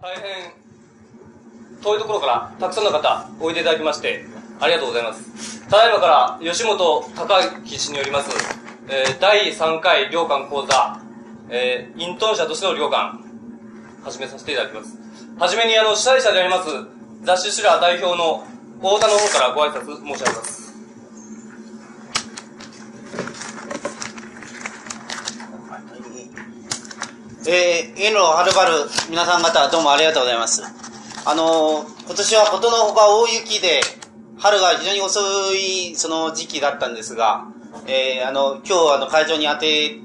大変遠いところからたくさんの方おいでいただきましてありがとうございます。ただいまから吉本隆樹氏によります、えー、第3回領館講座、えー、イントン社としての領館始めさせていただきます。はじめにあの主催者であります雑誌シュラー代表の太田の方からご挨拶申し上げます。えー、のはるばる皆さん方どうもありがとうございます。あのー、今年はことのほか大雪で、春が非常に遅いその時期だったんですが、えー、あの、今日あの会場に当て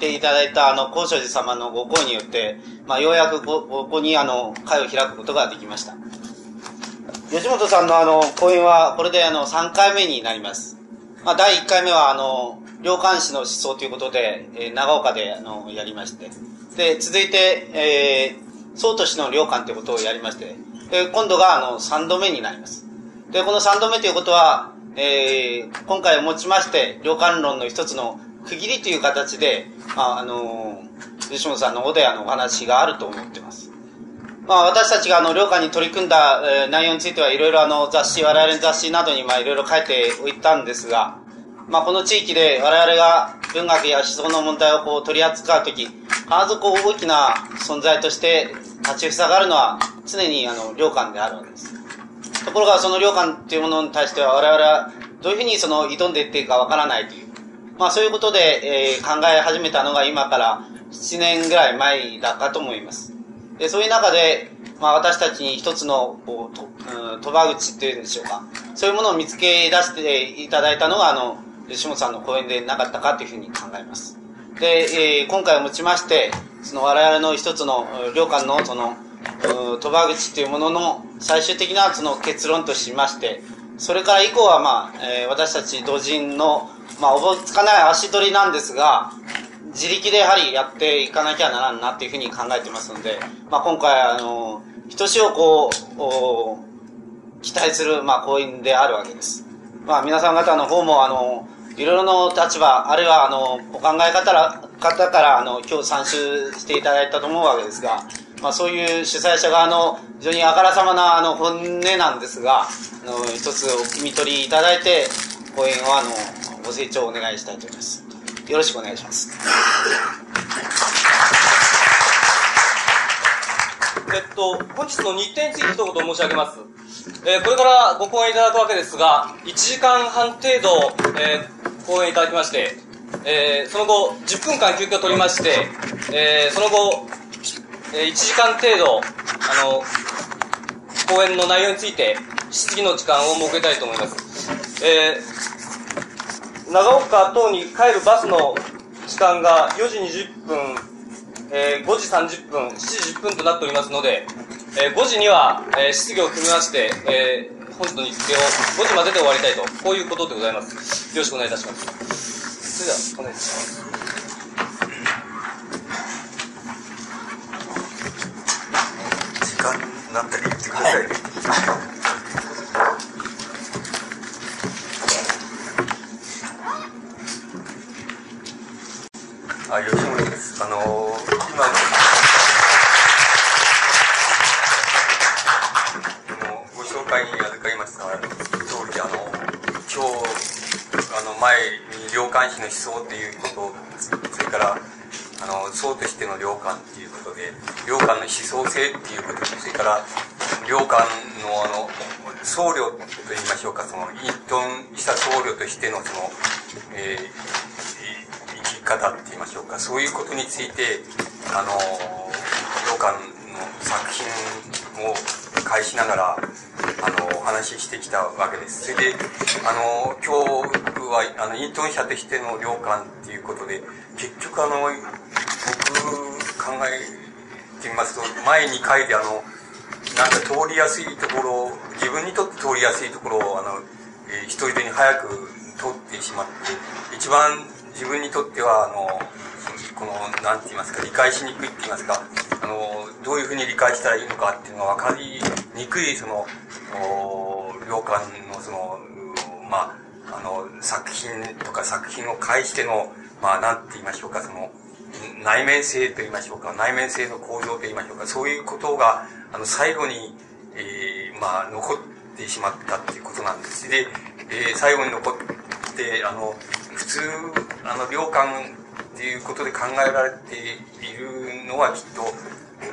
ていただいたあの、高所寺様のご厚によって、まあ、ようやくここにあの、会を開くことができました。吉本さんのあの、講演はこれであの、3回目になります。まあ、第1回目はあの、良寛師の思想ということで、えー、長岡であの、やりまして、で、続いて、えー、総都市の領館ということをやりまして、で、今度が、あの、3度目になります。で、この3度目ということは、えー、今回をもちまして、領館論の一つの区切りという形で、まあ、あのー、吉本さんの方であのお話があると思っています。まあ、私たちがあの、領館に取り組んだ、えー、内容についてはいろいろあの、雑誌、我々の雑誌などにまあ、いろいろ書いておいたんですが、まあ、この地域で我々が文学や思想の問題をこう取り扱うとき、必ず大きな存在として立ちふさがるのは常にあの、領館であるわけです。ところがその領館っていうものに対しては我々はどういうふうにその挑んでいっていいかわからないという、まあそういうことで、えー、考え始めたのが今から7年ぐらい前だかと思います。でそういう中で、まあ私たちに一つのこうと、うん、賭場口っていうんでしょうか。そういうものを見つけ出していただいたのがあの、吉本さんの講演でなかったかというふうに考えます。で、えー、今回をもちまして、その我々の一つの領館のその、賭場口というものの最終的なその結論としまして、それから以降はまあ、えー、私たち同人の、まあ、おぼつかない足取りなんですが、自力でやはりやっていかなきゃならんなっていうふうに考えてますので、まあ、今回、あの、ひとしをこう、期待する、まあ、講演であるわけです。まあ、皆さん方の方も、あの、いろいろの立場、あるいは、あの、お考え方ら方から、あの、今日参集していただいたと思うわけですが、まあ、そういう主催者側の非常にあからさまな、あの、本音なんですが、あの、一つお汲み取りいただいて、講演を、あの、ご清聴お願いしたいと思います。よろしくお願いします。えっと、本日の日程について一言申し上げます。えー、これからご講演いただくわけですが、1時間半程度、えー、講演いただきまして、えー、その後、10分間休憩を取りまして、えー、その後、えー、1時間程度、あの、講演の内容について、質疑の時間を設けたいと思います。えー、長岡等に帰るバスの時間が4時20分、えー、5時30分、7時10分となっておりますので、えー、5時には、えー、質疑を組みまして、えー、本日の日程を5時までで終わりたいと、こういうことでございます。よろしくお願いいたします。それでは、お願いします。時間になったり言ってくださいね。あ、吉本です。あのー、今、会に預かりました通り、あの、今日、あの、前に良寛師の思想っていうことそれから、あの、僧としての良寛っていうことで、良寛の思想性っていうことそれから、良寛のあの、僧侶と言いましょうか、その、隠遁した僧侶としてのその、えー、方って言いましょうか、そういうことについて、あの、良寛の作品を返しながら、あの、お話ししてきたわけです。それで、あの、今日は、あの、イントン社としての領館っていうことで、結局あの、僕考えてみますと、前2回であの、なんか通りやすいところ、自分にとって通りやすいところを、あの、えー、一人でに早く通ってしまって、一番自分にとっては、あの、この、なんて言いますか、理解しにくいって言いますか、あの、どういうふうに理解したらいいのかっていうのが分かりにくい、その、領館のその、まあ、あの、作品とか作品を介しての、まあ、なんて言いましょうか、その、内面性と言いましょうか、内面性の向上と言いましょうか、そういうことが、あの、最後に、えー、まあ、残ってしまったっていうことなんです。で、えー、最後に残って、あの、普通、あの、良寛っていうことで考えられているのはきっと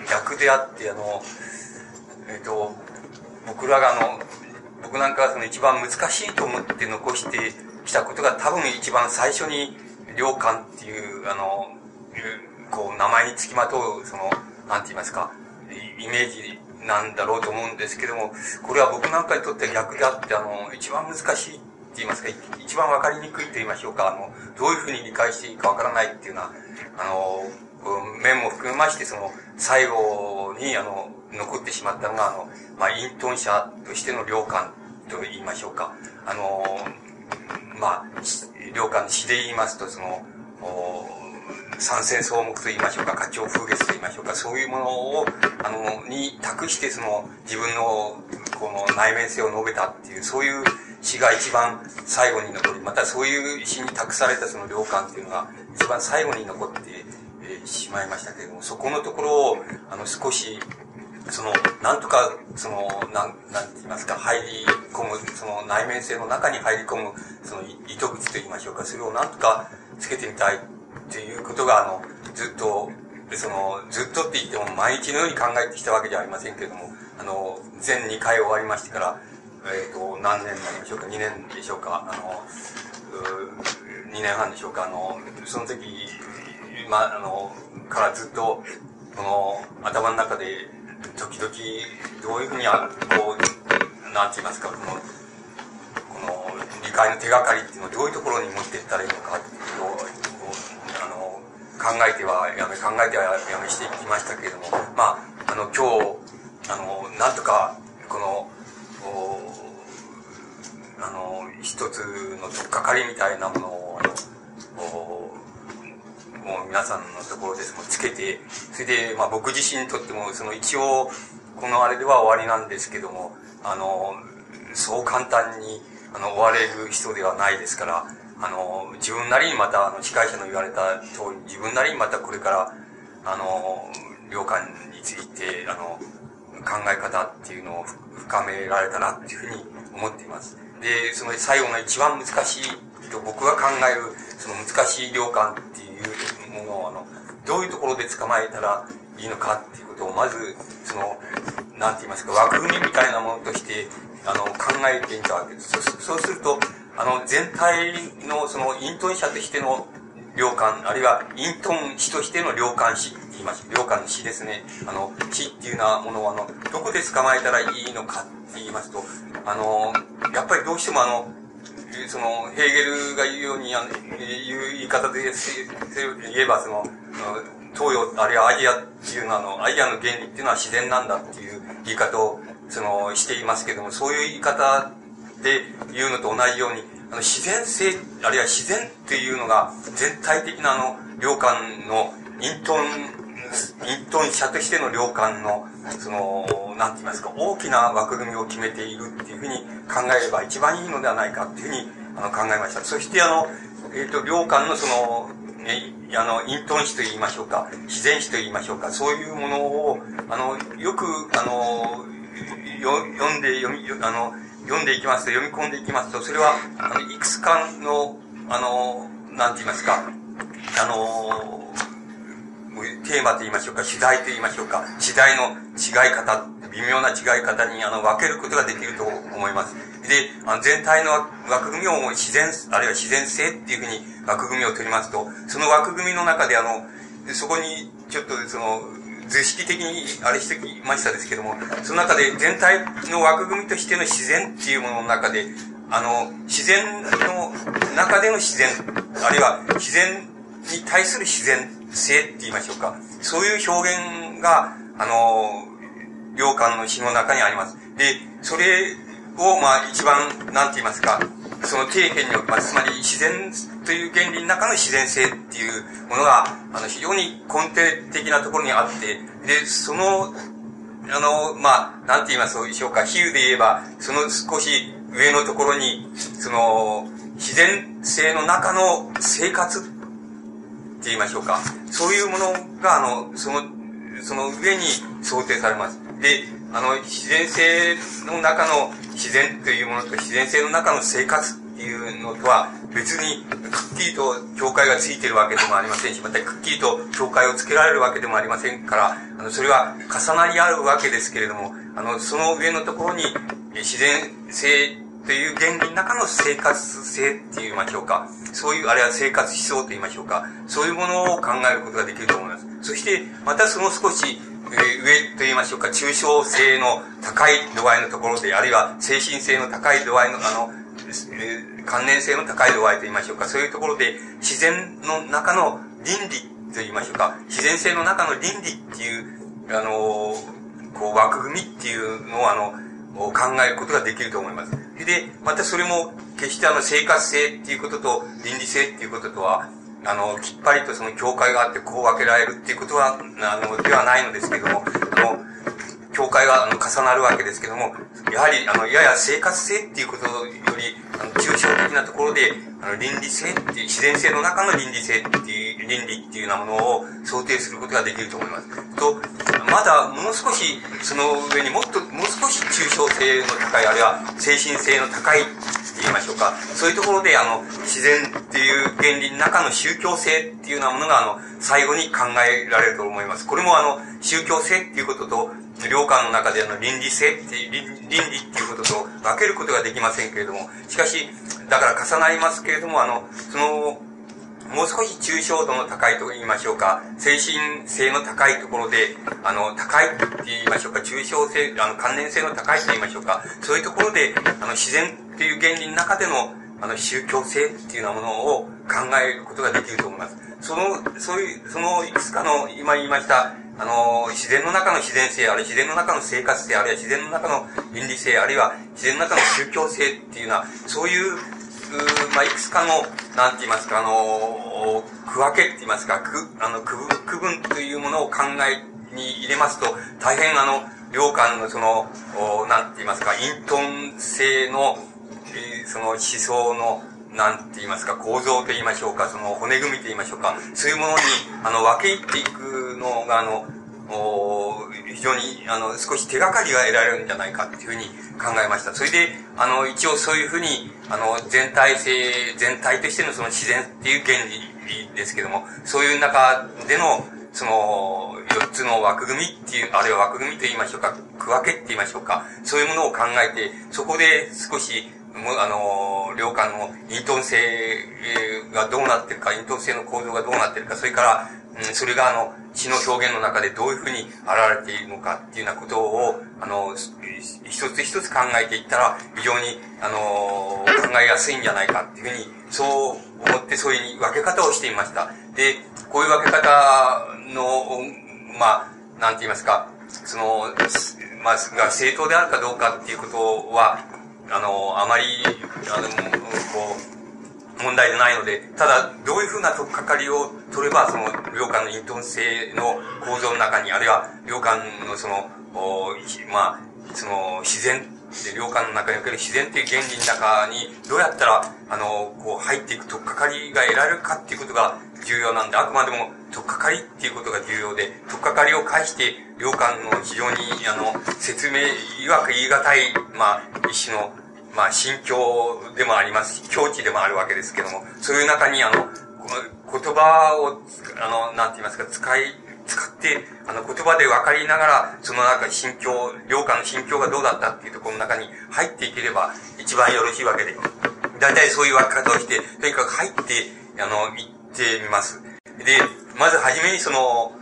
逆であって、あの、えっ、ー、と、僕らがあの、僕なんかはその一番難しいと思って残してきたことが多分一番最初に良寛っていう、あの、こう、名前につきまとう、その、なんて言いますか、イメージなんだろうと思うんですけども、これは僕なんかにとっては逆であって、あの、一番難しい言いますか、一番わかりにくいと言いましょうか、あの、どういうふうに理解していいかわからないっていうような、あの、面も含めまして、その、最後に、あの、残ってしまったのが、あの、まあ、隠遁者としての良寛と言いましょうか。あの、まあ、良寛の詩で言いますと、その、参戦草木と言いましょうか、花鳥風月と言いましょうか、そういうものを、あの、に託して、その、自分の、この内面性を述べたっていう、そういう詩が一番最後に残り、またそういう詩に託されたその良寛っていうのが、一番最後に残って、えー、しまいましたけれども、そこのところを、あの、少し、その、なんとか、その、なん、なんて言いますか、入り込む、その内面性の中に入り込む、その糸口と言いましょうか、それをなんとかつけてみたいっていうことが、あの、ずっと、その、ずっとって言っても毎日のように考えてきたわけじゃありませんけれども、あの、全2回終わりましてから、えっ、ー、と、何年なりましょうか、2年でしょうか、あの、う2年半でしょうか、あの、その時、まあ、の、からずっと、この、頭の中で、時々、どういうふうに、こう、なんて言いますか、この、この、理解の手がかりっていうのをどういうところに持っていったらいいのかっていうのを、あの、考えてはやめ、考えてはやめしていきましたけれども、まあ、あの、今日、あの、なんとか、この、あの、一つのとっかかりみたいなものを、あの、もう皆さんのところですもつけて、それで、まあ僕自身にとっても、その一応、このあれでは終わりなんですけども、あの、そう簡単に、あの、終われる人ではないですから、あの、自分なりにまた、あの、司会者の言われた通り、自分なりにまたこれから、あの、領館について、あの、考え方っていうのを深められたなっていうふうに思っています。で、その最後の一番難しいと僕が考える、その難しい領館っていうものを、あの、どういうところで捕まえたらいいのかっていうことを、まず、その、なんて言いますか、枠組みみたいなものとして、あの、考えてみたわけです。そうすると、あの、全体の、その、隠遁者としての領館、あるいは隠遁師としての領館師言います。領館の師ですね。あの、師っていうようなものを、あの、どこで捕まえたらいいのかって言いますと、あの、やっぱりどうしてもあの、その、ヘーゲルが言うように、あの、いう言い方で言えば、その、東洋、あるいはアジアっていうのは、あの、アジアの原理っていうのは自然なんだっていう言い方を、その、していますけども、そういう言い方で言うのと同じように、あの、自然性、あるいは自然っていうのが、全体的なあの、領館の隠遁、隠遁者としての領館の、その、なんて言いますか、大きな枠組みを決めているっていうふうに考えれば一番いいのではないかっていうふうにあの考えました。そしてあの、えっ、ー、と、領館のその、ね、あの、隠遁史と言いましょうか、自然史と言いましょうか、そういうものを、あの、よく、あの、よ読んで、読み、あの、読んでいきますと、読み込んでいきますと、それは、あの、いくつかの、あの、なんて言いますか、あの、テーマと言いましょうか、主題と言いましょうか、時代の違い方、微妙な違い方にあの分けることができると思います。で、あの全体の枠組みを自然、あるいは自然性っていうふうに枠組みを取りますと、その枠組みの中であの、そこにちょっとその、図式的にあれしてきましたですけども、その中で全体の枠組みとしての自然っていうものの中で、あの、自然の中での自然、あるいは自然に対する自然性って言いましょうか。そういう表現が、あの、良寛の詩の中にあります。で、それを、まあ、一番、なんて言いますか、その底辺におきます。つまり、自然という原理の中の自然性っていうものが、あの、非常に根底的なところにあって、で、その、あの、まあ、なんて言いますでしょうか、比喩で言えば、その少し上のところに、その、自然性の中の生活って言いましょうか。そういうものが、あの、その、その上に想定されます。で、あの、自然性の中の自然というものと自然性の中の生活っていうのとは別にくっきりと境界がついてるわけでもありませんし、またくっきりと境界をつけられるわけでもありませんから、あの、それは重なり合うわけですけれども、あの、その上のところに自然性という原理の中の生活性って言いましょうか。そういう、あるいは生活思想と言いましょうか。そういうものを考えることができると思います。そして、またその少し、えー、上と言いましょうか、抽象性の高い度合いのところで、あるいは精神性の高い度合いの、あの、えー、関連性の高い度合いと言いましょうか、そういうところで、自然の中の倫理と言いましょうか、自然性の中の倫理っていう、あの、こう、枠組みっていうのを、あの、を考えることができると思います。で、またそれも、決してあの、生活性っていうことと、倫理性っていうこととは、あの、きっぱりとその境界があってこう分けられるっていうことは、あの、ではないのですけども、あの、境界があの重なるわけですけども、やはり、あの、やや生活性っていうことより、あの、抽象的なところで、あの、倫理性っていう、自然性の中の倫理性っていう、倫理っていうようなものを想定することができると思います。と、まだもう少し、その上にもっと、もう少し抽象性の高い、あるいは精神性の高いって言いましょうか。そういうところで、あの、自然っていう原理の中の宗教性っていうようなものが、あの、最後に考えられると思います。これもあの、宗教性っていうことと、領間の中での倫理性っていう、倫理っていうことと分けることができませんけれども、しかし、だから重なりますけれども、あの、その、もう少し抽象度の高いと言いましょうか、精神性の高いところで、あの、高いって言いましょうか、抽象性、あの、関連性の高いと言いましょうか、そういうところで、あの、自然っていう原理の中での、あの、宗教性っていうようなものを考えることができると思います。その、そういう、そのいくつかの、今言いました、あの、自然の中の自然性、あるいは自然の中の生活性、あるいは自然の中の倫理性、あるいは自然の中の宗教性っていうのは、そうい、うまあ、いくつかの、なんて言いますか、あの、区分けって言いますか、区、あの、区分、区分というものを考えに入れますと、大変あの、両間のその、なんて言いますか、隠遁性の、その思想の、なんて言いますか、構造と言いましょうか、その骨組みと言いましょうか、そういうものに、あの、分け入っていくのが、あの、非常に、あの、少し手がかりが得られるんじゃないかっていうふうに考えました。それで、あの、一応そういうふうに、あの、全体性、全体としてのその自然っていう原理ですけども、そういう中での、その、四つの枠組みっていう、あるいは枠組みと言いましょうか、区分けって言いましょうか、そういうものを考えて、そこで少し、あの、領間の隠遁性がどうなってるか、隠遁性の構造がどうなってるか、それから、それがあの、詩の表現の中でどういうふうに現れているのかっていうようなことを、あの、一つ一つ考えていったら、非常に、あの、考えやすいんじゃないかっていうふうに、そう思ってそういう分け方をしていました。で、こういう分け方の、まあ、なんて言いますか、その、まあ、が正当であるかどうかっていうことは、あの、あまり、あの、こう、問題でないので、ただ、どういうふうなとっかかりを取れば、その、領間の隠遁性の構造の中に、あるいは、領間のその、おまあ、その、自然、領間の中における自然っていう原理の中に、どうやったら、あの、こう、入っていくとっかかりが得られるかっていうことが重要なんで、あくまでも、とっかかりっていうことが重要で、とっかかりを介して、領間の非常に、あの、説明、いわく言い難い、まあ、一種の、まあ、心境でもありますし、境地でもあるわけですけども、そういう中に、あの、この言葉を、あの、なんて言いますか、使い、使って、あの、言葉で分かりながら、その中、心境、領下の心境がどうだったっていうところの中に入っていければ、一番よろしいわけで。大体そういう分け方をして、とにかく入って、あの、行ってみます。で、まずはじめにその、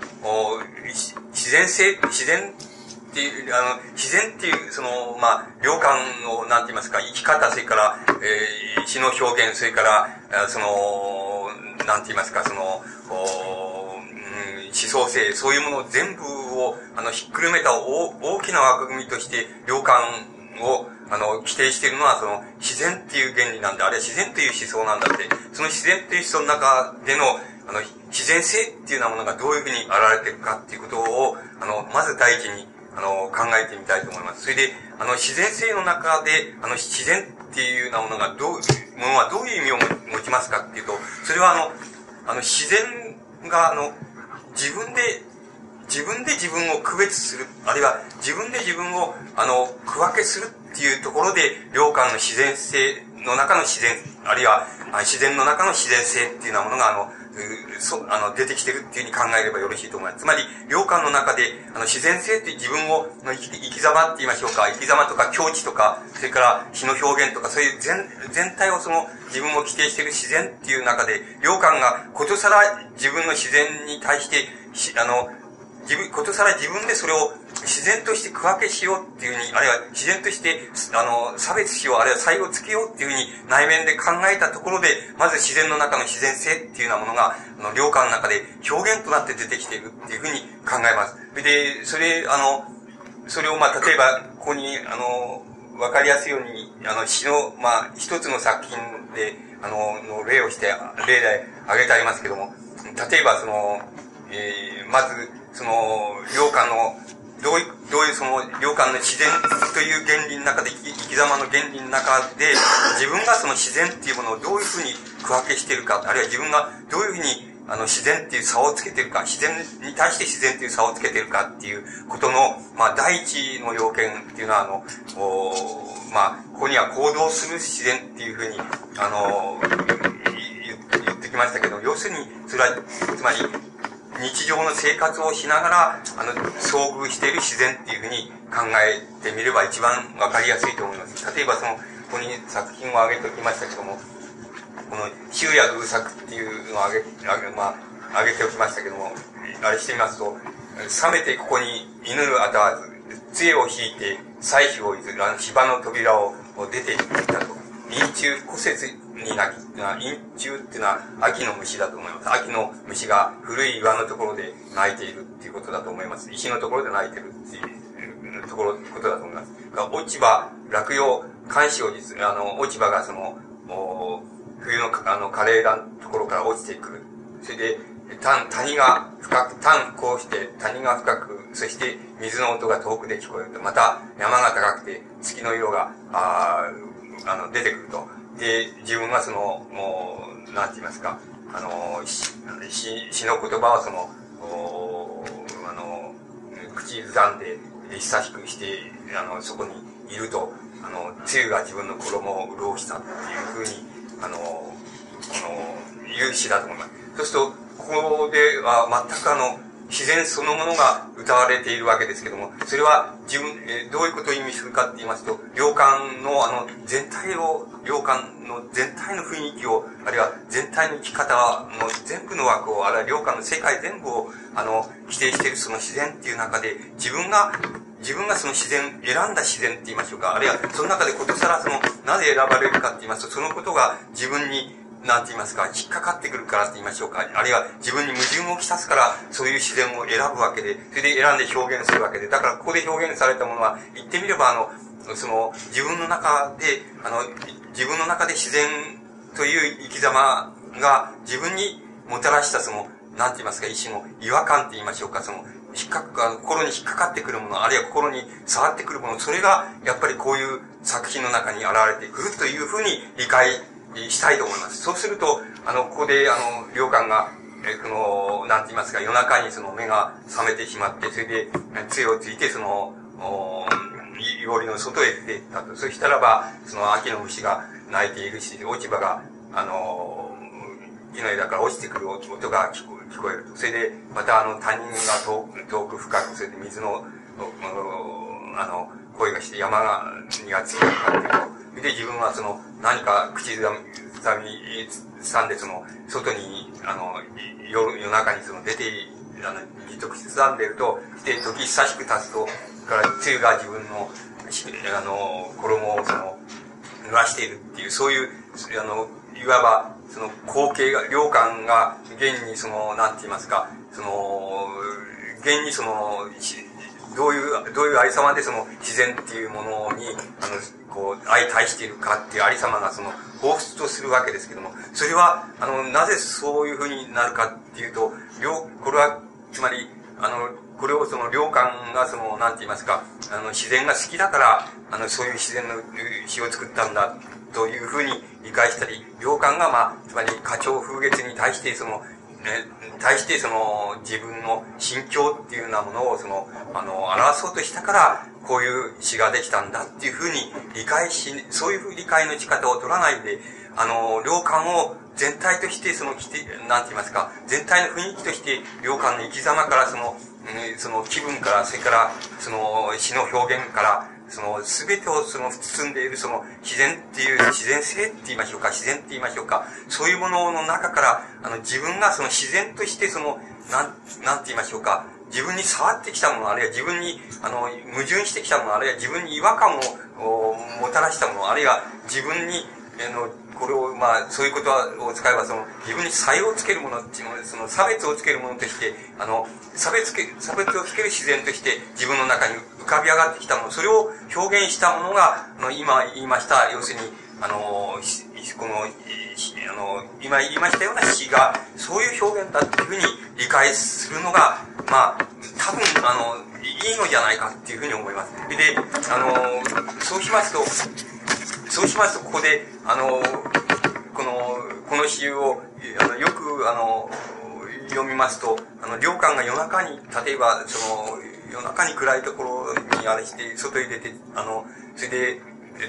自然性、自然ていう、あの、自然っていう、その、まあ、良感を、なんて言いますか、生き方、それから、えー、詩の表現、それから、その、なんて言いますか、その、お、思想性、そういうもの全部を、あの、ひっくるめた大大きな枠組みとして、良感を、あの、規定しているのは、その、自然っていう原理なんで、あるいは自然という思想なんだって、その自然という思想の中での、あの、自然性っていうようなものがどういうふうに現れているかっていうことを、あの、まず第一に、あの、考えてみたいと思います。それで、あの、自然性の中で、あの、自然っていうようなものがどう、ものはどういう意味を持ちますかっていうと、それはあの、あの、自然が、あの、自分で、自分で自分を区別する、あるいは自分で自分を、あの、区分けするっていうところで、良感の自然性の中の自然、あるいは自然の中の自然性っていうようなものが、あの、そあの出てきてるっていうふうに考えればよろしいと思います。つまり、良感の中で、あの、自然性って自分を、の生き生き様って言いましょうか、生き様とか境地とか、それから詩の表現とか、そういう全、全体をその、自分を規定している自然っていう中で、良感がことさら自分の自然に対して、あの、自分、ことさら自分でそれを自然として区分けしようっていうふうに、あるいは自然として、あの、差別しよう、あるいは差異をつけようっていうふうに内面で考えたところで、まず自然の中の自然性っていうようなものが、あの、良感の中で表現となって出てきているっていうふうに考えます。で、それ、あの、それをまあ、例えば、ここに、あの、わかりやすいように、あの、詩の、まあ、一つの作品で、あの、の例をして、例で挙げてありますけども、例えばその、えー、まず、その、良寛の、どういう、どういうその、良寛の自然という原理の中で、生き様の原理の中で、自分がその自然っていうものをどういうふうに区分けしているか、あるいは自分がどういうふうに、あの、自然っていう差をつけてるか、自然に対して自然っていう差をつけてるかっていうことの、まあ、第一の要件っていうのは、あの、おまあ、ここには行動する自然っていうふうに、あの、言ってきましたけど、要するに、それは、つまり、日常の生活をしながら、あの、遭遇している自然っていうふうに考えてみれば一番わかりやすいと思います。例えばその、ここに作品を挙げておきましたけども、この、昼夜偶作っていうのを挙げ、挙げ、まあ、挙げておきましたけども、あれしてみますと、冷めてここに犬あたわず、杖を引いて、採取をいず、あの、芝の扉を出ていったと。陰中骨折になき、陰中っていうのは秋の虫だと思います。秋の虫が古い岩のところで鳴いているっていうことだと思います。石のところで鳴いてるっていうところ、ことだと思います。落ち葉、落葉、監視を実、あの、落ち葉がその、冬のあの枯れ枝のところから落ちてくる。それで、谷谷が深く、谷こうして谷が深く、そして水の音が遠くで聞こえると。また山が高くて月の色が、ああの、出てくると。で、自分はその、もう、なんて言いますか、あの、詩詩の言葉はその、おあの、口ずさんで久しくして、あの、そこにいると、あの、梅雨が自分の衣を潤したっていうふうに、あの、この、言う詩だと思います。そうすると、ここでは全くあの、自然そのものが歌われているわけですけども、それは自分、えー、どういうことを意味するかって言いますと、良感のあの、全体を、良感の全体の雰囲気を、あるいは全体の生き方の全部の枠を、あるいは良感の世界全部を、あの、否定しているその自然っていう中で、自分が、自分がその自然、選んだ自然って言いましょうか、あるいはその中でことさらその、なぜ選ばれるかって言いますと、そのことが自分になんて言いますか、引っかかってくるからって言いましょうか。あるいは自分に矛盾をきたすから、そういう自然を選ぶわけで、それで選んで表現するわけで、だからここで表現されたものは、言ってみれば、あの、その、自分の中で、あの、自分の中で自然という生き様が自分にもたらしたその、なんて言いますか、一種の違和感って言いましょうか、その、引っかか、心に引っかかってくるもの、あるいは心に触ってくるもの、それが、やっぱりこういう作品の中に現れてくるというふうに理解したいと思います。そうすると、あの、ここで、あの、領官が、えこの、なんて言いますか、夜中にその目が覚めてしまって、それで、杖をついて、その、お料理の外へ出て行ったと。そしたらば、その秋の虫が鳴いているし、落ち葉が、あの、木の枝から落ちてくる音が聞こ聞こえると。それで、またあの、他人が遠く、遠く深く、それで水の、あの、声がして山が、にがついてかっていうと、で、自分はその、何か口ずさみ、さんでその、外に、あの、夜、夜中にその出て、あの、じっと口ずさんでると、で、時久しく経つと、から、梅雨が自分の、あの、衣をその、濡らしているっていう、そういう、あの、いわば、その光景が、良感が、現にその、なんて言いますか、その、現にその、どういう、どういうありさまでその自然っていうものに、あの、こう、相対しているかっていうありさまがその、彷彿とするわけですけども、それは、あの、なぜそういうふうになるかっていうと、両、これは、つまり、あの、これをその、良感がその、なんて言いますか、あの、自然が好きだから、あの、そういう自然の詩を作ったんだ、というふうに理解したり、良感が、まあ、つまり、花鳥風月に対してその、ね対してその自分の心境っていうようなものをその、あの、表そうとしたから、こういう詩ができたんだっていうふうに理解し、そういうふう理解の仕方を取らないで、あの、良感を全体として、その、なんて言いますか、全体の雰囲気として、良感の生き様から、その、うんその気分から、それから、その詩の表現から、その全てをその包んでいるその自然っていう自然性って言いましょうか、自然って言いましょうか、そういうものの中から、あの自分がその自然としてその、なん、なんて言いましょうか、自分に触ってきたもの、あるいは自分に、あの、矛盾してきたもの、あるいは自分に違和感をもたらしたもの、あるいは自分に、あの、これを、まあ、そういうことを使えば、その、自分に差異をつけるものっていうのその差別をつけるものとして、あの、差別け、差別をつける自然として自分の中に浮かび上がってきたもの、それを表現したものが、あの、今言いました、要するに、あの、この、あの、今言いましたような詩が、そういう表現だっていうふうに理解するのが、まあ、多分、あの、いいのじゃないかっていうふうに思います。で、あの、そうしますと、そうしますと、ここで、あの、この、この詩を、あの、よく、あの、読みますと、あの、良寛が夜中に、例えば、その、夜中に暗いところにあれして、外に出て、あの、それで、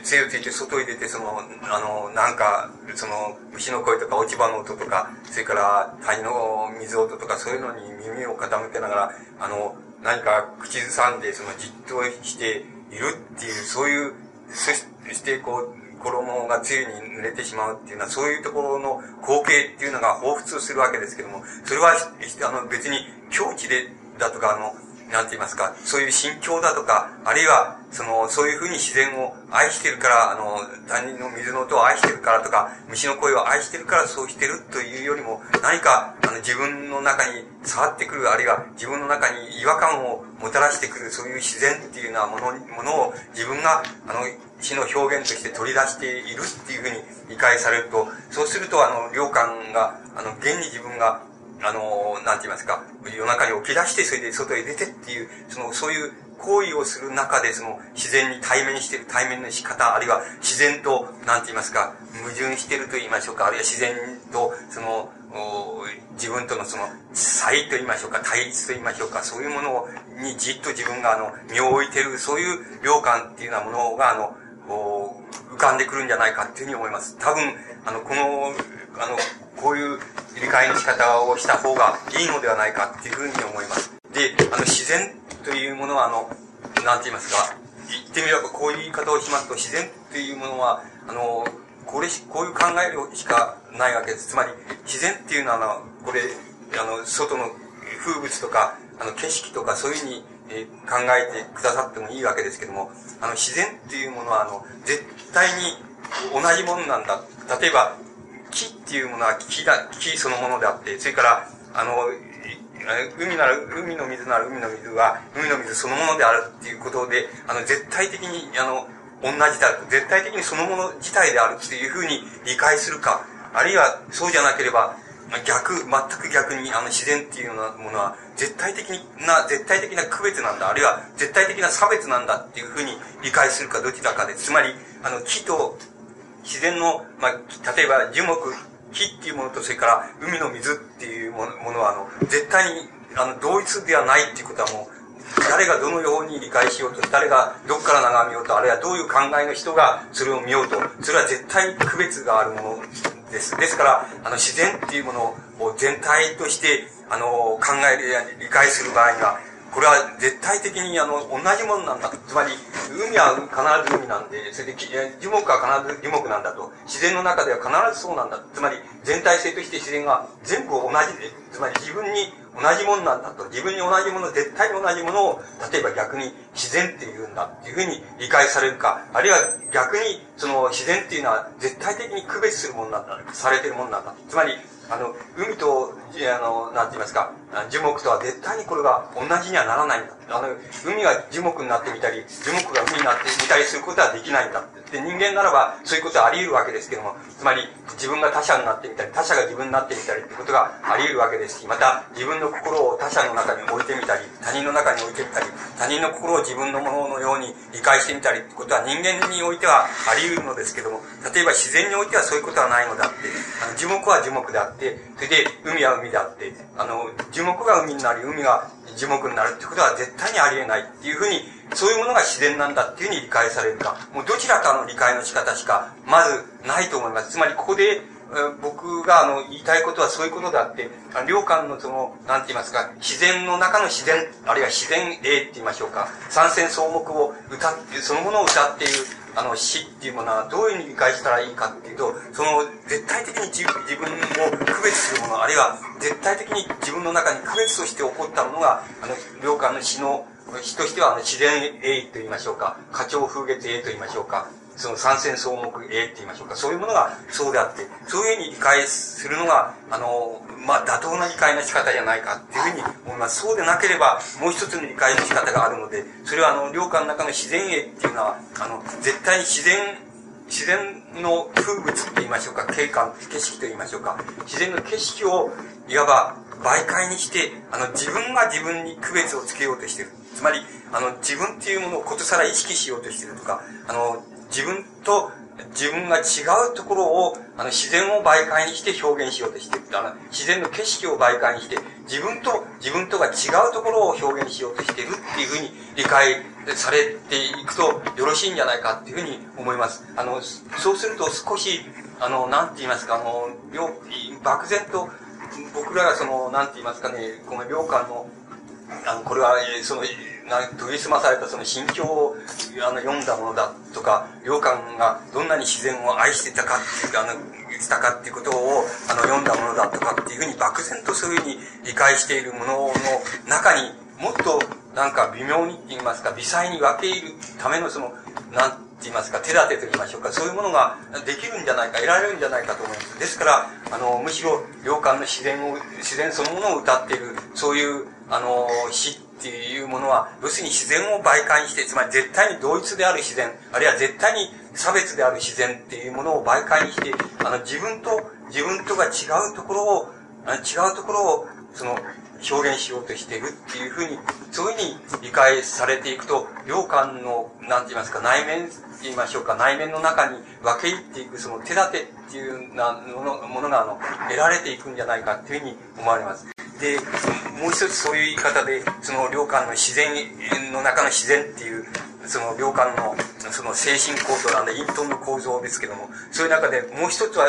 杖をついて外に出て、その、あの、なんか、その、牛の声とか落ち葉の音とか、それから谷の水音とか、そういうのに耳を傾けながら、あの、何か口ずさんで、その、じっとしているっていう、そういう、そして、こう、衣が露に濡れてしまうっていうのは、そういうところの光景っていうのが彷彿するわけですけども、それは、あの、別に境地で、だとか、あの、なんて言いますか、そういう心境だとか、あるいは、その、そういうふうに自然を愛してるから、あの、谷の水の音を愛してるからとか、虫の声を愛してるからそうしてるというよりも、何か、あの、自分の中に触ってくる、あるいは自分の中に違和感をもたらしてくる、そういう自然っていうようなもの、ものを自分が、あの、詩の表現として取り出しているっていうふうに理解されると、そうすると、あの、良感が、あの、現に自分が、あの、なんて言いますか、夜中に起き出して、それで外へ出てっていう、その、そういう行為をする中で、その、自然に対面している対面の仕方、あるいは自然と、なんて言いますか、矛盾してると言いましょうか、あるいは自然と、その、自分とのその差異と言いましょうか、対立と言いましょうか、そういうものにじっと自分があの、身を置いてる、そういう良感っていうようなものが、あの、浮かんでくるんじゃないかっていうふうに思います。多分、あの、この、あの、こういう理解の仕方をした方がいいのではないかっていうふうに思います。で、あの、自然というものは、あの、なんて言いますか、言ってみればこういう言い方をしますと、自然っていうものは、あの、これ、こういう考えしかないわけです。つまり、自然っていうのは、あの、これ、あの、外の風物とか、あの、景色とか、そういうふうに、え、考えてくださってもいいわけですけども、あの、自然っていうものは、あの、絶対に同じものなんだ。例えば、木っていうものは木だ、木そのものであって、それから、あの、海なら、海の水なら海の水は、海の水そのものであるっていうことで、あの、絶対的に、あの、同じである。絶対的にそのもの自体であるっていうふうに理解するか、あるいはそうじゃなければ、逆、全く逆に、あの自然っていうようなものは、絶対的な、絶対的な区別なんだ、あるいは絶対的な差別なんだっていうふうに理解するかどちらかで、つまり、あの、木と自然の、まあ、例えば樹木、木っていうものと、それから海の水っていうものは、あの、絶対に、あの、同一ではないっていうことはもう、誰がどのように理解しようと、誰がどこから眺めようと、あるいはどういう考えの人がそれを見ようと、それは絶対区別があるものです。ですから、あの、自然っていうものを全体として、あの、考え、理解する場合には、これは絶対的にあの同じものなんだ。つまり、海は必ず海なんで、それで樹木は必ず樹木なんだと。自然の中では必ずそうなんだ。つまり、全体性として自然が全部同じで、つまり自分に同じものなんだと。自分に同じもの、絶対に同じものを、例えば逆に自然って言うんだっていうふうに理解されるか、あるいは逆にその自然っていうのは絶対的に区別するものなんだ、されてるものなんだ。つまり、あの、海と、あの、なんて言いますか、樹木とは絶対にこれが同じにはならないんだ。あの、海が樹木になってみたり、樹木が海になってみたりすることはできないんだ。で、人間ならばそういうことはあり得るわけですけども、つまり自分が他者になってみたり、他者が自分になってみたりってことがあり得るわけですし、また自分の心を他者の中に置いてみたり、他人の中に置いてみたり、他人の心を自分のもののように理解してみたりってことは人間においてはあり得るのですけども、例えば自然においてはそういうことはないのであって、あの樹木は樹木であって、それで海は海であって、あの、樹木が海になり、海が樹木になるってことは絶対にありえないっていうふうに、そういうものが自然なんだっていうふうに理解されるか、もうどちらかの理解の仕方しか、まずないと思います。つまりここで、僕があの言いたいことはそういうことであって、良寛のその、なんて言いますか、自然の中の自然、あるいは自然英って言いましょうか、三線草木を歌って、そのものを歌っているあの、死っていうものはどういうふうに理解したらいいかっていうと、その、絶対的に自自分を区別するもの、あるいは絶対的に自分の中に区別として起こったものが、あの、良寛の死の、死としてはあの自然英と言いましょうか、花鳥風月英と言いましょうか、その三線草木英って言いましょうか、そういうものがそうであって、そういうふうに理解するのが、あの、まあ、妥当な理解の仕方じゃないかっていうふうに思います。そうでなければ、もう一つの理解の仕方があるので、それはあの、領下の中の自然英っていうのは、あの、絶対に自然、自然の風物って言いましょうか、景観、景色と言いましょうか、自然の景色を、いわば、媒介にして、あの、自分が自分に区別をつけようとしている。つまり、あの、自分っていうものをことさら意識しようとしてるとか、あの、自分と自分が違うところを、あの、自然を媒介にして表現しようとしてあの、自然の景色を媒介にして、自分と、自分とが違うところを表現しようとしてるっていうふうに理解されていくとよろしいんじゃないかっていうふうに思います。あの、そうすると少し、あの、なんて言いますか、あの、漠然と、僕らがその、なんて言いますかね、この良寛の、あの、これは、その、な研ぎ澄まされたその心境をあの読んだものだとか、良寛がどんなに自然を愛してたかっていう、あの、言ったかっていうことをあの読んだものだとかっていうふうに漠然とそういうふうに理解しているものの中にもっとなんか微妙にって言いますか、微細に分け入るためのその、なんて言いますか、手立てと言いましょうか、そういうものができるんじゃないか、得られるんじゃないかと思います。ですから、あの、むしろ、良寛の自然を、自然そのものを歌っている、そういう、あの、詩っていうものは、要するに自然を媒介して、つまり絶対に同一である自然、あるいは絶対に差別である自然っていうものを媒介にして、あの、自分と、自分とが違うところを、違うところを、その、表現しようとしているっていうふうに、そういうふうに理解されていくと、良寛の、なんて言いますか、内面って言いましょうか、内面の中に分け入っていく、その手立てっていうなものものが、あの、得られていくんじゃないかっていうふうに思われます。で、もう一つそういう言い方で、その良寛の自然の中の自然っていう、その良寛のその精神構造なんで、隠遁の構造ですけども、そういう中でもう一つは、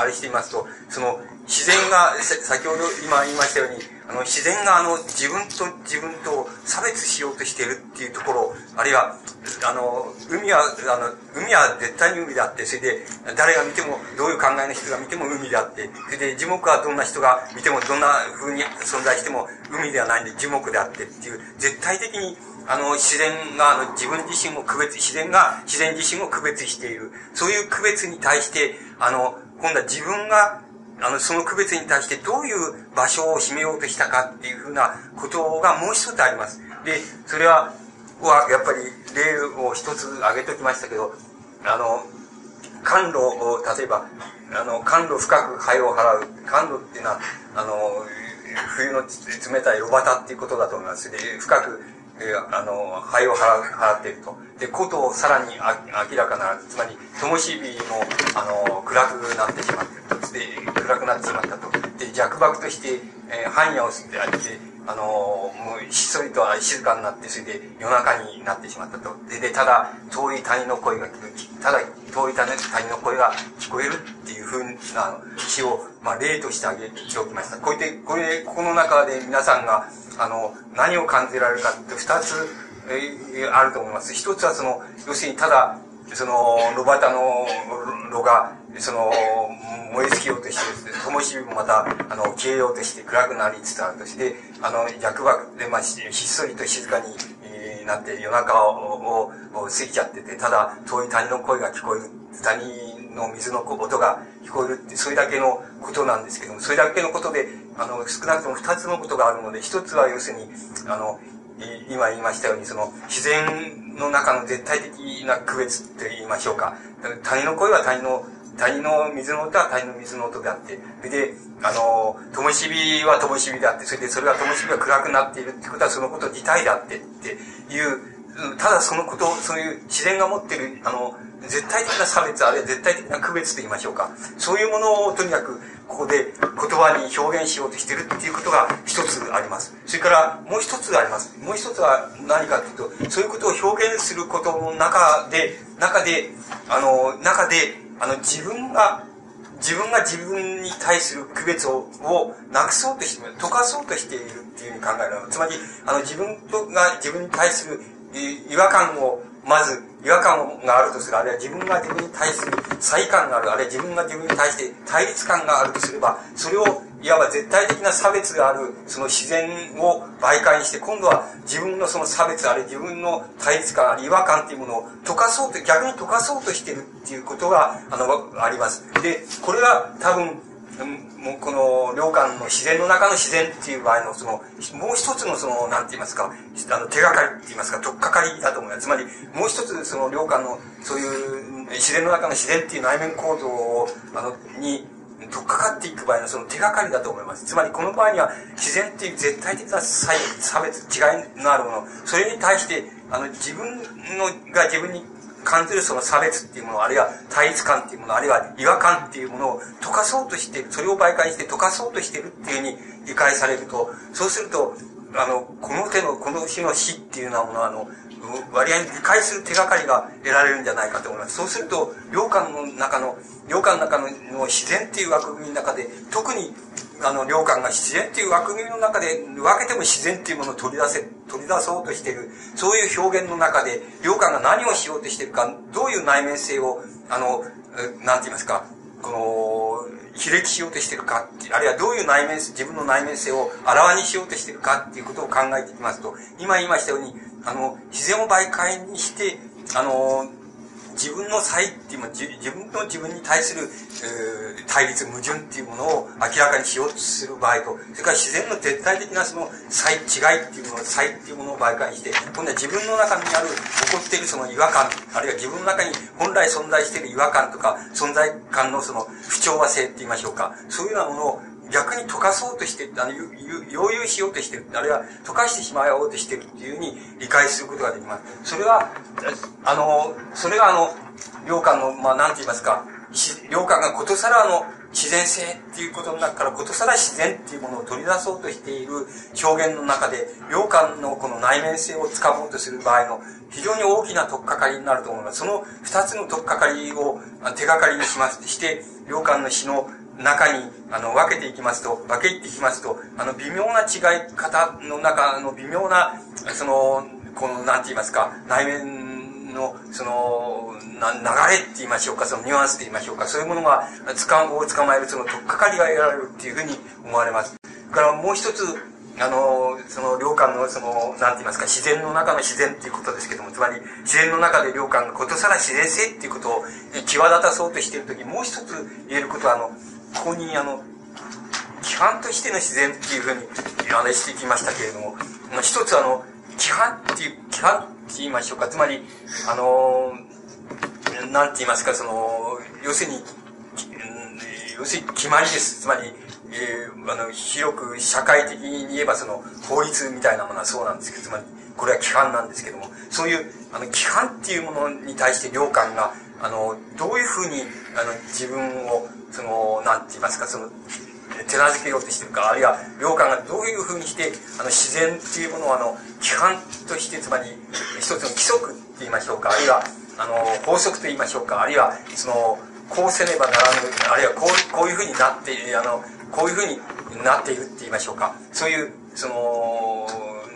あれしていますと、その自然が、先ほど今言いましたように、あの、自然があの、自分と自分と差別しようとしているっていうところ、あるいは、あの、海は、あの、海は絶対に海であって、それで、誰が見ても、どういう考えの人が見ても海であって、それで、樹木はどんな人が見ても、どんな風に存在しても、海ではないんで、樹木であってっていう、絶対的に、あの、自然が、あの、自分自身を区別、自然が自然自身を区別している。そういう区別に対して、あの、今度は自分があの、その区別に対してどういう場所を占めようとしたかっていうふうなことがもう一つあります。で、それは、は、やっぱり例を一つ挙げておきましたけど、あの、甘露を、例えば、あの、甘露深く灰を払う。甘露っていうのは、あの、冬の冷たい炉端っていうことだと思います。で、深く、えあの、灰を払払っていると。で、ことをさらに明らかな、つまり、灯火も、あの、暗くなってしまっていると。で、暗くなってしまったと。で、弱爆として、えー、半夜を吸ってあげて、あのもうひっそりと静かになって、それで夜中になってしまったと。で、でただ遠い谷の声が聞く、ただ遠い谷の声が聞こえるっていうふうな詩を、まあ、例としてあげておきました。こうやって、これ、ここの中で皆さんが、あの、何を感じられるかって二つ、えー、あると思います。一つはその、要するにただ、その、炉端の炉が、その、燃え尽きようとして、灯火もまた、あの、消えようとして暗くなりつつあるとして、あの、逆爆で、まあ、ひっそりと静かに、なって夜中を、を過ぎちゃってて、ただ遠い谷の声が聞こえる。谷の水の音が聞こえるって、それだけのことなんですけども、それだけのことで、あの、少なくとも二つのことがあるので、一つは要するに、あの、今言いましたように、その、自然の中の絶対的な区別って言いましょうか。他人の声は他人の、他人の水の音は他人の水の音であって、それで、あの、灯火は灯火であって、それでそれは灯火が暗くなっているってことはそのこと自体であってっていう、ただそのこと、そういう自然が持ってる、あの、絶対的な差別、あるいは絶対的な区別と言いましょうか。そういうものをとにかく、ここで言葉に表現しようとしてるっていうことが一つあります。それからもう一つあります。もう一つは何かというと、そういうことを表現することの中で、中で、あの、中で、あの、自分が、自分が自分に対する区別ををなくそうとして、溶かそうとしているっていうふうに考える。つまり、あの、自分とが自分に対する違和感をまず違和感があるとする、あるいは自分が自分に対する差異感がある、あるいは自分が自分に対して対立感があるとすれば、それをいわば絶対的な差別がある、その自然を媒介にして、今度は自分のその差別、あるいは自分の対立感、あるいは違和感っていうものを溶かそうと、逆に溶かそうとしてるっていうことが、あの、あります。で、これは多分、もうこの、良寛の自然の中の自然っていう場合の、その、もう一つのその、なんて言いますか、あの、手がかりって言いますか、とっかかりだと思います。つまり、もう一つその良寛の、そういう自然の中の自然っていう内面構造を、あの、に、とっかかっていく場合のその手がかりだと思います。つまりこの場合には自然っていう絶対的な差別、違いのあるもの、それに対して、あの、自分の、が自分に感じるその差別っていうもの、あるいは対立感っていうもの、あるいは違和感っていうものを溶かそうとしている、それを媒介して溶かそうとしているっていうふうに理解されると、そうすると、あの、この手の、この日の死っていうようなものは、あの、割合に理解する手がかりが得られるんじゃないかと思います。そうすると、良寛の中の、良寛の中の自然っていう枠組みの中で、特にあの、良寛が自然っていう枠組みの中で、分けても自然っていうものを取り出せ、取り出そうとしている、そういう表現の中で、良寛が何をしようとしているか、どういう内面性を、あの、何て言いますか、この、比歴しようとしてるか、あるいはどういう内面、自分の内面性をあらわにしようとしてるかっていうことを考えていきますと、今言いましたように、あの、自然を媒介にして、あの、自分の差異っていうも自分の自分に対する、えー、対立矛盾っていうものを明らかにしようとする場合とそれから自然の絶対的なその差異違いっていうもの差異っていうものを媒介して今度は自分の中にある起こっているその違和感あるいは自分の中に本来存在している違和感とか存在感のその不調和性って言いましょうかそういうようなものを逆に溶かそうとして、あの、溶融しようとしてる、あるいは溶かしてしまおうとしてるっていうふうに理解することができます。それは、あの、それがあの、良寛の、まあ、なんて言いますか、良寛がことさらの自然性っていうことの中からことさら自然っていうものを取り出そうとしている表現の中で、良寛のこの内面性をつかもうとする場合の非常に大きな取っかかりになると思います？その二つの取っかかりを手がかりにします。して、良寛の詩の中に、あの、分けていきますと、分けていきますと、あの、微妙な違い方の中の微妙な、その、この、なんて言いますか、内面の、その、な、流れって言いましょうか、そのニュアンスって言いましょうか、そういうものが、つかを捕まえる、その、とっかかりが得られるっていうふうに思われます。からもう一つ、あの、その、良寛の、その、なんて言いますか、自然の中の自然っていうことですけども、つまり、自然の中で良寛がことさら自然性っていうことを際立たそうとしているとき、もう一つ言えることは、あの、ここにあの、規範としての自然っていうふうに話してきましたけれども、まあ一つあの、規範っていう、規範って言いましょうか、つまり、あの、なんて言いますか、その、要するに、要するに決まりです。つまり、えー、あの、広く社会的に言えばその、法律みたいなものはそうなんですけど、つまり、これは規範なんですけども、そういう、あの、規範っていうものに対して良寛が、あの、どういうふうに、あの、自分を、その、なんて言いますか、その、手なずけようとしてるか、あるいは、良寛がどういうふうにして、あの、自然っていうものを、あの、規範として、つまり、一つの規則って言いましょうか、あるいは、あの、法則と言いましょうか、あるいは、その、こうせねばならぬ、あるいは、こう、こういうふうになって、あの、こういうふうになっているって言いましょうか、そういう、その、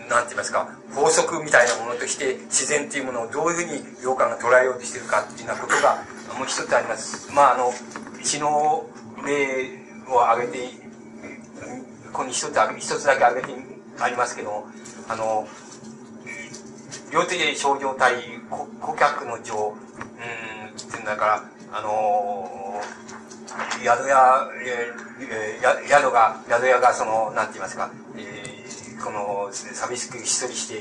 なんて言いますか、法則みたいなものとして、自然っていうものをどういうふうに良寛が捉えようとしてるかっていうようなことが、もう一つあります。まあ、あの、詩の例を挙げて、ここに一つ、一つだけ挙げてありますけど、あの、両手で症状体、顧客の情、うん、っていうんだから、あの宿屋、えー、宿が、宿屋がその、なんて言いますか、えー、この、寂しくひっそりして、え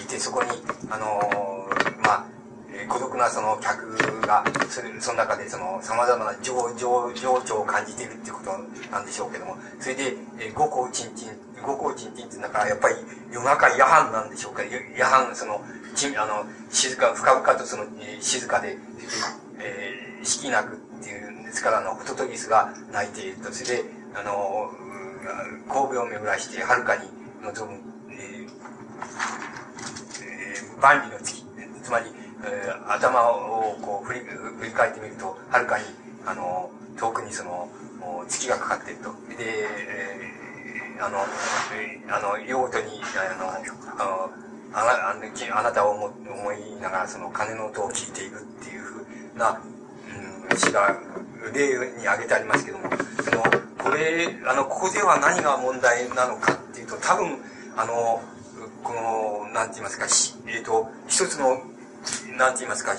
ー、いて、そこに、あのー、まあ、孤独なその客が、そ、その中でその様々な情、情、情緒を感じているっていうことなんでしょうけども、それで、えー、五行ちんちん、五行ちんちんってだから、やっぱり夜中夜半なんでしょうか、夜半、その、ちあの、静か、深々とその、え、静かで、えー、式なくっていうんですから、あの、ホトトギスが鳴いていると、それで、あの、神戸を巡らして、はるかに望む、えー、えー、万里の月、つまり、えー、頭をこう振り振り返ってみると、はるかに、あの、遠くにその、月がかかっていると。で、えー、あの、えー、あの、用途に、あの、あの、あなあなたを思思いながらその鐘の音を聞いているっていうふうな、うん、詩が例に挙げてありますけども、その、これ、あの、ここでは何が問題なのかっていうと、多分、あの、この、なんて言いますか、えっ、ー、と、一つのなんて言いますか、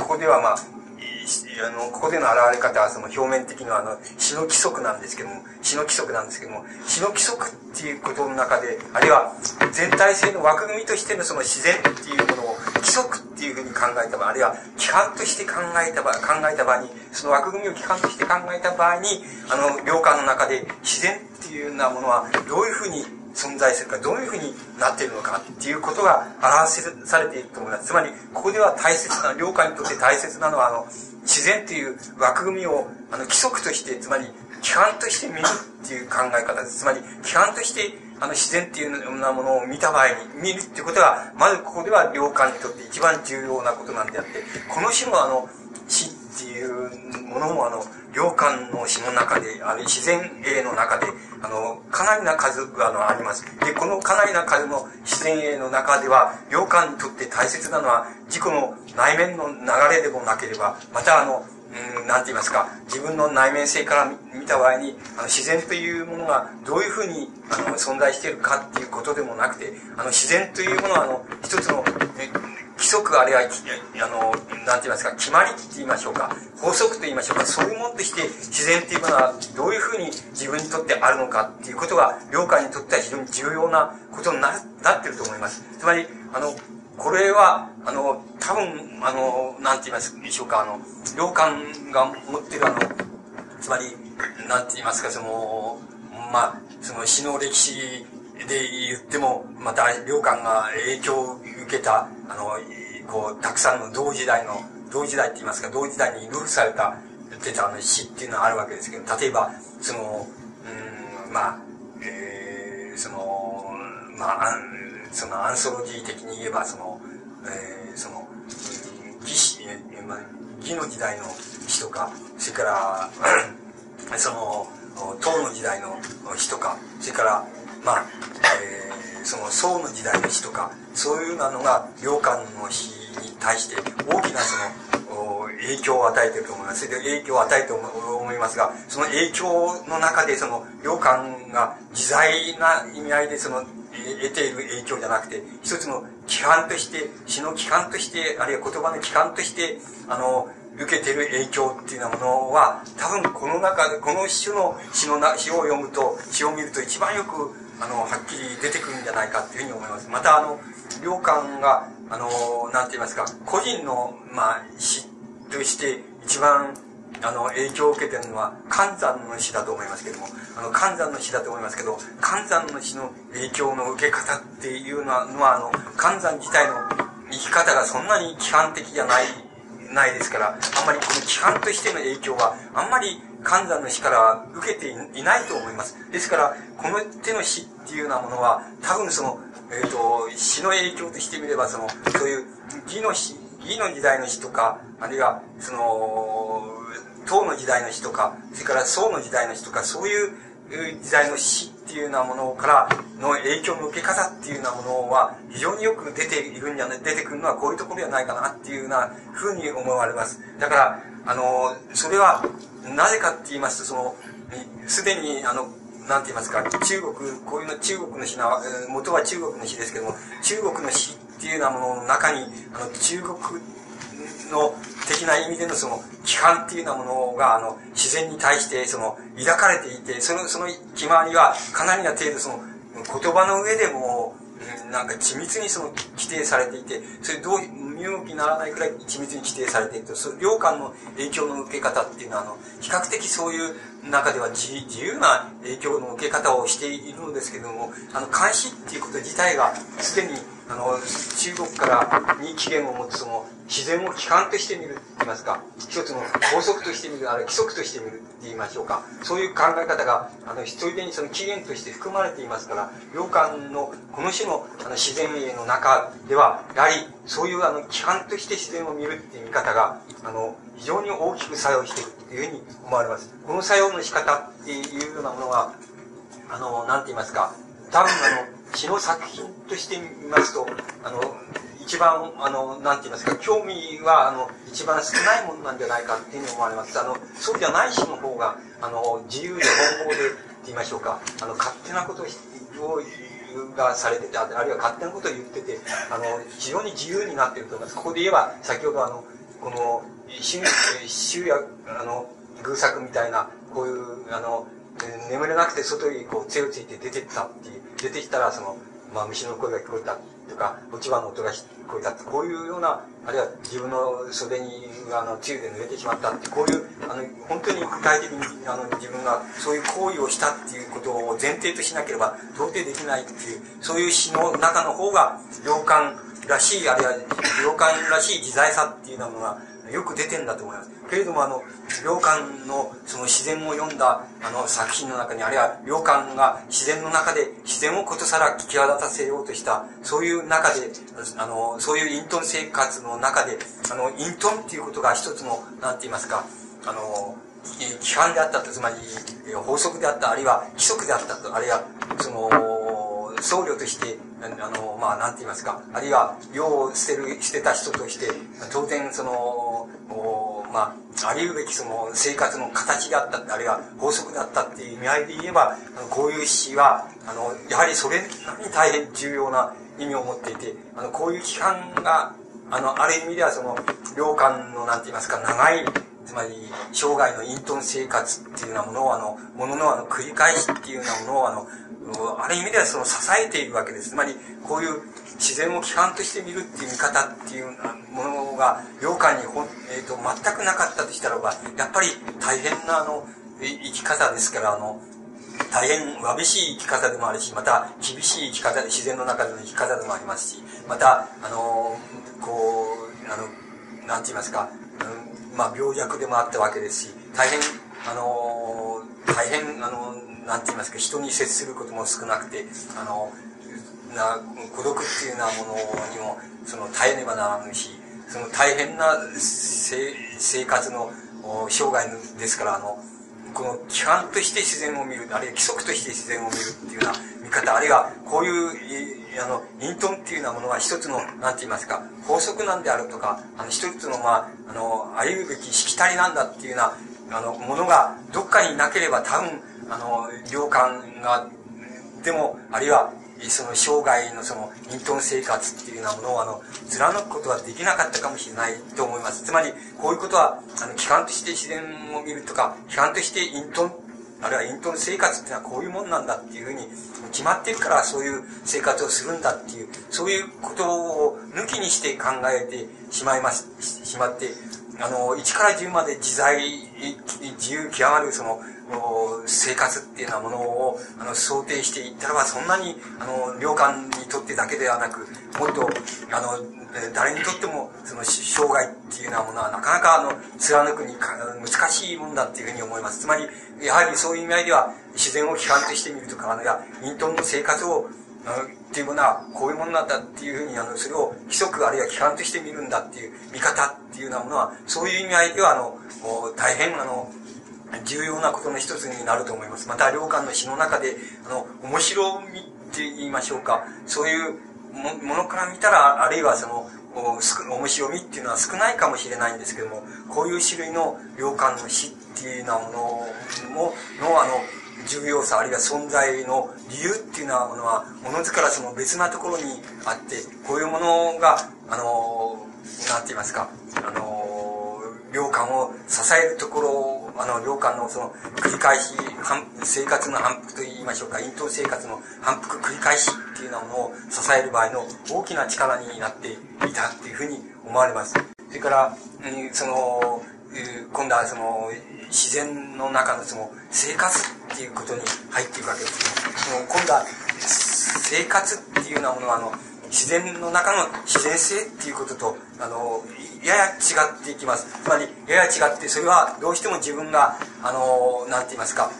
ここではまあ、あの、ここでの現れ方はその表面的にはあの、死の規則なんですけども、死の規則なんですけども、死の規則っていうことの中で、あるいは全体性の枠組みとしてのその自然っていうものを規則っていうふうに考えた場合、あるいは規範として考えた場合、考えた場合に、その枠組みを規範として考えた場合に、あの、領間の中で自然っていうようなものはどういうふうに存在するか、どういうふうになっているのかっていうことが表されていると思います。つまり、ここでは大切な、領下にとって大切なのは、あの、自然という枠組みを、あの、規則として、つまり、規範として見るっていう考え方です。つまり、規範として、あの、自然っていうようなものを見た場合に、見るっていうことが、まずここでは領下にとって一番重要なことなんであって、この種のあの、死っていうものも、あの、領間の詩の中で、ある自然絵の中で、あの、かなりな数あのあります。で、このかなりな数の自然絵の中では、領間にとって大切なのは、自己の内面の流れでもなければ、またあの、うん、なんて言いますか、自分の内面性から見た場合に、あの、自然というものがどういうふうに、あの、存在しているかっていうことでもなくて、あの、自然というものは、あの、一つの、規則あるいは、あの、なんて言いますか、決まりって言いましょうか、法則と言いましょうか、そういうものとして自然っていうものはどういうふうに自分にとってあるのかっていうことが、領海にとっては非常に重要なことにななってると思います。つまり、あの、これは、あの、多分、あの、なんて言いますでしょうか、あの、領館が持ってるあの、つまり、なんて言いますか、その、まあ、その死の歴史で言っても、また、領館が影響を受けた、あの、こう、たくさんの同時代の、同時代って言いますか、同時代にルフされた、出たあの詩っていうのはあるわけですけど、例えば、その、うん、まあ、えー、その、まあ、そのアンソロジー的に言えば、その、えー、その、義士、えー、まあ、義の時代の詩とか、それから、その、唐の時代の詩とか、それから、まあ、えー、その宋の時代の詩とか、そういうなのが、領官の詩に対して大きなその、影響を与えていると思います。それで影響を与えて思いますが、その影響の中で、その、領官が自在な意味合いで、その、得ている影響じゃなくて、一つの規範として、詩の規範として、あるいは言葉の規範として、あの、受けている影響っていうようなものは、多分この中で、この種の詩のな詩を読むと、詩を見ると一番よく、あの、はっきり出てくるんじゃないかっていうふうに思います。また、あの、良寛が、あの、なんて言いますか、個人の、まあ、詩として一番あの、影響を受けてるのは、寒山の詩だと思いますけども、あの、寒山の詩だと思いますけど、寒山の詩の影響の受け方っていうのは、のはあの、寒山自体の生き方がそんなに規範的じゃない、ないですから、あんまりこの規範としての影響は、あんまり寒山の日から受けていないと思います。ですから、この手の日っていうようなものは、多分その、えっ、ー、と、詩の影響としてみれば、その、そういう義の死、義の時代の死とか、あるいは、その、唐の時代の死とか、それから宋の時代の死とか、そういう時代の詩っていうようなものからの影響の受け方っていうようなものは非常によく出ているんじゃない、出てくるのはこういうところではないかなっていうようなふうに思われます。だから、あの、それはなぜかって言いますと、その、すでに、あの、なんて言いますか、中国、こういうの中国の詩な、元は中国の詩ですけども、中国の詩っていうようなものの中に、あの、中国の的な意味でのその規範っていうようなものが、あの、自然に対してその抱かれていて、その、その決まりはかなりな程度その言葉の上でも、なんか緻密にその規定されていて、それどう、身動きにならないくらい緻密に規定されていると、そ領間の影響の受け方っていうのは、あの、比較的そういう中では自由な影響の受け方をしているのですけれども、あの、監視っていうこと自体が、すでに、あの、中国からに起源を持つその、自然を規範として見るって言いますか、一つの法則として見る、あるいは規則として見るって言いましょうか、そういう考え方が、あの、一人でにその起源として含まれていますから、領間のこの種のあの自然への中では、やはりそういうあの、規範として自然を見るっていう見方が、あの、非常に大きく作用しているというふうに思われます。この作用の仕方っていうようなものが、あの、なんて言いますか、多分あの、詩の作品として見ますと、あの、一番、あの、なんて言いますか、興味は、あの、一番少ないものなんじゃないかっていうふうに思われます。あの、そうじゃない詩の方が、あの、自由で奔放で、って言いましょうか、あの、勝手なことをがされてて、あるいは勝手なことを言ってて、あの、非常に自由になってると思います。ここで言えば、先ほどあの、この、週や、あの、偶作みたいな、こういう、あの、眠れなくて外にこう、杖をついて出てったっていう、出てきたら、その、まあ、虫の声が聞こえたとか、落ち葉の音が聞こえたってこういうような、あるいは自分の袖に、あの、つゆで濡れてしまったって、こういう、あの、本当に具体的に、あの、自分がそういう行為をしたっていうことを前提としなければ、到底できないっていう、そういう詩の中の方が、良感らしい、あるいは、良感らしい自在さっていうようなものが、よく出てんだと思います。けれども、あの、良寛のその自然を読んだあの作品の中に、あるいは良寛が自然の中で自然をことさら際立たせようとした、そういう中で、あの、そういう隠遁生活の中で、あの、隠遁っていうことが一つの、なんて言いますか、あの、規範であったと、つまり、法則であった、あるいは規則であったと、あるいは、その、僧侶として、あの、まあ、なんて言いますか、あるいは、世を捨てる、捨てた人として、当然、その、まあ、あり得べきその生活の形であった、あるいは法則であったっていう意味合いで言えば、あのこういう詩は、あの、やはりそれなりに大変重要な意味を持っていて、あの、こういう規範が、あの、ある意味ではその、領間の、なんて言いますか、長い、つまり、生涯の隠遁生活っていうようなものを、あの、もののあの、繰り返しっていうようなものを、あの、ある意味ではその支えているわけです。つまり、こういう自然を規範として見るっていう見方っていうものが、領下にほ、えーと、全くなかったとしたらば、やっぱり大変なあの、生き方ですから、あの、大変わびしい生き方でもあるし、また厳しい生き方、自然の中での生き方でもありますし、また、あの、こう、あの、なんて言いますか、うん、まあ、病弱でもあったわけですし、大変、あの、大変、あの、なんて言いますか、人に接することも少なくて、あの、な孤独っていうようなものにも、その耐えねばならぬし、その大変な生活の生涯ですから、あの、この規範として自然を見る、あるいは規則として自然を見るっていうような見方、あるいはこういう、あの、イントンっていうようなものは一つの、なんて言いますか、法則なんであるとか、あの、一つの、まあ、あの、歩むべきしきたりなんだっていうような、あの、ものがどっかになければ多分、あの、領感が、でも、あるいは、その生涯のその隠遁生活っていうようなものをあの貫くことはできなかったかもしれないと思います。つまり、こういうことは、あの、機関として自然を見るとか、機関として隠遁、あるいは隠遁生活っていうのはこういうもんなんだっていうふうに決まってるからそういう生活をするんだっていう、そういうことを抜きにして考えてしまいます、しまって、あの、1から10まで自在、自由極まるその、生活っていうようなものをあの想定していったらばそんなにあの領館にとってだけではなくもっとあの誰にとってもその生涯っていうようなものはなかなかあの貫くに難しいもんだっていうふうに思います。つまりやはりそういう意味合いでは自然を規範としてみるとかあのや隠遁の生活をっていうものはこういうものなんだっていうふうにあのそれを規則あるいは規範として見るんだっていう見方っていうようなものはそういう意味合いではあの大変あの重要なことの一つになると思います。また、良寛の詩の中で、あの、面白みって言いましょうか、そういうものから見たら、あるいはその、面白みっていうのは少ないかもしれないんですけども、こういう種類の良寛の詩っていうようなものも、の、あの、重要さ、あるいは存在の理由っていうようなものは、おのずからその別なところにあって、こういうものが、あの、なんて言いますか、あの、領館を支えるところを、あの、領館のその、繰り返し、生活の反復と言いましょうか、隠遁生活の反復繰り返しっていうようなものを支える場合の大きな力になっていたっていうふうに思われます。それから、うん、その、今度はその、自然の中のその、生活っていうことに入っていくわけです、ね。今度は、生活っていうようなものは、あの、自然の中の自然性っていうことと、あの、やや違っていきます。つまり、やや違って、それはどうしても自分が、あの、なんて言いますか、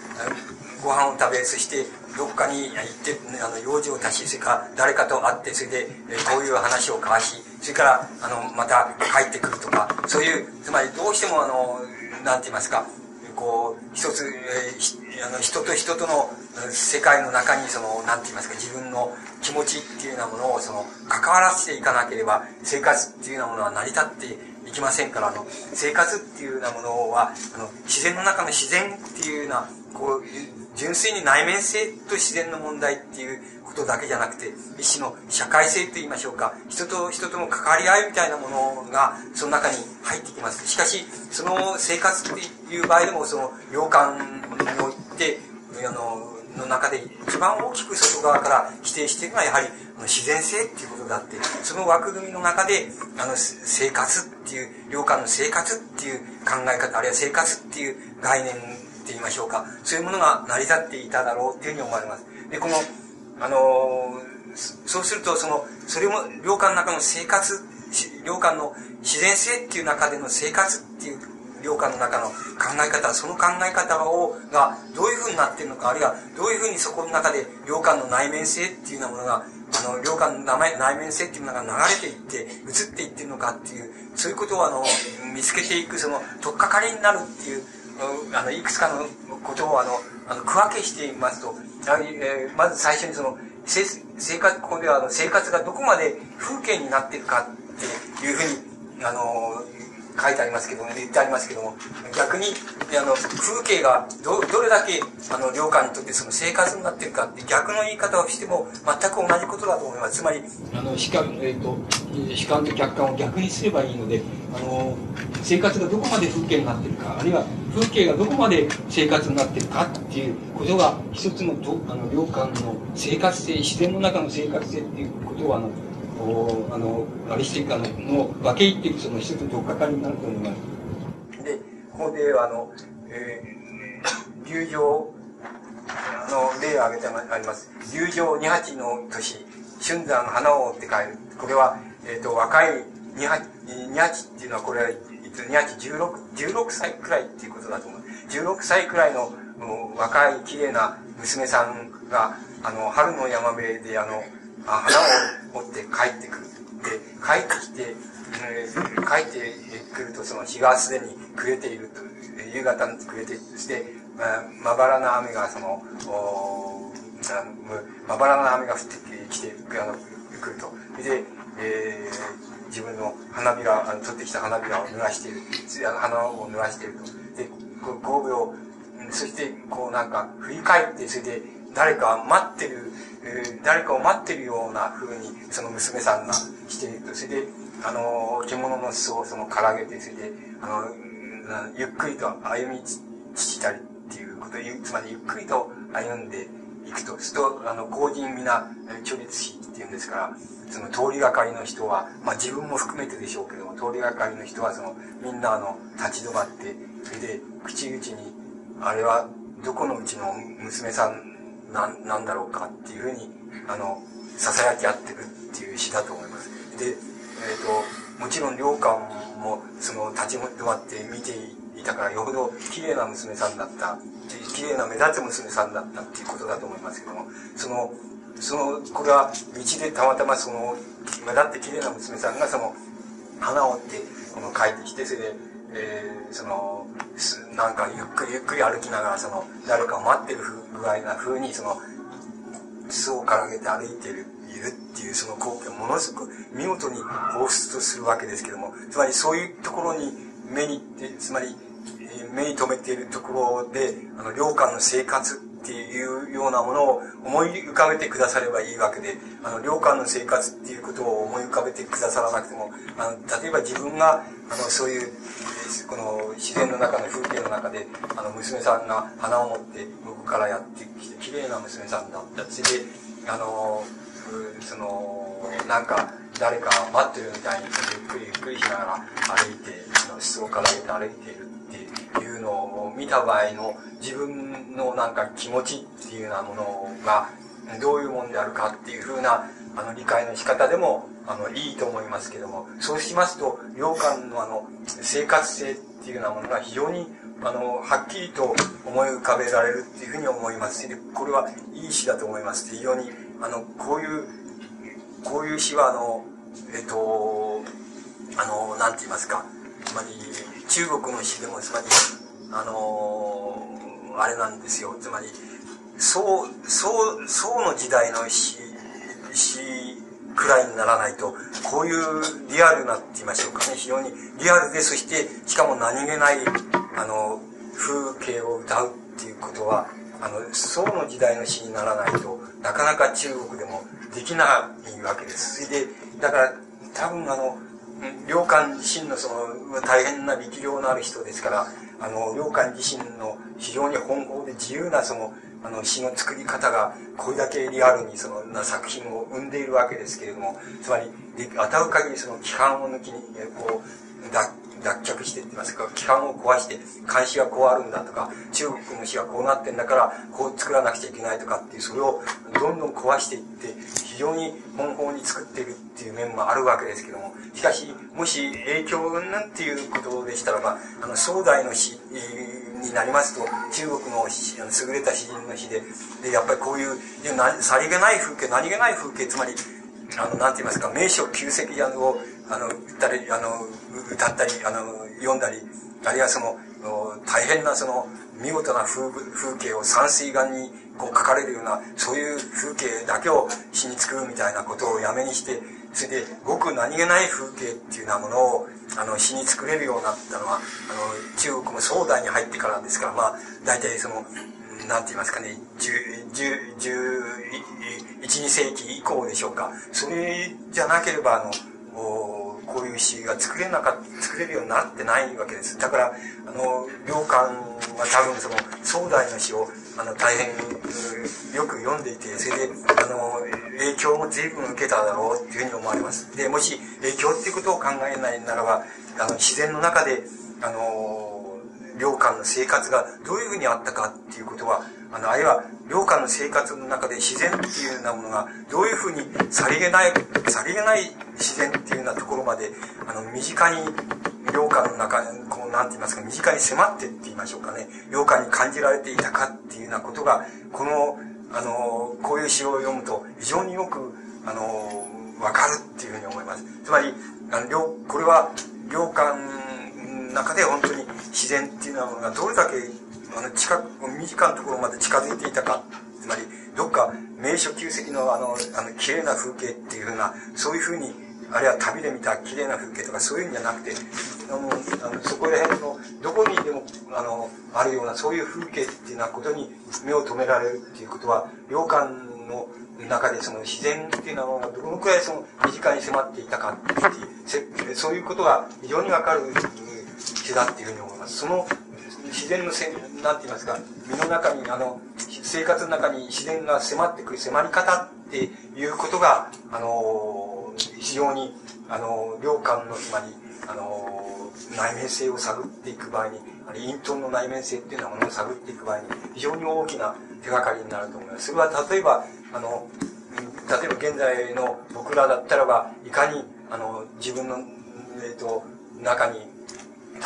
ご飯を食べ、そしてどっかに行って、あの、用事を足し、それから誰かと会って、それで、こういう話を交わし、それから、あの、また帰ってくるとか、そういう、つまりどうしても、あの、なんて言いますか、こう、一つ、えー、あの人と人との世界の中に、その、なんて言いますか、自分の気持ちっていうようなものを、その、関わらせていかなければ、生活っていうようなものは成り立っていきませんから、あの、生活っていうようなものは、あの、自然の中の自然っていうような、こう、純粋に内面性と自然の問題っていうことだけじゃなくて、一種の社会性と言いましょうか、人と人との関わり合いみたいなものが、その中に入ってきます。しかし、その生活っていう場合でも、その、洋館において、あの、の中で一番大きく外側から否定しているのはやはり自然性っていうことであってその枠組みの中であの生活っていう領間の生活っていう考え方あるいは生活っていう概念って言いましょうかそういうものが成り立っていただろうっていうふうに思われますでこのあのそうするとそのそれも領間の中の生活領間の自然性っていう中での生活っていう領下の中の考え方、その考え方を、がどういうふうになってるのか、あるいはどういうふうにそこの中で領下の内面性っていうようなものが、あの、領下の内面性っていうものが流れていって、移っていってるのかっていう、そういうことをあの、見つけていく、その、とっかかりになるっていう、あの、いくつかのことをあの、あの区分けしてみますと、やはり、えー、まず最初にその、生活、ここではあの生活がどこまで風景になっているかっていうふうに、あの、書いてありますけども、言ってありますけども、逆に、あの、風景がど、どれだけ、あの、領下にとってその生活になってるかって逆の言い方をしても、全く同じことだと思います。つまり、あの、主観、えっ、ー、と、主観と客観を逆にすればいいので、あの、生活がどこまで風景になってるか、あるいは風景がどこまで生活になってるかっていうことが、一つの、あの、領間の生活性、自然の中の生活性っていうことは、あの、あの、あれしていくかの、の分け入っていくその一つのとっかかりになると思います。で、ここで、あの、えー、流情の例を挙げてあります。流情二八の年、春山花を追って帰る。これは、えっ、ー、と、若い二八、二八っていうのは、これは、二八十六、十六歳くらいっていうことだと思う。十六歳くらいの若い綺麗な娘さんが、あの、春の山辺で、あの、花を持って帰ってくる。で、帰ってきて、帰ってくるとその日がすでに暮れていると、夕方に暮れて、そして、まばらな雨がその、まばらな雨が降ってきて、あの、来ると。で、えー、自分の花びら、取ってきた花びらを濡らしている。花を濡らしていると。で、神戸を、そして、こうなんか、振り返って、それで、誰か待ってる、誰かを待ってるような風にその娘さんがしている。それであの獣の裾をそのからげてそれであのゆっくりと歩みちたりっていうことつまりゆっくりと歩んでいくと。するとあの公人皆距離しっていうんですからその通りがかりの人は、まあ自分も含めてでしょうけども、通りがかりの人はそのみんなあの立ち止まって、それで口々に、あれはどこのうちの娘さんななんだろうかっていうふうにあのささやき合ってるっていう詩だと思います。で、えっ、ー、ともちろん良寛もその立ち止まって見ていたからよほど綺麗な娘さんだった綺麗な目立つ娘さんだったっていうことだと思いますけどもそのそのこれは道でたまたまその目立って綺麗な娘さんがその花を折ってこの帰ってきてそれで、えー、そのなんかゆっくりゆっくり歩きながらその誰かを待ってる具合な風にその巣をからげて歩いているいるっていうその光景をものすごく見事に放出とするわけですけどもつまりそういうところに目につまり目に留めているところであの良寛の生活っていうようなものを思い浮かべてくださればいいわけであの領館の生活っていうことを思い浮かべてくださらなくてもあの例えば自分があのそういうこの自然の中の風景の中で、あの、娘さんが花を持って僕からやってきて、綺麗な娘さんだった。それで、あの、その、なんか、誰か待ってるみたいに、ゆっくりゆっくりしながら歩いて、その室をから出て歩いているっていうのを見た場合の自分のなんか気持ちっていうようなものが、どういうもんであるかっていうふうな、あの、理解の仕方でも、あの、いいと思いますけども、そうしますと、洋館のあの、生活性っていうようなものが非常に、あの、はっきりと思い浮かべられるっていうふうに思いますし、これはいい詩だと思います。非常に、あの、こういう、こういう詩は、あの、えっと、あの、なんて言いますか、つまり、中国の詩でも、つまり、あの、あれなんですよ、つまり、宋、宋、宋の時代の詩、詩くらいにならないと、こういうリアルなって言いましょうかね、非常にリアルで、そして、しかも何気ない、あの、風景を歌うっていうことは、あの、宋の時代の詩にならないとなかなか中国でもできないわけです。それで、だから、多分あの、良寛自身のその、大変な力量のある人ですから、あの、良寛自身の非常に奔放で自由なその、あの、詩の作り方が、これだけリアルにその、な作品を生んでいるわけですけれども、つまり、当たる限りその規範を抜きに、こう、脱脱却してってますか、規範を壊して、監視はこうあるんだとか、中国の詩はこうなってんだから、こう作らなくちゃいけないとかっていう、それをどんどん壊していって、非常に奔放に作っているっていう面もあるわけですけども、しかし、もし影響なんていうことでしたらば、あの、壮大の詩になりますと、中国の優れた詩人の詩で、で、やっぱりこういう、さりげない風景、何気ない風景、つまり、あの、なんて言いますか、名所旧跡を、あの、歌ったり、あの、歌ったり、あの、読んだり、あるいはその、大変なその、見事な風風景を山水画にこう描かれるような、そういう風景だけを詩に作るみたいなことをやめにして、それで、ごく何気ない風景っていうようなものを、あの、詩に作れるようになったのは、あの、中国も宋代に入ってからですから、まあ、大体その、なんて言いますかね、？10。11。2世紀以降でしょうか。それじゃなければ、あの、こういう詩が作れなか作れるようになってないわけです。だから、あの、良寛は多分その、壮大の詩を、あの、大変、よく読んでいて、それで、あの、影響も随分受けただろうっていうふうに思われます。で、もし影響っていうことを考えないならば、あの、自然の中で、あの、良寛の生活がどういうふうにあったかっていうことは、あの、あるいは、良寛の生活の中で自然っていうようなものが、どういうふうにさりげない、さりげない自然っていうようなところまで、あの、身近に、良寛の中、こう、なんて言いますか、身近に迫ってって言いましょうかね、良寛に感じられていたかっていうようなことが、この、あの、こういう詩を読むと、非常によく、あの、わかるっていうふうに思います。つまり、あの、これは、良寛中で本当に自然っていうようなものがどれだけあの近く身近なところまで近づいていたかつまりどっか名所旧跡のあのあの綺麗な風景っていうふうなそういうふうにあるいは旅で見た綺麗な風景とかそういうんじゃなくてあのあのそこら辺のどこにでもあのあるようなそういう風景っていうようなことに目を留められるっていうことは洋館の中でその自然っていうのはどのくらいその身近に迫っていたかっていうそういうことが非常にわかる詩だっていうふうに思います。その自然のせ、なんて言いますか、身の中に、あの、生活の中に自然が迫ってくる迫り方っていうことが、あの、非常に、あの、良寛の、つまり、あの、内面性を探っていく場合に、隠遁の内面性っていうようなものを探っていく場合に、非常に大きな手がかりになると思います。それは例えば、あの、例えば現在の僕らだったらば、いかに、あの、自分の、えっ、ー、と、中に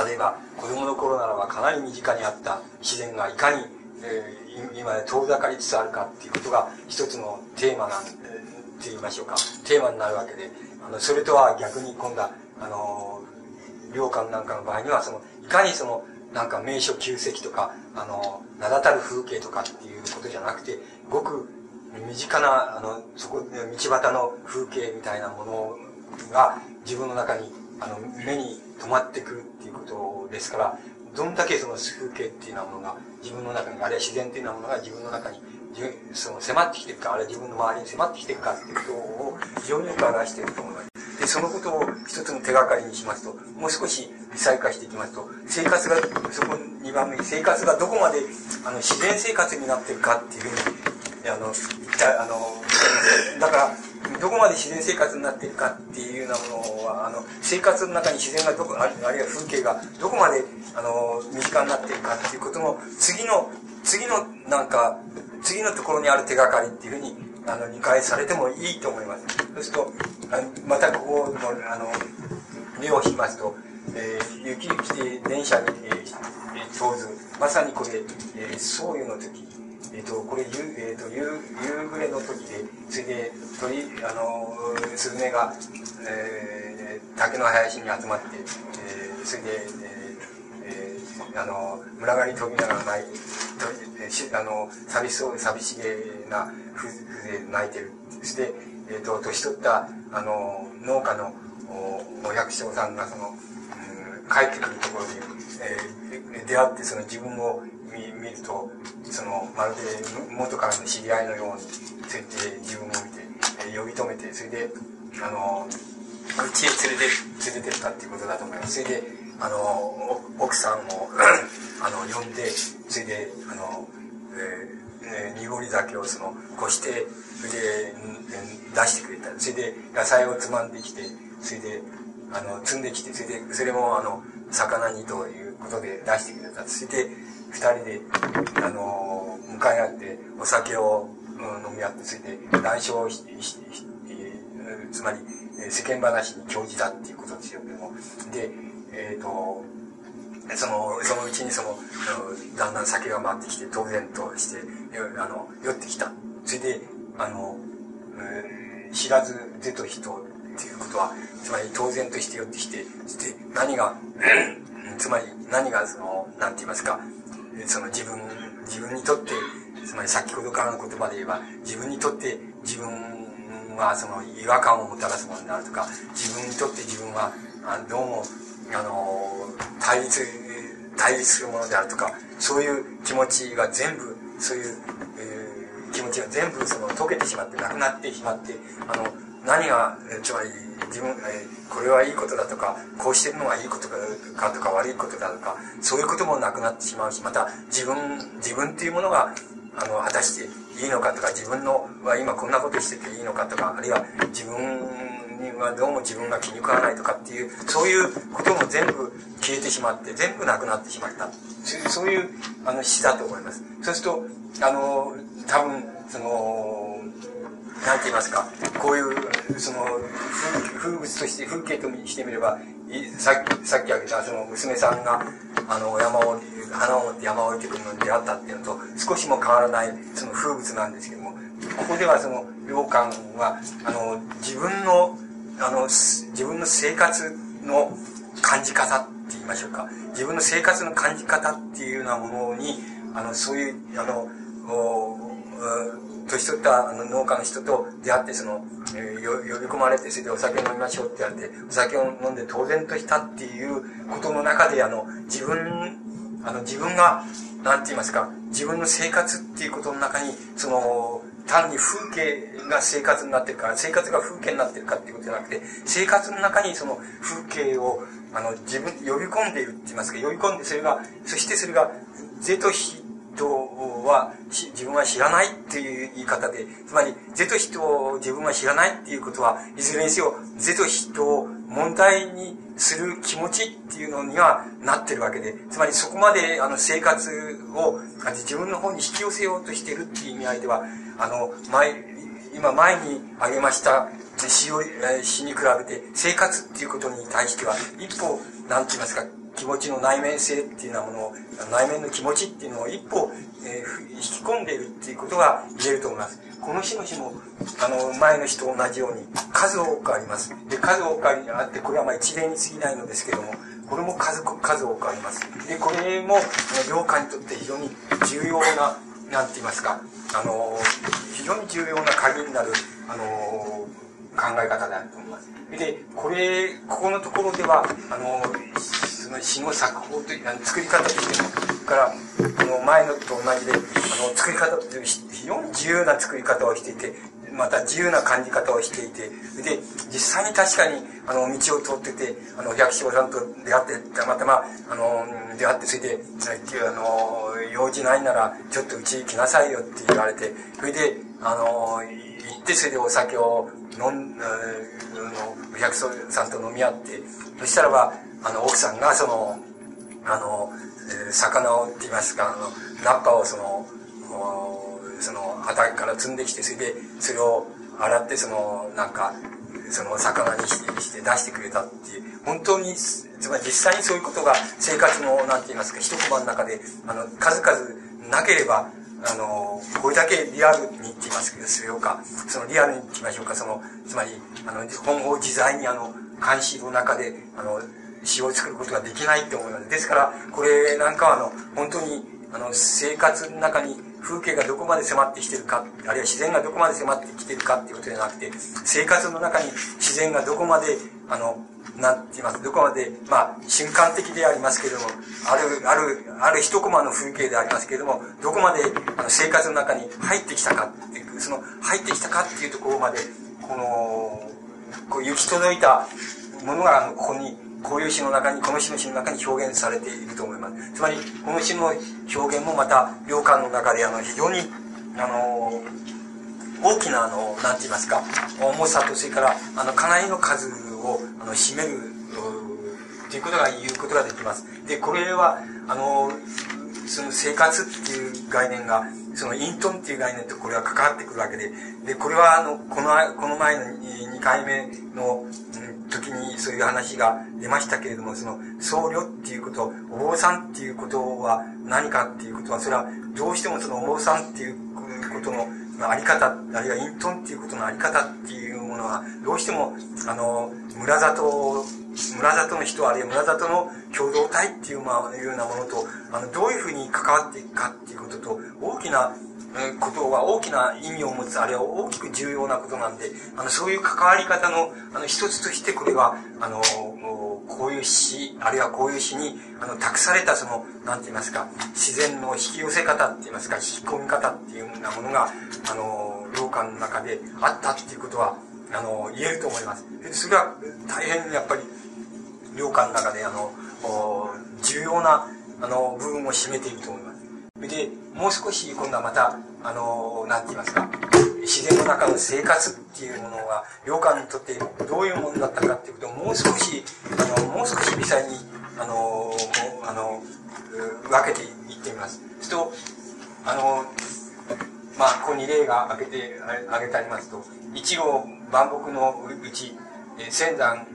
例えば子供の頃ならばかなり身近にあった自然がいかに、えー、今遠ざかりつつあるかっていうことが一つのテーマなんえー、って言いましょうか。テーマになるわけであのそれとは逆に今度はあの領館なんかの場合にはそのいかにそのなんか名所旧跡とかあの名だたる風景とかっていうことじゃなくてごく身近なあのそこ道端の風景みたいなものが自分の中にあの目に止まってくるっていうことですから、どんだけその風景っていうようなものが自分の中に、あるいは自然っていうようなものが自分の中にその迫ってきてるか、あるいは自分の周りに迫ってきてるかっていうことを非常によく表していると思います。で、そのことを一つの手がかりにしますと、もう少し微細化していきますと、生活が、そこ2番目に、生活がどこまであの自然生活になってるかっていうふうに、あの、あの、だから、どこまで自然生活になっているかっていうようなものは、あの、生活の中に自然がどこ、あるいは風景がどこまで、あの、身近になっているかっていうことの、次の、次の、なんか、次のところにある手がかりっていうふうに、あの、理解されてもいいと思います。そうすると、あまたここの、あの、目を引きますと、えー、雪来て電車に、えー、通ず、まさにこれ、えー、そういうの時、えっ、ー、と、これ、夕、えっ、ー、と、夕、夕暮れの時で、それで、鳥、あの、スズメが、えー、竹の林に集まって、えー、それで、えー、えー、あの、群がり飛びながら泣いて、あの、寂しそう、寂しげな風で泣いてる。そして、えっ、ー、と、年取った、あの、農家のおお百姓さんが、その、うん、帰ってくるところで、えー、出会って、その自分を見見ると、その、まるで元からの知り合いのように、ついて自分を見て、えー、呼び止めて、それで、あの、うちへ連れて、連れてったっていうことだと思います。それで、あの、奥さんを あの、呼んで、それで、あの、えー、え濁り酒をその、こして、それで、出してくれた。それで、野菜をつまんできて、それで、あの、積んできて、それで、それも、あの、魚にということで出してくれた。それで、二人で、あの、向かい合って、お酒を、うん、飲み合って、それで、談笑し、しつまり、世間話に興じたっていうことですよけども。で、えっ、ー、と、その、そのうちにその、だんだん酒が回ってきて、当然として、あの、酔ってきた。それで、あの、えー、知らずぜと人っていうことは、つまり当然として寄ってきて、そして何が、つまり何がその、なんて言いますか、その自分、自分にとって、つまり先ほどからの言葉で言えば、自分にとって自分はその違和感をもたらすものであるとか、自分にとって自分は、どうも、あの、対立、対立するものであるとか、そういう気持ちが全部、そういう、えー、気持ちが全部その溶けてしまって、なくなってしまって、あの、何が、つまり、自分、え、これはいいことだとか、こうしてるのがいいことかとか悪いことだとか、そういうこともなくなってしまうし、また自分、自分っていうものが、あの、果たしていいのかとか、自分のは今こんなことしてていいのかとか、あるいは自分にはどうも自分が気に食わないとかっていう、そういうことも全部消えてしまって、全部なくなってしまった。そういう、あの、詩だと思います。そうすると、あの、多分、その、なんて言いますか、こういう、その、風物として、風景としてみれば、さっき、さっき挙げた、その娘さんが、あの、山を、花を持って山を降りてくるのに出会ったっていうのと、少しも変わらない、その風物なんですけども、ここではその、良寛は、あの、自分の、あの、自分の生活の感じ方って言いましょうか。自分の生活の感じ方っていうようなものに、あの、そういう、あの、お年取ったあの農家の人と出会って、その、えー、呼び込まれて、それでお酒飲みましょうって言われて、お酒を飲んで当然としたっていうことの中で、あの、自分、あの、自分が、なんて言いますか、自分の生活っていうことの中に、その、単に風景が生活になってるか、生活が風景になってるかっていうことじゃなくて、生活の中にその風景を、あの、自分、呼び込んでいるって言いますか、呼び込んで、それが、そしてそれが、是と非とは、自分は知らないっていう言い方で、つまり、是と人を自分は知らないっていうことは、いずれにせよ、是と人を問題にする気持ちっていうのにはなってるわけで、つまりそこまであの生活を自分の方に引き寄せようとしてるっていう意味合いでは、あの、前、今前に挙げました詩を、詩に比べて生活っていうことに対しては、一歩、なんて言いますか、気持ちの内面性っていうようなものを、内面の気持ちっていうのを一歩、えー、引き込んでいるっていうことが言えると思います。この日の日も、あの、前の日と同じように数多くあります。で、数多くあって、これはまあ一例に過ぎないのですけども、これも数、数多くあります。で、これも、領家にとって非常に重要な、なんて言いますか、あの、非常に重要な鍵になる、あの、考え方であると思います。で、これ、ここのところでは、あの、その詩の作法という、あの作り方としても、から、あの、前のと同じで、あの、作り方という非常に自由な作り方をしていて、また自由な感じ方をしていて、で、実際に確かに、あの、道を通ってて、あの、百姓さんと出会って、たまたま、あの、出会って、それで、あの、用事ないなら、ちょっとうち来なさいよって言われて、それで、あの、行って、それでお酒を飲ん、の、百姓さんと飲み合って、そしたらば、あの、奥さんが、その、あの、魚をって言いますか、あの、ナッパをその、その畑から積んできて、それで、それを洗って、その、なんか、その魚にして出してくれたっていう、本当に、つまり実際にそういうことが生活の、なんて言いますか、一コマの中で、あの、数々なければ、あの、これだけリアルにって言いますけど、それをか、そのリアルにって言いましょうか、その、つまり、あの、本を自在にあの、監視の中で、あの、詩を作ることができないって思います。ですから、これなんかはあの、本当に、あの、生活の中に風景がどこまで迫ってきてるか、あるいは自然がどこまで迫ってきてるかっていうことじゃなくて、生活の中に自然がどこまで、あの、なんて言います、どこまで、まあ、瞬間的でありますけれども、ある、ある、ある一コマの風景でありますけれども、どこまであの生活の中に入ってきたかっていう、その入ってきたかっていうところまで、この、こう行き届いたものが、あの、ここにこういう詩の中に、この詩の詩の中に表現されていると思います。つまり、この詩の表現もまた、良寛の中で、あの、非常に、あの、大きな、あの、なんて言いますか、重さと、それから、あの、かなりの数を、あの、占める、ということが言うことができます。で、これは、あの、その生活っていう概念が、その隠遁っていう概念とこれは関わってくるわけで、で、これはあの、この、この前の2回目の、時にそういう話が出ましたけれども、その僧侶っていうこと、お坊さんっていうことは何かっていうことは、それはどうしてもそのお坊さんっていうことのあり方、あるいは隠遁っていうことのあり方っていうものは、どうしても、あの、村里、村里の人、あるいは村里の共同体っていう、まあ、いうようなものと、あの、どういうふうに関わっていくかっていうことと、大きなことは大きな意味を持つ、あるいは大きく重要なことなんで、あの、そういう関わり方の、あの、一つとしてこれは、あの、こういう詩、あるいはこういう詩に、あの、託されたその、なんて言いますか、自然の引き寄せ方って言いますか、引き込み方っていうようなものが、あの、良館の中であったっていうことは、あの、言えると思います。それは大変やっぱり、良館の中で、あの、重要な、あの、部分を占めていると思います。で、もう少し今度はまた、あの、なんて言いますか、自然の中の生活っていうものが、良館にとってどういうものだったかっていうことをもう少し、あの、もう少し微細に、あの、あの、分けていってみます。すると、あの、まあ、ここに例が挙げて、挙げてありますと、一号万木のうち、仙山、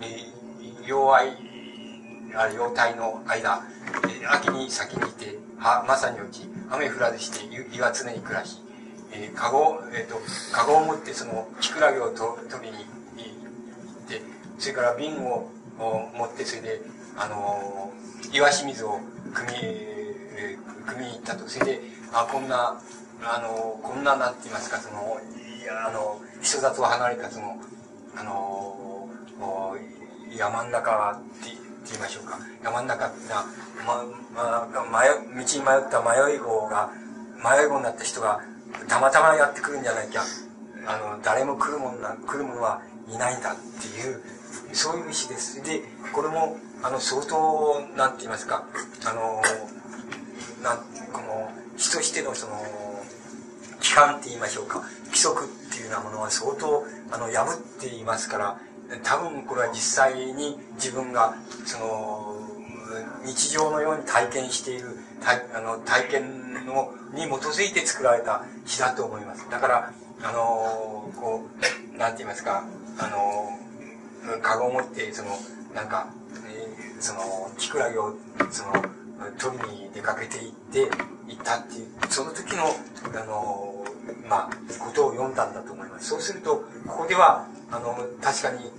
妖愛、ある妖体の間、秋に先にいて、は、まさにうち、雨降らずして湯が常に暮らし、えー、かご、えっ、ー、と、かごを持ってその、キクラゲをと取りに行って、それから瓶を持って、それで、あのー、岩清水を汲み、えー、汲みに行ったと。それで、あ、こんな、あの、こんな、なんて言いますか、その、いや、あの、人里離れたその、あの、山ん中って言いましょうか。山ん中な、ま、ま、迷、道に迷った迷い子が、迷い子になった人が、たまたまやってくるんじゃなきゃ、あの、誰も来るもんな、来るものはいないんだっていう、そういう意思です。で、これも、あの、相当、なんて言いますか、あの、なん、この、人としてのその、規範って言いましょうか、規則っていうようなものは相当、あの、破っていますから、多分これは実際に自分が、その、日常のように体験しているあの体験のに基づいて作られた詩だと思います。だから、あのこう、なんて言いますか、あのカゴを持って、その、なんか、えー、その、キクラゲを、その、取りに出かけていって、行ったっていう、その時の、あのまあ、ことを読んだんだと思います。そうすると、ここでは、あの、確かに、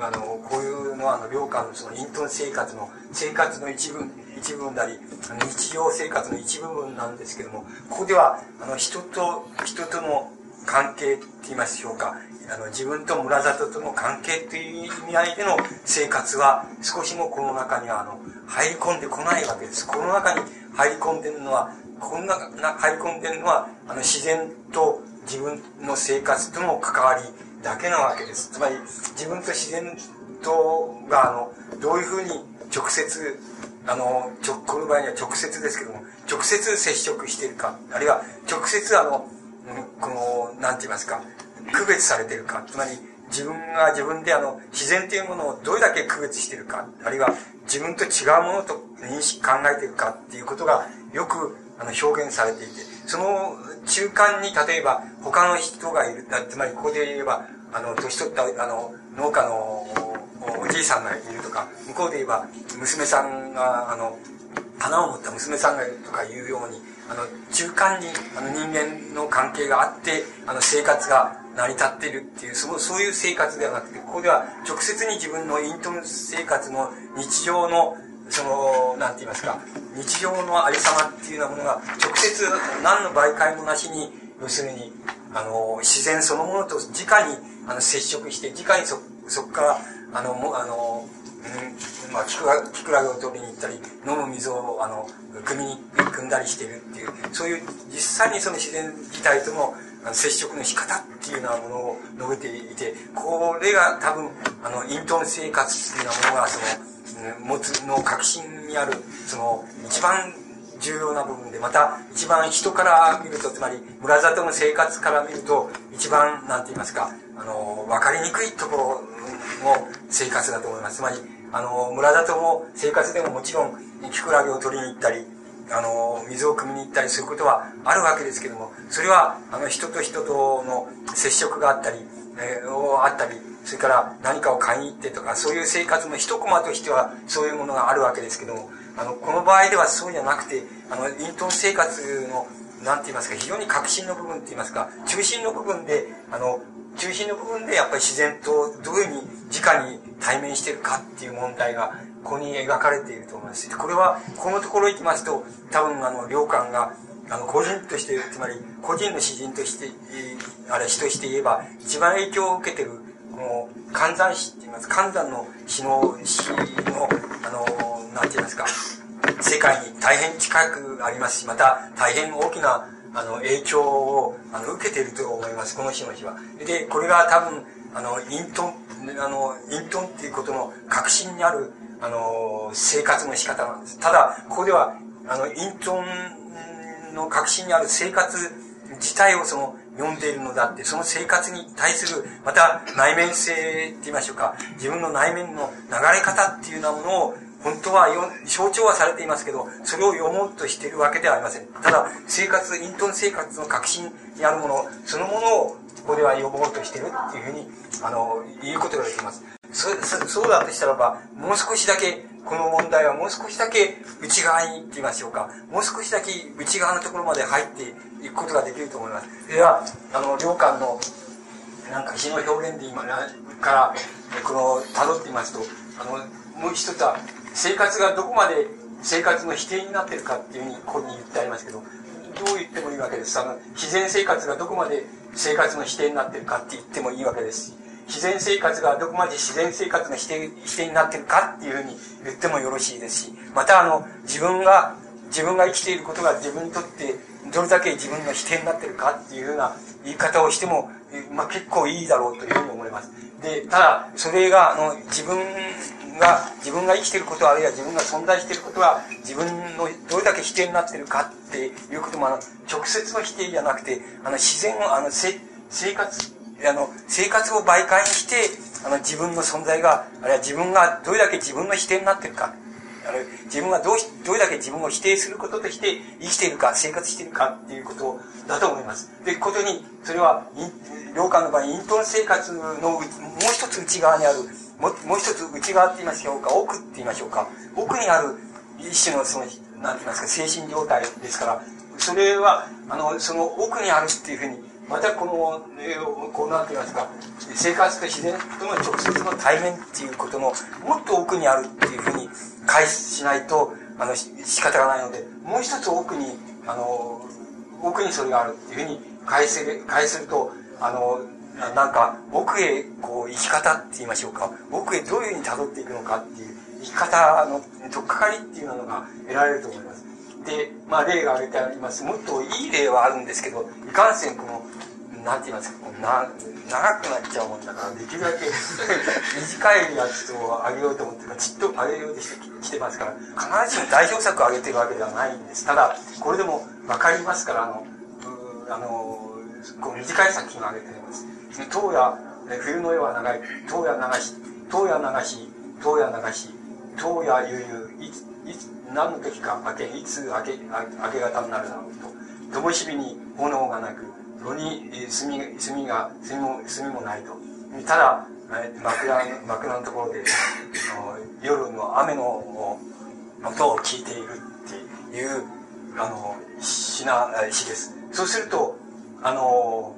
あの、こういうのは、あの、領下のその隠遁生活の、生活の一部、一部分なり、日常生活の一部分なんですけども、ここでは、あの、人と、人との関係って言いますでしょうか、あの、自分と村里との関係という意味合いでの生活は、少しもこの中には、あの、入り込んでこないわけです。この中に入り込んでるのは、こんな、入り込んでるのは、あの、自然と自分の生活との関わりだけなわけです。つまり、自分と自然とが、あの、どういうふうに直接、あの、直、この場合には直接ですけども、直接接触しているか、あるいは直接あの、この、なんて言いますか、区別されてるか、つまり、自分が自分であの、自然というものをどれだけ区別してるか、あるいは自分と違うものと認識、考えてるか。っていうことがよくあの表現されていて、その中間に例えば他の人がいる、つまりここで言えば、あの、年取ったあの、農家のおじいさんがいるとか、向こうで言えば娘さんが、あの、花を持った娘さんがいるとかいうように、あの、中間にあの人間の関係があって、あの、生活が成り立ってるっていう、そそういう生活ではなくて、ここでは直接に自分のイントン生活の日常の、その、なんて言いますか、日常のありさまっていうようなものが、直接何の媒介もなしに、要するに、あの、自然そのものと直に、あの、接触して、直にそ、そこから、あの、もあの、うん、まあ、キクラキクラゲを取りに行ったり、飲む水を、あの、汲みに、汲んだりしてるっていう、そういう、実際にその自然自体との接触の仕方っていうようなものを述べていて、これが多分、あの、イントン生活っていうようなものが、その、持つの核心にある、その、一番重要な部分で、また、一番人から見ると、つまり、村里の生活から見ると、一番、なんて言いますか、あの、わかりにくいところの生活だと思います。つまり、あの、村里も生活でももちろん、キクラゲを取りに行ったり、あの、水を汲みに行ったりすることはあるわけですけども、それは、あの、人と人との接触があったり、えー、あったり、それから何かを買いに行ってとか、そういう生活の一コマとしては、そういうものがあるわけですけども、あの、この場合ではそうじゃなくて、あの、イントン生活の、なんて言いますか、非常に革新の部分って言いますか、中心の部分で、あの、中心の部分でやっぱり自然とどういうふうに直に対面してるかっていう問題がここに描かれていると思います。これは、このところ行きますと、多分、あの、良寛が、あの、個人として、つまり、個人の詩人として、あれ、詩として言えば、一番影響を受けてる、この、寒山詩って言います。寒山の詩の、詩の、あの、なんて言いますか、世界に大変近くありますし、また、大変大きな、あの、影響を、あの、受けていると思います、この詩の詩は。で、これが多分、あの、イントン、あの、イントンっていうことの核心にある、あの、生活の仕方なんです。ただ、ここでは、あの、イントンの核心にある生活自体をその、読んでいるのだって、その生活に対する、また内面性って言いましょうか、自分の内面の流れ方っていうようなものを、本当は象徴はされていますけど、それを読もうとしているわけではありません。ただ、生活、イントン生活の核心にあるもの、そのものを、ここでは読もうとしているっていうふうに、あの、言うことができます。そそうだとしたらば、もう少しだけ、この問題はもう少しだけ内側にって言いましょうか。もう少しだけ内側のところまで入っていくことができると思います。では、あの、良寛の、なんか詩の表現で今から、この、辿ってみますと、あの、もう一つは、生活がどこまで生活の否定になってるかっていうふうに、ここに言ってありますけど、どう言ってもいいわけです。あの、自然生活がどこまで生活の否定になってるかって言ってもいいわけですし、自然生活がどこまで自然生活の否定、否定になってるかっていうふうに言ってもよろしいですし、またあの、自分が、自分が生きていることが自分にとってどれだけ自分の否定になってるかっていうような言い方をしても、まあ結構いいだろうというふうに思います。で、ただ、それが、あの、自分が、自分が生きていることあるいは自分が存在していることが自分のどれだけ否定になってるかっていうことも、あの、直接の否定じゃなくて、あの、自然を、あの、生活あの、生活を媒介にして、あの、自分の存在が、あるいは自分がどれだけ自分の否定になってるか、あの自分がどうどれだけ自分を否定することとして生きているか、生活しているかっていうことだと思います。で、ことに、それは、良寛の場合、イントン生活のもう一つ内側にある、ももう一つ内側って言いましょうか、奥って言いましょうか、奥にある一種のその、なんて言いますか、精神状態ですから、それは、あの、その奥にあるっていうふうに、またこの、え、こうなんて言いますか、生活と自然との直接の対面っていうことのもっと奥にあるっていうふうに返しないと、あの、仕方がないので、もう一つ奥に、あの、奥にそれがあるっていうふうに返せる、返せると、あの、なんか、奥へ、こう、生き方って言いましょうか。奥へどういうふうに辿っていくのかっていう、生き方の、とっかかりっていうのが得られると思います。で、まあ、例が挙げてあります。もっといい例はあるんですけど、いかんせんこの、なんて言いますか、な、長くなっちゃうもんだから、できるだけ 短いやつをあげようと思って、ちっとあげようとしてきてますから、必ずしも代表作をあげてるわけではないんです。ただ、これでもわかりますから、あの、あの、こう短い作品をあげてます。東夜、冬の夜は長い、東夜流し、東夜流し、東夜流し、東夜悠々、いつ、何の時か明け、いつ明け、明け方になるだろうと。灯火に炎がなく、炉に炭炭が、炭も、炭もないと。ただ、枕、枕のところで、夜の雨の音を聞いているっていう、あの、詩な、詩です。そうすると、あの、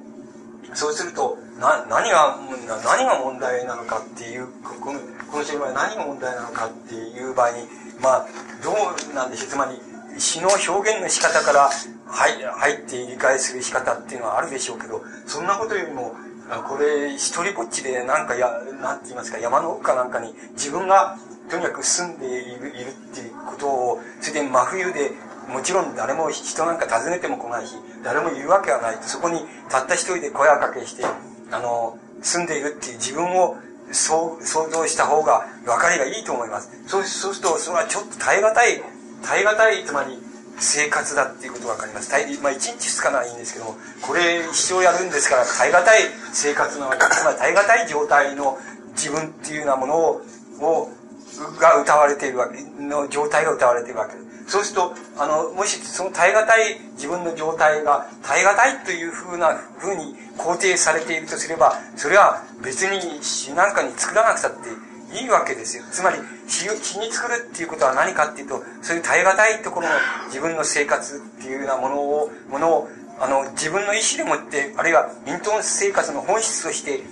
そうすると、な、何が、何が問題なのかっていう、この、この詩の場合何が問題なのかっていう場合に、まあ、どうなんでしょう。つまり、詩の表現の仕方から入入って理解する仕方っていうのはあるでしょうけど、そんなことよりも、これ、一人ぼっちでなんかや、なんて言いますか、山の奥かなんかに自分がとにかく住んでいるいるっていうことを、それで真冬で、もちろん誰も人なんか訪ねても来ないし、誰もいるわけはない。そこにたった一人で声をかけして、あの、住んでいるっていう自分をそう想像した方が分かりがいいと思います。そうそうすると、それはちょっと耐え難い、耐え難い、つまり生活だっていうことが分かります。まあ、1日2日ならいいんですけども、これ一生やるんですから、耐え難い生活なわけ。つまり耐え難い状態の自分っていうようなものを、をが歌われているわけ、の状態が歌われているわけです。そうすると、あの、もしその耐え難い自分の状態が耐え難いというふうな、ふうに肯定されているとすれば、それは別に詩なんかに作らなくたっていいわけですよ。つまり詩、詩に作るっていうことは何かっていうと、そういう耐え難いところの自分の生活っていうようなものを、ものを、あの、自分の意思でもって、あるいは隠遁生活の本質として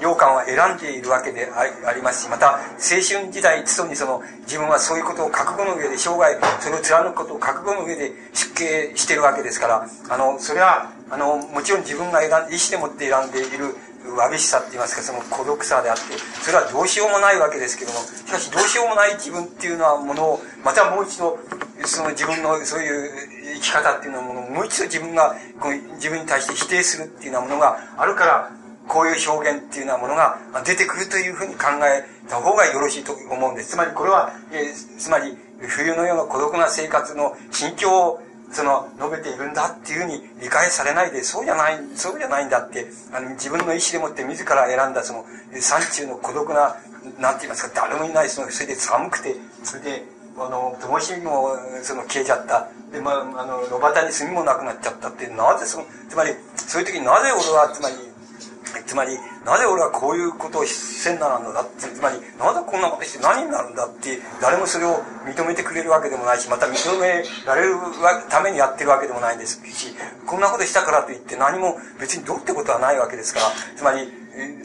良寛は選んでいるわけでありますし、また、青春時代、つとにその、自分はそういうことを覚悟の上で、生涯、それを貫くことを覚悟の上で出家してるわけですから、あの、それは、あの、もちろん自分が選ん意思でもって選んでいる、わびしさって言いますか、その孤独さであって、それはどうしようもないわけですけども、しかしどうしようもない自分っていうのはものを、またもう一度、その自分のそういう生き方っていうのものをもう一度自分が、こう自分に対して否定するっていうようなものがあるから、こういう表現っていうようなものが出てくるというふうに考えた方がよろしいと思うんです。つまりこれは、えー、つまり冬のような孤独な生活の心境をその述べているんだっていうふうに理解されないで、そうじゃない、そうじゃないんだって、あの自分の意思でもって自ら選んだその山中の孤独な、なんて言いますか、誰もいない、その、それで寒くて、それで、あの、灯火も、その、消えちゃった。で、まあ、あの、炉端に炭もなくなっちゃったって、なぜその、つまり、そういう時になぜ俺は、つまり、つまり、なぜ俺はこういうことをせんならんだ？って、つまり、なぜこんなことして何になるんだって、誰もそれを認めてくれるわけでもないし、また認められるためにやってるわけでもないんですし、こんなことしたからといって何も別にどうってことはないわけですから、つまり、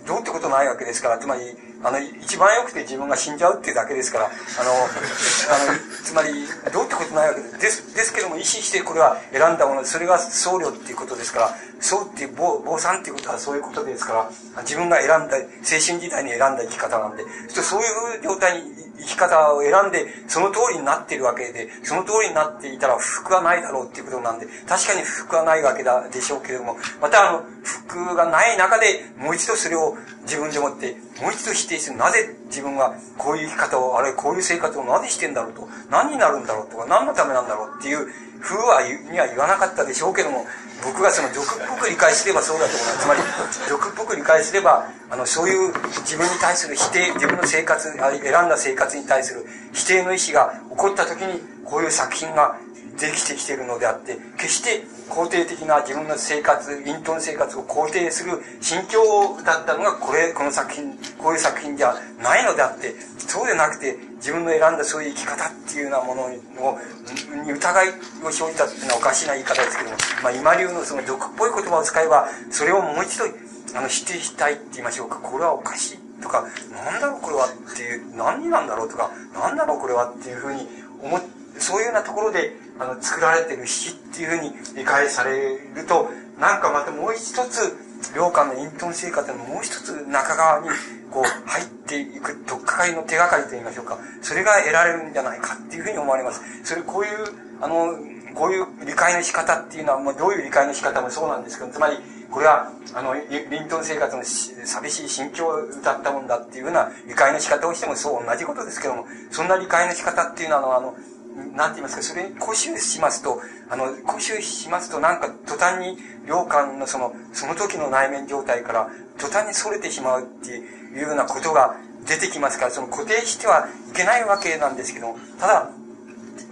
どうってことないわけですから、つまり、あの、一番良くて自分が死んじゃうっていうだけですから、あの、あの、つまり、どうってことないわけです。ですですけども、意識してこれは選んだもの、それが僧侶っていうことですから、僧っていう坊、坊さんっていうことはそういうことですから、自分が選んだ、青春時代に選んだ生き方なんで、そういう状態に生き方を選んで、その通りになっているわけで、その通りになっていたら不服はないだろうっていうことなんで、確かに不服はないわけだでしょうけれども、またあの、不服がない中で、もう一度それを自分でもって、もう一度否定する。なぜ自分はこういう生き方を、あるいはこういう生活をなぜしてんだろうと、何になるんだろうとか、何のためなんだろうっていう風は、には言わなかったでしょうけども、僕がその俗っぽく理解すればそうだと思います。つまり、俗っぽく理解すれば、あの、そういう自分に対する否定、自分の生活、選んだ生活に対する否定の意思が起こった時に、こういう作品ができてきてるのであって、決して肯定的な自分の生活、隠遁生活を肯定する心境を歌ったのが、これ、この作品、こういう作品じゃないのであって、そうでなくて、自分の選んだそういう生き方っていうようなもの、に疑いを生じたっていうのはおかしな言い方ですけども、まあ今流のその毒っぽい言葉を使えば、それをもう一度、あの、否定したいって言いましょうか。これはおかしいとか、なんだろうこれはっていう、何なんだろうとか、なんだろうこれはっていうふうに思っ、そういうようなところで、あの、作られてる詩っていうふうに理解されると、なんかまたもう一つ、良寛の隠遁生活のもう一つ中側に、こう、入っていく、どっかかりの手がかりと言いましょうか。それが得られるんじゃないかっていうふうに思われます。それ、こういう、あの、こういう理解の仕方っていうのは、まあ、どういう理解の仕方もそうなんですけど、つまり、これは、あの、リントン生活の寂しい心境を歌ったもんだっていうような理解の仕方をしてもそう同じことですけども、そんな理解の仕方っていうのは、あの、なんて言いますか、それに固執しますと、あの、固執しますとなんか途端に良寛のその、その時の内面状態から途端に逸れてしまうっていうようなことが出てきますから、その固定してはいけないわけなんですけども、ただ、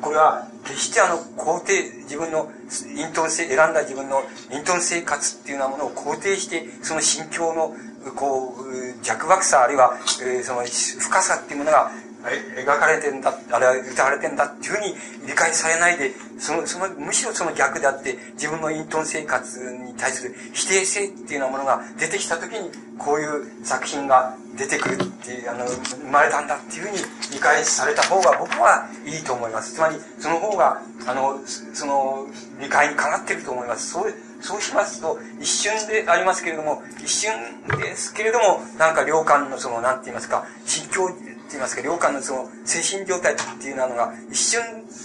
これは決してあの肯定自分の隠遁性選んだ自分の隠遁生活っていうようなものを肯定してその心境のこう弱漠さあるいは、えー、その深さっていうものが描かれてんだあれは歌われてんだっていうふうに理解されないでそのそのむしろその逆であって自分の隠遁生活に対する否定性っていうようなものが出てきた時にこういう作品が出てくるっていうあの生まれたんだっていうふうに理解された方が僕はいいと思います。つまりその方があのその理解にかかってると思います。そうそうしますと一瞬でありますけれども一瞬ですけれどもなんか良寛のその何て言いますか心境って言いますか、良寛のその精神状態っていうのが一瞬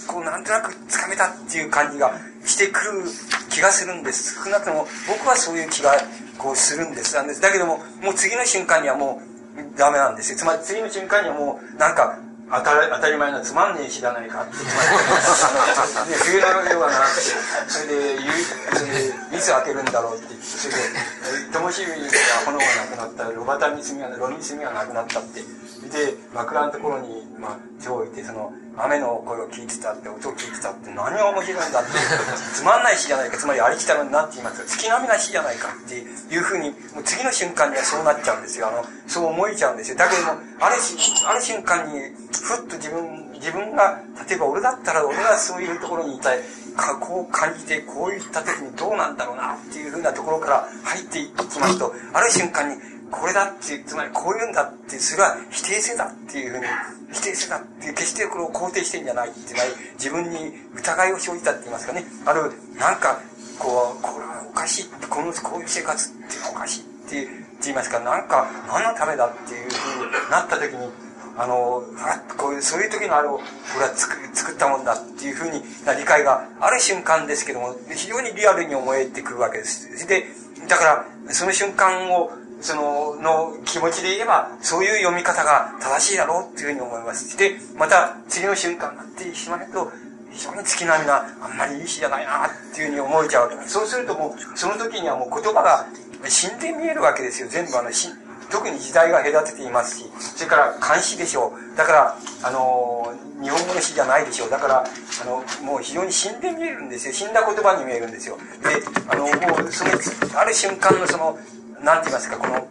こうなんとなくつかめたっていう感じがしてくる気がするんです。少なくとも僕はそういう気がこうするんです。なんです。だけども、もう次の瞬間にはもうダメなんですよ。つまり次の瞬間にはもうなんか当た当たり前のつまんねえ知らないかって言われて、で、冬のようはなくて、それで、それで、いつ開けるんだろうって言って、それで、灯火が炎がなくなった、炉端に炭が、炉に炭がなくなったって、で、枕のところに、まあ、手を置いて、その、雨の声を聞いてたって、音を聞いてたって、何が面白いんだって、つまんない詩じゃないか、つまりありきたのになって言います、月並みな詩じゃないかっていうふうに、もう次の瞬間にはそうなっちゃうんですよ。あの、そう思えちゃうんですよ。だけども、あるある瞬間に、ふっと自分、自分が、例えば俺だったら、俺がそういうところにいたい、かこう感じて、こういった時にどうなんだろうなっていうふうなところから入っていきますと、ある瞬間に、これだってつまりこういうんだってそれは否定性だっていうふうに否定性だって決してこれを肯定してんじゃないっていう自分に疑いを生じたって言いますかね。あるなんかこうこれはおかしいこのこういう生活っておかしいって言いますかなんか何のためだっていうふうになった時にあのこういうそういう時のあれを俺は作作ったもんだっていうふうにな理解がある瞬間ですけども非常にリアルに思えてくるわけです。でだからその瞬間をその、の気持ちで言えば、そういう読み方が正しいだろうっていうふうに思います。で、また次の瞬間になってしまうと、非常に月並みな、あんまりいい詩じゃないなっていうふうに思えちゃうわけです。そうするともう、その時にはもう言葉が死んで見えるわけですよ。全部あの、特に時代が隔てていますし、それから漢詩でしょう。だから、あの、日本語の詩じゃないでしょう。だから、あの、もう非常に死んで見えるんですよ。死んだ言葉に見えるんですよ。で、あの、もう、その、ある瞬間のその、なんて言いますか、この、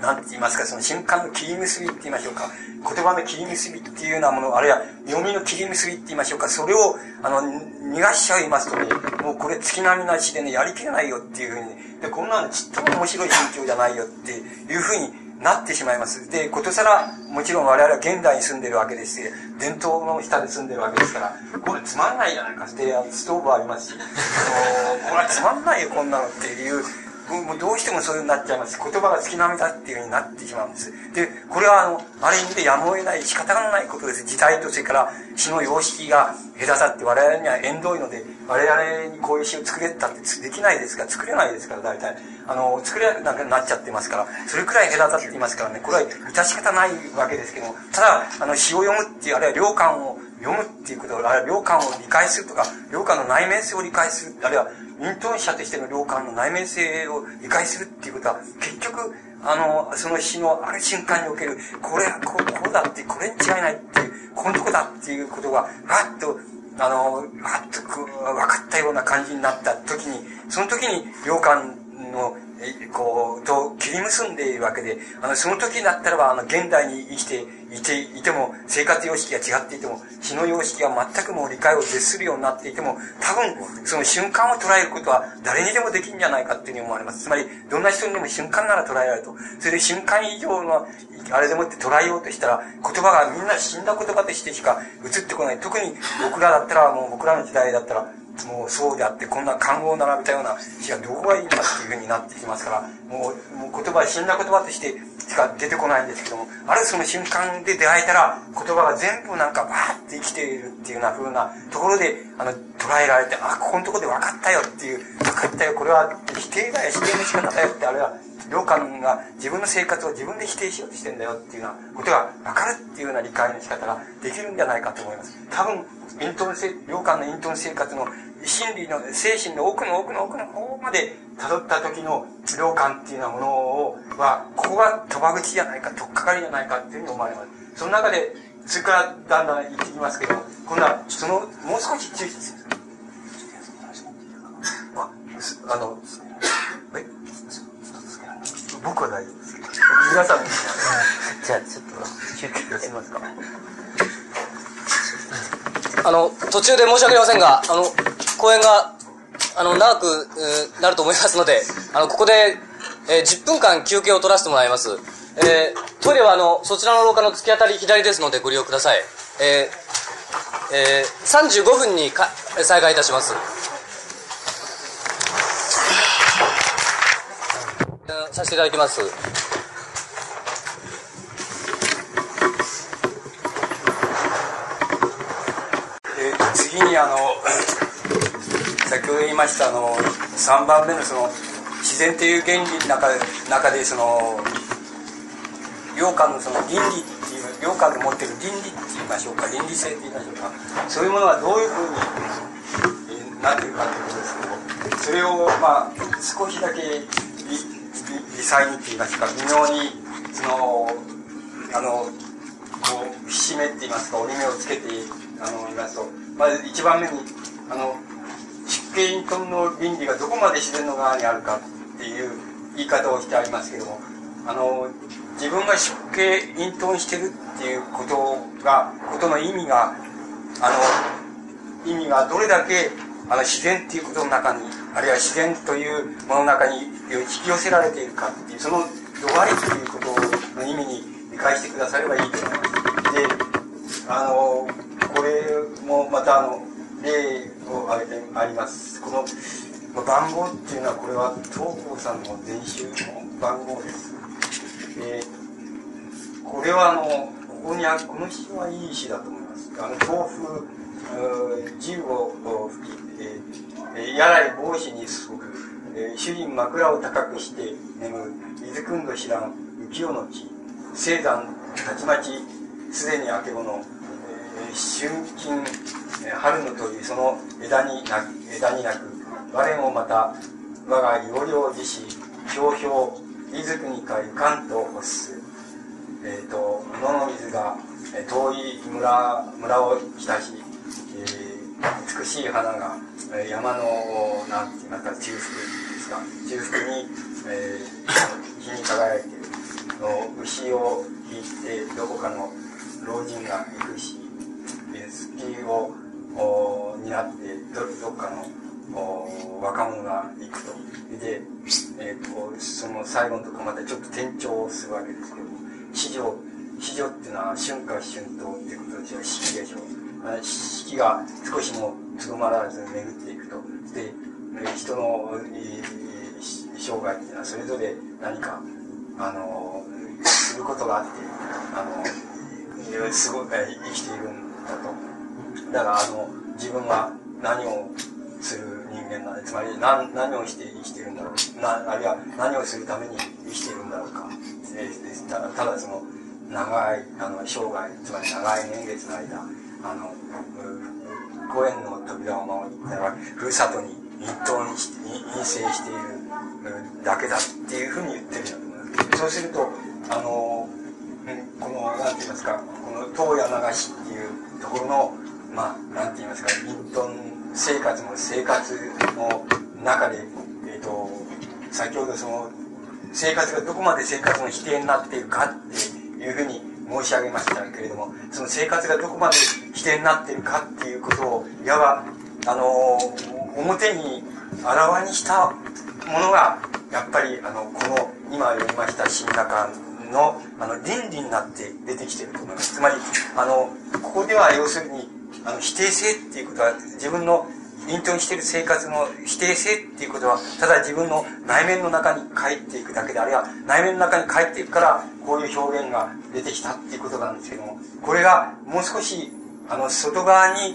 なんて言いますか、その瞬間の切り結びって言いましょうか。言葉の切り結びっていうようなもの、あるいは読みの切り結びって言いましょうか。それを、あの、逃がしちゃいますとね、もうこれ月並みなしでね、やりきれないよっていうふうに、で、こんなのちっとも面白い心境じゃないよっていうふうになってしまいます。で、ことさら、もちろん我々は現代に住んでるわけですし、伝統の下で住んでるわけですから、これつまんないじゃないかって、ストーブありますし、あの、これはつまんないよ、こんなのっていうもうどうしてもそういうになっちゃいます。言葉が月並みだっていうふうになってしまうんです。で、これはあの、ある意味でやむを得ない仕方がないことです。時代とそれから詩の様式が隔たって我々には縁遠いので、我々にこういう詩を作れたってできないですから、作れないですから、大体。あの、作れなくなっちゃってますから、それくらい隔たっていますからね、これは致し方ないわけですけども、ただ、あの、詩を読むっていう、あるいは良感を読むっていうこと、あるいは良感を理解するとか、良感の内面性を理解する、あるいは隠遁者としての良感の内面性を理解するっていうことは、結局、あの、その詩のある瞬間における、これはこうこうだって、これに違いないっていう、このとこだっていうことが、わっと、あの、わっと分かったような感じになった時に、その時に良感のこう、と切り結んでいるわけで、あの、その時だったらば、あの、現代に生きていていても、生活様式が違っていても、死の様式が全くもう理解を絶するようになっていても、多分、その瞬間を捉えることは誰にでもできるんじゃないかっていうふうに思われます。つまり、どんな人にでも瞬間なら捉えられると。それで瞬間以上の、あれでもって捉えようとしたら、言葉がみんな死んだ言葉としてしか映ってこない。特に僕らだったら、もう僕らの時代だったら、もうそうであって、こんな看護を並べたような詩がどこがいいんだっていうふうになってきますから、もう、もう言葉、死んだ言葉としてしか出てこないんですけども、あるその瞬間で出会えたら、言葉が全部なんかバーって生きているっていうような風なところで、あの、捉えられて、あ、ここのとこで分かったよっていう、分かったよ、これは否定だよ、否定の仕方だよって、あれは、良寛が自分の生活を自分で否定しようとしてんだよっていうようなことが分かるっていうような理解の仕方ができるんじゃないかと思います。多分、隠遁良寛の隠遁生活の心理の、精神の奥の奥の奥の方まで辿った時の良寛っていうようなものを、は、ここが賭場口じゃないか、とっかかりじゃないかっていうふうに思われます。その中で、それからだんだん言ってきますけども、今度は、その、もう少し注意する。あの、え僕は大丈夫ですけど。皆さん、じゃあちょっと、休憩しますか。あの、途中で申し訳ありませんが、あの、講演が、あの、長く、なると思いますので、あの、ここで、えー、10分間休憩を取らせてもらいます。えー、トイレはあの、そちらの廊下の突き当たり左ですのでご利用ください。えー、えー、35分にか再開いたします。させていただきます。次にあの先ほど言いましたあの3番目のその自然という原理の中中でその良寛のその倫理っていう良寛の持ってる倫理って言いましょうか。倫理性って言いましょうか。そういうものがどういうふうになってるかということですけどそれをまあ少しだけ微細にって言いますか微妙にそのあのこう節目って言いますか折り目をつけてあの言いますとまず一番目にあの出家隠遁の倫理がどこまで自然の側にあるかっていう言い方をしてありますけどもあの自分が出家隠遁してるっていうことがことの意味があの意味がどれだけあの自然っていうことの中にあるいは自然というものの中に引き寄せられているかっていうその度合いということの意味に理解してくださればいいと思います。たあの例を挙げてあります。この番号っていうのはこれは東光さんの伝習の番号です、えー、これはあのここにあこの詩はいい詩だと思います。あの豆腐銃を吹き、えー、やらい帽子にすぐ、えー、主人枕を高くして眠る水くんど知らん浮世の地青山たちまちすでに明けぼの、えー、春金春の鳥その枝にな枝になく我もまた我が要領自死ひょうひょう伊豆国かゆかんと欲すえっ、ー、と野の水が遠い村村を浸し、えー、美しい花が山のなんてますか中腹ですか。中腹に、えー、日に輝いている。牛を引いてどこかの老人が行くし、をになってどどっかの若者が行くと。で、えーと、その最後のとこまでちょっと転調するわけですけども史上史上っていうのは春夏春冬っていうことで四季でしょう。四季が少しもとどまらず巡っていくと。で人の、えー、生涯っていうのはそれぞれ何かあのすることがあってあのすごい生きているんだと。だからあの自分が何をする人間なんでつまり何何をして生きてるんだろう？なあるいは何をするために生きてるんだろうか、たただその長いあの生涯つまり長い年月の間あの五円の扉を守ったらふるさとに隠遁して陰性しているだけだっていうふうに言ってるんだと思います。そうするとあのこの何て言いますかこの東野流しっていうところのまあ、なんて言いますか、隠遁生活の生活の中で、えっ、ー、と、先ほどその、生活がどこまで生活の否定になっているかっていうふうに申し上げましたけれども、その生活がどこまで否定になっているかっていうことを、いわば、あの、表にあらわにしたものが、やっぱり、あの、この、今読みました新中の、あの、倫理になって出てきていると思います。つまり、あの、ここでは要するに、あの否定性っていうことは自分の隠遁している生活の否定性っていうことは、ただ自分の内面の中に帰っていくだけで、あるいは内面の中に帰っていくから、こういう表現が出てきたっていうことなんですけども、これがもう少し、あの、外側に、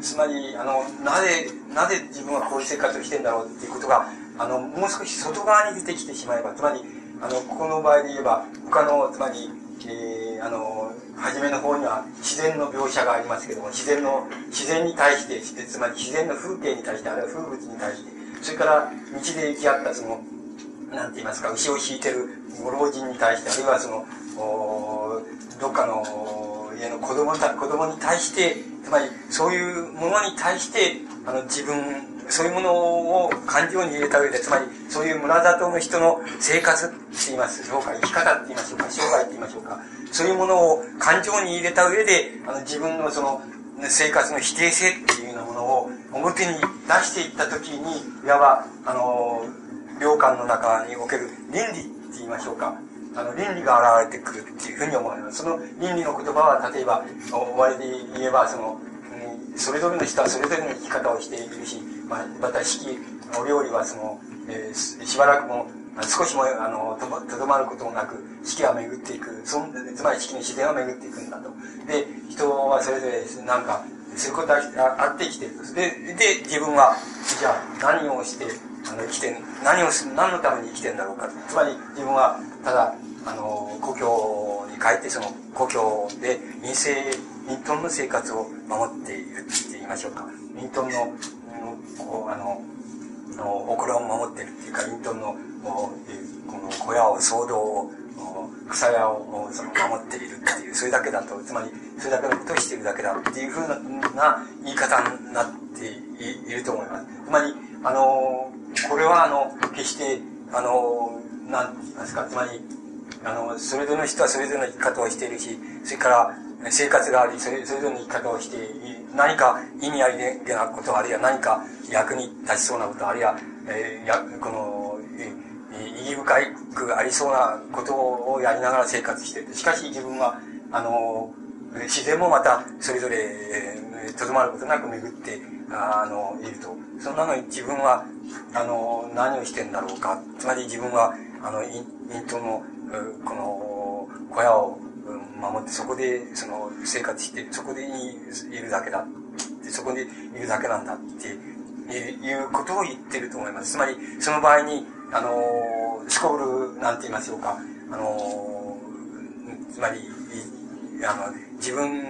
つまり、あの、なぜ、なぜ自分はこういう生活をしてんだろうっていうことが、あの、もう少し外側に出てきてしまえば、つまり、あの、ここの場合で言えば、他の、つまり、えー、あの、初めの方には自然の描写がありますけども、自然の、自然に対して、つまり自然の風景に対して、あるいは風物に対して、それから道で行き合ったその、なんて言いますか、牛を引いてるご老人に対して、あるいはその、おどっかの家の子供た子供に対して、つまりそういうものに対して、あの自分、そういうものを感情に入れた上で、つまりそういう村里の人の生活って言いますでしょうか、生き方って言いましょうか、生涯って言いましょうか、そういうものを感情に入れた上で、あの自分のその生活の否定性っていうようなものを表に出していった時に、いわば、あの、領館の中における倫理って言いましょうか、あの、倫理が現れてくるっていうふうに思われます。その倫理の言葉は、例えば、終わりで言えば、その、うんそれぞれの人はそれぞれの生き方をしているし、まあ、また四季、お料理はその、えー、しばらくも少しもあのとどまることもなく四季は巡っていく。そんつまり四季の自然は巡っていくんだと。で人はそれぞれなんかそういうことはあって生きてると。でで自分はじゃあ何をしてあの生きて何をす何のために生きてるんだろうかつまり自分はただあの故郷に帰ってその故郷で陰性隠遁の生活を守っているって言いましょうか。隠遁のあののおこを守ってるっていうか隠遁のこの小屋を騒動を草屋をその守っているっていうそれだけだとつまりそれだけのことをしているだけだっていうふうな言い方になっていると思いますつまりあのこれはあの決してあの何て言いますかつまりあのそれぞれの人はそれぞれの生き方をしているしそれから生活がありそれそれぞれの生き方をして何か意味ありげなことあるいは何か役に立ちそうなことあるいは、えー、やこのえ意義深くありそうなことをやりながら生活しててしかし自分はあの自然もまたそれぞれとど、まることなく巡ってあのいると。そんなのに自分はあの何をしてんだろうか。つまり自分はあのイントのこの小屋を守ってそこでその生活してそこでいるだけだそこでいるだけなんだっていうことを言ってると思います。つまり、その場合に、あの、スコールなんて言いましょうか、あの、つまり、あの、自分、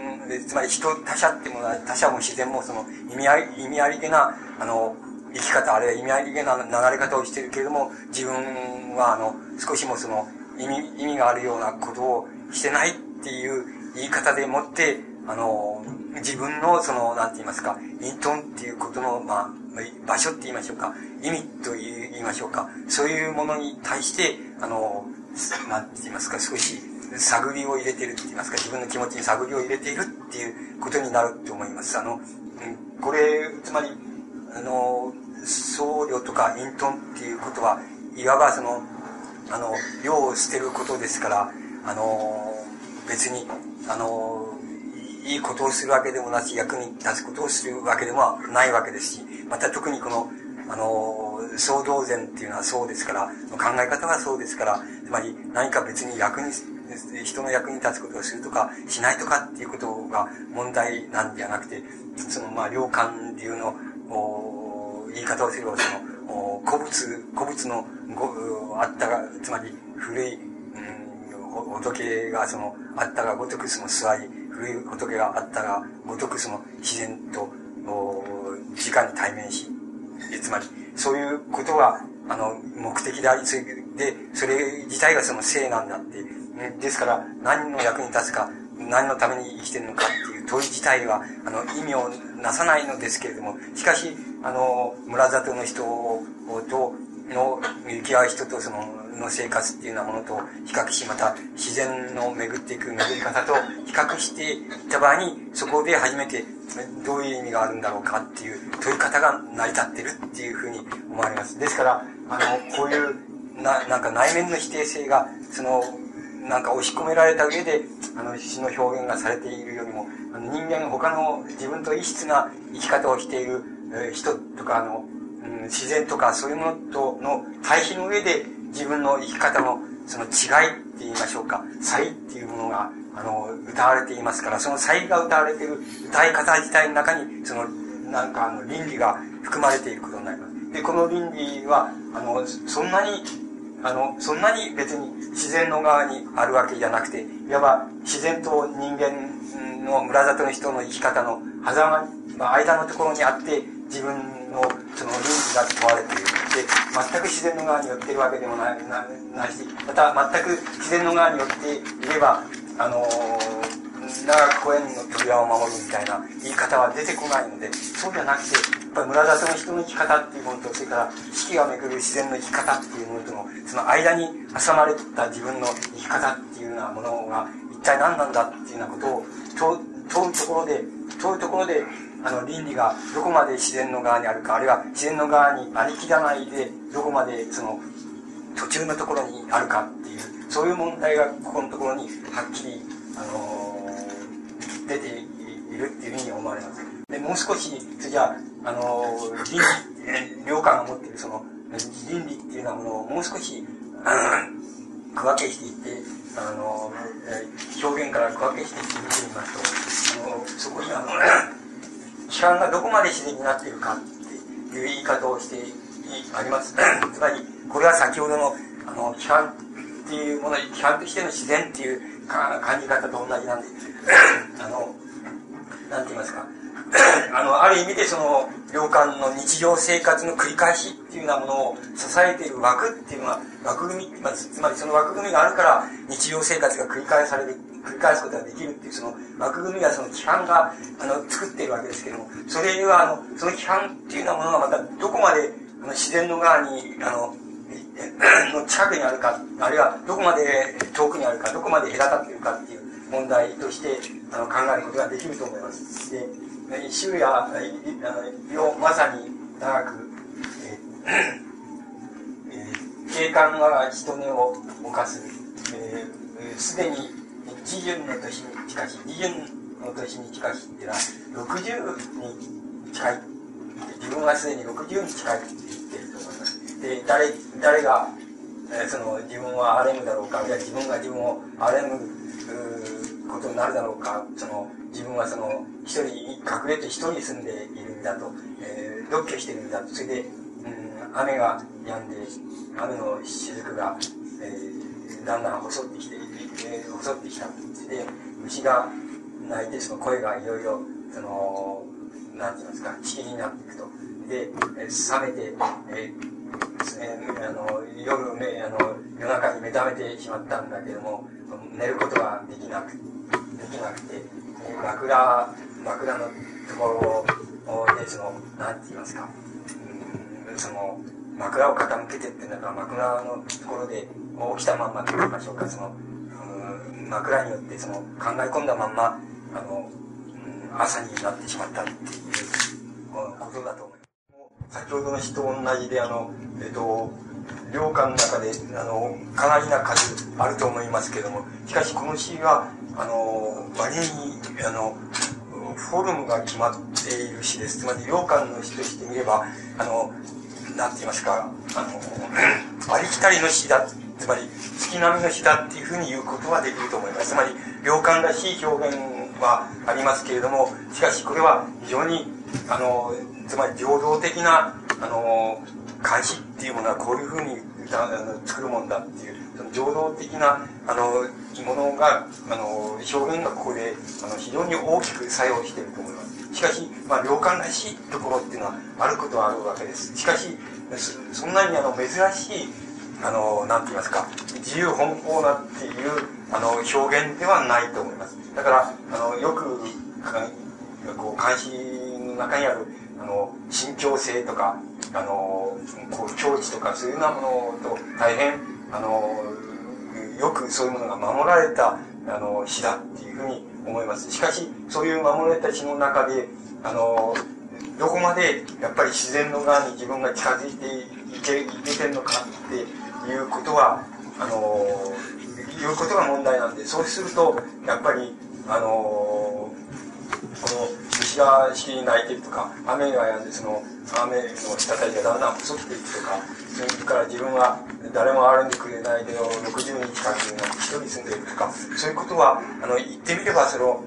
つまり人、他者ってものは、他者も自然もその意味あり、意味ありげな、あの、生き方、あるいは意味ありげな流れ方をしてるけれども、自分は、あの、少しもその、意味、意味があるようなことをしてないっていう言い方でもって、あの、自分のその、なんて言いますか、イントンっていうことの、まあ、場所って言いましょうか、意味と言いましょうか、そういうものに対して、あの、なんて言いますか、少し探りを入れてるって言いますか、自分の気持ちに探りを入れているっていうことになると思います。あの、これ、つまり、あの、僧侶とか隠遁っていうことは、いわばその、あの、世を捨てることですから、あの、別に、あの、いいことをするわけでもなし、役に立つことをするわけでもないわけですし、また特にこの、あの、総動禅っていうのはそうですから、考え方がそうですから、つまり何か別に役に、人の役に立つことをするとか、しないとかっていうことが問題なんじゃなくて、その、まあ、良寛流の、言い方をすれば、その、古物、古物のご、あったが、つまり古い、仏がその、あったがごとくその座り、古い仏があったがごとくその自然と、時間に対面し、つまり、そういうことが、あの、目的であり、それで、それ自体がその性なんだって、ね、ですから、何の役に立つか、何のために生きてるのかっていう問い自体は、あの、意味をなさないのですけれども、しかし、あの、村里の人と、の、行き合う人とその、の生活っていうようなものと比較し、また自然の巡っていく巡り方と比較していった場合に、そこで初めてどういう意味があるんだろうかっていう問い方が成り立ってるっていうふうに思われます。ですから、あの、こういう、な、なんか内面の否定性が、その、なんか押し込められた上で、あの、詩の表現がされているよりも、あの人間他の自分と異質な生き方をしているえー人とか、あの、自然とかそういうものとの対比の上で自分の生き方のその違いって言いましょうか、差異っていうものが、あの、歌われていますから、その差異が歌われている歌い方自体の中に、その、なんかあの、倫理が含まれていることになります。で、この倫理は、あの、そんなに、あの、そんなに別に自然の側にあるわけじゃなくて、いわば自然と人間の村里の人の生き方の狭間に、まあ、間のところにあって、自分のその倫理が問われている。で、全く自然の側に寄っているわけでもない、なないし、また全く自然の側に寄っていれば、あの長く公園の扉を守るみたいな言い方は出てこないので、そうじゃなくて、やっぱり村里の人の生き方っていうものと、それから四季が巡る自然の生き方っていうものとの、その間に挟まれた自分の生き方っていうようなものが、一体何なんだっていうようなことを問う問うところで、問うところで、あの、倫理がどこまで自然の側にあるか、あるいは自然の側にありきらないで、どこまでその、途中のところにあるかっていう、そういう問題がここのところにはっきり、あのー出ているっていうふうに思われます。で、もう少し、じゃあ、あのー倫理、えー良寛が持っているその、倫理っていうようなものをもう少し、うん区分けしていって、あのーえ表現から区分けしていって見てみますと、あのそこにあの、批判がどこまで自然になっているかっていう言い方をしてあります。つまり、これは先ほどの、あの、批判っていうもの、批判としての自然っていうか感じ方と同じなんで、あの、なんて言いますか。あの、ある意味でその、領館の日常生活の繰り返しっていうようなものを支えている枠っていうのは、枠組み、まつまりその枠組みがあるから、日常生活が繰り返される、繰り返すことができるっていう、その枠組みがその規範が、あの、作っているわけですけども、それには、あの、その規範っていうようなものがまた、どこまで、あの、自然の側に、あの、の近くにあるか、あるいはどこまで遠くにあるか、どこまで隔たっているかっていう問題としてあの考えることができると思います。で、周や、あの、まさに長く、えーえ警官は人根を犯す、えーすでに自順の年に近し、自順の年に近しっていうのは、60に近い。自分はすでに60に近いって言ってると思います。で、誰、誰が、えーその自分は荒れむだろうか、いは自分が自分を荒れむうことになるだろうか、その自分はその一人、隠れて一人住んでいるんだと、えー、独居しているんだと、それで、うん、雨が止んで、雨の雫が、えー、だんだん襲ってきて、えー襲ってきた。で、虫が鳴いて、その声がいろいろ、その、なんて言いますか、地になっていくと。で、えー冷めて、えーえーあの夜目あの夜中に目覚めてしまったんだけども寝ることができなくできなくて、枕枕のところでそのなんて言いますか、うん、その枕を傾けてってんか枕のところで起きたまんまと言いましょうかその、うん、枕によってその考え込んだまんまあの、うん、朝になってしまったっていうことだと思います。先ほどの詩と同じで、あの、えっと、領館の中で、あの、かなりな数あると思いますけども、しかしこの詩は、あの、割に、あの、フォルムが決まっている詩です。つまり、領館の詩としてみれば、あの、なんて言いますか、あの、ありきたりの詩だ、つまり、月並みの詩だっていうふうに言うことはできると思います。つまり、領館らしい表現はありますけれども、しかしこれは非常に、あの、つまり平等的な、あの、監視っていうものはこういうふうにあの作るもんだっていう、その情動的な、あの、ものが、あの、表現がここで、あの、非常に大きく作用していると思います。しかし、まあ、良寛らしいところっていうのはあることはあるわけです。しかし、そんなにあの、珍しい、あの、なんて言いますか、自由奔放なっていう、あの、表現ではないと思います。だから、あの、よく、こう、監視の中にある、あの、信憑性とか、あの、こう、境地とか、そういうようなものと大変、あの、よくそういうものが守られた、あの、詩だっていうふうに思います。しかし、そういう守られた詩の中で、あの、どこまでやっぱり自然の側に自分が近づいていけいけてるのかっていうことは、あの、いうことが問題なんで、そうすると、やっぱり、あの、この、虫がしきり鳴いてるとか、雨が止んで、その、雨の滴りがだんだん細っていくとか、それから自分は誰も歩んでくれないで60日間一人住んでいるとか、そういうことは、あの、言ってみれば、その、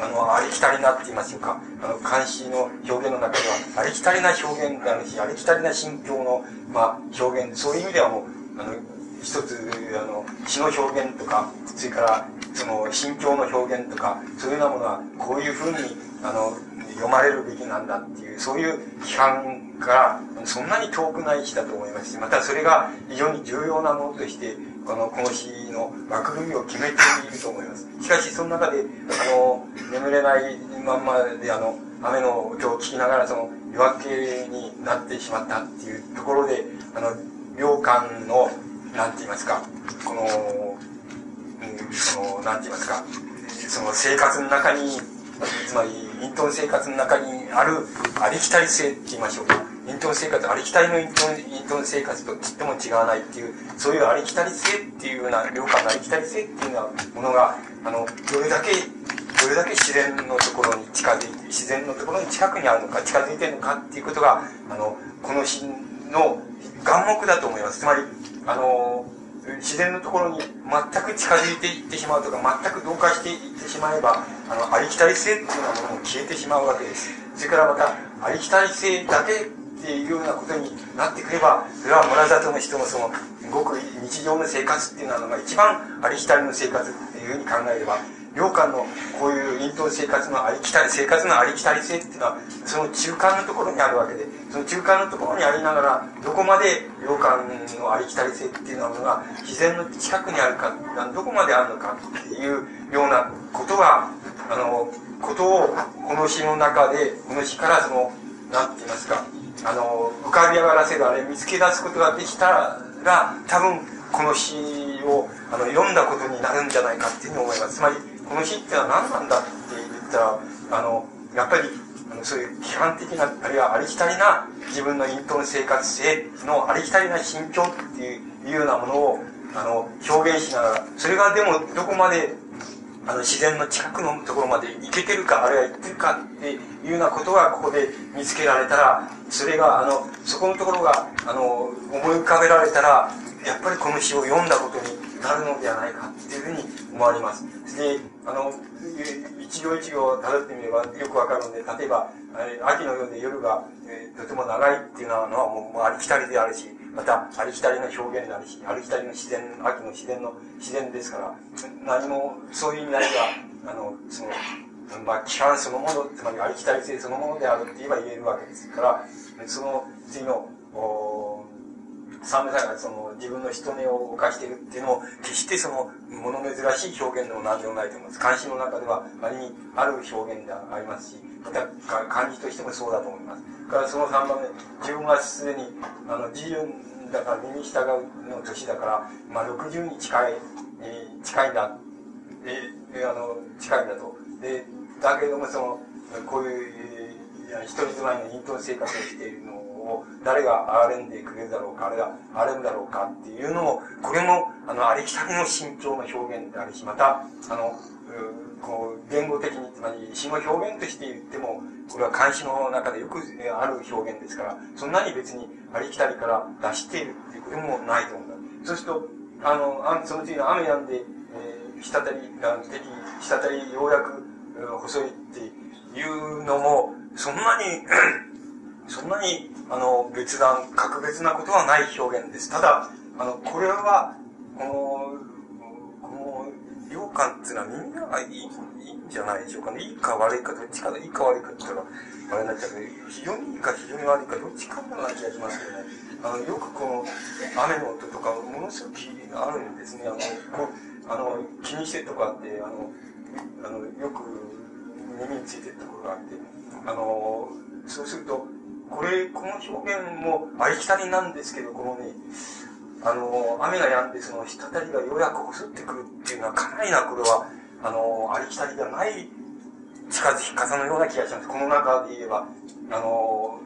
あの、ありきたりなって言いましょうか、あの、監視の表現の中では、ありきたりな表現であるし、ありきたりな心境の、まあ、表現、そういう意味ではもう、あの、一つ、あの、詩の表現とか、それから、その、心境の表現とか、そういうようなものは、こういうふうに、あの、読まれるべきなんだっていう、そういう批判からそんなに遠くない詩だと思いますし、またそれが非常に重要なものとして、あの、この詩の枠組みを決めていると思います。しかし、その中で、あの、眠れないまんまで、あの、雨の音を聞きながら、その、夜明けになってしまったっていうところで、あの、良寛の、なんて言いますか、この、その、なんて言いますか、その生活の中に、つまり、隠遁生活の中にあるありきたり性って言いましょうか。隠遁生活、ありきたりの隠遁隠遁生活とちっても違わないっていう、そういうありきたり性っていうような、良感のありきたり性っていうようなものが、あの、どれだけ、どれだけ自然のところに近づいて、自然のところに近くにあるのか、近づいてるのかっていうことが、あの、この詩の眼目だと思います。つまり、あの、自然のところに全く近づいていってしまうとか、全く同化していってしまえば、あの、ありきたり性っていうようなものも消えてしまうわけです。それからまた、ありきたり性だけっていうようなことになってくれば、それは村里の人もその、ごく日常の生活っていうのが一番ありきたりの生活っていうふうに考えれば、領間のこういう隠遁生活のありきたり、生活のありきたり性っていうのは、その中間のところにあるわけで、その中間のところにありながら、どこまで領間のありきたり性っていうのが、自然の近くにあるか、どこまであるのかっていうようなことが、あの、ことを、この詩の中で、この詩からその、なんて言いますか、あの、浮かび上がらせるあれ見つけ出すことができたら、多分、この詩をあの読んだことになるんじゃないかっていうふうに思います。つまり、この詩ってのは何なんだって言ったら、あの、やっぱり、そういう批判的な、あるいはありきたりな自分の隠遁生活性のありきたりな心境っていうようなものを、あの、表現しながら、それがでもどこまであの自然の近くのところまで行けてるか、あるいは行ってるかっていうようなことがここで見つけられたら、それが、あの、そこのところが、あの、思い浮かべられたら、やっぱりこの詩を読んだことになるのではないかっていうふうに思われます。で、あの、一行一行辿ってみればよくわかるので、例えば、秋のようで夜が、えー、とても長いっていうのはもうもうありきたりであるし、またありきたりの表現であるし、ありきたりの自然、秋の自然の自然ですから、何もそういう意味合いが、あの、その、まあ、規範そのもの、つまりありきたり性そのものであるって言えば言えるわけですから、その次の、お三名さんがその自分の人目を犯しているっていうのも、決してその物珍しい表現でも何でもないと思います。漢詩の中では割にある表現でありますし、また漢字としてもそうだと思います。からその3番目、自分はすでに、あの、自由だから身に従うの年だから、まあ60に近い、えー、近いんだ、えー、あの、近いんだと。で、だけどもその、こういう、えー、一人住まいの隠遁生活をしているのを誰が憐れんでくれるだろうか、あれが憐れむだろうかっていうのも、これも、あの、ありきたりの心境の表現であるし、また、あの、こう、言語的に、つまり詩の表現として言っても、これは漢詩の中でよくある表現ですから、そんなに別にありきたりから出しているっていうこともないと思うんだ。そうすると、あの、その次の雨やんで、えー、滴りが、滴、滴りようやく細いっていうのも、そんなに そんなに、あの、別段、格別なことはない表現です。ただ、あの、これは、この、この、良感っていうのはみんながいい、いいんじゃないでしょうかね。いいか悪いか、どっちかでいいか悪いかって言ったら、あれになっちゃうけど、非常にいいか非常に悪いか、どっちかな気がしますけどね。あの、よくこの、雨の音とか、ものすごくあるんですね。あの、こう、あの、気にしてとかって、あの、あの、よく耳についてるところがあって、あの、そうすると、これ、この表現もありきたりなんですけど、このね、あの、雨が止んで、その滴りがようやく襲ってくるっていうのは、かなりな、これは、あの、ありきたりではない近づき方のような気がします。この中で言えば、あの、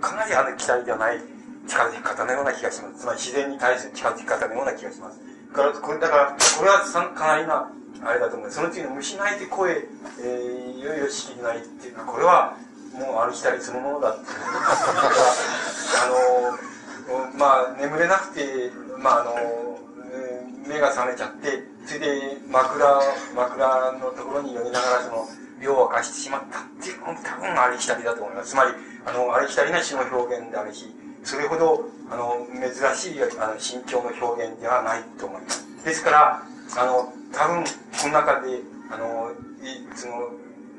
かなりありきたりではない近づき方のような気がします。つまり自然に対する近づき方のような気がします。からこれだから、これはさかなりな、あれだと思う。その次の虫鳴いて声、えー、いよいよ仕切りないっていうのは、これはもう歩きたりそのものだって。あの、まあ、眠れなくて、まあ、あの、目が覚めちゃって、それで枕、枕のところに寄りながらその、病を明かしてしまったっていうのも多分ありきたりだと思います。つまり、あの、ありきたりな詩の表現であるし、それほど、あの、珍しい、あの、心境の表現ではないと思います。ですから、あの、多分、この中で、あの、その、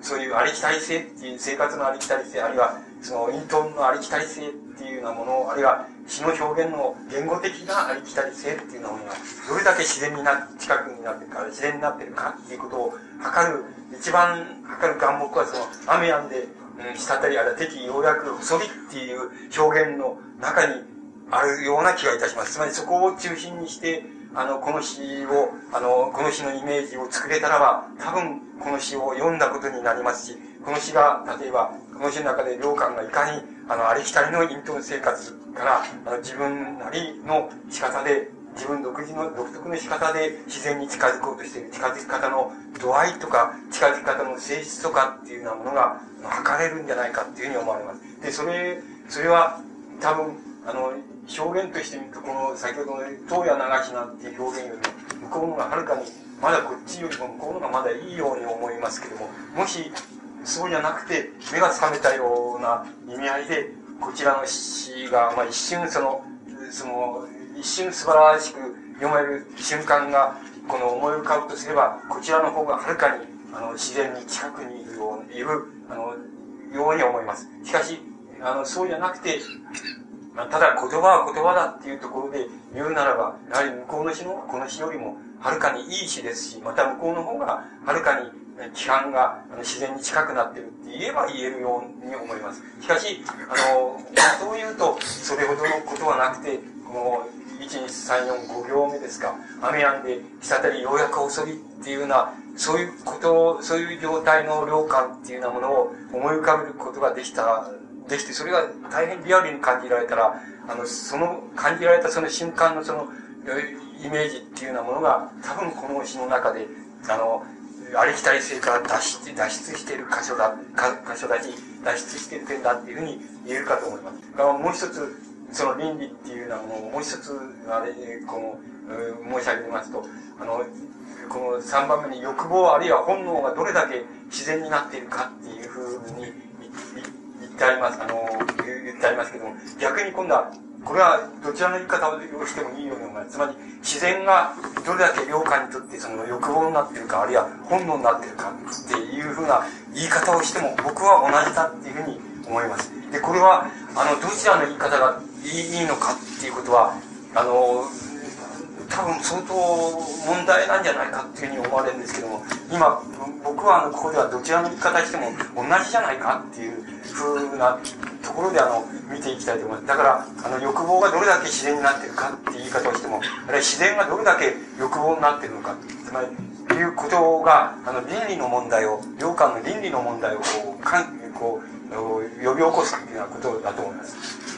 そういうありきたり性っていう、生活のありきたり性、あるいは、その、隠遁のありきたり性っていうようなもの、あるいは、詩の表現の言語的なありきたり性っていうようなものが、どれだけ自然にな、近くになってるか、自然になってるかっていうことを測る、一番測る眼目はその、雨やんで、うん、滴りある敵ようやく細りっていう表現の中にあるような気がいたします。つまりそこを中心にして、あの、この詩を、あの、この詩のイメージを作れたらば、多分、この詩を読んだことになりますし、この詩が、例えば、この詩の中で良寛がいかに、あの、ありきたりの隠遁生活から、あの、自分なりの仕方で、自分独自の独特の仕方で自然に近づこうとしている近づき方の度合いとか、近づき方の性質とかっていうようなものが測れるんじゃないかっていうふうに思われます。で、それ、それは多分、あの、表現としてみると、この先ほどの東野流しなんていう表現よりも、向こうのがはるかに、まだこっちよりも向こうのがまだいいように思いますけども、もし、そうじゃなくて、目が覚めたような意味合いで、こちらの詩が、まあ一瞬その、その、一瞬素晴らしく読める瞬間が、この思い浮かぶとすれば、こちらの方がはるかに、あの、自然に近くにいるよういる、あの、ように思います。しかし、あの、そうじゃなくて、まあ、ただ言葉は言葉だっていうところで言うならば、やはり向こうの詩のこの詩よりもはるかにいい詩ですし、また向こうの方がはるかに規範が自然に近くなってるって言えば言えるように思います。しかし、あの、そう言うと、それほどのことはなくて、この、1、2、3、4、5行目ですか、雨やんで、滴りようやく遅びっていうような、そういうことを、そういう状態の良感っていうようなものを思い浮かべることができたできて、それが大変リアルに感じられたら、あの、その、感じられたその瞬間のその、イメージっていうようなものが、多分この詩の中で、あの、ありきたり性から脱出、脱出している箇所だ、箇所だし、脱出している点だっていうふうに言えるかと思います。だからもう一つ、その倫理っていうようなものをもう一つ、あれ、この、申し上げますと、あの、この3番目に欲望あるいは本能がどれだけ自然になっているかっていうふうにってあります、あの、言ってありますけども、逆に今度は、これはどちらの言い方をしてもいいように思います。つまり、自然がどれだけ良寛にとってその欲望になってるか、あるいは本能になってるかっていうふうな言い方をしても、僕は同じだっていうふうに思います。で、これは、あの、どちらの言い方がいいのかっていうことは、あの、多分相当問題なんじゃないかっていうふうに思われるんですけども、今、僕はあの、ここではどちらの言い方しても同じじゃないかっていうふうなところであの、見ていきたいと思います。だから、あの、欲望がどれだけ自然になってるかっていう言い方をしても、あるいは自然がどれだけ欲望になってるのか、つまり、いうことが、あの、倫理の問題を、領間の倫理の問題をこう、かんこう、呼び起こすというようなことだと思います。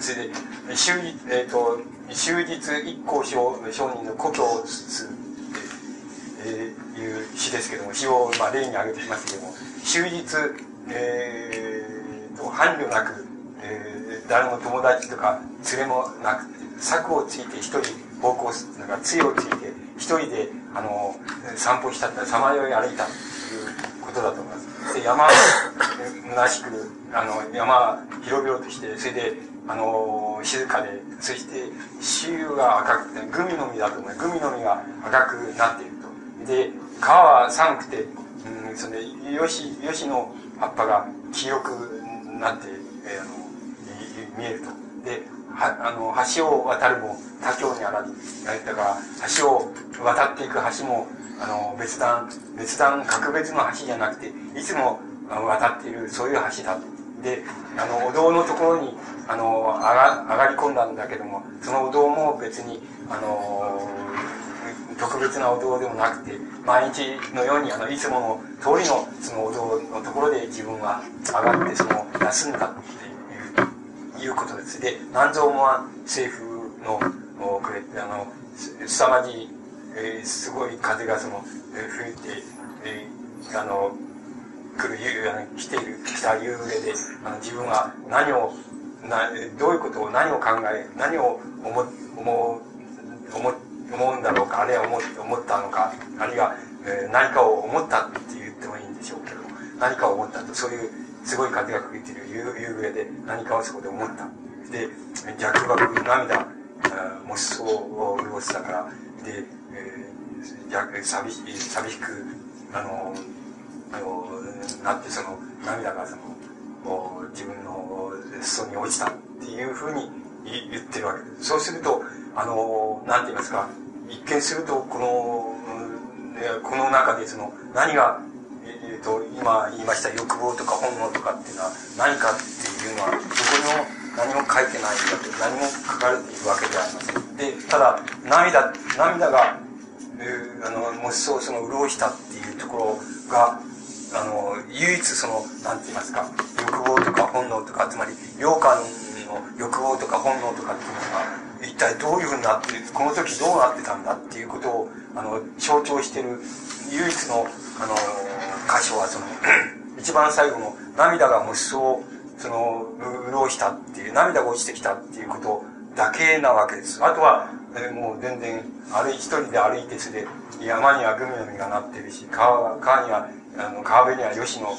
それで、終日、えっ、ー、と、終日一向商人の故郷をつつ、えー、いう詩ですけども、詩を、まあ、例に挙げてきますけども、終日、えー、と、伴侶なく、えー、誰も友達とか連れもなく、策をついて一人暴行する、なんか杖をついて一人で、あの、散歩したさまよい歩いたということだと思います。で、山、虚しく、あの、山、広々として、それで、あの、静かで、そして、周が赤くて、グミの実だと思う。グミの実が赤くなっていると。で、川は寒くて、うん、その、よし、よしの葉っぱが黄色くなって、えー、あの、見えると。で、は、あの、橋を渡るも他境にあらず。だから、橋を渡っていく橋も、あの、別段、別段、格別の橋じゃなくて、いつも渡っている、そういう橋だと。で、あの、お堂のところに、あの、上が上がり込んだんだけども、そのお堂も別に、あの、特別なお堂でもなくて、毎日のように、あの、いつもの通りの、そのお堂のところで自分は上がって、その、休んだっていう、いうことです。で、南蔵門は政府の、これて、あの、凄まじい、えー、すごい風がその、えー、吹いて、えー、あの、来る、来ている、来た夕暮れで、あの、自分は何を、な、どういうことを、何を考え、何を思、思う、思、思うんだろうか、あるいは思思ったのか、あるいは、えー、何かを思ったって言ってもいいんでしょうけど、何かを思ったと、そういう、すごい風が吹いている夕夕暮れで何かをそこで思った。で、逆爆、涙、もしそうを潤したから、で、えー、寂し、寂しく、あの、あの、なってその、涙がその、自分の裾に落ちたっていうふうに言ってるわけです。そうすると、あの、なんて言いますか、一見すると、この、この中でその、何が、え、ー、と、今言いました欲望とか本能とかっていうのは何かっていうのは、どこにも何も書いてないわけ何も書かれているわけではありませんでただ涙涙が、えー、あのもしそうその潤したっていうところがあの唯一その何て言いますか欲望とか本能とかつまり良感の欲望とか本能とかっていうのが一体どういうふうになってこの時どうなってたんだっていうことをあの象徴してる唯一のあの箇所はその 一番最後の涙が無双その、潤したっていう、涙が落ちてきたっていうことをだけなわけです。あとは、えー、もう全然、歩い、一人で歩いてすで、山にはグミの実がなってるし、川、川には、あの、川辺には吉の、うん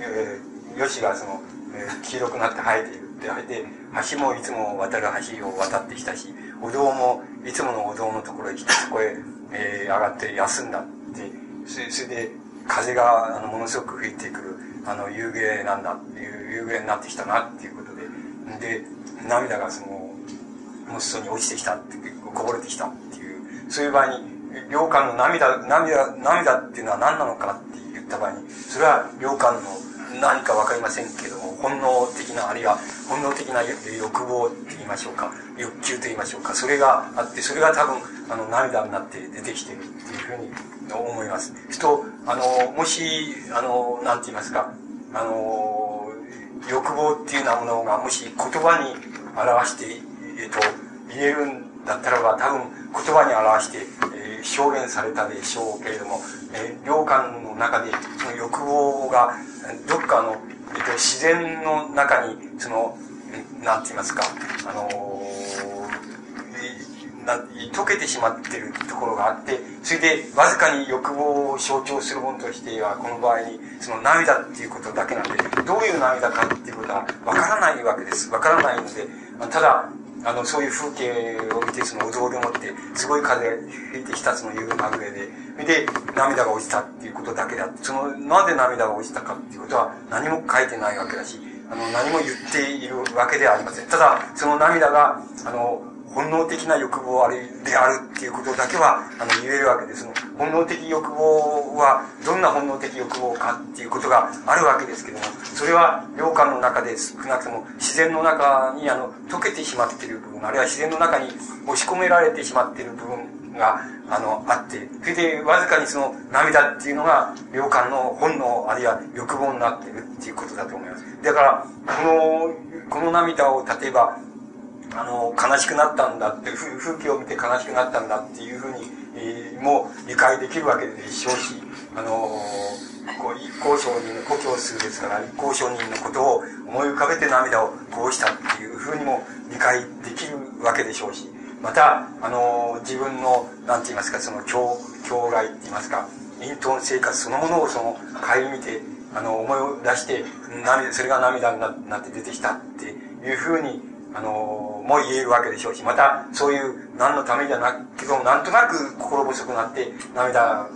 えー、がその、えー、黄色くなって生えている。で、生えて、橋もいつも渡る橋を渡ってきたし、お堂もいつものお堂のところへ来て、そこへ、えー、上がって休んだって、それで、風が、あの、ものすごく吹いてくる。あの、夕暮れなんだっていう、夕暮れになってきたなっていうことで、で、涙がその、もう裾に落ちてきたって、こぼれてきたっていう、そういう場合に、良寛の涙、涙、涙っていうのは何なのかって言った場合に、それは良寛の何かわかりませんけども、本能的な、あるいは本能的な欲望って言いましょうか、欲求と言いましょうか、それがあって、それが多分、あの、涙になって出てきてるっていうふうに思います。と、あの、もし、あの、なんて言いますか、あの、欲望っていうようなものが、もし言葉に表して、えっと、言えるんだったらば、多分言葉に表して、えー、表現されたでしょうけれども、えー、良感の中で、その欲望が、どっかの、えっと、自然の中に、その、なんて言いますか、あのな溶けてしまってるところがあって、それでわずかに欲望を象徴するものとしては、この場合に、その涙っていうことだけなんで、どういう涙かっていうことはわからないわけです。わからないので、ただ、あの、そういう風景を見て、そのお堂でもって、すごい風が吹いてきたその夕まぐれで、で、涙が落ちたっていうことだけだ、その、なぜ涙が落ちたかっていうことは何も書いてないわけだし、あの、何も言っているわけではありません。ただ、その涙が、あの、本能的な欲望あれであるっていうことだけはあの言えるわけです。本能的欲望はどんな本能的欲望かっていうことがあるわけですけども、それは良感の中で少なくとも自然の中にあの溶けてしまっている部分、あるいは自然の中に押し込められてしまっている部分があのあって、それでわずかにその涙っていうのが良感の本能あるいは欲望になっているっていうことだと思います。だから、この、この涙を例えばあの、悲しくなったんだって、風景を見て悲しくなったんだっていうふうに、えー、も理解できるわけでしょうし、あのこう、一向承人の故郷数ですから、一向承人のことを思い浮かべて涙をこうしたっていうふうにも理解できるわけでしょうし、また、あの自分の、なんて言いますか、その、境、境外って言いますか、隠遁生活そのものをその、顧みて、あの、思い出して、涙、それが涙になって出てきたっていうふうに、あのも言えるわけでしょうし、また、そういう何のためじゃなくけど、なんとなく心細くなって涙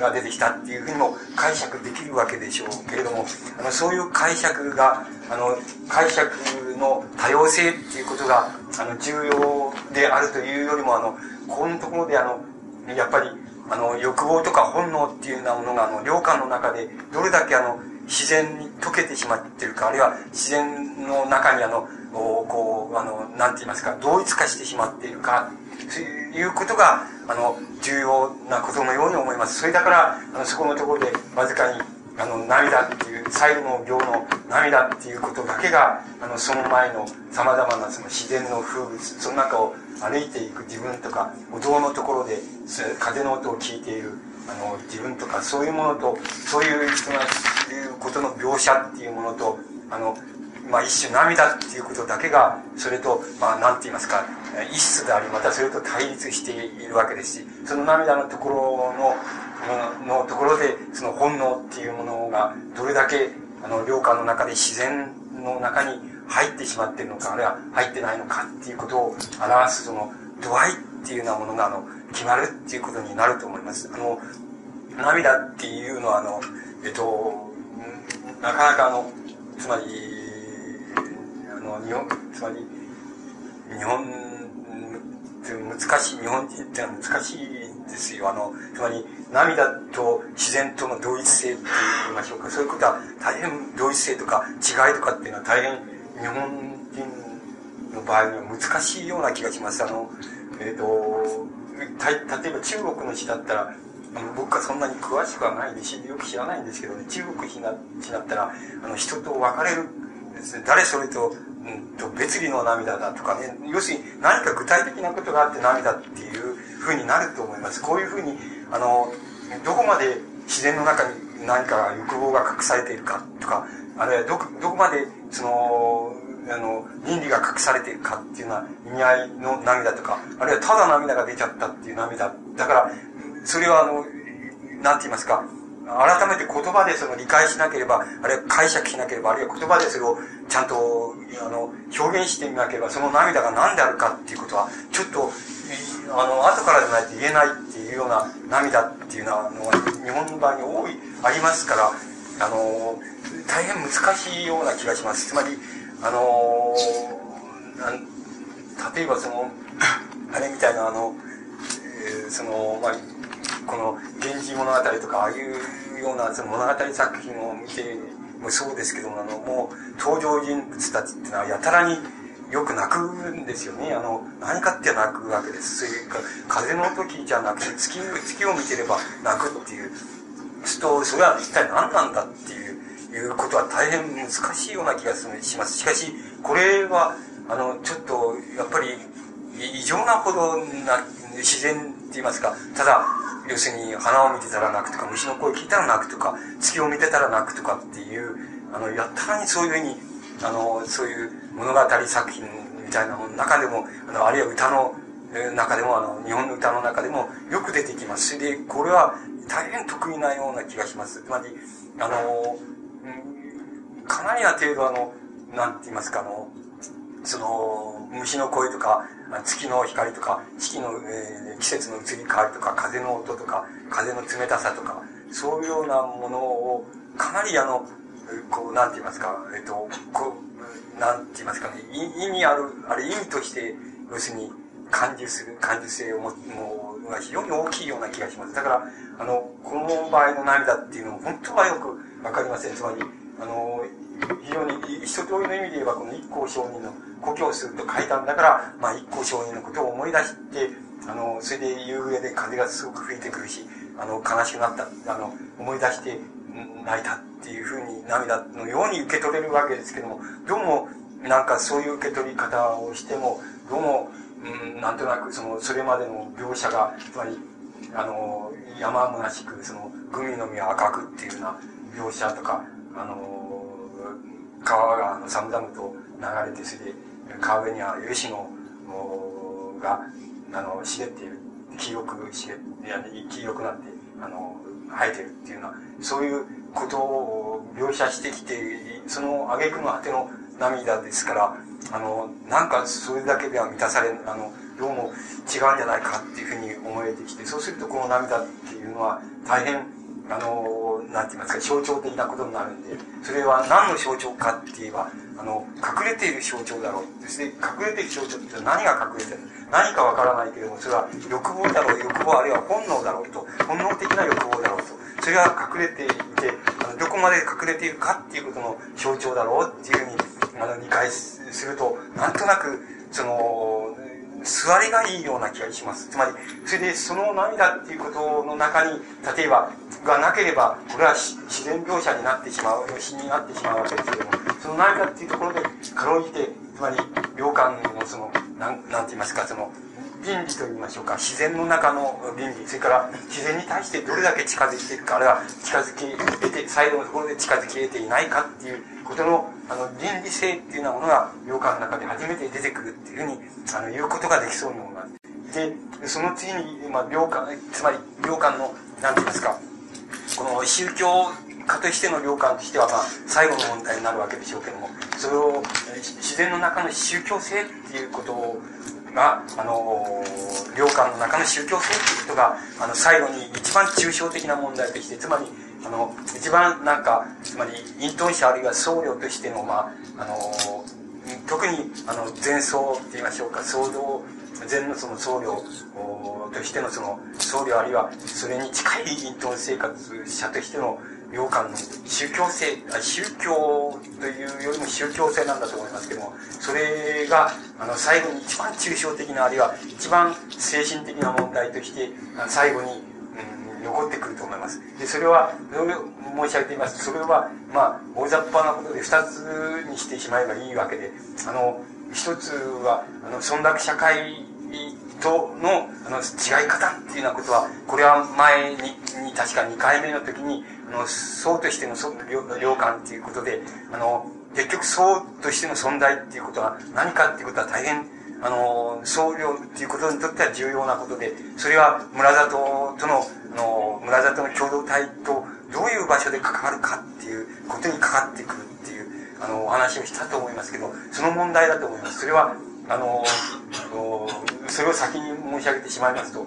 が出てきたっていうふうにも解釈できるわけでしょうけれども、あの、そういう解釈が、あの、解釈の多様性っていうことが、あの、重要であるというよりも、あの、このところで、あの、やっぱり、あの、欲望とか本能っていうようなものが、あの、良感の中で、どれだけあの、自然に溶けてしまってるか、あるいは自然の中にあの、こう、あの、なんて言いますか、同一化してしまっているか、ということが、あの、重要なことのように思います。それだから、あの、そこのところで、わずかに、あの、涙っていう、最後の行の涙っていうことだけが、あの、その前の様々なその自然の風物、その中を歩いていく自分とか、お堂のところで、風の音を聞いている、あの、自分とか、そういうものと、そういう人が、ことの描写っていうものと、あの、まあ一種涙っていうことだけが、それと、まあなんて言いますか、一質であり、またそれと対立しているわけですし、その涙のところの、のところで、その本能っていうものが、どれだけ、あの、良感の中で自然の中に入ってしまっているのか、あるいは入ってないのかっていうことを表す、その、度合いっていうようなものが、あの、決まるっていうことになると思います。あの、涙っていうのは、あの、えっと、なかなかあの、つまり、あの、日本、つまり、日本って難しい、日本人ってのは難しいですよ。あの、つまり、涙と自然との同一性って言いましょうか。そういうことは大変同一性とか違いとかっていうのは大変日本人の場合には難しいような気がします。あの、えっ、ー、と、例えば中国の詩だったら、僕はそんなに詳しくはないでし、よく知らないんですけどね、中国詩だったら、あの、人と別れる、誰それと、うんと、別離の涙だとかね、要するに何か具体的なことがあって涙っていうふうになると思います。こういうふうに、あの、どこまで自然の中に何か欲望が隠されているかとか、あるいはど、どこまで、その、あの、倫理が隠されているかっていうような意味合いの涙とか、あるいはただ涙が出ちゃったっていう涙。だから、それはあの、なんて言いますか、改めて言葉でその理解しなければ、あるいは解釈しなければ、あるいは言葉でそれをちゃんと、あの、表現してみなければ、その涙が何であるかっていうことは、ちょっと、あの、後からじゃないと言えないっていうような涙っていうのは、日本の場合に多い、ありますから、あの、大変難しいような気がします。つまり、あの例えばその、あれみたいな、あの、えー、その、まあ、この「源氏物語」とかああいうようなその物語作品を見てもそうですけどもあのもう登場人物たちっていうのはやたらによく泣くんですよね。あの、何かって泣くわけです。そういうか、風の時じゃなくて、月、月を見てれば泣くっていう。すと、それは一体何なんだっていう、いうことは大変難しいような気がします。しかし、これは、あの、ちょっと、やっぱり、異常なほどな、自然って言いますか、ただ、要するに花を見てたら泣くとか、虫の声聞いたら泣くとか、月を見てたら泣くとかっていう、あの、やったらにそういうふうに、あの、そういう物語作品みたいなのの中でも、あの、あるいは歌の中でも、あの、日本の歌の中でもよく出てきます。で、これは大変得意なような気がします。つまり、あの、かなりな程度あの、なんて言いますか、あの、その、虫の声とか、月の光とか、四季の、えー、季節の移り変わりとか、風の音とか、風の冷たさとか、そういうようなものを、かなりあの、こう、なんて言いますか、えっ、ー、と、こう、なんて言いますかね、意味ある、あれ意味として、要するに、感受する、感受性を持つ、もう、が非常に大きいような気がします。だから、あの、この場合の涙っていうのも、本当はよくわかりません。つまり、あの、非常に一通りの意味で言えばこの一向承認の故郷をすると書いたんだから、まあ一向承認のことを思い出して、あの、それで夕暮れで風がすごく吹いてくるし、あの、悲しくなった、あの、思い出して泣いたっていうふうに涙のように受け取れるわけですけども、どうも、なんかそういう受け取り方をしても、どうも、うん、なんとなくその、それまでの描写が、つまり、あの、山むなしく、その、グミの実は赤くっていうような描写とか、あの、川があの寒々と流れて、それで、川辺には吉野が、あの、茂っている。黄色く茂って、黄色くなって、あの、生えてるっていうような、そういうことを描写してきて、その挙句の果ての涙ですから、あの、なんかそれだけでは満たされ、あの、どうも違うんじゃないかっていうふうに思えてきて、そうするとこの涙っていうのは大変あの、なんて言いますか、象徴的なことになるんで、それは何の象徴かって言えば、あの、隠れている象徴だろう。ですね、隠れている象徴って何が隠れてる何かわからないけれども、それは欲望だろう、欲望あるいは本能だろうと、本能的な欲望だろうと、それが隠れていて、あのどこまで隠れているかっていうことの象徴だろうっていうふうに、あの、理解すると、なんとなく、その、座りがいいような気がします。つまり、それでその涙っていうことの中に、例えば、がなければ、これは自然描写になってしまう、詩になってしまうわけですけども、その涙っていうところで、かろうじて、つまり、良寛のその、なん、なんて言いますか、その、倫理といいましょうか、自然の中の倫理、それから自然に対してどれだけ近づいているか、あるいは近づき得て、最後のところで近づき得ていないかっていうことの、あの、倫理性っていうようなものが、洋館の中で初めて出てくるっていうふうに、あの、言うことができそうに思います。で、その次に、まあ、良館、つまり、良館の、なんて言いますか、この宗教家としての良寛としては、まあ、最後の問題になるわけでしょうけども、それを、自然の中の宗教性っていうことが、あの、良寛の中の宗教性っていうことが、あの、最後に一番抽象的な問題として、つまり、あの、一番なんか、つまり、隠遁者あるいは僧侶としての、まあ、あの、特に、あの、前奏って言いましょうか、僧道、禅のその僧侶としてのその僧侶あるいはそれに近い隠遁生活者としての洋館の宗教性、宗教というよりも宗教性なんだと思いますけども、それが、あの、最後に一番抽象的な、あるいは一番精神的な問題として、最後に、残ってくると思います。で、それは、申し上げています。それは、まあ、大雑把なことで二つにしてしまえばいいわけで、あの、一つは、あの、村落社会とのあの違い方っていうようなことは、これは前に、に確か2回目の時に、あの、僧としての良感っていうことで、あの、結局僧としての存在っていうことは何かっていうことは大変、あの、僧侶っていうことにとっては重要なことで、それは村里との、あの、村里の共同体とどういう場所で関わるかっていうことにかかってくるっていう、あの、お話をしたと思いますけど、その問題だと思います。それは、あの、それを先に申し上げてしまいますと、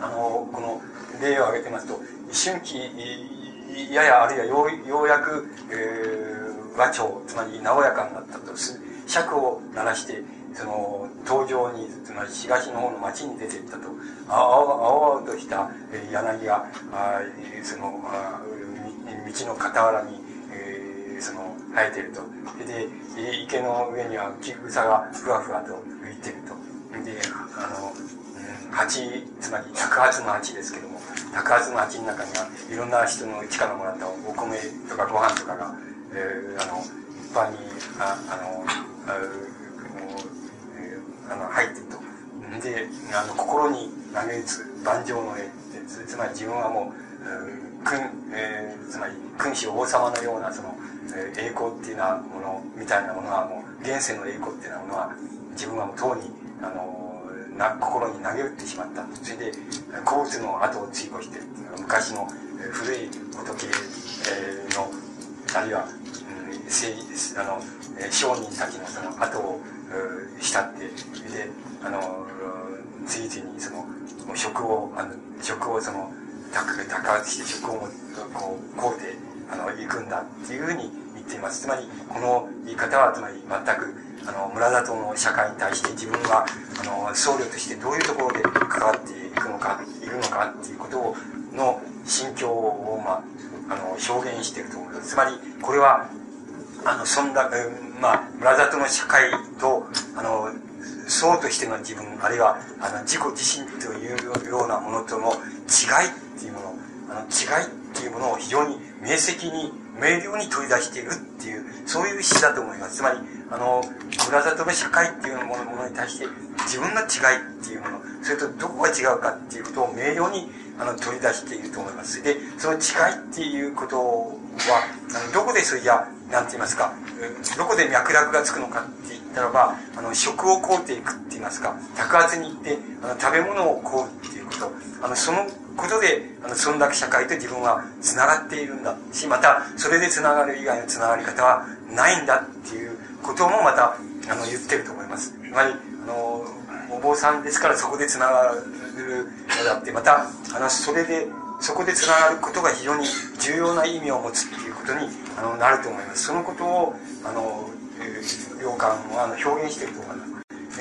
あの、この例を挙げてますと、春季、ややあるいはようようやく、えー、和調、つまり和やかになったと、尺を鳴らして、その、登場に、つまり東の方の町に出ていったと、青々とした柳が、あそのあ、道の傍らに、えー、その、生えてると。で、池の上には木草がふわふわと浮いてると。で、あの、鉢、つまり宅発の鉢ですけども、宅発の鉢の中にはいろんな人の力もらったお米とかご飯とかが、えー、あの、一般に、ああの、ああの入ってると。で、あの、心に投げ打つ万丈の絵つ、つまり自分はもう、君、えー、つまり君主王様のようなその、えー、栄光っていうようなものみたいなものはもう現世の栄光っていうようなものは自分はもうとうにあのな心に投げ打ってしまったそれで鉱物の後を追放して昔の古い仏、え、のあるいは、うん、あの商人たちのその後をしたってであの次々にその職をあの職をその高発して職をこうこうてあの行くんだっていうふうに言っています。つまりこの言い方はつまり全くあの村里の社会に対して自分はあの僧侶としてどういうところで関わっていくのかいるのかっていうことをの心境を、まあ、あの表現していると思います。つまりこれはあのそんな、まあ、村里の社会とあの僧としての自分あるいはあの自己自身というようなものとの違いっていうものあの違いっていうものを非常に明晰に明瞭に取り出しているっていうそういう詩だと思います。つまりあの村里の社会っていうものに対して自分の違いっていうものそれとどこが違うかっていうことを明瞭にあの取り出していると思います。でその違いっていうことはあのどこでそれじゃ何て言いますかどこで脈絡がつくのかって言ったらばあの食を買うていくって言いますか宅発に行ってあの食べ物を買うっていうことあのそのことであの村落社会と自分はつながっているんだしまたそれでつながる以外のつながり方はないんだっていうこともまたあの言ってると思います。つまりあのお坊さんですからそこでつながるのだってまたあのそれでそこでつながることが非常に重要な意味を持つっていうことにあのなると思います。そのことをあの、え、良寛はあの表現していると思いま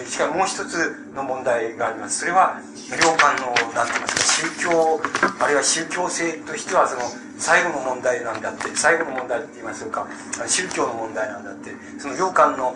す。しかももう一つの問題があります。それは、良寛の、なんて言いますか、宗教、あるいは宗教性としては、その、最後の問題なんだって、最後の問題って言いましょうか、宗教の問題なんだって、その良寛の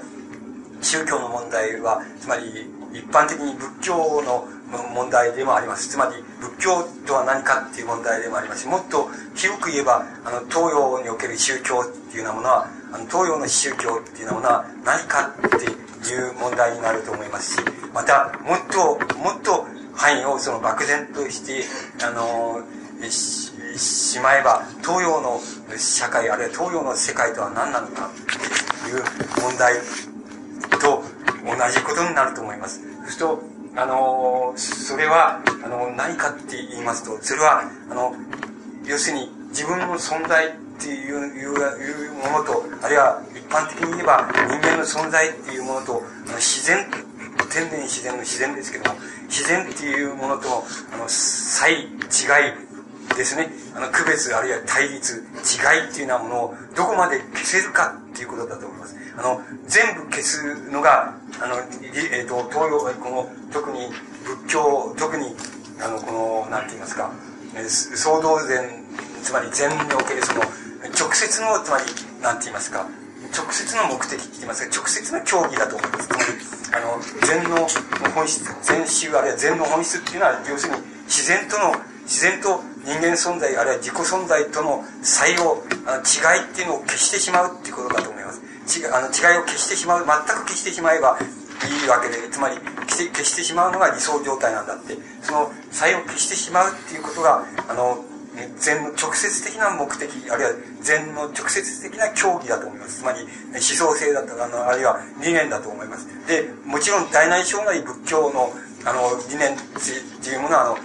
宗教の問題は、つまり、一般的に仏教の問題でもあります。つまり、仏教とは何かっていう問題でもありますし、もっと広く言えば、あの、東洋における宗教っていうようなものは、あの、東洋の宗教っていうようなものは何かっていう問題になると思いますし、また、もっと、もっと範囲をその漠然として、あの、ししまえば、東洋の社会、あるいは東洋の世界とは何なのかという問題と同じことになると思います。そうすると、あの、それは、あの、何かって言いますと、それは、あの、要するに自分の存在っていういうものと、あるいは一般的に言えば人間の存在っていうものとあの、自然、天然自然の自然ですけども、自然っていうものとの、あの、差異、違いですね。あの、区別、あるいは対立、違いっていうようなものをどこまで消せるかっていうことだと思います。あの、全部消すのが、あの、えっ、ー、と、東洋、この、特に仏教、特に、あの、この、なんて言いますか、総道禅、つまり禅におけるその、直接の、つまり、なんて言いますか、直接の目的って言いますか、直接の競技だと思います。つまり、あの、禅の本質、禅宗あるいは禅の本質っていうのは、要するに、自然との、自然と人間存在、あるいは自己存在との差異を、あの違いっていうのを消してしまうっていうことだと思います。ちあの違いを消してしまう、全く消してしまえばいいわけで、つまり消して消してしまうのが理想状態なんだって、その差異を消してしまうっていうことが、あの、禅の直接的な目的、あるいは禅の直接的な競技だと思います。つまり、思想性だとか、あの、あるいは理念だと思います。で、もちろん大内小内仏教の、あの、理念っていうものは、あの、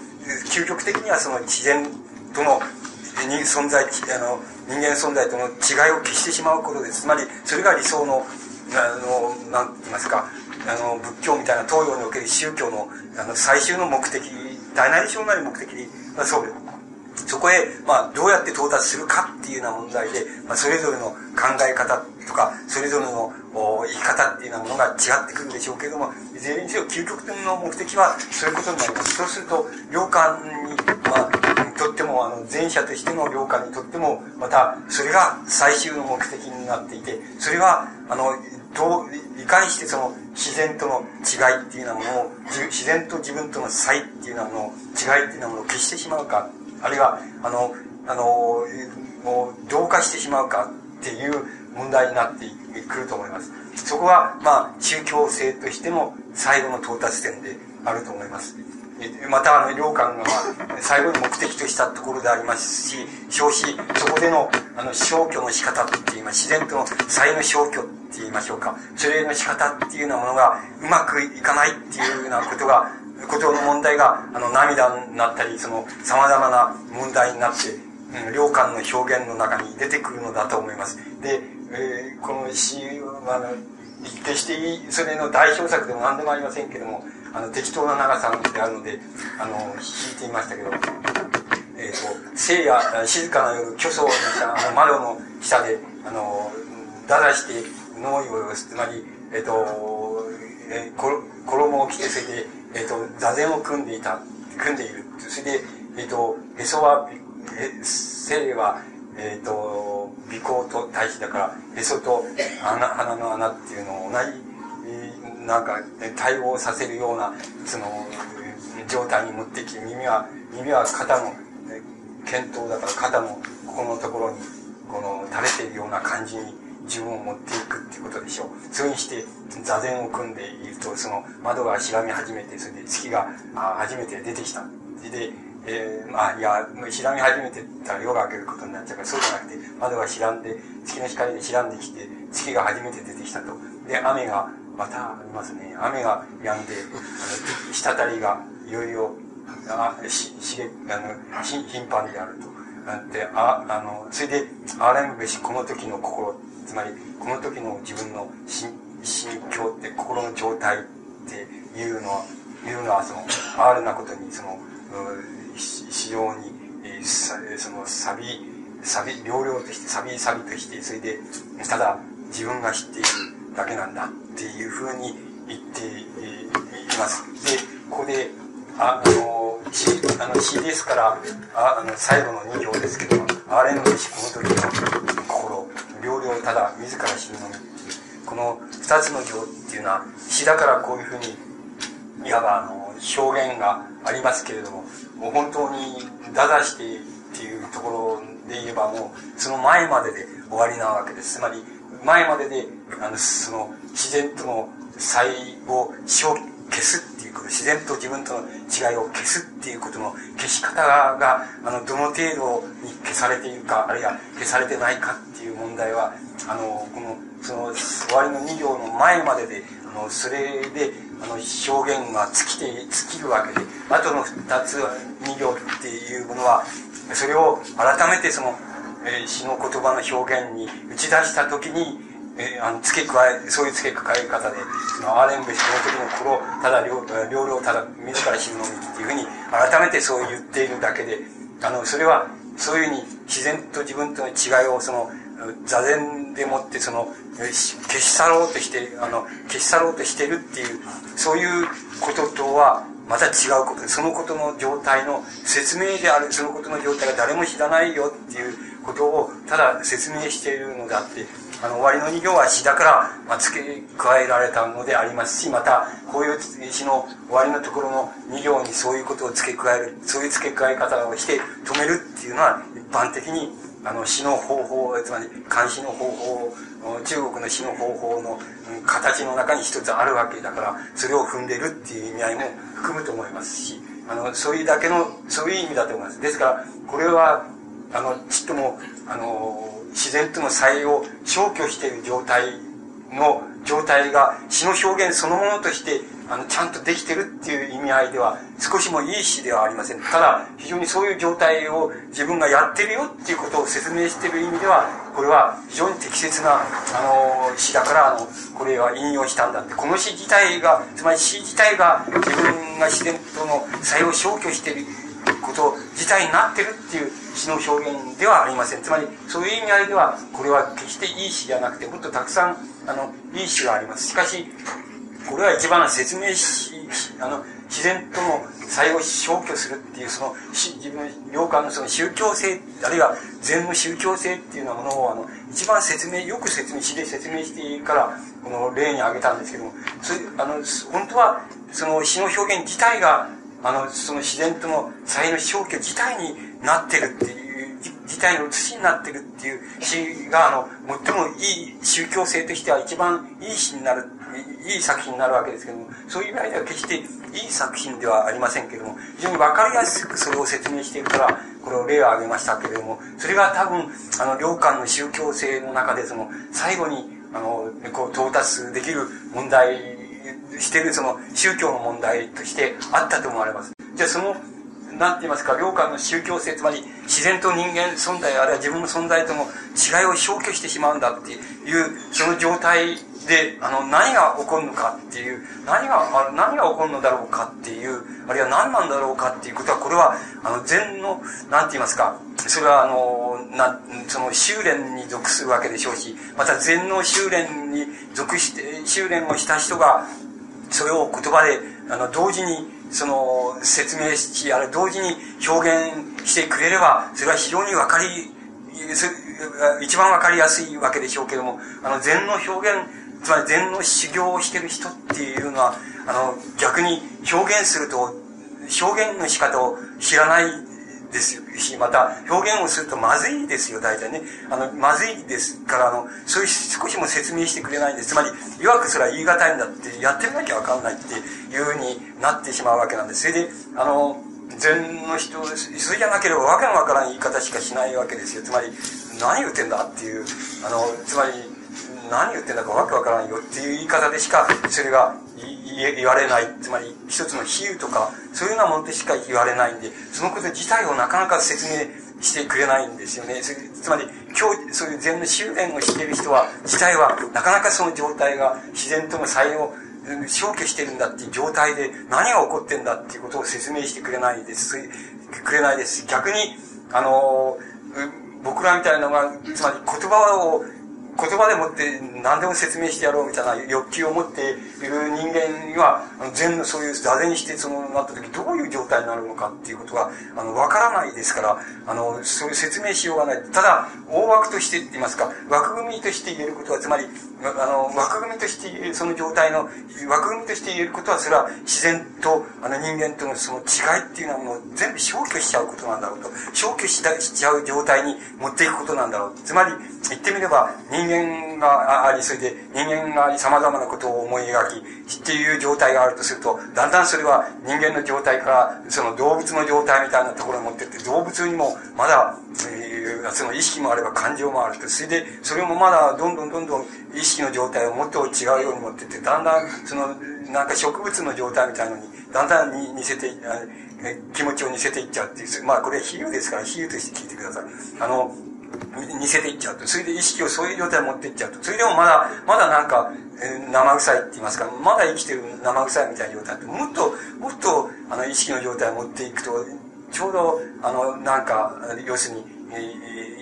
究極的にはその自然との存在、あの、人間存在との違いを消してしまうことです。つまり、それが理想の、あの、なんて言いますか、あの、仏教みたいな東洋における宗教の、あの、最終の目的、大なり小なり目的に、まあ、そうで。そこへ、まあ、どうやって到達するかっていうような問題で、まあ、それぞれの考え方とか、それぞれの生き方っていうようなものが違ってくるんでしょうけれども、いずれにせよ究極的な目的はそういうことになります。そうすると、良寛に、まあ、とっても、あの、前者としての良寛にとっても、また、それが最終の目的になっていて、それは、あの、どう、いかにしてその自然との違いっていうようなものを、自然と自分との差異っていうようなもの、違いっていうようなものを消してしまうか、あるいは、あの、あの、もう、同化してしまうかっていう問題になってくると思います。そこは、まあ、宗教性としても最後の到達点であると思います。また、あの、良寛が、最後に目的としたところでありますし、消費、そこでの、あの、消去の仕方っています、自然との才の消去って言いましょうか。それの仕方っていうようなものがうまくいかないっていうようなことが、ことの問題が、あの、涙になったり、その、様々な問題になって、うん、良寛の表現の中に出てくるのだと思います。で、えー、この詩は、あの、決していい、それの代表作でも何でもありませんけども、あの、適当な長さであるので、あの、弾いてみましたけど、えっ、ー、と、聖夜、静かな夜、巨層にしたあの窓の下で、あの、だらして脳をつまり、えっ、ー、と、えー、衣を着て、それで、えっ、ー、と、座禅を組んでいた、組んでいる。それで、えっ、と、へそは、え、聖は、えっ、と、鼻孔と対比だから、へそと穴、鼻の穴っていうのを同じ、なんか、対応させるような、その、状態に持ってき、耳は、耳は肩の、検討だから肩のここのところに、この、垂れているような感じに自分を持っていくっていうことでしょう。そういうにして、座禅を組んでいると、その窓がしらみ始めて、それで月があ初めて出てきた。で、えー、まあ、いや、しらみ始めてたら夜が明けることになっちゃうから、そうじゃなくて、窓がしらんで、月の光でしらんできて、月が初めて出てきたと。で、雨がまたありますね。雨が止んで、あの、滴りがいよいよ、あ、し、しげ、あの、し頻繁であると。で、あ、あの、それで、あらむべし、この時の心、つまり、この時の自分の心、心境って、心の状態っていうのは、いうのは、その、哀れなことに、その、非常に、えー、その、サビ、サビ、両々として、サビサビとして、それで、ただ、自分が知っているだけなんだっていうふうに言っています。で、ここで、あ、の、詩、あの、詩ですから、ああの、最後の2行ですけど、あれのしこの時の心、両々ただ自ら死ぬのみっていう、この2つの行っていうのは、詩だからこういうふうに、いわばあの、表現がありますけれども、もう本当に、だだしてっていうところで言えばもう、その前までで終わりなわけです。つまり、前までで、あの、その、自然との差を死を消すっていうこと、自然と自分との違いを消すっていうことの消し方が、あの、どの程度に消されているか、あるいは消されてないかっていう問題は、あの、この、その、終わりの2行の前までで、あの、それで、あの、表現が尽きて、尽きるわけで、あとの2つ、2行っていうものは、それを改めてその、えー、詩の言葉の表現に打ち出したときに、えー、あの付け加えそういう付け加え方でそのアーレンベその時の頃ただ両両々ただ自ら死ぬのみっていうふうに改めてそう言っているだけであのそれはそういうふうに自然と自分との違いをその座禅でもってその消し去ろうとしてあの消し去ろうとしてるっていうそういうこととはまた違うことそのことの状態の説明であるそのことの状態が誰も知らないよっていうことをただ説明しているのであってあの終わりの2行は詩だから、まあ、付け加えられたのでありますしまたこういう詩の終わりのところの2行にそういうことを付け加えるそういう付け加え方をして止めるっていうのは一般的にあの詩の方法つまり監視の方法中国の詩の方法の形の中に一つあるわけだからそれを踏んでるっていう意味合いも含むと思いますしあのそういうだけのそういう意味だと思います。ですからこれはあのちっともあの自然との差異を消去している状態の状態が詩の表現そのものとしてあのちゃんとできてるっていう意味合いでは少しもいい詩ではありません。ただ非常にそういう状態を自分がやってるよっていうことを説明している意味ではこれは非常に適切なあの詩だからあのこれは引用したんだって。この詩自体がつまり詩自体が自分が自然との差異を消去していること自体になってるっていう詩の表現ではありません。つまりそういう意味合いではこれは決していい詩じゃなくてもっとたくさんあのいい詩があります。しかしこれは一番説明しあの自然との差異を消去するっていうその自分良寛のその宗教性あるいは禅の宗教性っていうようなものをあの一番説明よく説明詩で説明していいからこの例に挙げたんですけどもそれあの本当はその詩の表現自体があのその自然との差異の消去自体になってるっていう自体の写しになってるっていう詩があの最もいい宗教性としては一番いい詩になるいい作品になるわけですけども、そういう意味では決していい作品ではありませんけども、非常にわかりやすくそれを説明しているから、これを例を挙げましたけれども、それが多分、あの、領間の宗教性の中で、その、最後に、あの、こう、到達できる問題してる、その、宗教の問題としてあったと思われます。じゃあ、その、なんて言いますか、領間の宗教性、つまり自然と人間存在、あるいは自分の存在との違いを消去してしまうんだっていう、その状態で、あの、何が起こるのかっていう、何が、あ何が起こるのだろうかっていう、あるいは何なんだろうかっていうことは、これは、あの、禅の、なんて言いますか、それは、あの、な、その、修練に属するわけでしょうし、また禅の修練に属して、修練をした人が、それを言葉で、あの、同時に、その、説明し、あれ、同時に表現してくれれば、それは非常にわかり、一番わかりやすいわけでしょうけども、あの、禅の表現、つまり禅の修行をしてる人っていうのは、あの、逆に表現すると、表現の仕方を知らないですし、また表現をするとまずいですよ、大体ね。あの、まずいですから、あの、そういう少しも説明してくれないんです。つまり、いわくそれは言い難いんだって、やってみなきゃわかんないっていうふうになってしまうわけなんです。それで、あの、禅の人、それじゃなければわけのわからん言い方しかしないわけですよ。つまり、何言ってんだっていう、あの、つまり、何言ってんだかわけわからんよっていう言い方でしか、それが言われない。つまり、一つの比喩とか、そういうようなものでしか言われないんで、そのこと自体をなかなか説明してくれないんですよね。つまり、今日、そういう禅の修練をしている人は、自体は、なかなかその状態が自然との才能、消去してるんだっていう状態で何が起こってんだっていうことを説明してくれないです。くれないです逆に、あの、僕らみたいなのが、つまり言葉を言葉でもって何でも説明してやろうみたいな欲求を持っている人間には、全のそういう座禅にしてそのなった時どういう状態になるのかっていうことが、あの、わからないですから、あの、そういう説明しようがない。ただ、大枠としてって言いますか、枠組みとして言えることは、つまり、あの、枠組みとしてその状態の、枠組みとして言えることは、それは自然と、あの人間とのその違いっていうのはもう全部消去しちゃうことなんだろうと。消去しちゃう状態に持っていくことなんだろう。つまり、言ってみれば、人間があり、それで人間があり様々なことを思い描き、っていう状態があるとすると、だんだんそれは人間の状態から、その動物の状態みたいなところに持ってって、動物にもまだ、えー、その意識もあれば感情もあると。それで、それもまだどんどんどんどん意識の状態をもっと違うように持ってって、だんだん、その、なんか植物の状態みたいのに、だんだんに似せて、気持ちを似せていっちゃうっていう、まあこれ比喩ですから、比喩として聞いてください。あの、似せていっちゃうと。それで意識をそういう状態に持っていっちゃうと。それでもまだ、まだなんか、え、生臭いって言いますか、まだ生きてる生臭いみたいな状態って、もっと、もっと、あの、意識の状態を持っていくと、ちょうど、あの、なんか、要するに、え、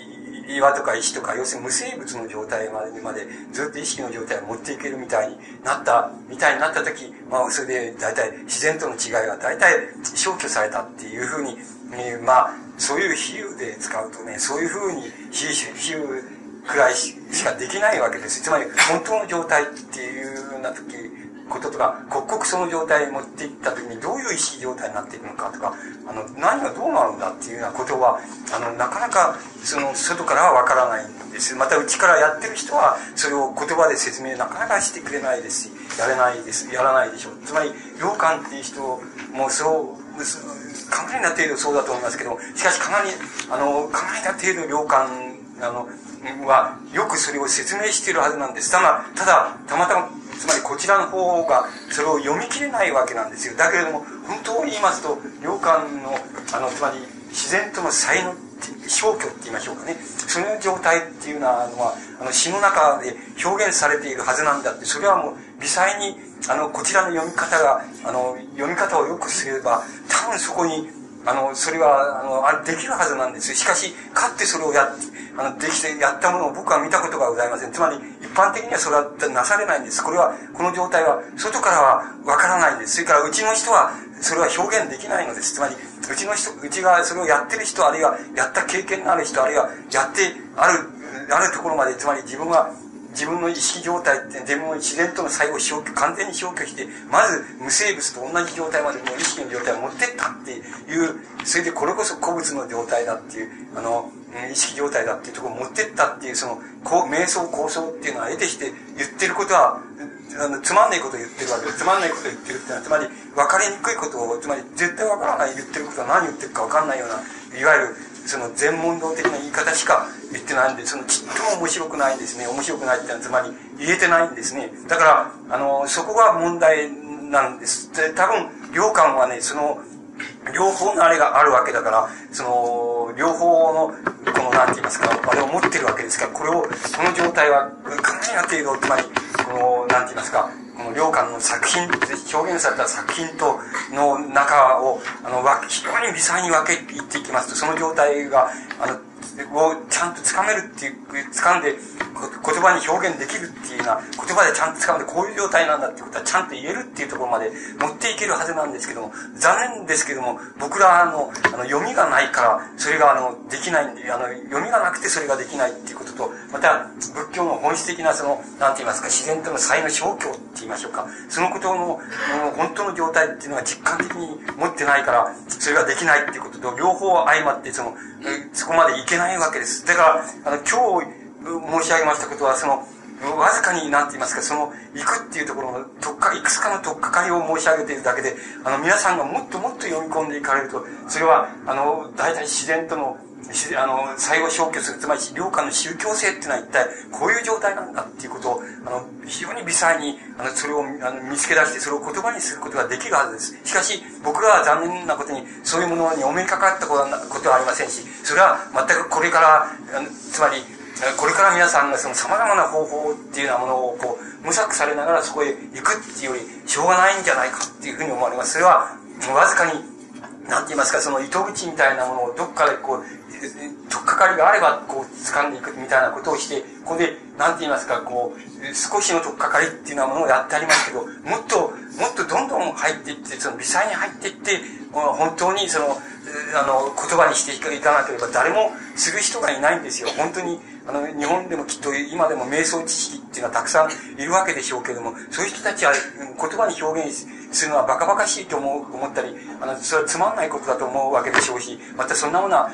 岩とか石とか、要するに無生物の状態までまでずっと意識の状態を持っていけるみたいになった、みたいになった時、まあ、それで大体自然との違いが大体消去されたっていうふうに、えー、まあ、そういう比喩で使うとね、そういうふうに比喩くらいしかできないわけです。つまり、本当の状態っていうような時、こととか、刻々その状態に持っていった時にどういう意識状態になっていくのかとか、あの、何がどうなるんだっていうようなことは、あの、なかなか、その、外からはわからないんです。また、内からやってる人は、それを言葉で説明なかなかしてくれないですし、やれないです、やらないでしょう。つまり、良寛っていう人も、そう、かなりな程度そうだと思いますけどしかしかなり、あの、かなりな程度良寛、あの、は、よくそれを説明しているはずなんです。ただ、ただ、たまたま、つまりこちらの方が、それを読み切れないわけなんですよ。だけれども、本当に言いますと、良寛の、あの、つまり、自然との才能消去って言いましょうかね。その状態っていうのは、あの、詩の中で表現されているはずなんだって、それはもう、微細に、あの、こちらの読み方が、あの、読み方をよくすれば、多分そこに、あの、それは、あの、あできるはずなんですしかし、かってそれをや、あの、できてやったものを僕は見たことがございません。つまり、一般的にはそれはなされないんです。これは、この状態は、外からはわからないんです。それから、うちの人は、それは表現できないのです。つまり、うちの人、うちがそれをやってる人、あるいは、やった経験のある人、あるいは、やってある、あるところまで、つまり自分は、自分の意識状態って自分の自然との最後消去、完全に消去して、まず無生物と同じ状態までの意識の状態を持ってったっていう、それでこれこそ古物の状態だっていう、あの、意識状態だっていうところを持ってったっていう、その、こう瞑想構想っていうのは得てして言ってることは、あの、つまんないことを言ってるわけで。つまんないことを言ってるっていうのは、つまり、分かりにくいことを、つまり、絶対分からない言ってることは何言ってるか分かんないような、いわゆる、その全問答的な言い方しか言ってないんで、そのちっとも面白くないんですね。面白くないってのはつまり言えてないんですね。だから、あの、そこが問題なんです。で、多分、良官はね、その、両方のあれがあるわけだから、その、両方の、この、何て言いますか、あれを持ってるわけですから、これを、この状態は、かなりな程度、つまり、この、なんて言いますか、この良寛の作品、表現された作品との中を、あの、非常に微細に分けていっていきますと、その状態が、あの、をちゃんと掴めるっていう、掴んで、言葉に表現できるっていうような、言葉でちゃんと掴んで、こういう状態なんだっていうことはちゃんと言えるっていうところまで持っていけるはずなんですけども、残念ですけども、僕らの、あの、読みがないから、それが、あの、できないんで、あの、読みがなくてそれができないっていうことと、また、仏教の本質的な、その、なんて言いますか、自然との才の消去って言いましょうか、そのことの、本当の状態っていうのは実感的に持ってないから、それができないっていうことと、両方相まって、その、そこまでいけないわけです。だから、あの、今日申し上げましたことは、その、わずかに、なんて言いますか、その、行くっていうところの、とっか、いくつかのとっかかりを申し上げているだけで、あの、皆さんがもっともっと読み込んでいかれると、それは、あの、大体自然との、あの、最後消去する、つまり、領下の宗教性っていうのは一体、こういう状態なんだっていうことを、あの、非常に微細に、あの、それをあの見つけ出して、それを言葉にすることができるはずです。しかし、僕らは残念なことに、そういうものにお目にかかったことはありませんし、それは全くこれから、つまり、これから皆さんがその様々な方法っていうようなものをこう、模索されながらそこへ行くっていうより、しょうがないんじゃないかっていうふうに思われます。それは、わずかに、なんて言いますか、その糸口みたいなものをどっかでこう、とっかかりがあれば、こう、掴んでいくみたいなことをして、ここで、なんて言いますか、こう、少しのとっかかりっていうようなものをやってありますけど、もっと、もっとどんどん入っていって、その微細に入っていって、本当にその、あの、言葉にしていかなければ誰もする人がいないんですよ。本当に、あの、日本でもきっと今でも瞑想知識っていうのはたくさんいるわけでしょうけども、そういう人たちは言葉に表現するのはバカバカしいと思う思ったり、あの、それはつまんないことだと思うわけでしょうし、またそんなものは、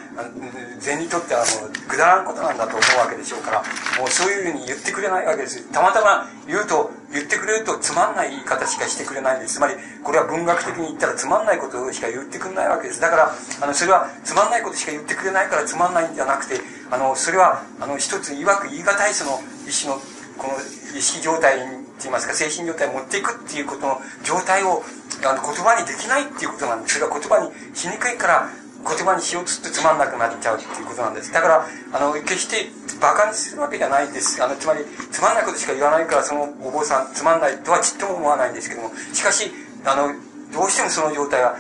禅にとってはもう、くだらんことなんだと思うわけでしょうから、もうそういうふうに言ってくれないわけです。たまたま言うと、言ってくれるとつまんない言い方しかしてくれないんです。つまり、これは文学的に言ったらつまんないことしか言ってくれないわけです。だから、あの、それはつまんないことしか言ってくれないからつまんないんじゃなくて、あの、それは、あの、一つ曰く言い難いその、意志の、この、意識状態に言いますか、精神状態を持っていくっていうことの状態を、あの、言葉にできないっていうことなんです。それは言葉にしにくいから、言葉にしようとするとつまんなくなっちゃうっていうことなんです。だから、あの、決して馬鹿にするわけじゃないです。あの、つまり、つまんないことしか言わないから、そのお坊さん、つまんないとはちっとも思わないんですけども、しかし、あの、どうしてもその状態は、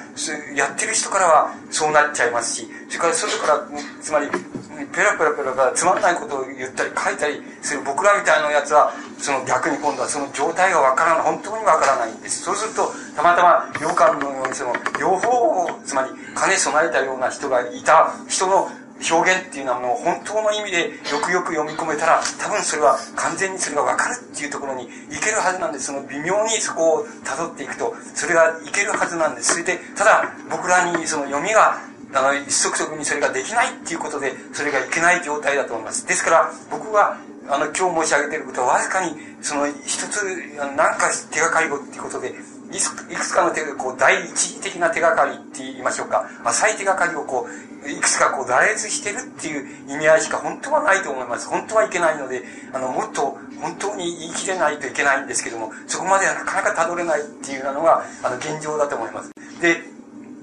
やってる人からはそうなっちゃいますし、それから外から、つまり、ペラペラペラペラつまんないことを言ったり書いたりする僕らみたいなやつは、その逆に今度はその状態がわからない、本当にわからないんです。そうすると、たまたま洋館のようにその、両方を、つまり、兼ね備えたような人がいた人の表現っていうのはもう本当の意味でよくよく読み込めたら多分それは完全にそれが分かるっていうところにいけるはずなんです。その微妙にそこを辿っていくとそれがいけるはずなんです。それでただ僕らにその読みがあの一足足にそれができないっていうことでそれがいけない状態だと思います。ですから僕はあの今日申し上げていることはわずかにその一つ何か手がかりをっていうことでいくつかの手が、こう、第一的な手がかりって言いましょうか。浅い手がかりをこう、いくつかこう、羅列してるっていう意味合いしか本当はないと思います。本当はいけないので、あの、もっと本当に言い切れないといけないんですけども、そこまではなかなかたどれないっていうのが、あの、現状だと思います。で、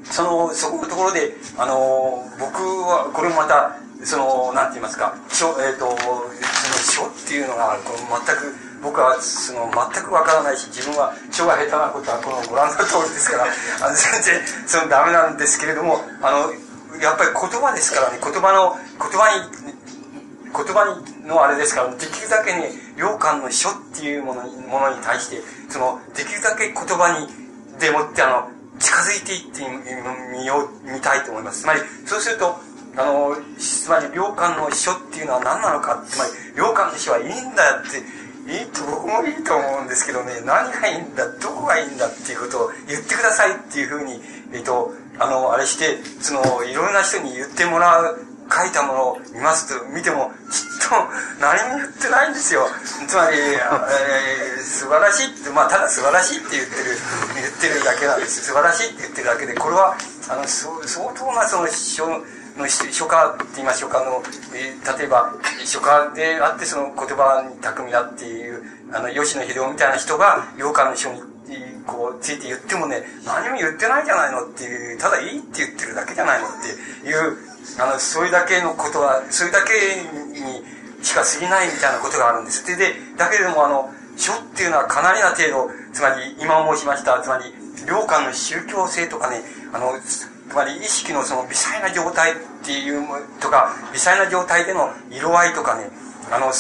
その、そこのところで、あの、僕は、これもまた、その、なんて言いますか、書、えっ、ー、と、その書っていうのが、この全く、僕はその全くわからないし自分は書が下手なことはこのご覧の通りですからあの全然そのダメなんですけれどもあのやっぱり言葉ですからね。言葉の言葉に言葉のあれですからできるだけね良寛の書っていうものにものに対してそのできるだけ言葉にでもってあの近づいていってみよう見たいと思います。つまりそうするとあのつまり良寛の書っていうのは何なのかつまり良寛の書はいいんだっていいと僕もいいと思うんですけどね。何がいいんだどこがいいんだっていうことを言ってくださいっていうふうにえっとあのあれしてそのいろんな人に言ってもらう書いたものを見ますと見てもきっと何も言ってないんですよ。つまり、えー、素晴らしいってまあただ素晴らしいって言ってる言ってるだけなんです。素晴らしいって言ってるだけでこれはあの相当なそのの書家って言いましょうかあの、えー、例えば書家であってその言葉に巧みだっていうあの吉野秀夫みたいな人が洋歌の書にこうついて言ってもね何も言ってないじゃないのっていうただいいって言ってるだけじゃないのっていうあのそれだけのことはそれだけにしか過ぎないみたいなことがあるんです。ででだけれどもあの書っていうのはかなりな程度つまり今申しました。つまり良寛の宗教性とかねあのつまり意識のその微細な状態っていうとか微細な状態での色合いとかねあの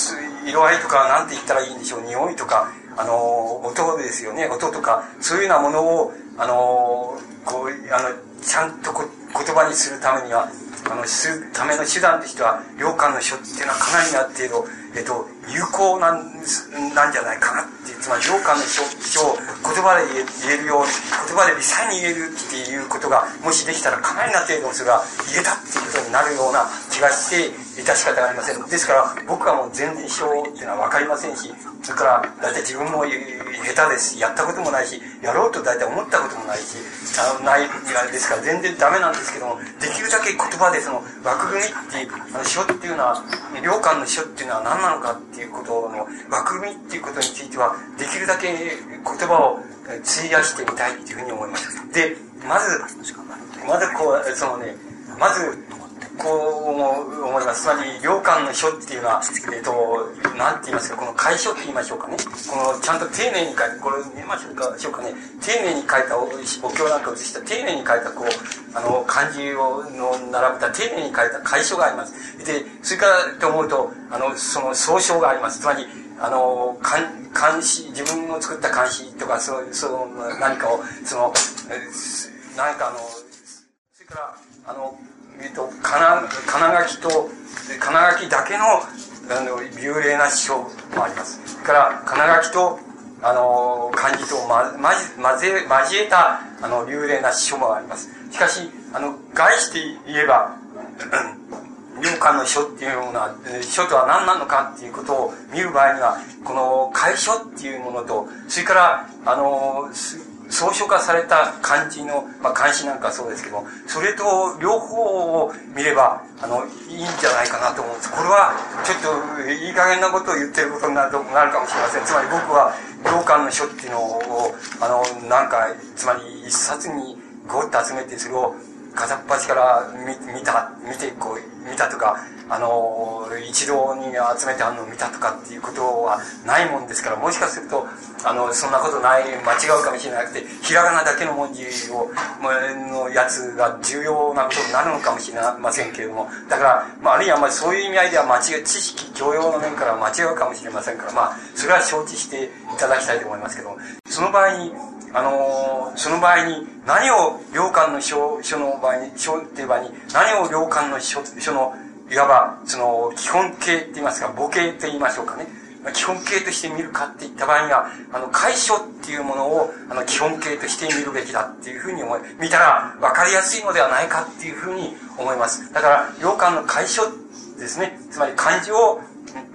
色合いとか何て言ったらいいんでしょう。匂いとかあの音ですよね。音とかそういうようなものをあのこうあのちゃんとこ言葉にするためにはあのするための手段としては良寛の書っていうのはかなりな程度、えっと、有効なんなんじゃないかなってつまり良寛の書を言葉で言えるように言葉で微細に言えるっていうことがもしできたらかなりな程度それが言えたっていうことになるような気がして致し方がありません。ですから僕はもう全然書っていうのは分かりませんしそれから大体自分も下手です。やったこともないしやろうと大体思ったこともないしあのないですから全然ダメなんですけどもできるだけ言葉でその枠組みっていうあの書っていうのは良寛の書っていうのは何なのかっていうことの枠組みっていうことについてはできるだけ言葉を費やしてみたいっていうふうに思いますでまずまずこうそのねまずこう思います。つまり、良寛の書っていうのは、えっ、ー、と、なんて言いますか、この楷書って言いましょうかね。この、ちゃんと丁寧に書いて、これ見ましょうか、しょうかね。丁寧に書いたおお経なんかを写した、丁寧に書いた、こう、あの、漢字をの並べた、丁寧に書いた楷書があります。で、それからと思うと、あの、その総称があります。つまり、あの、漢漢詩、自分の作った漢詩とか、その、その、何かを、その、何かあの、それから、あの、えっと、金、金書きと、金書きだけの、あの、幽霊な師匠もあります。から、金書きと、あの、漢字とま、まぜ、交えた、あの、幽霊な師匠もあります。しかし、あの、外して言えば、良寛の書っていうような、書とは何なのかっていうことを見る場合には、この楷書っていうものと、それから、あの、草書化された漢字の、まあ、漢詩なんかそうですけど、それと両方を見れば、あの、いいんじゃないかなと思うんです。これは、ちょっと、いい加減なことを言ってることになるなるかもしれません。つまり僕は、行間の書っていうのを、あの、なんか、つまり一冊にごっと集めて、それを片っ端から見見た、見て、こう、見たとか、あの、一堂に集めてあるのを見たとかっていうことはないもんですから、もしかすると、あの、そんなことない、間違うかもしれなくて、ひらがなだけの文字を、のやつが重要なことになるのかもしれませんけれども、だから、まあ、あるいはまあそういう意味合いでは間違い、知識、教養の面から間違うかもしれませんから、まあ、それは承知していただきたいと思いますけど、その場合に、あのー、その場合に何を良寛の書書の場合に、書っていう場合に、何を良寛の書書の、いわば、その、基本形って言いますか、母形と言いましょうかね。基本形として見るかって言った場合には、あの、解書っていうものを、あの、基本形として見るべきだっていうふうに思い、見たら分かりやすいのではないかっていうふうに思います。だから、良寛の解書ですね。つまり漢字を、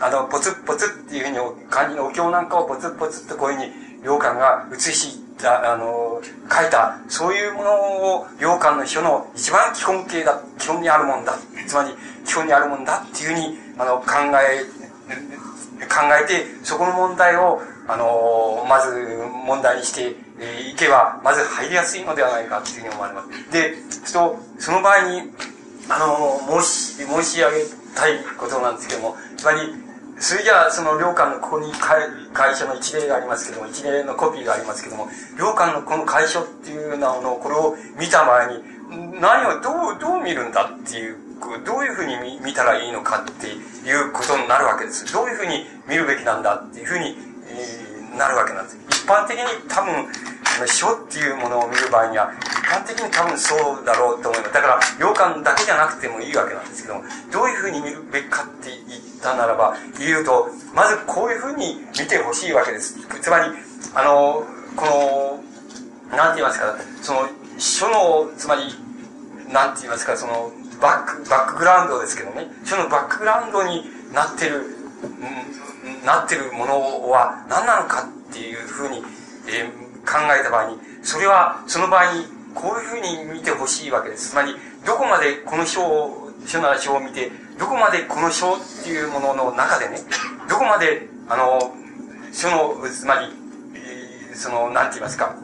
あの、ポツッポツっていうふうに、漢字のお経なんかをポツッポツッとこういうふうに、良寛が写しあの、書いた、そういうものを、洋館の書の一番基本形だ、基本にあるもんだ、つまり基本にあるもんだっていうふうに、あの、考え、考えて、そこの問題を、あの、まず問題にしていけば、まず入りやすいのではないかっていうふうに思われます。で、そその場合に、あの、申し、申し上げたいことなんですけども、つまり、それじゃあ、その、良寛のここに会社の一例がありますけども、一例のコピーがありますけども、良寛のこの会社っていうようなものを、これを見た場合に、何をどう、どう見るんだっていう、どういうふうに見たらいいのかっていうことになるわけです。どういうふうに見るべきなんだっていうふうに、なるわけなんです。一般的に多分、書っていうものを見る場合には、一般的に多分そうだろうと思います。だから、洋館だけじゃなくてもいいわけなんですけども、どういうふうに見るべきかって言ったならば、言うと、まずこういうふうに見てほしいわけです。つまり、あの、この、なんて言いますか、その、書の、つまり、なんて言いますか、その、バック、バックグラウンドですけどね、書のバックグラウンドになってる、んなってるものは何なのかっていうふうに、えー考えた場合に、それは、その場合に、こういうふうに見てほしいわけです。つまり、どこまでこの章を、書なら章を見て、どこまでこの章っていうものの中でね、どこまで、あの、書の、つまり、その、なんて言いますか、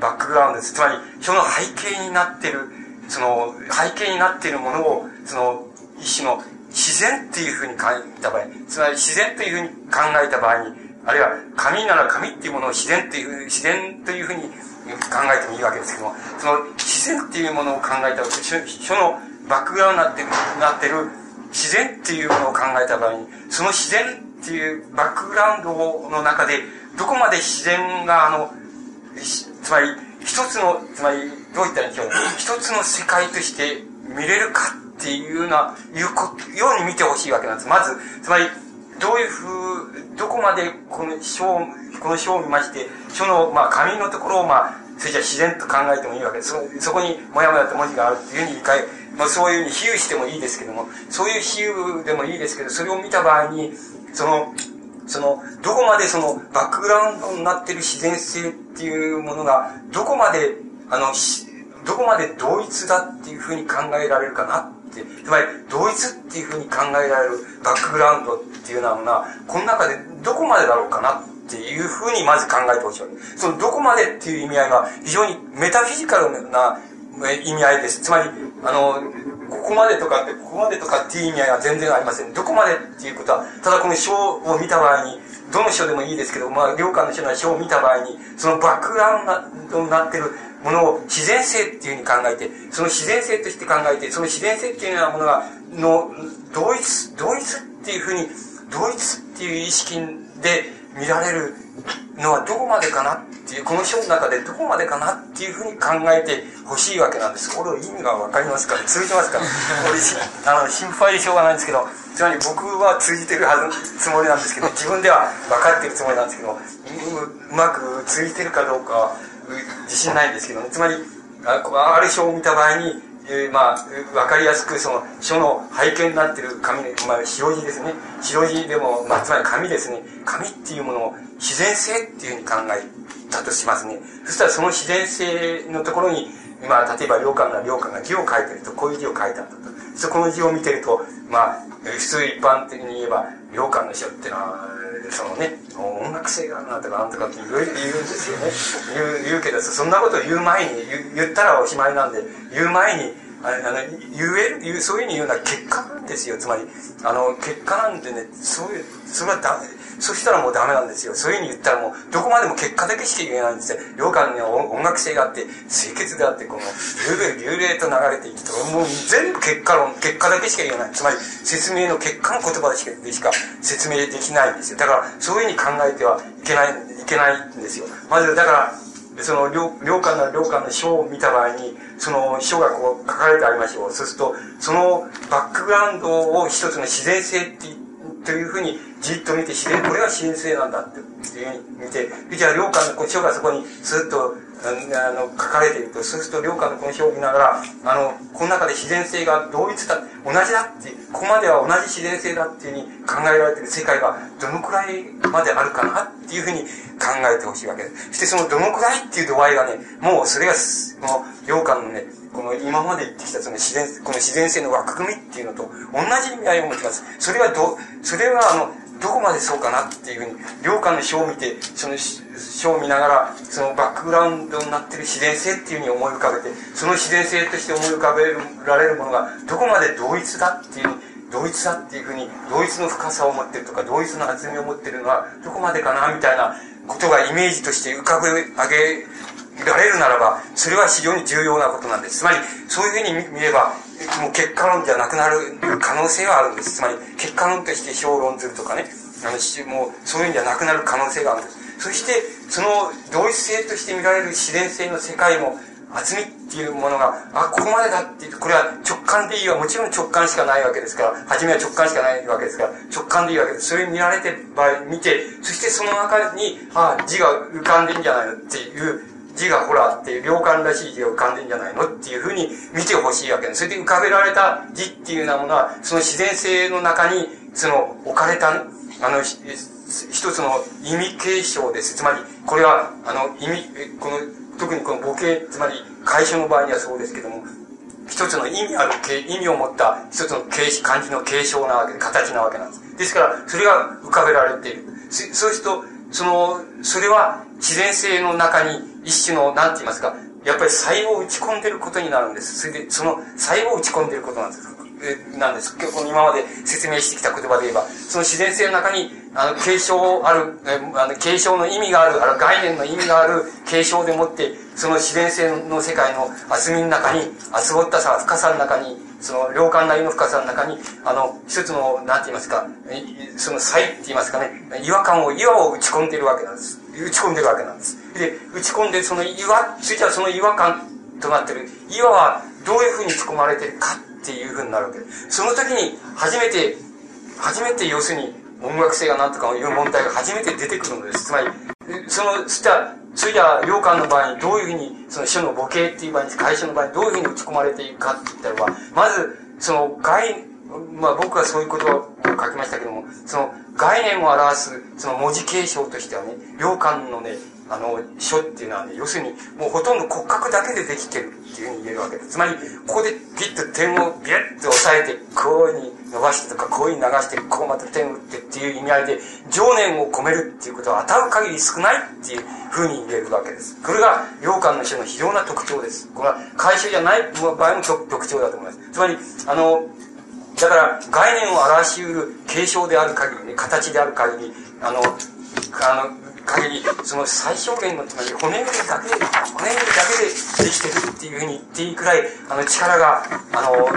バックグラウンドです。つまり、書の背景になってる、その、背景になっているものを、その、一種の自然っていうふうに考えた場合、つまり自然というふうに考えた場合に、あるいは神なら神っていうものを自然っていう、自然というふうに考えてもいいわけですけども、その自然っていうものを考えた書のバックグラウンドになってる、なってる自然っていうものを考えた場合に、その自然っていうバックグラウンドの中で、どこまで自然が、あの、つまり、一つの、つまり、どう言ったらいいんでしょう。一つの世界として見れるかっていうような、いうこように見てほしいわけなんです。まず、つまり、どういうふう、どこまでこの書を、この書を見まして、書の、まあ、紙のところを、まあ、それじゃ自然と考えてもいいわけ。です。そこにもやもやと文字があるっていうふうに理解、まあ、そういうふうに比喩してもいいですけども、そういう比喩でもいいですけど、それを見た場合に、その、その、どこまでその、バックグラウンドになってる自然性っていうものが、どこまで、あの、どこまで同一だっていうふうに考えられるかなって、つまり、同一っていうふうに考えられるバックグラウンドっていうのは、この中でどこまでだろうかなっていうふうにまず考えてほしい。そのどこまでっていう意味合いは非常にメタフィジカルな意味合いです。つまり、あの、ここまでとかって、ここまでとかっていう意味合いは全然ありません。どこまでっていうことは、ただこの章を見た場合に、どの章でもいいですけど、まあ、両官の書の章を見た場合に、そのバックグラウンドになってるものを自然性っていうふうに考えて、その自然性として考えて、その自然性っていうようなものが、の、同一、同一っていうふうに、同一っていう意識で見られるのはどこまでかなっていう、この書の中でどこまでかなっていうふうに考えてほしいわけなんです。これ意味がわかりますか通じますかね俺、あの、心配でしょうがないんですけど、つまり僕は通じてるはず、つもりなんですけど、自分では分かってるつもりなんですけど、ううまく通じてるかどうか自信ないんですけどね。つまり、あある書を見た場合に、えー、まあ、わかりやすく、その、書の背景になってる紙、まあ、白地ですね。白地でも、まあ、つまり紙ですね。紙っていうものを自然性っていうふうに考えたとしますね。そしたらその自然性のところに、まあ、例えば、良寛な良寛が字を書いてると、こういう字を書いたんだと。そこの字を見てると、まあ、普通一般的に言えば、良寛の人っていうのは、そのね、音楽性があるなとかなんとかって言う言うんですよね。言う、言うけど、そんなことを言う前に、言ったらおしまいなんで、言う前に、あの、言える、そういうふうに言うのは結果なんですよ。つまり、あの、結果なんでね、そういう、それはだ、そしたらもうダメなんですよ。そういうふうに言ったらもう、どこまでも結果だけしか言えないんですよ。両間には音楽性があって、清潔であって、この、流霊、流霊と流れていくと、もう全部結果論、結果だけしか言えない。つまり、説明の結果の言葉でしか、でしか説明できないんですよ。だから、そういうふうに考えてはいけない、いけないんですよ。まず、だから、その、領官の領官の書を見た場合に、その書がこう書かれてありましょう。そうすると、そのバックグラウンドを一つの自然性って言ってというふうにじっと見て自然、これは自然性なんだっていうふうに見て、じゃあ、領館の書がそこにずっとあの、書かれていると、そうすると、領下のこの表を見ながら、あの、この中で自然性が同一だ、同じだって、ここまでは同じ自然性だっていうふうに考えられている世界がどのくらいまであるかなっていうふうに考えてほしいわけです。そしてそのどのくらいっていう度合いがね、もうそれが、この、領下のね、この今まで言ってきたその自然、この自然性の枠組みっていうのと同じ意味合いを持ちます。それはど、それはあの、どこまでそうかなっていうふうに、両官の書を見て、その書を見ながら、そのバックグラウンドになってる自然性っていうふうに思い浮かべて、その自然性として思い浮かべられるものが、どこまで同一だっていう同一だっていうふうに、同一の深さを持ってるとか、同一の厚みを持ってるのは、どこまでかなみたいなことがイメージとして浮かべ上げられるならば、それは非常に重要なことなんです。つまり、そういうふうに見れば、もう結果論じゃなくなる可能性はあるんです。つまり、結果論として評論するとかね、あの、もう、そういうんじゃなくなる可能性があるんです。そして、その同一性として見られる自然性の世界も、厚みっていうものが、あ、ここまでだっていうこれは直感でいいわ。もちろん直感しかないわけですから、初めは直感しかないわけですから、直感でいいわけです。それ見られて場合、見て、そしてその中に、あ、字が浮かんでんじゃないのっていう字がほらっていう良感らしい字が浮かんでんじゃないのっていうふうに見てほしいわけです。それで浮かべられた字っていうようなものは、その自然性の中に、その置かれた、あの、一つの意味継承です。つまり、これは、あの、意味、この、特にこの母形、つまり、会社の場合にはそうですけども、一つの意味ある、意味を持った一つの漢字の継承なわけで、形なわけなんです。ですから、それが浮かべられている。そうすると、その、それは自然性の中に一種の、なんて言いますか、やっぱり細胞を打ち込んでることになるんです。それで、その細胞を打ち込んでることなんです。えなんです。今日今まで説明してきた言葉で言えば、その自然性の中に、あの、継承ある、えあの、継承の意味がある、あの、概念の意味がある継承でもって、その自然性の世界の厚みの中に、厚ぼったさ、深さの中に、その、良感なりの深さの中に、あの、一つの、なんて言いますか、その差って言いますかね、違和感を、岩を打ち込んでるわけなんです。打ち込んでるわけなんです。で、打ち込んで、その岩、ついてはその違和感となってる、岩はどういうふうに打ち込まれてるかっていうふうになるわけで。その時に、初めて、初めて要するに、音楽性が何とかいう問題が初めて出てくるのです。つまり、その、そしたら、それじゃあ、洋館の場合にどういうふうに、その書の母形っていう場合に、会社の場合にどういうふうに打ち込まれていくかって言ったらば、まず、その概、まあ僕はそういうことを書きましたけども、その概念を表す、その文字継承としてはね、洋館のね、あの、書っていうのはね、要するに、もうほとんど骨格だけでできてるっていうふうに言えるわけです。つまり、ここでピッと点をビュッと押さえて、こういうふうに伸ばしてとか、こういうふうに流して、こうまた点を打ってっていう意味合いで、情念を込めるっていうことは当たる限り少ないっていうふうに言えるわけです。これが、洋館の書の非常な特徴です。これは、回収じゃない場合の特徴だと思います。つまり、あの、だから、概念を表し得る継承である限りね、形である限り、あの、あの、限り、その最小限の、つまり骨組みだけ、骨組みだけでできてるっていうふうに言っていいくらい、あの、力が、あの、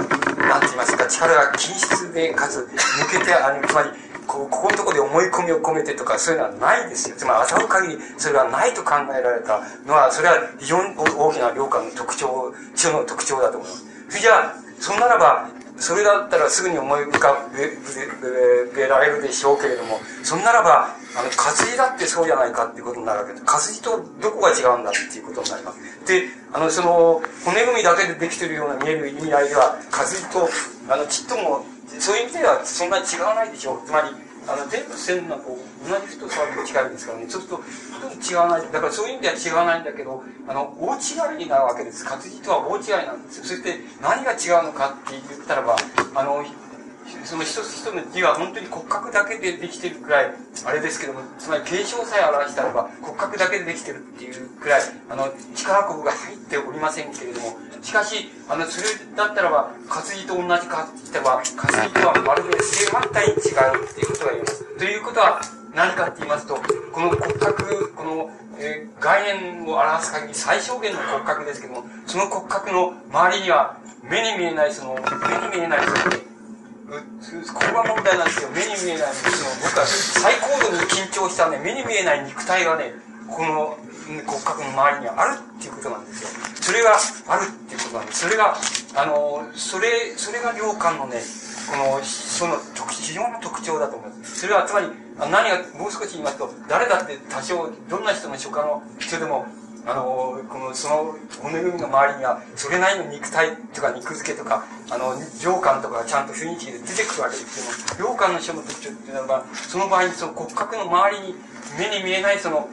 なんて言いますか、力が均質で、かつ、抜けて、あの、つまり、こここのところで思い込みを込めてとかそういうのはないですよ。つまり、浅う限りそれはないと考えられたのは、それは非常に大きな良感の特徴、書の特徴だと思います。それじゃあ、そんならば、それだったらすぐに思い浮かべられるでしょうけれども、そんならば、あの、活字だってそうじゃないかっていうことになるわけです。活字とどこが違うんだっていうことになります。で、あの、その、骨組みだけでできてるような見える意味合いでは、活字と、あの、ちっとも、そういう意味ではそんなに違わないでしょう。つまり、あの、全部線がこう、同じ太さに近いですからね、そうすると、違わない。だからそういう意味では違わないんだけど、あの、大違いになるわけです。活字とは大違いなんですよ。そして何が違うのかって言ったらば、あの、その一つ一つの字は本当に骨格だけでできてるくらい、あれですけども、つまり継承さえ表したらば骨格だけでできてるっていうくらい、あの、力こぶが入っておりませんけれども、しかし、あの、それだったらば、活字と同じかって言ったらば、活字とはまるで正反対に違うっていうことが言えます。ということは、何かって言いますと、この骨格、この、えー、概念を表す限り最小限の骨格ですけども、その骨格の周りには、目に見えない、その、目に見えない、その、ここが問題なんですよ。目に見えない、その、僕は最高度に緊張したね、目に見えない肉体がね、この骨格の周りにあるっていうことなんですよ。それがあるっていうことなんです。それが、あの、それ、それが良感のね、この、その特、非常な特徴だと思います。それはつまり、何が、もう少し言いますと、誰だって多少、どんな人の書家の人でも、あの、この、その骨組みの周りには、それなりの肉体とか肉付けとか、あの、良感とかがちゃんと雰囲気で出てくるわけですけども、良感の書の特徴っていうのは、その場合にその骨格の周りに、目に見えないその、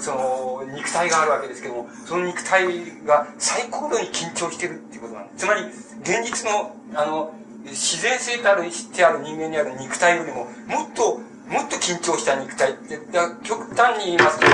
その、肉体があるわけですけども、その肉体が最高度に緊張してるっていうことなんです。つまり、現実の、あの、自然性である、てある人間にある肉体よりも、もっと、もっと緊張した肉体って、極端に言いますと、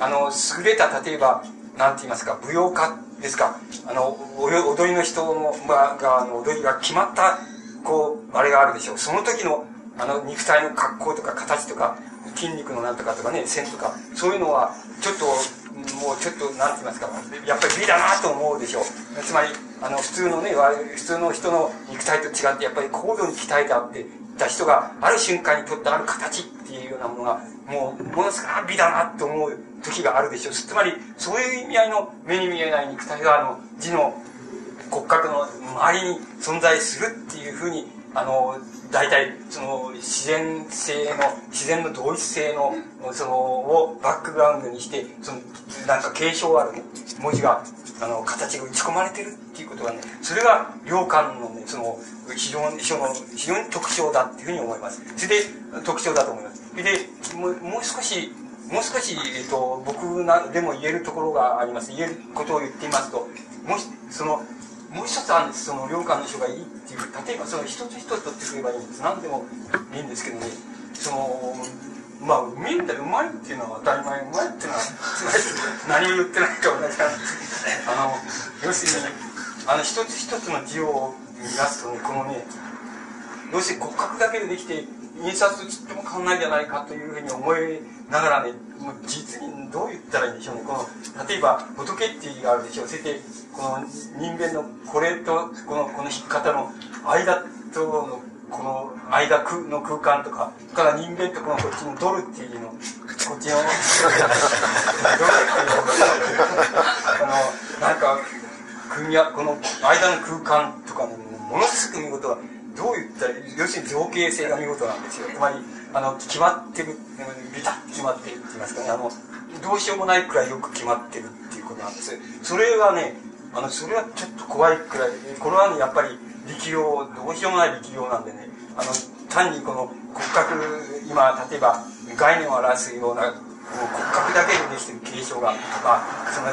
あの、優れた、例えば、なんて言いますか、舞踊家ですか、あの、踊りの人の、まあ、が、あの、踊りが決まった、こう、あれがあるでしょう。その時の、あの、肉体の格好とか形とか、筋肉のなんとかとかね、線とか、そういうのは、ちょっと、もうちょっと、なんて言いますか、やっぱり美だなと思うでしょう。つまり、あの、普通のね、普通の人の肉体と違って、やっぱり高度に鍛えてあって、た人が、ある瞬間にとったある形っていうようなものが、もう、ものすごい美だなと思う時があるでしょう。つまり、そういう意味合いの目に見えない肉体が、あの、字の骨格の周りに存在するっていうふうに、あの、大体、その、自然性の、自然の同一性の、その、をバックグラウンドにして、その、なんか継承ある、文字が、あの、形が打ち込まれてるっていうことがね、それが、良感のね、その、非常に、その、非常に特徴だっていうふうに思います。それで、特徴だと思います。それで、もうもう少し、もう少し、えっと、僕なでも言えるところがあります。言えることを言ってみますと、もし、その、もう一つあるんです。その、良感の人がいいっていう。例えば、その、一つ一つ取ってくればいいんです。何でもいいんですけどね。その、まあ、うめえんだよ。うまいっていうのは当たり前。うまいっていうのは、何も言ってないと同じなんです。あの、要するに、あの、一つ一つの字を見ますとね、このね、要するに骨格だけでできて、印刷とちっとも変わんないじゃないかというふうに思いながらね、もう実にどう言ったらいいんでしょうね。この、例えば、仏っていうがあるでしょう。それで、この人間のこれと、この、この引き方の間との、この間の空間とか、から人間とこのこっちのドルっていうの、こっちの、ドルっていうあの、なんか、組み合、この間の空間とか、ものすごく見事は、どう言ったら、要するに造形性が見事なんですよ。つまり、あの、決まってる、ビタッと決まってるって言いますかね、あの、どうしようもないくらいよく決まってるっていうことなんです。それがね、あの、それはちょっと怖いくらい、これはね、やっぱり力量、どうしようもない力量なんでね、あの、単にこの骨格、今、例えば概念を表すような、骨格だけでできてる継承がとか、その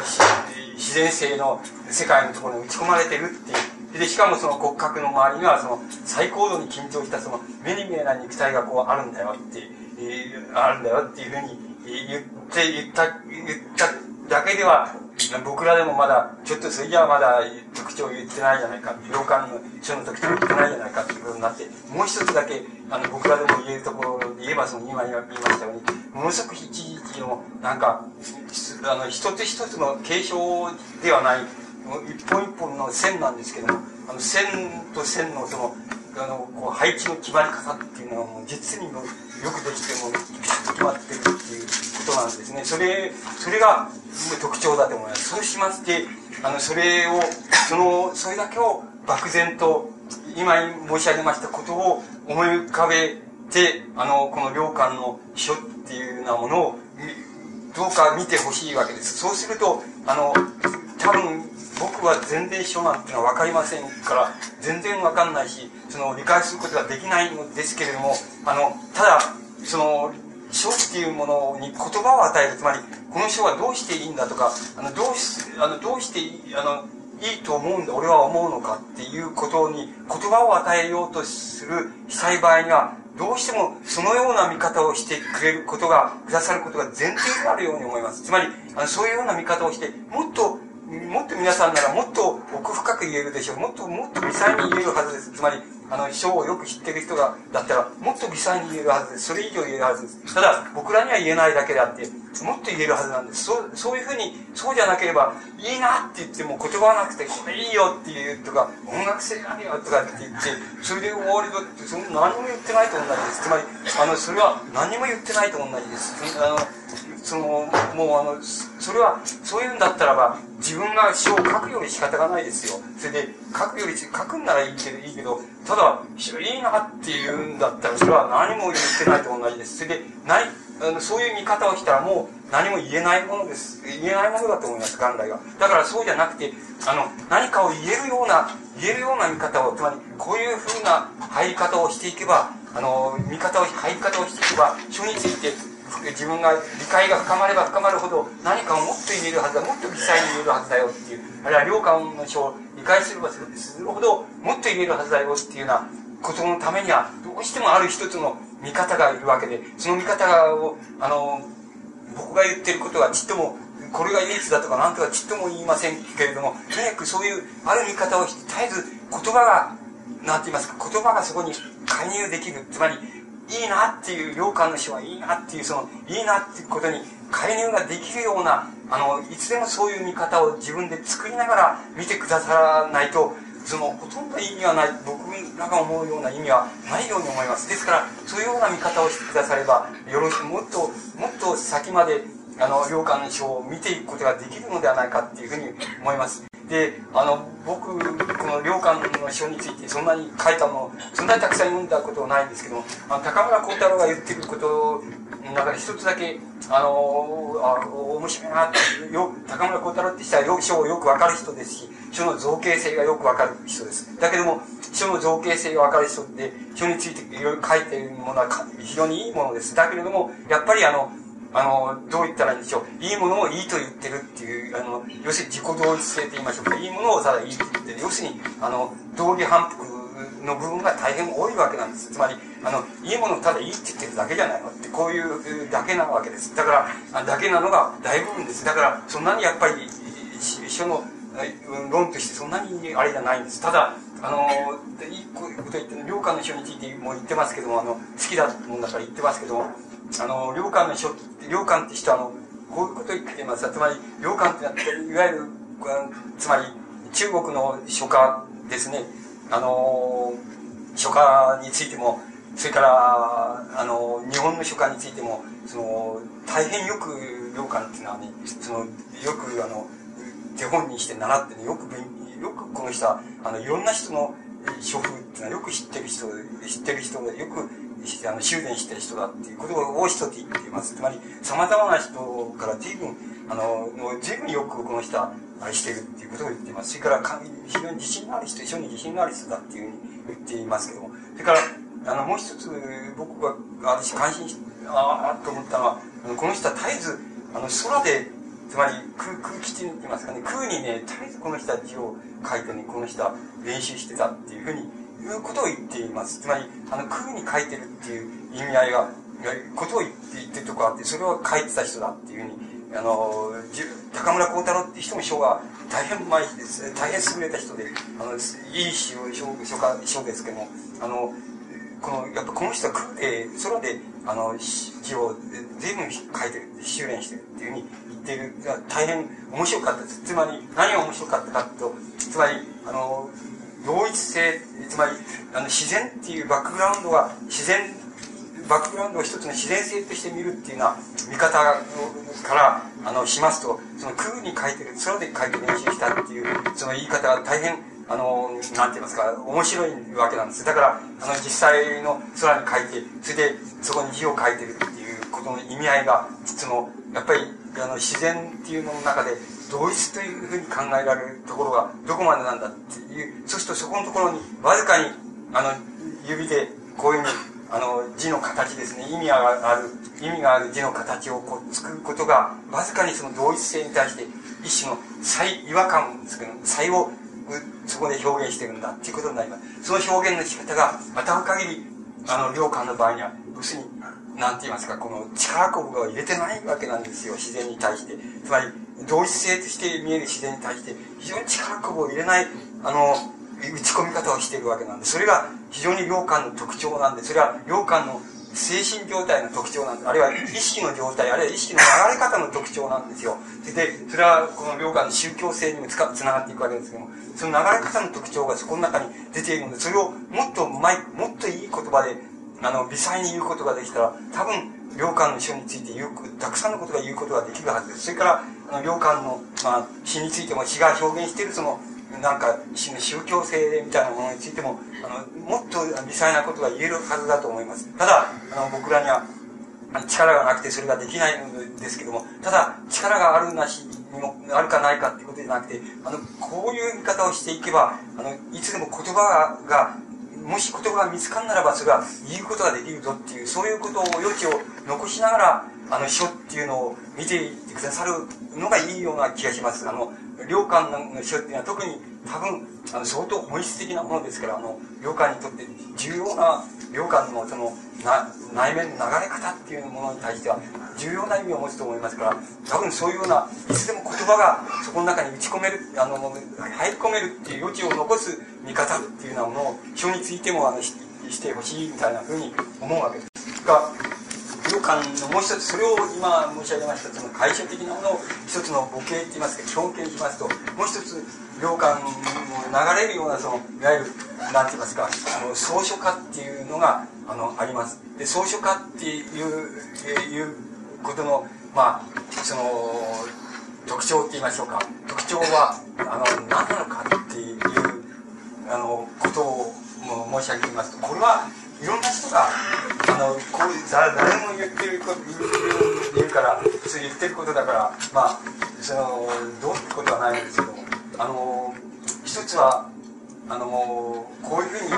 自然性の世界のところに打ち込まれてるっていう、で、しかもその骨格の周りには、その、最高度に緊張したその、目に見えない肉体がこうあるんだよって、えー、あるんだよっていうふうに言って、言った、言っただけでは、僕らでもまだ、ちょっとそれじゃまだ特徴言ってないじゃないか、洋館の書の特徴言ってないじゃないかっていうことになって、もう一つだけ、あの、僕らでも言えるところで言えば、その、今言いましたように、ものすごく一時期の、なんか、あの、一つ一つの継承ではない、一本一本の線なんですけども、あの線と線のその、あの、こう、配置の決まり方っていうのはもう実にもよくできても、決まってるっていうことなんですね。それ、それが特徴だと思います。そうしまして、あの、それを、その、それだけを漠然と、今申し上げましたことを思い浮かべて、あの、この良寛の書っていうようなものを、どうか見てほしいわけです。そうすると、あの、多分、僕は全然書なんてのは分かりませんから、全然分かんないし、その、理解することができないのですけれども、あの、ただ、その、書っていうものに言葉を与える。つまり、この書はどうしていいんだとか、あの、どうし、あの、どうしてあの、いいと思うんだ、俺は思うのかっていうことに言葉を与えようとするしたい場合には、どうしてもそのような見方をしてくれることが、くださることが前提であるように思います。つまり、あのそういうような見方をして、もっともっと皆さんならもっと奥深く言えるでしょう。もっともっと微細に言えるはずです。つまり、あの、書をよく知ってる人が、だったら、もっと微細に言えるはずです。それ以上言えるはずです。ただ、僕らには言えないだけであって、もっと言えるはずなんです。そう、そういうふうに、そうじゃなければ、いいなって言っても言葉がなくて、これいいよって言うとか、音楽性あるよとかって言って、それで終わりだって、その何も言ってないと同じです。つまり、あの、それは何も言ってないと同じです。あの、その、もうあの、それは、そういうんだったらば、自分が詩を書くより仕方がないですよ。それで、書くより、書くんならいいけど、いいけど、ただ、いいなっていうんだったら、それは何も言ってないと同じです。それで、ない、あのそういう見方をしたらもう何も言えないものです。言えないものだと思います、元来は。だからそうじゃなくて、あの、何かを言えるような、言えるような見方を、つまり、こういうふうな入り方をしていけば、あの、見方を、入り方をしていけば、書について、自分が理解が深まれば深まるほど何かをもっと言えるはずだもっと微細に言えるはずだよっていうあるいは良寛の書理解すればするほどもっと言えるはずだよっていうようなことのためにはどうしてもある一つの見方がいるわけでその見方をあの僕が言ってることはちっともこれが唯一だとか何とかちっとも言いませんけれどもとにかくそういうある見方を絶えず言葉が何て言いますか言葉がそこに介入できる。つまりいいなっていう、良寛の詩はいいなっていう、その、いいなっていうことに介入ができるような、あの、いつでもそういう見方を自分で作りながら見てくださらないと、その、ほとんど意味はない、僕らが思うような意味はないように思います。ですから、そういうような見方をしてくだされば、よろしく、もっと、もっと先まで、あの、良寛の書を見ていくことができるのではないかっていうふうに思います。で、あの、僕、この良寛の書についてそんなに書いたの、そんなにたくさん読んだことないんですけども、あの高村光太郎が言ってることの中で一つだけ、あの、あ面白いなってよ、高村光太郎って人は書をよくわかる人ですし、書の造形性がよくわかる人です。だけども、書の造形性がわかる人で、書についていろいろ書いているものは非常にいいものです。だけれども、やっぱりあの、あの、どう言ったらいいんでしょう。いいものをいいと言ってるっていう、あの、要するに自己同一性と言いましょうか。いいものをただいいと言ってる。要するに、あの、道義反復の部分が大変多いわけなんです。つまり、あの、いいものをただいいって言ってるだけじゃないのって、こういうだけなわけです。だから、だけなのが大部分です。だから、そんなにやっぱり、書の論としてそんなにあれじゃないんです。ただ、あの、いいこと言って、良寛の書についても言ってますけども、あの、好きだもんだから言ってますけども、あの、良寛の書、良寛って人は、あの、こういうことを言ってます。つまり、良寛っていわゆる、つまり、中国の書家ですね。あの、書家についても、それから、あの、日本の書家についても、その、大変よく良寛っていうのはね、その、よく、あの、手本にして習ってね、よくよくこの人は、あの、いろんな人の書風っていうのはよく知ってる人、知ってる人で、よくあの修練してる人だっていうことを大人って言っています。つまり、様々な人から随分、あの、随分よくこの人は、あれしてるっていうことを言っています。それから、非常に自信のある人、非常に自信のある人だっていうふうに言っていますけども。それから、あの、もう一つ、僕が、私関心して、ああ、と思ったのは、この人は絶えず、あの、空で、つまり空空気って言いますかね、空にね、絶えずこの人は字を書いてね、この人は練習してたっていうふうにいうことを言っています。つまり、あの、空に書いてるっていう意味合いが、ことを言って言ってるとこあって、それを書いてた人だっていうふうに、あの、高村光太郎っていう人も書が大変うまいです。大変優れた人で、あの、いい詩を、書書家、書ですけども、あの、この、やっぱこの人は空で、空で、あの、字を随分書いてる、修練してるっていうふうに言ってる、大変面白かったです。つまり、何が面白かったかと、つまり、あの、同一性、つまり、あの、自然っていうバックグラウンドは、自然、バックグラウンドを一つの自然性として見るっていうような見方から、あの、しますと、その空に書いてる、空で書いて練習したっていう、その言い方が大変、あの、なんて言いますか、面白いわけなんです。だから、あの、実際の空に書いて、それで、そこに字を書いてるっていうことの意味合いが、その、やっぱり、あの、自然っていうのの中で、同一というふうに考えられるところがどこまでなんだっていう、そうするとそこのところにわずかに、あの、指でこういうふうに、あの、字の形ですね、意味がある、意味がある字の形をこう作ることが、わずかにその同一性に対して一種の差違和感ですけど、差をそこで表現してるんだっていうことになります。その表現の仕方が、当たる限り、あの、良寛の場合には、要するに、なんて言いますか、この力こぶが入れてないわけなんですよ、自然に対して。つまり、同一性として見える自然に対して、非常に力こぶを入れない、あの、打ち込み方をしているわけなんで、それが非常に良寛の特徴なんで、それは良寛の精神状態の特徴なんで。あるいは意識の状態、あるいは意識の流れ方の特徴なんですよ。で、それはこの良寛の宗教性にもつかつながっていくわけですけども、その流れ方の特徴がそこの中に出ているので、それをもっとうまい、もっといい言葉で、あの、微細に言うことができたら、多分、良寛の書について言う、たくさんのことが言うことができるはずです。それから、の、良寛の、まあ、詩についても詩が表現しているその、なんか、宗教性みたいなものについても、あの、もっと微細なことが言えるはずだと思います。ただ、あの、僕らには、力がなくてそれができないんですけども、ただ、力があるなしにも、あるかないかっていうことじゃなくて、あの、こういう見方をしていけば、あの、いつでも言葉が、もし言葉が見つかんならば、それが言うことができるぞっていう、そういうことを余地を残しながら、あの、書っていうのを見ていてくださるのがいいような気がします。あの、良寛の書っていうのは特に多分、あの、相当本質的なものですから、あの、良寛にとって重要な、良寛のその、な、内面の流れ方っていうものに対しては、重要な意味を持つと思いますから、多分そういうような、いつでも言葉がそこの中に打ち込める、あの、入り込めるっていう余地を残す見方っていうようなものを、書についても、あの、ししてほしいみたいなふうに思うわけです。が、予感のもう一つ、それを今申し上げました、その会社的なものを一つの母形って言いますか、基本形にしますと、もう一つ、良感を流れるような、その、いわゆる、なんて言いますか、あの、草書化っていうのが、あの、あります。で、草書化っていう、いうことの、まあ、その、特徴って言いましょうか。特徴は、あの、何なのかっていう、あの、ことを申し上げますと、これは、いろんな人が、あの、こう、誰も言ってること、言うから、そう言ってることだから、まあ、その、どうってことはないんですけど、あの、一つは、あの、こういうふうに、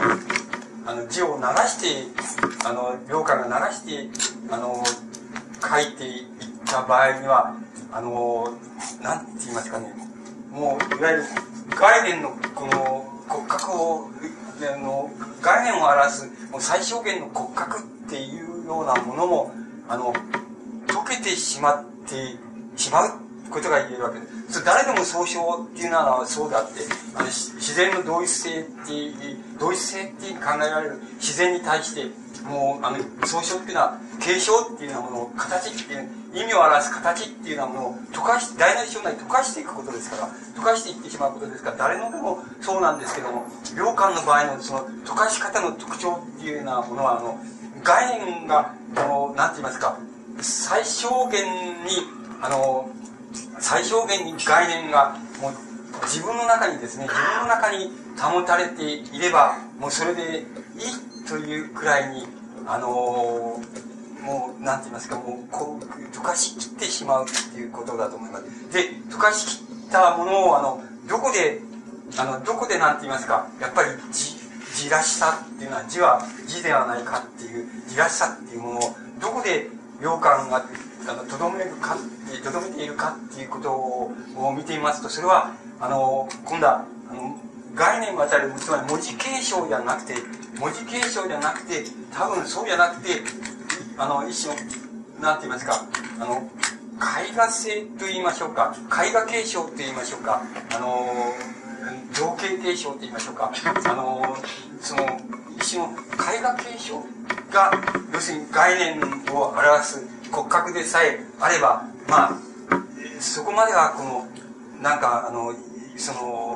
あの、字を流して、あの、良寛が流して、あの、書いていった場合には、あの、なんて言いますかね、もう、いわゆる概念のこの骨格をあの概念を表すもう最小限の骨格っていうようなものもあの溶けてしまってしまうことが言えるわけです。それ誰でも総称っていうのはそうであって、あの自然の同一性っていう、同一性って考えられる自然に対して、もう、あの、総称っていうのは、継承っていうようなものを、形っていう、意味を表す形っていうようなものを溶かし、大なり小なり溶かしていくことですから、溶かしていってしまうことですから、誰のでもそうなんですけども、良寛の場合のその溶かし方の特徴っていうようなものは、あの、概念が、あの、なんて言いますか、最小限に、あの、最小限に概念が、もう、自分の中にですね、自分の中に保たれていれば、もうそれでいいというくらいに、あのもう、なんて言いますか、もう、こう、溶かしきってしまうっていうことだと思います。で、溶かしきったものを、あの、どこで、あの、どこでなんて言いますか、やっぱりじ、じらしさっていうのは、字は字ではないかっていう、じらしさっていうものを、どこで良感が、あの、とどめるか、とどめているかっていうことを見てみますと、それは、あの、今度は、あの、概念を与える、つまり文字継承じゃなくて、文字継承じゃなくて、多分そうじゃなくて、あの、一種の、なんて言いますか、あの、絵画性と言いましょうか、絵画継承と言いましょうか、あの、情景継承と言いましょうか、あの、その、一種の絵画継承が、要するに概念を表す骨格でさえあれば、まあ、そこまではこの、なんか、あの、その、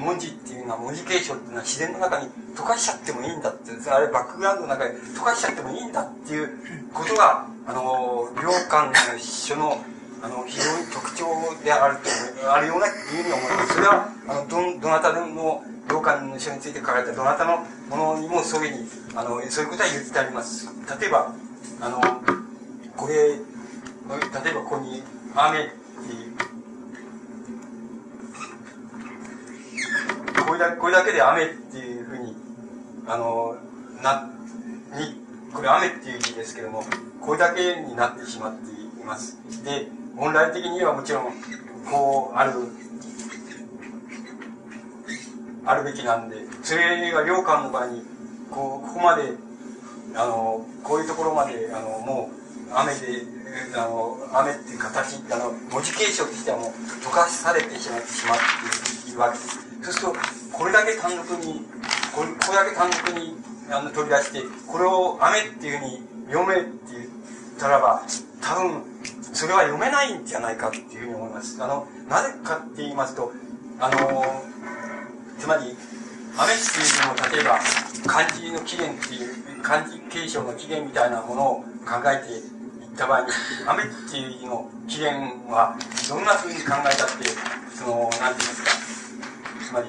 文字っていうのは、文字継承っていうのは自然の中に溶かしちゃってもいいんだって、あれバックグラウンドの中で溶かしちゃってもいいんだっていうことが、あの、良寛の書の、あの、非常に特徴であると、あるような、いうふうに思います。それは、あの、ど、どなたでも、良寛の書について書かれたどなたのものにもそういうふうに、あの、そういうことは言ってあります。例えば、あの、これ、例えばここに、雨っていう、これだこれだけで雨っていうふうに、あの、な、に、これ雨っていう字ですけども、これだけになってしまっています。で、本来的にはもちろん、こう、ある、あるべきなんで、それが良寛の場合に、こう、ここまで、あの、こういうところまで、あの、もう、雨で、あの、雨っていう形、あの、文字継承としてはもう、溶かされてしまってしまっているわけです。そうすると、これだけ単独に、これこれだけ単独にあの取り出して、これを雨っていうふうに読めって言ったらば、多分、それは読めないんじゃないかっていうふうに思います。あの、なぜかって言いますと、あの、つまり、雨っていうのも、例えば、漢字の起源っていう、漢字継承の起源みたいなものを考えていった場合に、雨っていう字の起源は、どんなふうに考えたって、その、なんて言いますか、つまり、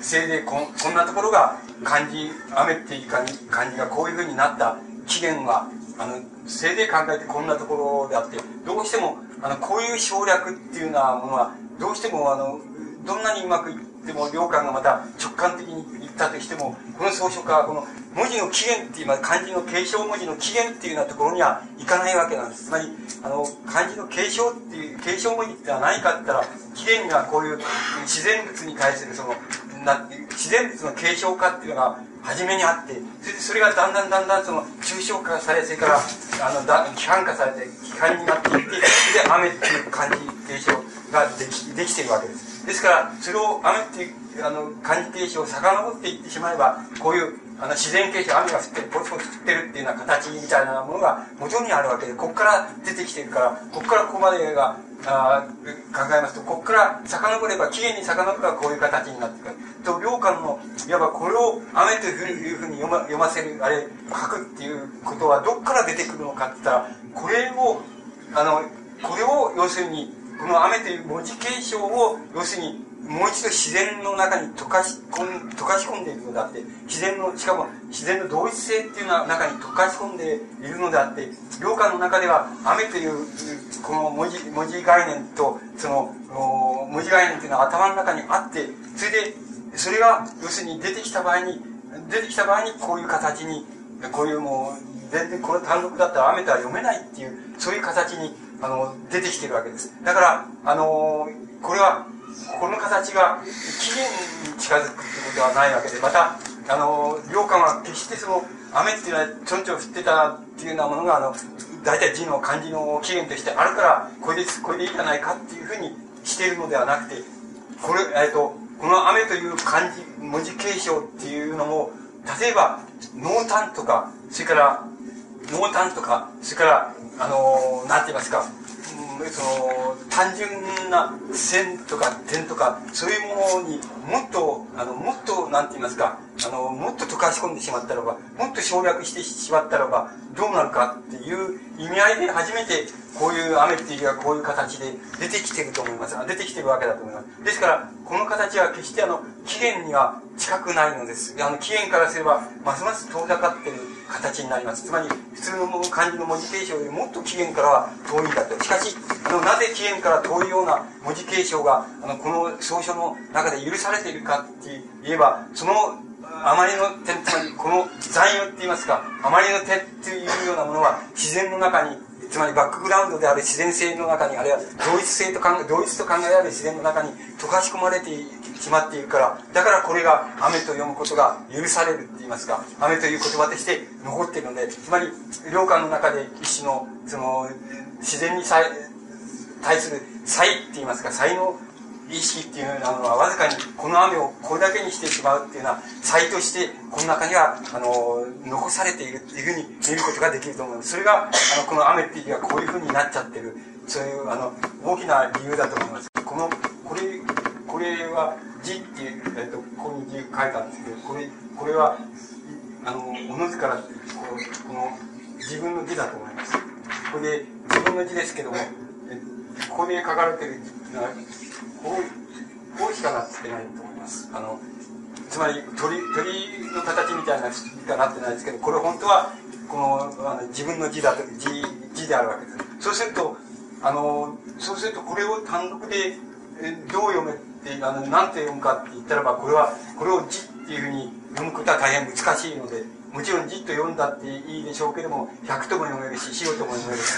せいでここんなところが漢字、雨っていう漢字がこういうふうになった。起源は、あの、せいで考えてこんなところであって、どうしても、あの、こういう省略っていうようなものは、どうしても、あの、どんなにうまくいってでも、良寛がまた直感的に言ったとしても、この草書家はこの文字の起源っていう、漢字の継承文字の起源っていうようなところにはいかないわけなんです。つまり、あの、漢字の継承っていう、継承文字ってのは何かって言ったら、起源にはこういう自然物に対するその、な自然物の継承化っていうのが初めにあってそれでそれがだんだんだんだんその抽象化されてからあのだ規範化されて規範になっていってそれで雨っていう漢字継承ができできているわけです。ですからそれを雨っていうあの漢字継承を遡っていってしまえばこういうあの自然継承雨が降ってるポツポツ降ってるっていうような形みたいなものが元にあるわけでここから出てきてるからここからここまでがあ考えますとここから遡れば起源に遡ればこういう形になってくる。と良寛のいわばこれを雨というふうに読ま読ませるあれ書くっていうことはどっから出てくるのかって言ったらこれをあのこれを要するにこの雨という文字継承を要するにもう一度自然の中に溶かし込ん溶かし込んでいるのであって自然のしかも自然の同一性っていうのは中に溶かし込んでいるのであって良寛の中では雨というこの文字文字概念とその文字概念っていうのは頭の中にあってそれでそれが要するに出てきた場合に出てきた場合にこういう形にこういうもう全然この単独だったら雨とは読めないっていうそういう形にあの出てきてるわけです。だからあのこれはこの形が起源に近づくってことではないわけでまたあの良寛は決してその雨っていうのはちょんちょん降ってたっていうようなものがあの大体字の漢字の起源としてあるからこれでこれでいいじゃないかっていうふうにしているのではなくてこれ、えっと、この雨という漢字文字継承っていうのも例えば濃淡とかそれから濃淡とかそれからあのなんて言いますかうんその単純な線とか点とかそういうものにもっとあのもっとなんて言いますかあのもっと溶かし込んでしまったらばもっと省略してしまったらばどうなるかっていう意味合いで初めてこういう雨っていうがこういう形で出てきてると思います。出てきてるわけだと思います。ですからこの形は決してあの起源には近くないのです。あの起源からすればますます遠ざかってる形になります。つまり普通の漢字の文字継承よりもっと起源からは遠いんだと。しかしあのなぜ起源から遠いような文字継承があのこの草書の中で許されているかって言えばそのあまりの点つまりこの残余って言いますかあまりの点っていうようなものは自然の中につまりバックグラウンドである自然性の中にあるいは同一性と考え同一と考えられる自然の中に溶かし込まれていしまっているからだからこれが雨と読むことが許されるって言いますか雨という言葉として残っているのでつまり良寛の中で一種のその自然に対する才って言いますか才能意識っていうのはわずかにこの雨をこれだけにしてしまうっていうのは才としてこの中にはあの残されているっていうふうに見ることができると思いますそれがあのこの雨っていうのはこういうふうになっちゃってる。そういうあの大きな理由だと思います。このこれこれは字っていう、えっと、ここに字書いたんですけど、これ、これは、あの、おのずからこう、この、自分の字だと思います。これで、自分の字ですけども、えここで書かれてる字っていうのは、こう、こうしかなってないと思います。あの、つまり鳥、鳥の形みたいな字がなってないですけど、これ本当は、この、あの自分の字だと、字、字であるわけです。そうすると、あの、そうするとこれを単独で、えどう読めって、あの、なんて読むかって言ったらば、これは、これを字っていうふうに読むことは大変難しいので、もちろんじっと読んだっていいでしょうけども、100とも読めるし、白とも読めるし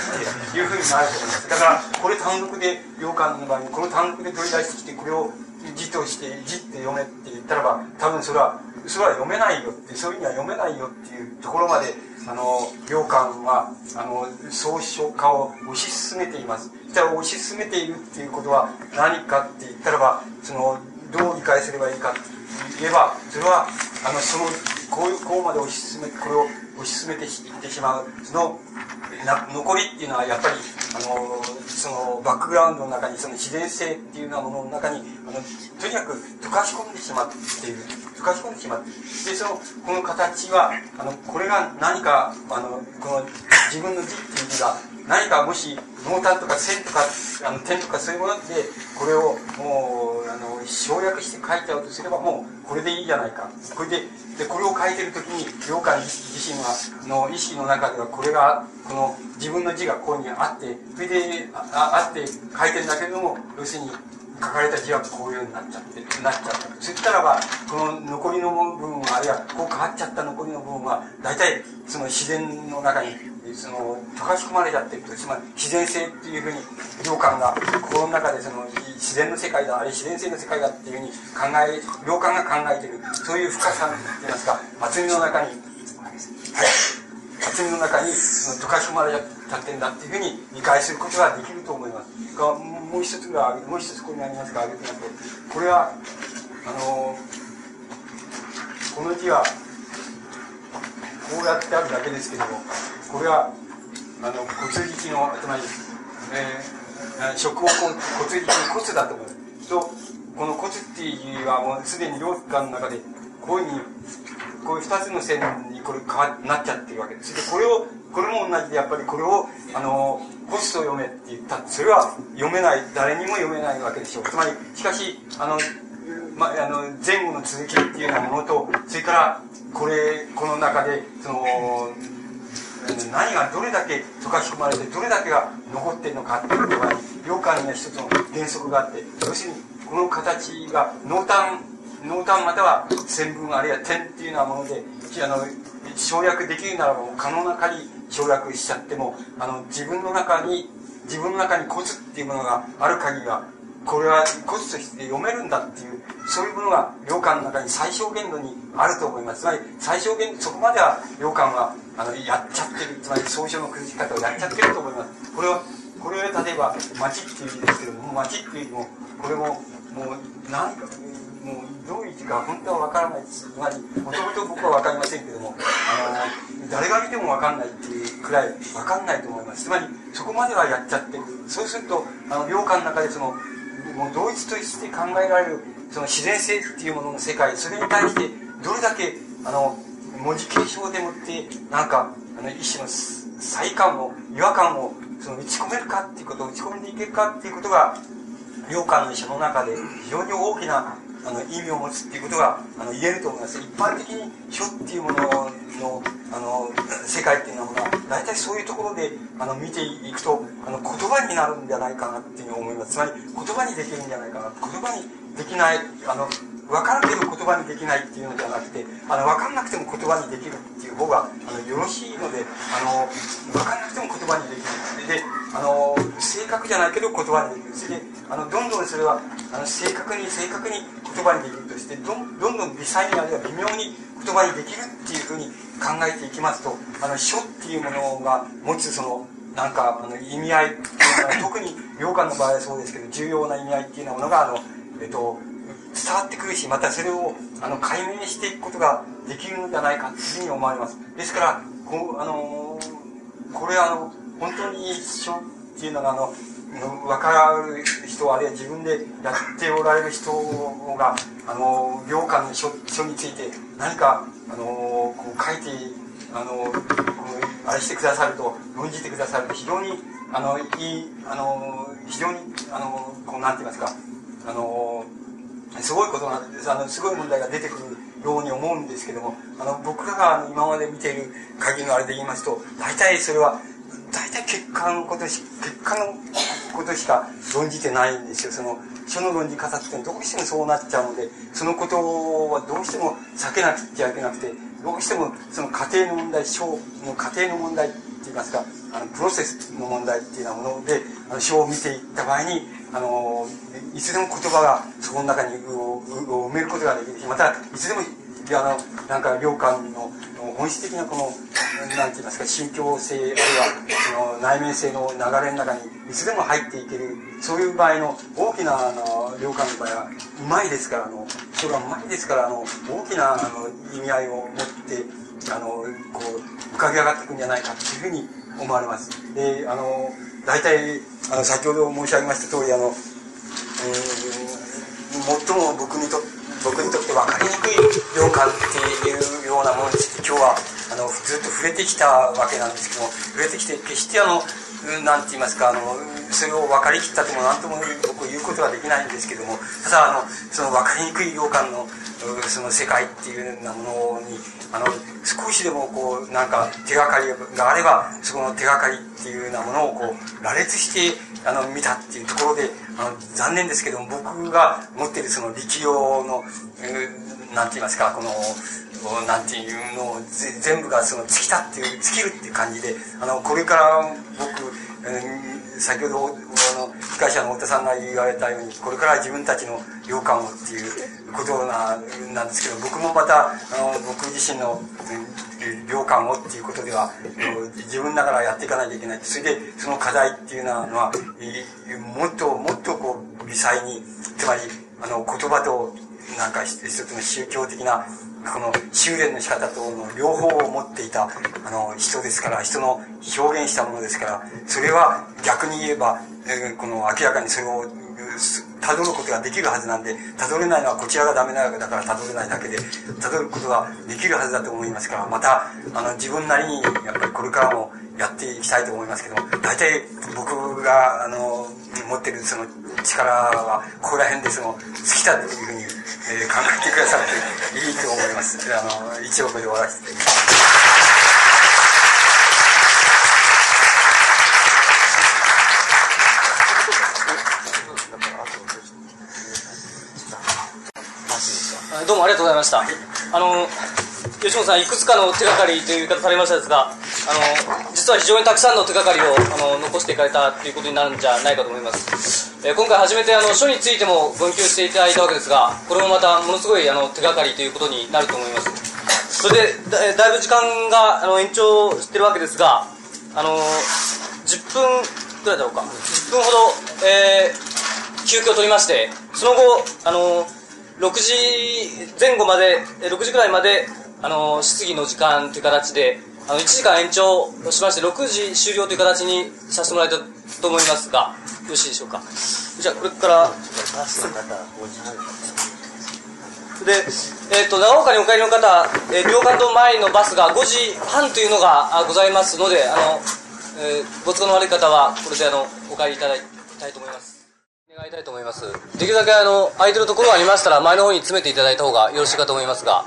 っていうふうになると思います。だから、これ単独で、羊羹の場合に、この単独で取り出してきて、これを字として、字って読めって言ったらば、多分それは、それは読めないよって、そういうふうには読めないよっていうところまで、あの、良寛は、あの、総書化を推し進めています。じゃあ推し進めているっていうことは何かって言ったらば、その、どう理解すればいいかって言えば、それは、あの、その、こう、こうまで推し進め、これを推し進めていってしまう、その、な残りっていうのはやっぱりあのそのバックグラウンドの中にその自然性っていうようなものの中にあのとにかく溶かし込んでしまっている溶かし込んでしまってでそのこの形はあのこれが何かあのこの自分の字っていう字が何かもし濃淡とか線とかあの点とかそういうものでこれをもうあの省略して書いちゃうとすればもうこれでいいじゃないか。これででこれを書いてる時に良寛自身はの意識の中ではこれがこの自分の字がここにあってそれでああって書いてるんだけれども要するに書かれた字はこういうようになっちゃってなっちゃった。そしたらばこの残りの部分はあるいはこう変わっちゃった残りの部分は大体その自然の中にその溶かし込まれちゃってるとつまり自然性っていうふうに良寛が心の中でその自然の世界だあれ自然性の世界だっていうふうに考え良寛が考えてるそういう深さといいますか厚みの中に、はい、厚みの中にその溶かし込まれちゃってるんだっていうふうに理解することができると思います。がもう一つがもう一つここにありますが挙げてみますとこれはあのこの字はこうやってあるだけですけどもこれはあの骨力のつまり、えー、食を骨力の骨だと思いますとこの骨っていうはもうすでに領間の中でこういうふうにこういう二つの線にこれ変わなっちゃってるわけ。ですでこれをこれも同じでやっぱりこれをあの骨と読めって言った。それは読めない。誰にも読めないわけでしょう。つまりしかしあのまあ、あの前後の続きっていうようなものとそれからこれこの中でその何がどれだけ溶かし込まれてどれだけが残っている。のかっていうことが良寛には一つの原則があって要する。にこの形が濃淡濃淡または線分ある。いは点っていうようなものであの省略できる。ならば可能な限り省略しちゃってもあの自分の中に自分の中に骨っていうものがある。限りはこれは骨として読めるんだっていうそういうものが良寛の中に最小限度にあると思います。つまり最小限度そこまでは良寛はあのやっちゃってる。つまり総書の崩し方をやっちゃってると思います。これはこれは例えば町っていう意味ですけども町っていうのもこれももう何かもうどういう字か本当は分からない。ですつまりもともと僕は分かりませんけどもあの誰が見ても分かんないっていうくらい分かんないと思います。つまりそこまではやっちゃってる。そうするとあの良寛の中でそのもう同一として考えられるその自然性っていうものの世界それに対してどれだけあの文字継承でもってなんかあの一種の再感を違和感をその打ち込めるかっていうことを打ち込んでいけるかっていうことが良寛の医者の中で非常に大きなあの意味を持つっていうことがあの言えると思います。一般的に書っていうもののあの世界っていうのは大体そういうところであの見ていくとあの言葉になるんじゃないかなっていうふうに思います。つまり言葉にできるんじゃないかな。言葉にできないあの分かるけど言葉にできないっていうのではなくてあの分かんなくても言葉にできるっていう方があのよろしいのであの分かんなくても言葉にできる。であの正確じゃないけど言葉にできる。それであのどんどんそれはあの正確に正確に言葉にできるとしてどんどんどん微細にあるいは微妙に言葉にできるっていうふうに考えていきますとあの書っていうものが持つそのなんかあの意味合い特に良寛の場合はそうですけど重要な意味合いっていうようなものがあのえっと伝わってくるしまたそれをあの解明していくことができるのではないかというふうに思われます。ですからこあのこれはあの本当に書っていうのがあの分かる人あるいは自分でやっておられる人があの良寛の書書について何かあのこう書いてあのこのあれしてくださると論じてくださると非常にあのいいあの非常にあのこうなんて言いますかあのすごいことなんです。あのすごい問題が出てくるように思うんですけどもあの僕らが今まで見ている限りのあれで言いますと大体それは大体結果のことし結果のことしか論じてないんですよ。その書の論じ方ってどうしてもそうなっちゃうのでそのことはどうしても避けなくちゃいけなくてどうしてもその家庭の問題書の家庭の問題って言いますかあのプロセスの問題っていうようなものであの書を見ていった場合にあのいつでも言葉がそこの中に埋めることができるしまたいつでもあのなんか良寛の本質的なこのなんて言いますか宗教性あるいはその内面性の流れの中にいつでも入っていけるそういう場合の大きなあの良寛の場合はうまいですからあのそれはうまいですからあの大きなあの意味合いを持ってあのこう浮かび上がっていくんじゃないかっていうふうに思われます。であの大体あの先ほど申し上げました通りあの、うん、最も僕にと僕にとって分かりにくい良感っていうようなものについて今日はあのずっと触れてきたわけなんですけども触れてきて決してあの何て言いますかあのそれを分かりきったとも何とも僕言うことはできないんですけどもただあのその分かりにくい良寛のその世界っていうようなものにあの少しでもこうなんか手がかりがあればそこの手がかりっていうようなものをこう羅列してあの見たっていうところであの残念ですけども僕が持ってるその力量の、えー、なんて言いますかこのなんていうのを全部がその尽きたっていう尽きるっていう感じであのこれから僕、えー、先ほどあの司会者の太田さんが言われたようにこれから自分たちの良寛をっていうことななんですけど僕もまたあの僕自身の良寛をっていうことでは自分ながらやっていかないといけない。それでその課題っていうのはもっともっとこう微細につまりあの言葉となんか一つの宗教的なこの修練の仕方との両方を持っていたあの人ですから人の表現したものですからそれは逆に言えば、えー、この明らかにそれをたどることができるはずなんでたどれないのはこちらがダメなわけだからたどれないだけでたどることができるはずだと思いますからまたあの自分なりにやっぱりこれからもやっていきたいと思いますけども大体僕があの持ってるその力はここら辺でその尽きたっていうふうに、えー、考えてくださっていいと思います。あの一応これで終わらせて。いただきますどうもありがとうございました。あの、吉本さん、いくつかの手がかりという言い方されましたですが、あの、実は非常にたくさんの手がかりをあの残していかれたということになるんじゃないかと思います。えー、今回初めてあの書についても言及していただいたわけですが、これもまたものすごいあの手がかりということになると思います。それで、だだいぶ時間があの延長してるわけですが、あの、10分ぐらいだろうか、10分ほど、えー、休憩を取りまして、その後、あの、6時前後まで、6時ぐらいまで、あの、質疑の時間という形で、あの、1時間延長しまして、6時終了という形にさせてもらいたいと思いますが、よろしいでしょうか？じゃあ、これから、で、えっ、ー、と、長岡にお帰りの方、えー、両館の前のバスが5時半というのがございますので、あの、えー、ご都合の悪い方は、これであの、お帰りいただきたいと思います。願いたいと思いますできるだけあの空いてるところがありましたら前の方に詰めていただいた方がよろしいかと思いますが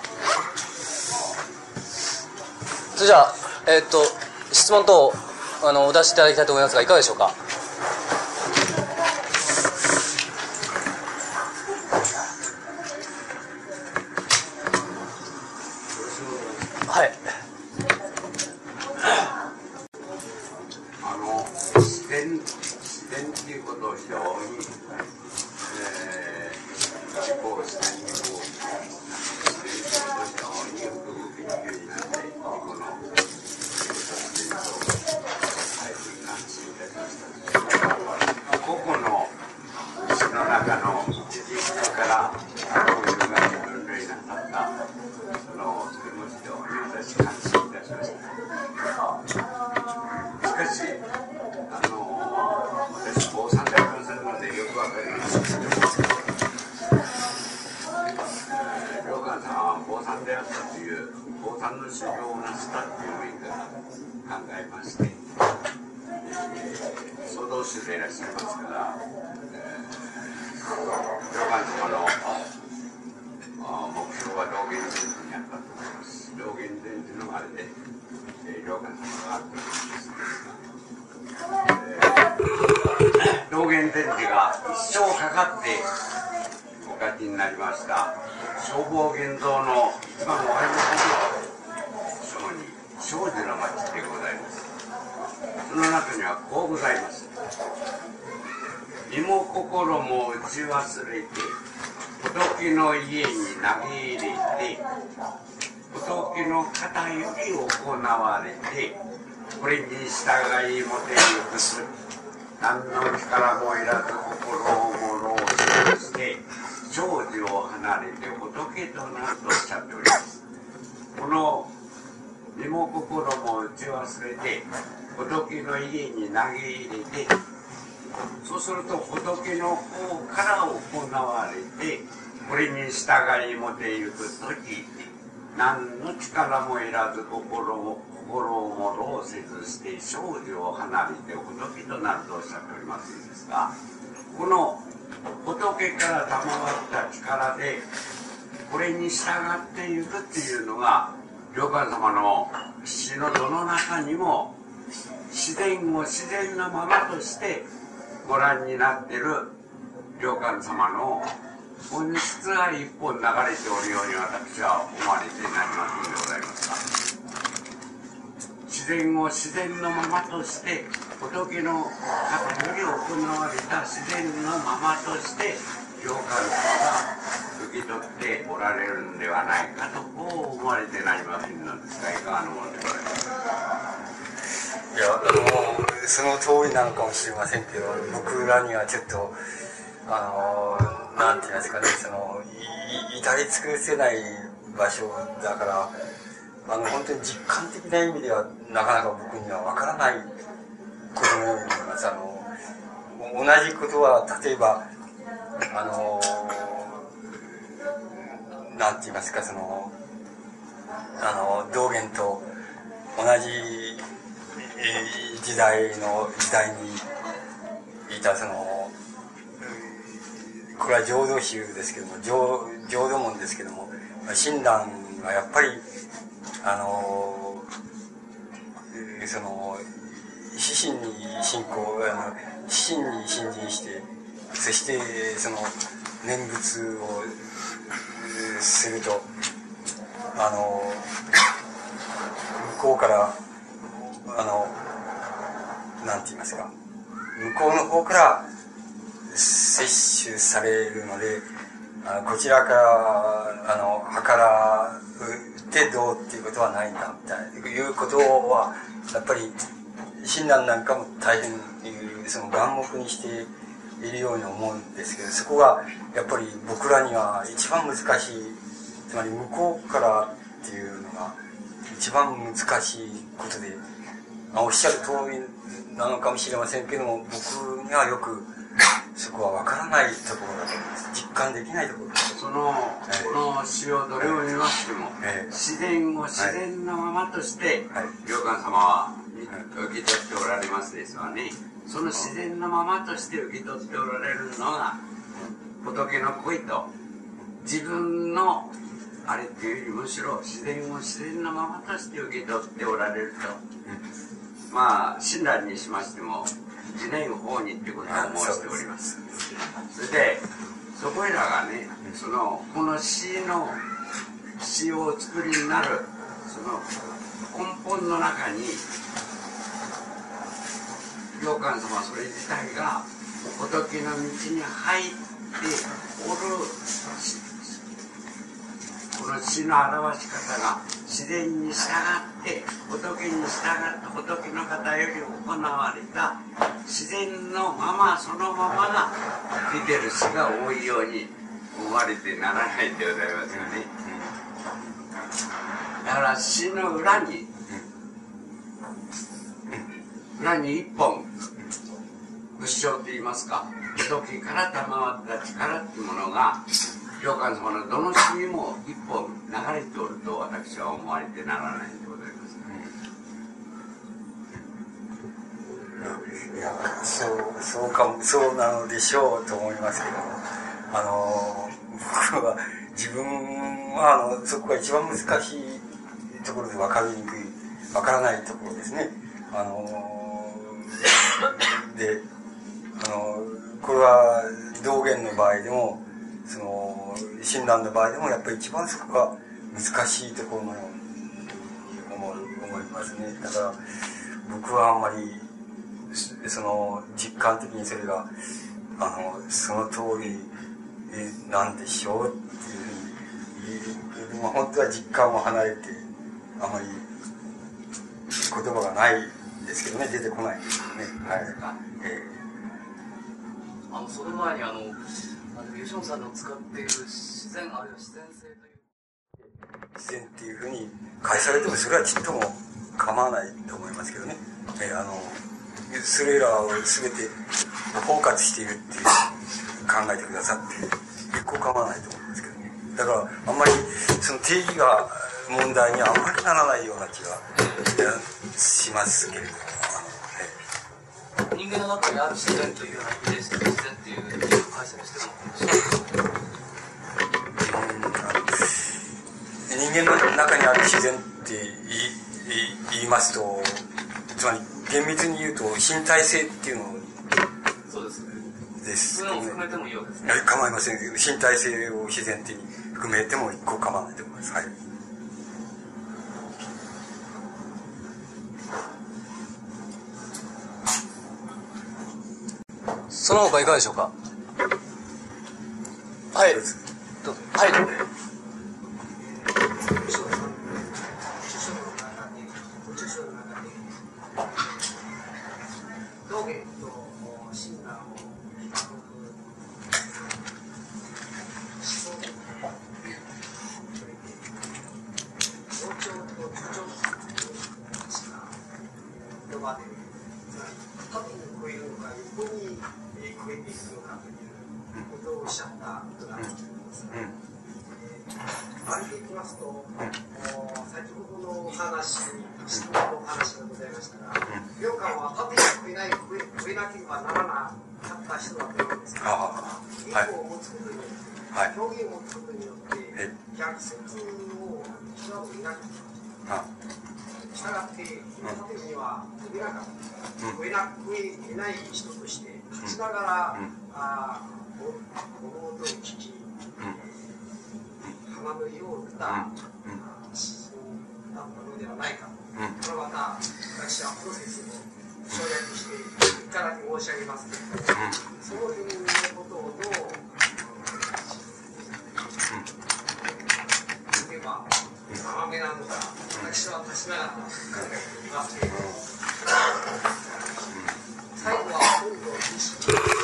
それじゃあえー、っと質問等あのお出しいただきたいと思いますがいかがでしょうか？はい。投げ入れてそうすると仏の方から行われてこれに従いもてゆく時何の力もいらず心を心をもろうせずして少女を離れて仏となるとおっしゃっておりますんですがこの仏から賜った力でこれに従っていくっていうのが良寛様の死の度の中にも自然を自然のままとしてご覧になってる良寛様の本質が一本流れておるように私は思われてなりますのでございます。が自然を自然のままとして仏の方より行われた自然のままとして上官様が受け取っておられるんではないかとこう思われてなりませんのですがいかがのものでございますいやあのその通りなのかもしれませんけど僕らにはちょっとあのなんて言いますかねそのい至り尽くせない場所だからあの本当に実感的な意味ではなかなか僕にはわからないことのように思います。あの同じことは例えばあのなんて言いますかそのあの道元と同じ時代の時代にいたそのこれは浄土宗ですけども浄浄土門ですけども親鸞がやっぱりあのその死神に信仰あの死神に信心してそしてその念仏をするとあの向こうからあのなんて言いますか。向こうの方から摂取されるのであこちらからあの計らってどうっていうことはないんだみたいないうことはやっぱり親鸞なんかも大変その眼目にしているように思うんですけどそこがやっぱり僕らには一番難しいつまり向こうからっていうのが一番難しいことで、まあ、おっしゃる通りなのかもしれませんけども僕にはよくそこは分からないところだと思います。実感できないところその、えー、この詩をどれを見ましても、えー、自然を自然のままとして、はい、良寛様は受け取っておられますですわね。その自然のままとして受け取っておられるのが仏の恋と自分のあれっていうよりむしろ自然を自然のままとして受け取っておられるとまあ親鸞にしましても自念法にってことを申しております。それでそこいらがねそのこの詩の詩をお作りになるその根本の中に良寛様それ自体が仏の道に入っておるこの詩の表し方が自然に従って仏に従って仏の方より行われた自然のままそのままが出てる詩が多いように思われてならないでございますよね。だから詩の裏に裏に一本仏性と言いますか仏から賜った力っていうものが良寛様のどの詩にも一本流れておると私は思われてならないんでございます。いやそうそうかそうなのでしょうと思いますけどあの僕は自分はあのそこが一番難しいところで分かりにくい分からないところですねあのであのこれは道元の場合でもその親鸞の場合でもやっぱり一番そこが難しいところのように思思いますね。だから僕はあんまりその実感的にそれがあのその通りなんでしょうっていうふうにまあ本当は実感も離れてあまり言葉がないですけどね。出てこない。ですよね。はい、えあのその前にあのあのユションさんの使っている自然あるいは自然性という自然っていうふうに返されてもそれはちっとも構わないと思いますけどね、えあのそれらを全て包括しているっていう考えてくださって結構構わないと思うんですけどね。だからあんまりその定義が問題にはあんまりならないような気がしますけれども、人間の中にある自然というような意味ですけど自然っていう意味を解釈しても人間の中にある自然って言い言い言いますとつまり厳密に言うと身体性っていうのそうですですそういうのを含めてもいいわけですね構いません身体性を自然的に含めても一個構わないと思いますはいその他いかがでしょうか？はい。どうぞ。はいは超えなかった、超えな超えてない人として、立ちながら、うん。あー物事を聞き、花のような、うん。思想だったのではないかと、うん。これまた私はプロセスを省略して一からに申し上げますけれども、その辺のことをどう言えば甘めなのか私は私なら最後は今度意識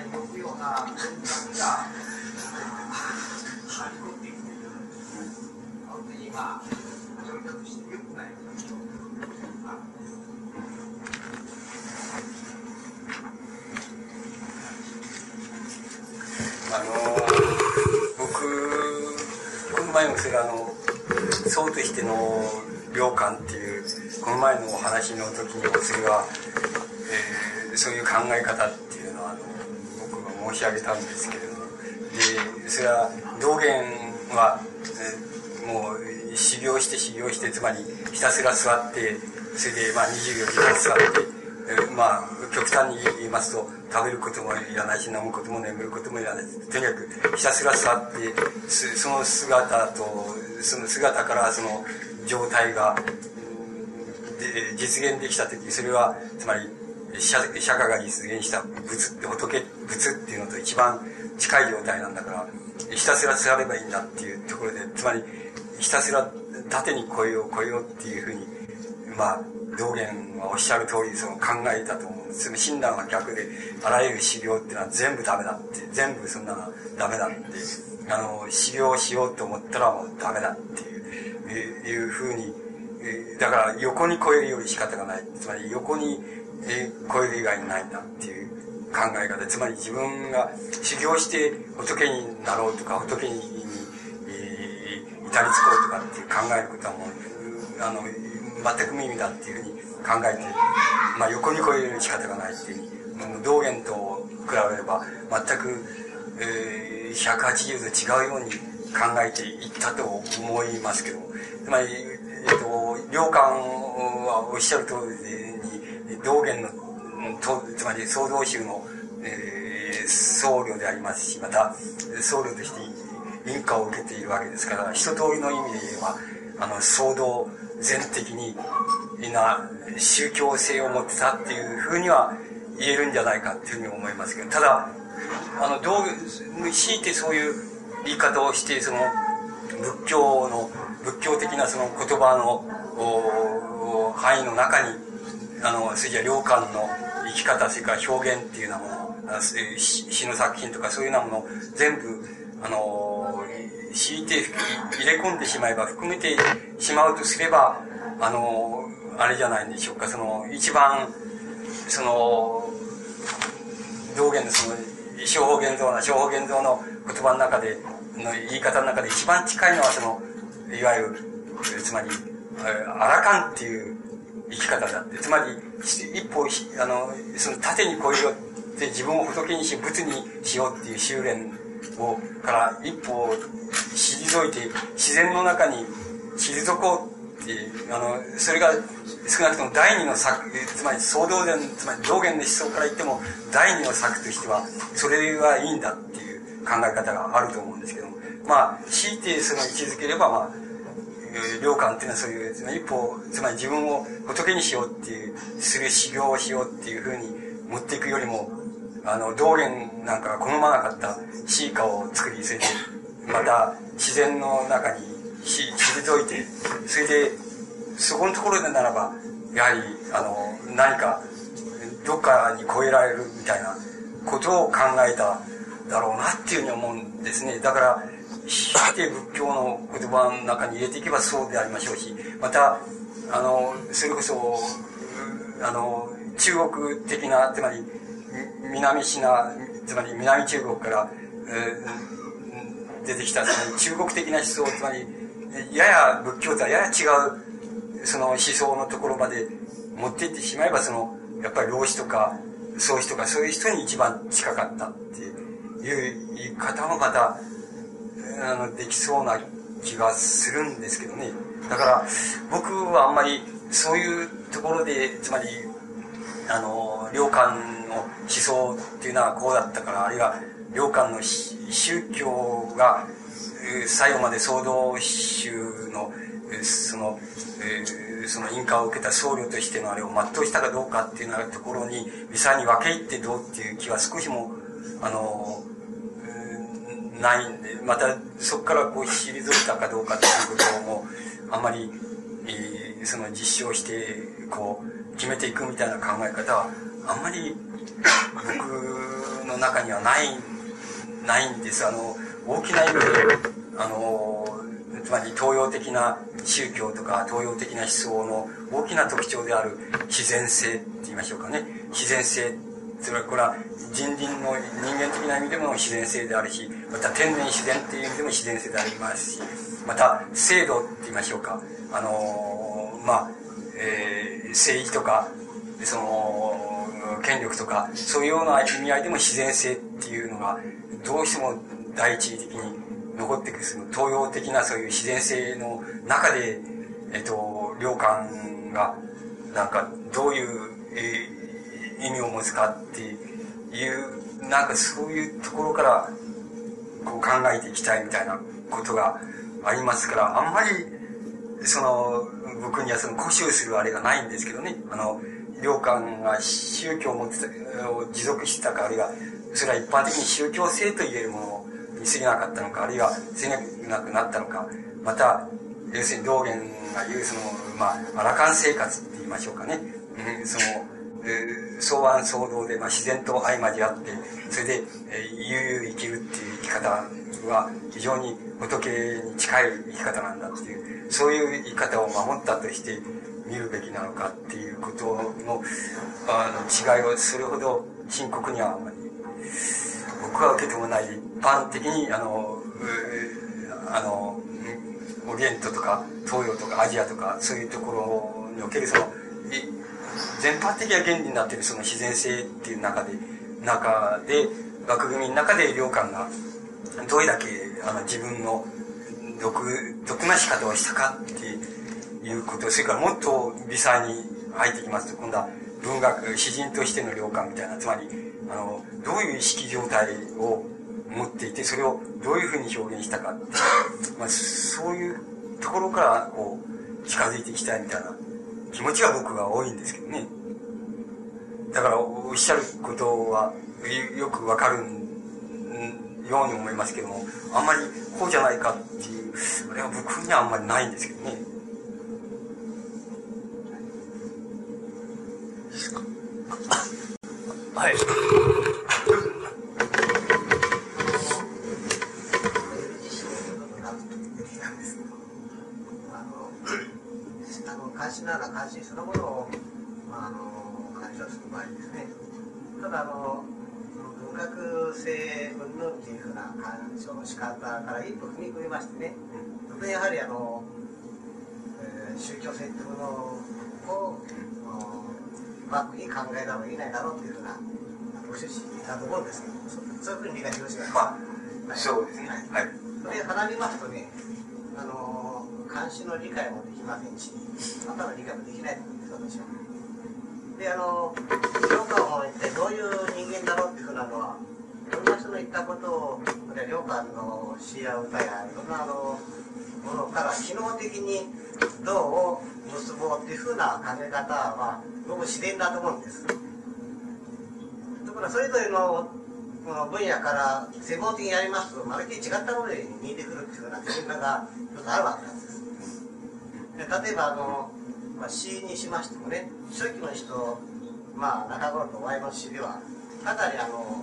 我が方に呼ぶような文学がはりこっていくという、本当にまあ、状況として良くない状況があるんです。あの僕この前もそれあの僧としての良寛っていうこの前のお話の時にもそれは、えー、そういう考え方って申し上げたんですけれども。でそれは道元は、もう修行して修行してつまりひたすら座ってそれでまあ24時間座って、まあ極端に言いますと食べることもいらないし飲むことも眠ることもいらない。とにかくひたすら座ってその姿とその姿からその状態がで実現できた時それはつまり釈迦が実現した仏って仏仏っていうのと一番近い状態なんだからひたすら座ればいいんだっていうところでつまりひたすら縦に超えよう超えようっていうふうにまあ道元はおっしゃる通りその考えたと思うんです。診断は逆で、あらゆる修行っていうのは全部ダメだって、全部そんなのダメだって、あの、修行しようと思ったらもうダメだっていう、いうふうに、だから横に超えるより仕方がない。つまり横に超える以外にないんだっていう考え方。つまり自分が修行して仏になろうとか、仏に、至りつこうとかっていう考えることはもう、あの、全く無意味だっていうふうに考えて、まあ、横に越える仕方がないっていう、道元と比べれば全く、えー、180度違うように考えていったと思いますけど。つまり、えっ、ー、と、良寛はおっしゃる通りに、道元の、つまり創造宗の、えー、僧侶でありますし、また、僧侶として認可を受けているわけですから、一通りの意味で言えば、あの、総動全的にな宗教性を持ってたっていうふうには言えるんじゃないかっていうふうに思いますけど、ただ、あの、どう、強いてそういう言い方をして、その、仏教の、仏教的なその言葉の範囲の中に、あの、それじゃ良寛の生き方、それから表現っていうようなもの、詩の作品とかそういうようなものを全部、あの、敷いて入れ込んでしまえば、含めてしまうとすれば、あの、あれじゃないんでしょうか、その、一番、その、道元のその、小方現像な、小方現像の言葉の中で、の言い方の中で一番近いのはその、いわゆる、つまり、アラカンっていう生き方だって、つまり、一歩、あの、その縦に越えようって自分を仏にし、仏にしようっていう修練を、から一歩退いて、自然の中に退こうっていう、あの、それが少なくとも第二の策、つまり総道禅、つまり道元の思想から言っても、第二の策としては、それはいいんだっていう考え方があると思うんですけども、まあ、強いてその位置づければ、まあ、良寛っていうのはそういう、一歩、つまり自分を仏にしようっていう、する修行をしようっていうふうに持っていくよりも、あの、道元なんかが好まなかったシーカを作り、それで、また自然の中に退いて、それで、そこのところでならば、やはり、あの、何か、どっかに超えられるみたいなことを考えただろうなっていうふうに思うんですね。だから、仏教の言葉の中に入れていけばそうでありましょうし、また、あの、それこそ、あの、中国的な、つまり、南シナ、つまり南中国から、えー、出てきたその中国的な思想、つまり、やや仏教とはやや違う、その思想のところまで持っていってしまえば、その、やっぱり老子とか、宗師とかそういう人に一番近かったっていう言い方もまた、あの、できそうな気がするんですけどね。だから、僕はあんまりそういうところで、つまり、あの、良寛の思想っていうのはこうだったから、あるいは良寛の宗教が最後まで総動宗のその、え、その印鑑を受けた僧侶としてのあれを全うしたかどうかっていうようなところに微細に分け入ってどうっていう気は少しもあのないんでまたそこからこう退いたかどうかっていうこともあんまり、えー、その実証してこう決めていくみたいな考え方はあんまり僕の中にはないないんです。あの大きな意味であのつまり東洋的な宗教とか東洋的な思想の大きな特徴である自然性って言いましょうかね。自然性つまりこれは人倫の人間的な意味でも自然性であるしまた天然自然っていう意味でも自然性でありますしまた制度って言いましょうか。あのまあ、えー、政治とか、その、権力とか、そういうような意味合いでも自然性っていうのが、どうしても第一義的に残ってくる、その東洋的なそういう自然性の中で、えっ、と、良感が、なんか、どういう、えー、意味を持つかっていう、なんかそういうところから、こう考えていきたいみたいなことがありますから、あんまり、その、僕にはその固執するあれがないんですけどね。あの、領館が宗教を持ってた、を持続してたか、あるいは、それは一般的に宗教性と言えるものに過ぎなかったのか、あるいは過ぎなくなったのか、また、要するに道元が言うその、まあ、アラカン生活って言いましょうかね。うん、その、相安相動で、まあ、自然と相まじ合って、それで、えー、悠々生きるっていう生き方は非常に仏に近い生き方なんだっていう、そういう生き方を守ったとして見るべきなのかっていうことの、あの、違いをそれほど深刻にはあんまり、僕は受けてもない一般的に、あの、あの、オリエントとか東洋とかアジアとかそういうところにおけるその全般的な原理になっているその自然性っていう中で中で枠組みの中で良感がどれだけあの自分の独独な仕方をしたかっていうことそれからもっと微細に入ってきますと今度は文学詩人としての良感みたいなつまりあのどういう意識状態を持っていてそれをどういうふうに表現したかまあ、そういうところからこう近づいていきたいみたいな気持ちが僕が多いんですけどね。だからおっしゃることはよくわかるように思いますけどもあんまりこうじゃないかっていうあれは僕にはあんまりないんですけどね。はい。関心なら関心そのものを、まあ、あの鑑賞する場合ですね。ただあの文学性云々っていうふうな鑑賞の仕方から一歩踏み込みましてね。当然やはりあの、えー、宗教性っていうものをバックに考えた方がいないだろうっていうふうなご趣旨だと思うんですけどそういうふうに理解してほしいです、まあ、そうですね。はい。それ離れますとねあの監視の理解もできませんしまたの理解もできないと思うんです私は。であの良寛は一体どういう人間だろうっていうふうなのはいろんな人の言ったことを良寛の詩や歌やいろんなあのものから機能的に銅を結ぼうっていうふうな考え方はどうも自然だと思うんです。ところがそれぞれのこの分野から専門的にやりますとまるで違ったものに見えてくるっていうふうな現象が一つあるわけなんです。で例えばあの、まあ、詩にしましてもね初期の人まあ中頃とお前の詩ではかなりあの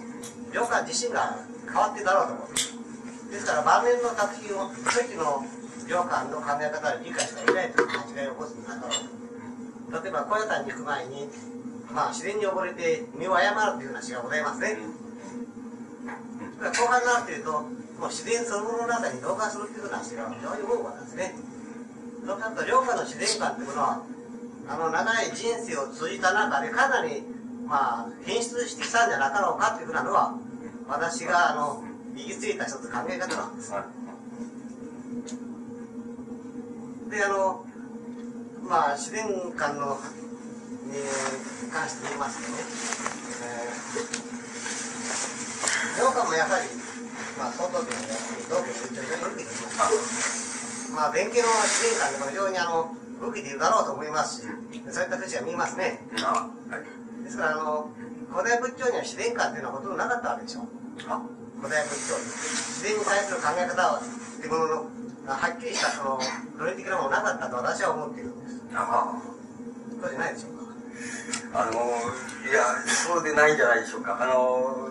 良寛自身が変わってだろうと思う。ですから晩年の作品を初期の良寛の考え方を理解していないという間違いを起こすんだろう例えば小屋谷に行く前にまあ自然に溺れて身を誤るというような詩がございますね、後半になっているともう自然そのものの中に同化するっていうふうな詩が非常に多くなんですね。そうすると良寛の自然観っていうものはあの長い人生を通じた中でかなりまあ変質してきたんじゃなかろうかっていうふうなのは私があの行き着いた一つ考え方なんです、であのまあ自然観のに関して言いますとね、えー、もやはりまあ相当点やって同期の一応に受けていますまあ弁慶の自然観でも非常にあの受けているだろうと思いますしそういった節が見えますね。ですからあの古代仏教には自然観っていうのはほとんどなかったわけでしょ。古代仏教。自然に対する考え方っていうもののはっきりしたその論理的なものなかったと私は思っているんです。あ。そうじゃないでしょうか。あのいやそうでないんじゃないでしょうか。あの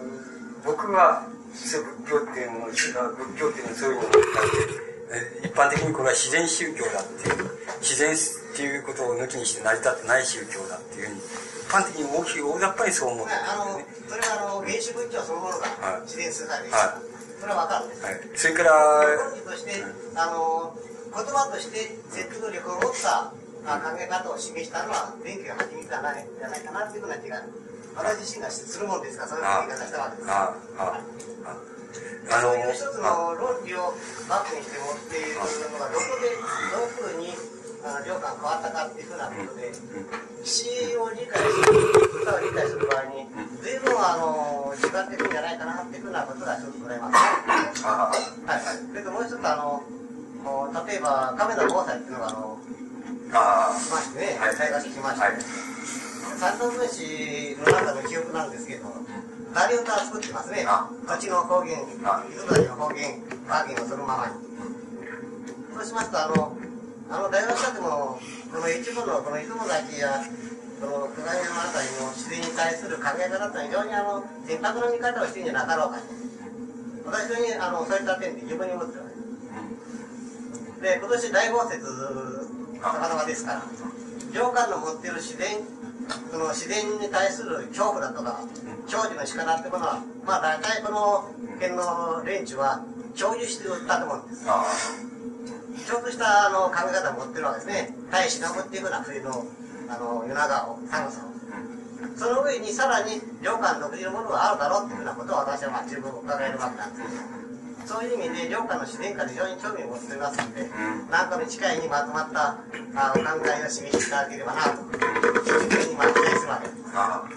僕は仏教っていうもの仏教っていうのはそういうもの一般的にこれは自然宗教だっていう自然っていうことを抜きにして成り立ってない宗教だっていうふうに一般的に大きい大雑把にそう思ってるんあのそれはあの原始仏教そのものが自然崇拝です、はい、それは分かるんです、はい、それから本人として、あの言葉として説得力を持ったあ考え方を示したのは電気が初めてじゃないじゃないかなっていうふうな気が私自身がするもんですからそういうふうに言い方したわけです。ああああそういう一つの論理をバックにして持っているのがどこでどういうふうにあの量感変わったかっていうふうなことで詩を理解する歌を理解する場合に随分あの違ってくるんじゃないかなっていうふうなことが一つございます。あはい。はい。それともう一つあの例えば亀田防災っていうのがあのあ来ましてね、はい大河来まして、はい。三等分子の中の記憶なんですけど、ダリ歌を作ってますねあ。土地の方言、あ伊豆谷の方言、バーゲンをそのままに。そうしますと、あの、あの大学者でも、この一部のこの出雲崎や、この久我山あたりの自然に対する考え方って非常にあの、全白の見方をしてるんじゃなかろうかと。私はに、あの、そういった点で自分に思ってるわけです。で、今年大豪雪、なかなかですから、領館の持っている自然、その自然に対する恐怖だとか、享受の仕方ってものは、まあ大体この県の連中は享受してたと思うんです。あちょっとしたあの考え方を持ってるわけですね。大使が持っていくような冬のあの夜長を、寒さを。その上にさらに領館独自のものがあるだろうっていうふうなことを私はまあ十分伺えるわけなんです。そういう意味で領館の自然界で非常に興味を持っていますので、なん。かの近いにまとまったあお考えを示していただければなと、いうふうにまあ期待するわけです。あ。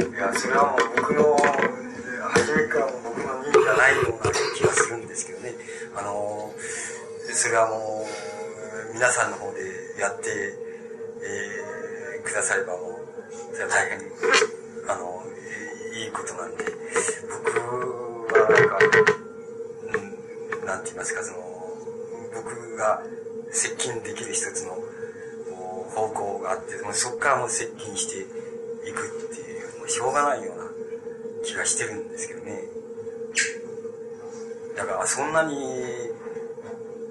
いやそれはもう僕の初めからも僕の任じゃないような気がするんですけどね。あのそれはもう皆さんの方でやって、えーくださればもうそれは大変。あのいいいことなんで僕はなんか、うん、なんて言いますかその僕が接近できる一つの方向があってもうそこからもう接近していくっていうもうしょうがないような気がしてるんですけどね。だからそんなに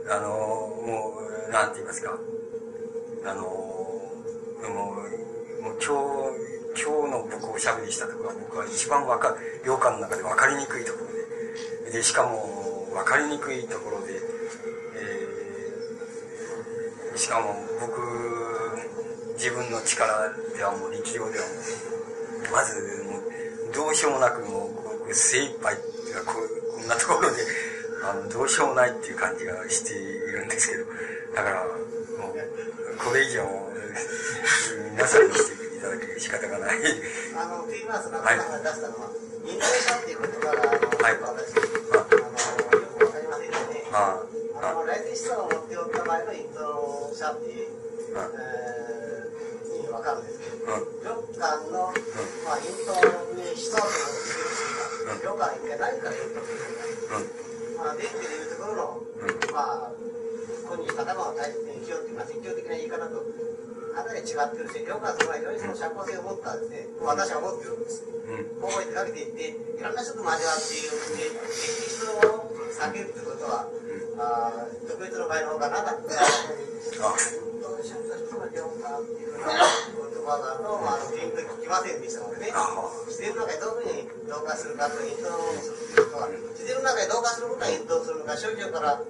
あのもうなんて言いますか。あのもうもう今日今日の僕おしゃべりしたところは僕は一番わか領館の中で分かりにくいところで。でしかも分かりにくいところで、えーしかも僕自分の力ではもう力量ではもうまずもうどうしようもなくもう精一杯っていうかこんなところで あのどうしようもないっていう感じがしているんですけどだからもうこれ以上皆さんにしていただけ仕方がない。あの、出したのは、インドネシアっていう言葉が、あの、はい。私、あんよね。ああの、来日資産を持っておった前のインドネシアってい。う、あえー、意味わかるんですけど、うん旅館の、まあ、インドに潜むしてる旅館一体何からインドするのか。うんまあ、電気でい。うところの、まあ、今日頭を大切に生きようってい。うまあ説教的な言い。方と、かなり違ってるし、旅館その非常にその社交性を持ったですね、私は思ってるんです。うん。覚えてかけていって、いろんな人と交わっているんで、敵人を避けるってことは、あー特別の場合の方がなかった。きませんでしたので自然の中でどういうふうに同化するかと引導するということは、自然の中で同化することが引導するのか、宗教から、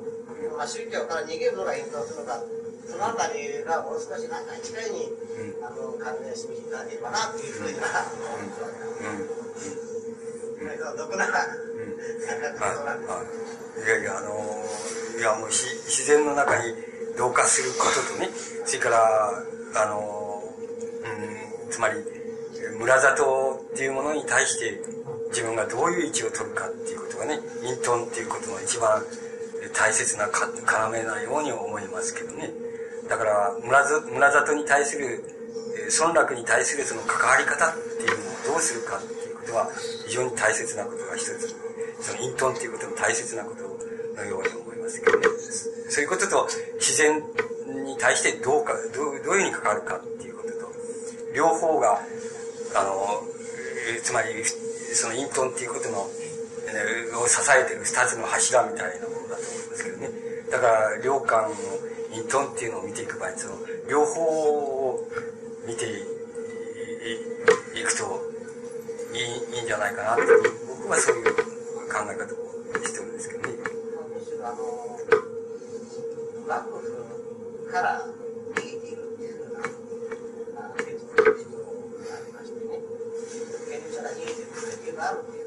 まあ、宗教から逃げるのが引導するのか、そのあたりがもう少しなんか近いに、あの考えを示していただければなというふうには。思ってます。毒な、なん。かそうなん。です。あいやいやあのいやもうし自然の中に同化することとねそれからあの、うん、つまり村里っていうものに対して自分がどういう位置を取るかっていうことがね隠遁っていうことの一番大切なか要なように思いますけどねだから村ざ村里に対するえー村落に対するその関わり方っていうのをどうするかっていうことは非常に大切なことが一つその隠遁っていうことの大切なことのように思いますけどねそういうことと自然に対してどうかどうどういうふうに関わるかっていうことと両方があのえーつまりその隠遁っていうことの、えーを支えてる二つの柱みたいなものだと思いますけどね。だから両官のインンっていうのを見ていく場合その両方を見ていくといいいいんじゃないかなって僕はそういう考え方をしてるんですけどね。あのあるっていう。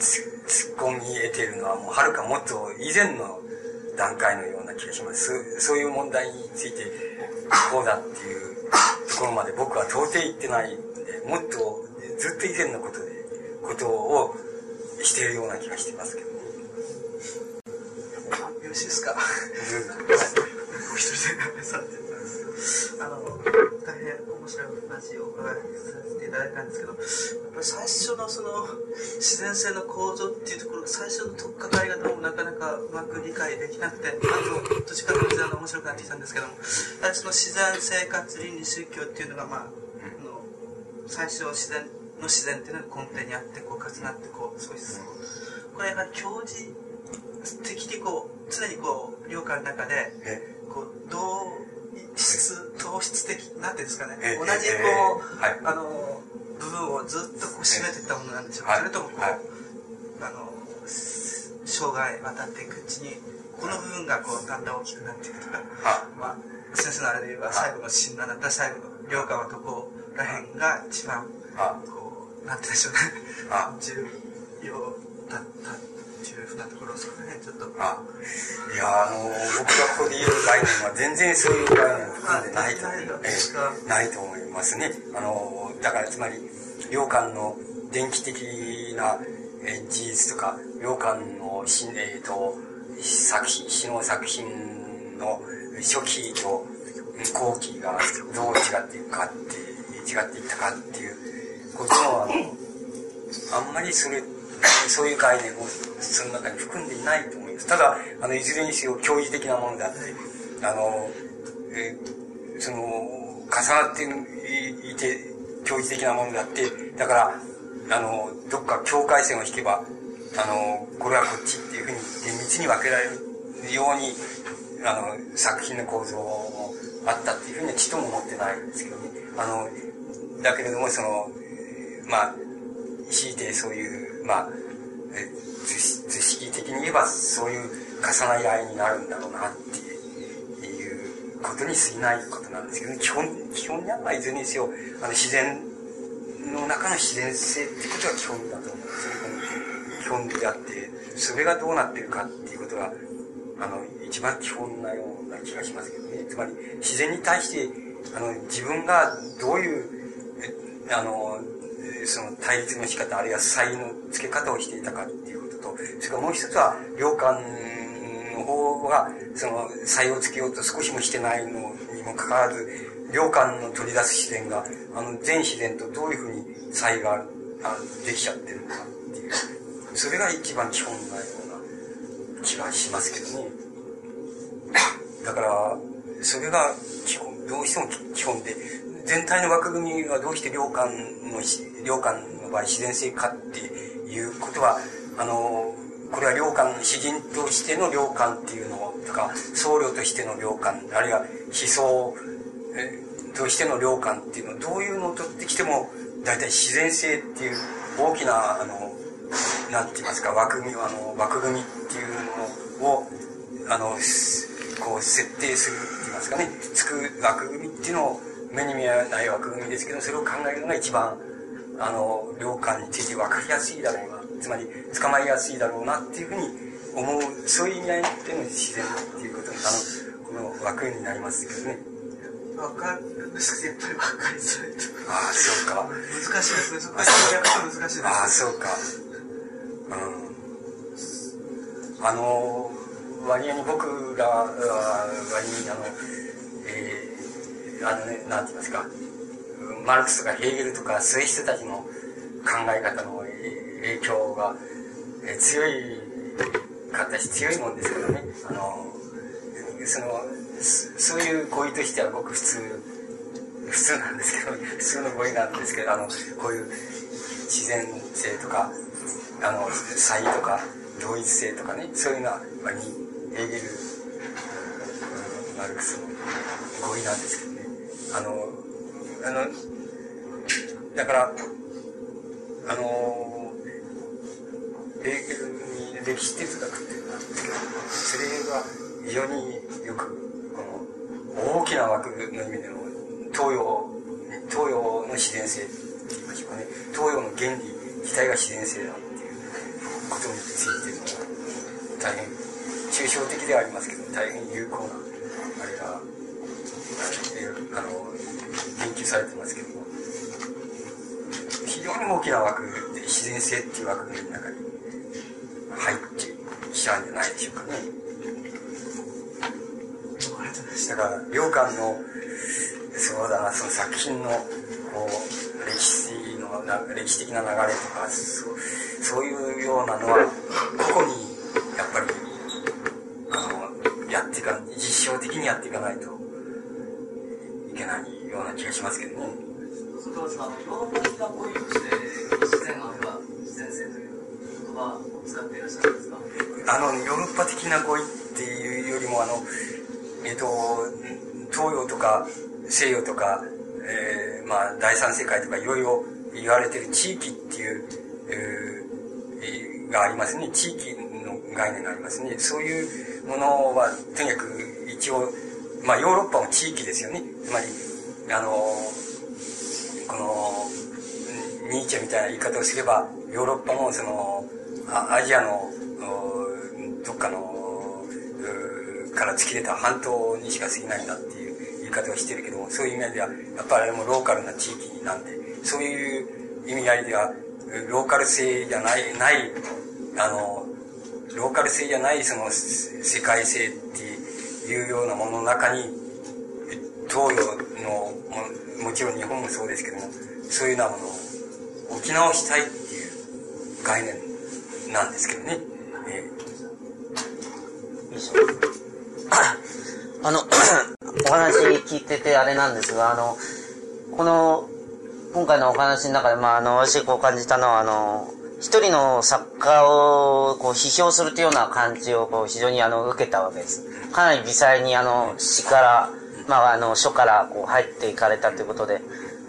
突っ込み得ているのはもうはるかもっと以前の段階のような気がします。そそういう問題についてこうだっていうところまで僕は到底言ってないんでもっとずっと以前のことでことをしているような気がしてますけど。ねよろしいですか？お一人でされてあの、大変面白い話をお伺いさせていただいたんですけど、やっぱり最初のその自然性の構造っていうところが最初の取っかかりがどうもなかなかうまく理解できなくて、あと、どっちかというと面白くなってきたんですけども、やはりその自然生活倫理宗教っていうのが、まあ、あの最初自然の自然っていうのが根底にあって、こう重なってこう、そういう、これやはり教示的にこう常にこう領海の中でこう同質同質的なんていうんですかね。ええ同じこええはい。うあの部分をずっとこう占めていったものなんでしょうかはい。それともこうはい。あの生涯渡っていくうちにこの部分がこうだんだん大きくなっていくとかはまあ先生のあれで言えば最後の診断だったら最後の領海はどこら辺が一番はこうなんて言うんでしょうね。あ。重要だったっていうふうなところをその辺ちょっと。あいやあの僕がここで言う概念は全然そういう概念を含んでないと思いないと思いますね。あのだからつまり良寛の電気的なえ事実とか良寛のし、えー、と作品詩の作品の初期と後期がどう違っていくかって違っていったかっていうことをあのあんまりそれ、そういう概念をその中に含んでいないと思います。ただ、あの、いずれにせよ、教示的なものであって、あの、えーその、重なっていて、教示的なものであって、だから、あの、どっか境界線を引けば、あの、これはこっちっていうふうに厳密に分けられるように、あの、作品の構造もあったっていうふうにはちとも思ってないんですけどね。あの、だけれども、その、まあ、強いてそういう、まあ、え図式図式的に言えばそういう重なり合いになるんだろうなっていうことに過ぎないことなんですけど、基本、基本にはいずれにせよ、あの自然の中の自然性ってことが基本だと思うんですよ。基本であって、それがどうなってるかっていうことが、あの、一番基本なような気がしますけどね。つまり、自然に対して、あの、自分がどういう、えあの、その対立の仕方、あるいは差異の付け方をしていたかっていうことと、それからもう一つは、領館の方が、その差異をつけようと少しもしてないのにもかかわらず、領館の取り出す自然が、あの、全自然とどういうふうに差異があるあできちゃってるのかっていう、それが一番基本なような気がしますけどね。だから、それが基本、どうしても基本で、全体の枠組みがどうして領館のし、領館の場合自然性かっていうことは、あの、これは領館、詩人としての領館っていうのとか、僧侶としての領館、あるいは思想としての領館っていうのはどういうのを取ってきても、大体自然性っていう大きな、あの、なんて言いますか、枠組み、あの、枠組みっていうのを、あの、こう設定するって言いますかね、つく枠組みっていうのを目に見えない枠組みですけど、それを考えるのが一番、あの、領館について分かりやすいだろうな、つまり捕まりやすいだろうなっていうふうに思う、そういう意味合いでの自然っていうこと、あの、この枠になりますけどね。わかるんです。けど、やっぱりわかりづらいと。ああ、そうか。難しいです。ね。そこはやっぱり難しいです。ああ、そうか。うん。あの、割合に僕らは、割に、あの、えー、あのね、なんて言いますか、マルクスとかヘーゲルとか、そういう人たちの考え方の影響が、えー強い方し、強いもんですからね。あの、その、そういう語彙としてはごく普通、普通なんですけど、普通の語彙なんですけど、あの、こういう自然性とか、あの、差異とか、同一性とかね、そういうのは、まあ、ヘーゲル、マルクスの語彙なんですけど。あの、あの、だから、あの、歴歴史哲学っていうのがあるんですけど、それが非常によく、この、大きな枠の意味での東洋、東洋の自然性って言いましょうかね、東洋の原理自体が自然性だっていうことについての、大変抽象的ではありますけど、大変有効な、あれが、あの、研究されてますけども、非常に大きな枠で自然性っていう枠組みの中に入ってきちゃうんじゃないでしょうかね。だから、両館の、そうだな、その作品の、こう、歴史のな、歴史的な流れとか、そうそういうようなのは、個々に、やっぱり、あの、やっていか、実証的にやっていかないといけないような気がしますけどね。それはさ、ヨーロッパ的な語彙として、自然あるいは自然性という言葉を使っていらっしゃるんですか？あの、ヨーロッパ的な語彙っていうよりも、あの、えっ、と、東洋とか西洋とか、えーまあ、第三世界とかいろいろ言われてる地域っていう、えーがありますね。地域の概念がありますね。そういうものは、とにかく一応、まあ、ヨーロッパも地域ですよね。つまり、あの、この、ニーチェみたいな言い方をすれば、ヨーロッパもその、アジアの、どっかの、から突き出た半島にしか過ぎないんだっていう言い方をしてるけども、そういう意味では、やっぱりあれもローカルな地域なんで、そういう意味合いでは、ローカル性じゃない、ない、あの、ローカル性じゃないその世界性っていうようなものの中に、東洋のも、もちろん日本もそうですけども、そういうようなものを置き直したいっていう概念なんですけどね。え あの、お話聞いててあれなんですが、あの、この、今回のお話の中で、まあ、あの、私こう感じたのは、あの、一人の作家をこう批評するというような感じをこう非常にあの受けたわけです。かなり微細にあの詩から、まああの書からこう入っていかれたということで、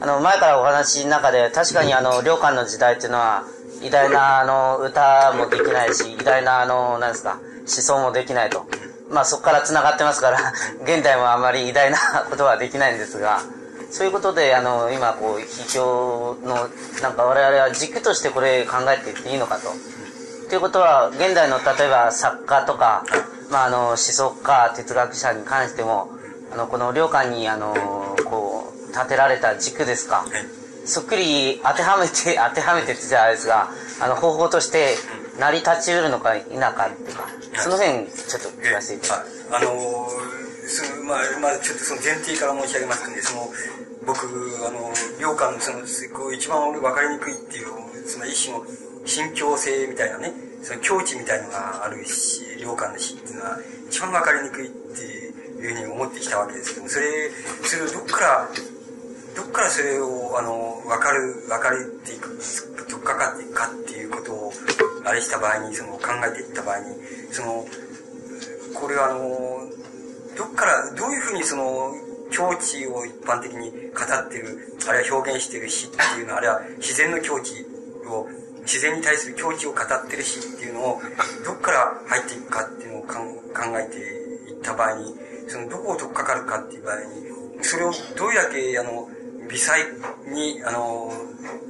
あの前からお話の中で確かにあの良寛の時代っていうのは偉大なあの歌もできないし、偉大なあの、なんですか、思想もできないと。まあそこから繋がってますから、現代もあまり偉大なことはできないんですが、そういうことで、あの、今、こう、批評の、なんか我々は軸としてこれ考えていっていいのかと。ということは、現代の例えば作家とか、まあ、あの、思想家、哲学者に関しても、あの、この良寛に、あの、こう、立てられた軸ですか。そっくり当てはめて、当てはめてって言ったらあれですが、あの、方法として成り立ち得るのか否かっていうか、その辺、ちょっと聞かせていただきます。のそのまあ、まあ、ちょっとその前提から申し上げますとね、その、僕、あの、良寛のその、こう一番俺分かりにくいっていう、その一種の信憑性みたいなね、その境地みたいのがあるし、良寛の詩っていうのは、一番分かりにくいっていうふうに思ってきたわけですけども、それ、それをどっから、どっからそれを、あの、分かる、分かれていく、どっかかっていくかっていうことを、あれした場合に、その、考えていった場合に、その、これはあの、どっから、どういうふうにその、境地を一般的に語ってる、あるいは表現してる詩っていうのは、あるいは自然の境地を、自然に対する境地を語ってる詩っていうのを、どっから入っていくかっていうのを考えていった場合に、その、どこを取っかかるかっていう場合に、それをどれだけ、あの、微細に、あの、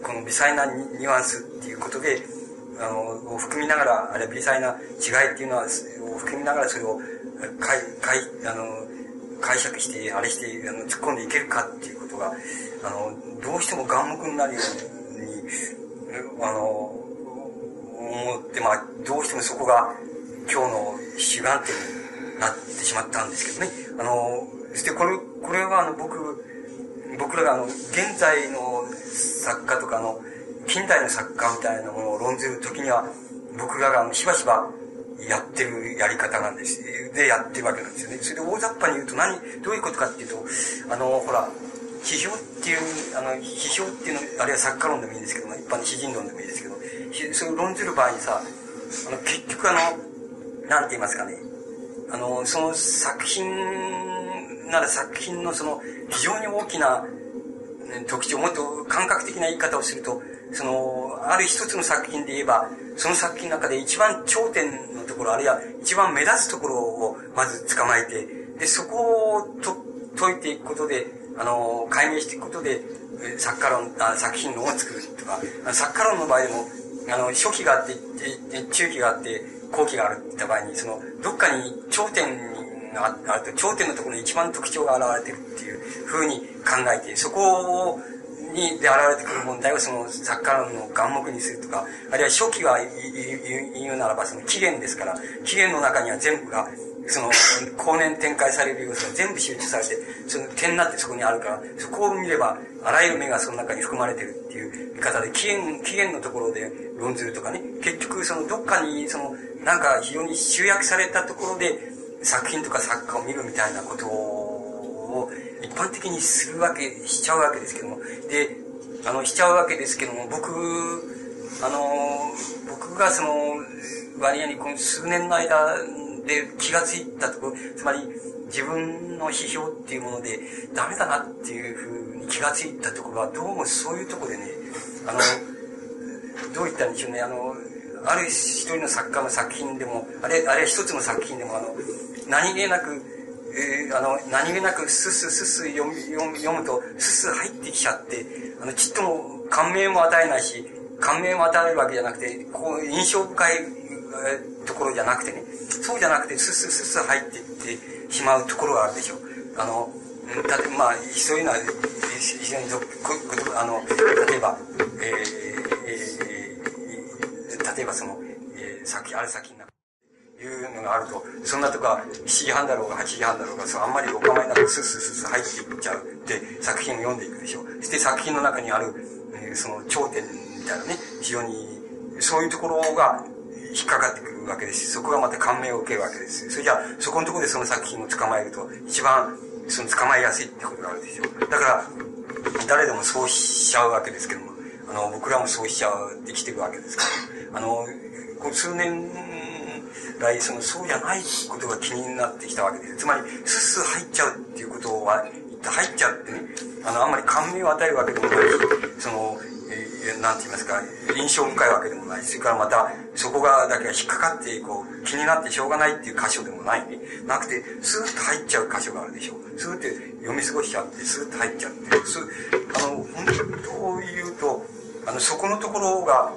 この微細なニュアンスっていうことで、あの、を含みながら、あるいは微細な違いっていうのは、を含みながらそれを、かい、かい、あの、解釈して、あれして、あの、突っ込んでいけるかっていうことが、あの、どうしても眼目になるように、あの、思って、まあ、どうしてもそこが今日の主眼点になってしまったんですけどね。あの、そしてこれ、これはあの、僕、僕らがあの、現在の作家とかの、近代の作家みたいなものを論ずるときには、僕らがあの、しばしばやってるやり方なんです。で、やってるわけなんですよね。それで大雑把に言うと何、どういうことかっていうと、あの、ほら、批評っていう、あの、批評っていうの、あるいは作家論でもいいんですけども、一般の詩人論でもいいですけど、それを論ずる場合にさ、あの、結局あの、なんて言いますかね、あの、その作品なら作品のその非常に大きな特徴、もっと感覚的な言い方をすると、その、ある一つの作品で言えば、その作品の中で一番頂点のところ、あるいは一番目立つところをまず捕まえて、で、そこをと解いていくことで、あの、解明していくことで、作家論、あ作品論を作るとか、作家論の場合でも、あの、初期があって、中期があって、後期があるって言った場合に、その、どっかに頂点があると、頂点のところに一番特徴が現れてるっていうふうに考えて、そこをにで現れてくる問題をその作家論の眼目にするとか、あるいは初期は言う言うならばその起源ですから、起源の中には全部が、その、後年展開される要素が全部集中されて、その点になってそこにあるから、そこを見れば、あらゆる目がその中に含まれてるっていう見方で、起源、起源のところで論ずるとかね、結局そのどっかにその、なんか非常に集約されたところで、作品とか作家を見るみたいなことを、一般的にするわけ、しちゃうわけですけども、で、あの、しちゃうわけですけども、僕、あの、僕がその、割合にこの数年の間で気がついたところ、つまり自分の批評っていうものでダメだなっていうふうに気がついたところは、どうもそういうところでね、あの、どう言ったんでしょうね、あの、ある一人の作家の作品でも、あれ、あれ一つの作品でも、あの、何気なく、えーあの、何気なくスッスッスッスッ読むと、スッスッ入ってきちゃって、あの、ちっとも感銘も与えないし、感銘も与えるわけじゃなくて、こう、印象深い、ところじゃなくてね、そうじゃなくて、スッスッスッスッ入っていってしまうところがあるでしょう。あの、うんだって、まあ、そういうのは、えー非常にどこことあの、例えば、えーえー例えばその、えー、先、ある先にないうのがあると、そんなとこは7時半だろうが8時半だろうが、そうあんまりお構いなくスッスッスッスッ入っていっちゃうで、作品を読んでいくでしょう。そして作品の中にある、えーその頂点みたいなね、非常に、そういうところが引っかかってくるわけですし、そこがまた感銘を受けるわけです。それじゃあ、そこのところでその作品を捕まえると、一番、その捕まえやすいってことがあるでしょう。だから、誰でもそうしちゃうわけですけども、あの、僕らもそうしちゃってきてるわけですから、あの、この数年来、その、そうじゃないことが気になってきたわけです。つまり、スッスッ入っちゃうっていうことは、入っちゃってね、あの、あんまり感銘を与えるわけでもないし、その、なんて言いますか、印象深いわけでもない、それからまた、そこが、だけが引っかかって、こう、気になってしょうがないっていう箇所でもないね。なくて、スーッと入っちゃう箇所があるでしょう。スーッて読み過ごしちゃって、スーッと入っちゃって、スあの、本当を言うと、あの、そこのところが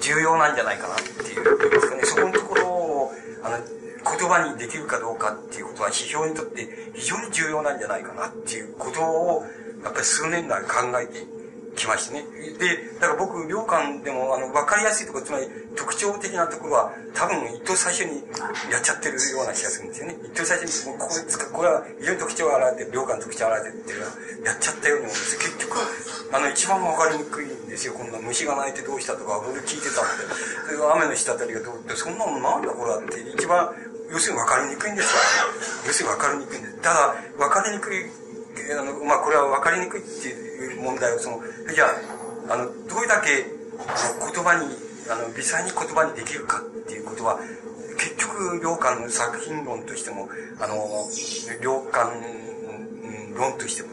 重要なんじゃないかなっていう、言いますかね、そこのところを、あの、言葉にできるかどうかっていうことは、批評にとって非常に重要なんじゃないかなっていうことを、やっぱり数年来考えていてきましてね。で、だから僕、良寛でも、あの、わかりやすいところ、つまり特徴的なところは、多分一等最初にやっちゃってるような気がするんですよね。一等最初に、もうここで使う、これは非常に特徴が現れて、良寛の特徴が現れてっていうのは、やっちゃったように思うんです結局、あの、一番わかりにくいんですよ。こんな虫が鳴いてどうしたとか、俺聞いてたって。それ雨の滴りがどうって、そんなのなんだこれはって、一番、要するに分かりにくいんですから、ね、要するに分かりにくいんです。ただ、分かりにくい、あの、まあ、これは分かりにくいっていう問題を、その、じゃあ、あの、どれだけ、言葉に、あの、微細に言葉にできるかっていうことは、結局、良寛の作品論としても、あの、良寛論としても、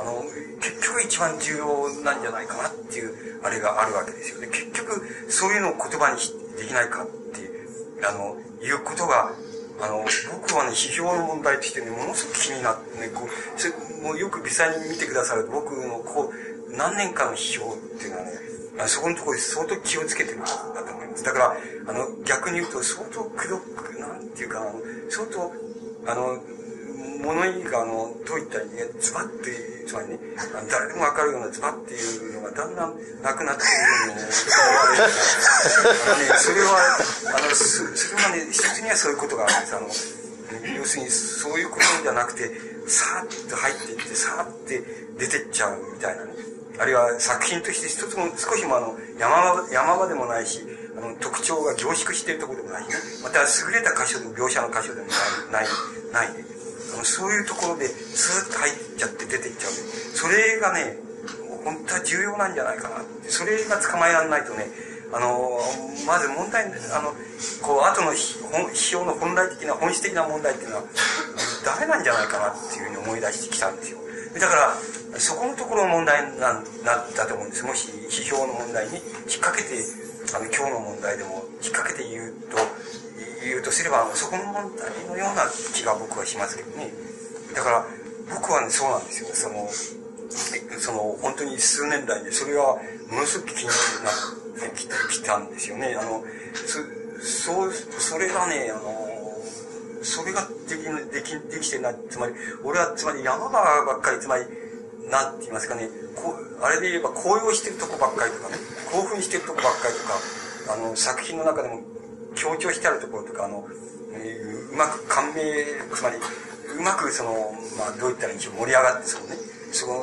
あの、結局一番重要なんじゃないかなっていう、あれがあるわけですよね。結局、そういうのを言葉にできないかっていう、あの、いうことが、あの、僕はね、批評の問題としてね、ものすごく気になってね、こう、もうよく微細に見てくださる僕の、こう、何年間の批評っていうのはね、あそこのところで相当気をつけてるんだと思います。だから、あの、逆に言うと、相当くどく、なんていうか、相当、あの、物言いが、あの、どういったね、ズバッて、つまりね、誰でもわかるようなズバッていうのがだんだんなくなっているのね、それは、あの、そそれはね、一つにはそういうことがあるんです。あの、要するにそういうことじゃなくて、さーっと入っていって、さーって出てっちゃうみたいなね。あるいは作品として一つも少しもあの山場山場でもないし、あの特徴が凝縮しているところでもないまた優れた箇所の描写の箇所でもない、ない、ないね。そういうところでスーッと入っちゃって出ていっちゃう。それがね、本当は重要なんじゃないかな。それが捕まえられないとね、あの、まず問題、あの、こう、後の批評の本来的な、本質的な問題っていうのは、ダメなんじゃないかなっていうふうに思い出してきたんですよ。だから、そこのところの問題なんなんだと思うんです。もし批評の問題に引っ掛けて、あの、今日の問題でも引っ掛けて言うと、言うとすれば、そこの問題のような気が僕はしますけどね。だから、僕はね、そうなんですよ。その、その、本当に数年来で、それはものすごく気になってききたんですよね。あの、そ、そう、それがね、あの、それができ、でき、できてない。つまり、俺は、つまり山場ばっかり、つまり、なんて言いますかね、こう、あれで言えば高揚してるとこばっかりとかね、興奮してるとこばっかりとか、あの、作品の中でも強調してあるところとか、あの、えー、うまく感銘、つまり、うまくその、まあ、どう言ったらいいんでしょう、盛り上がって、そのね、その、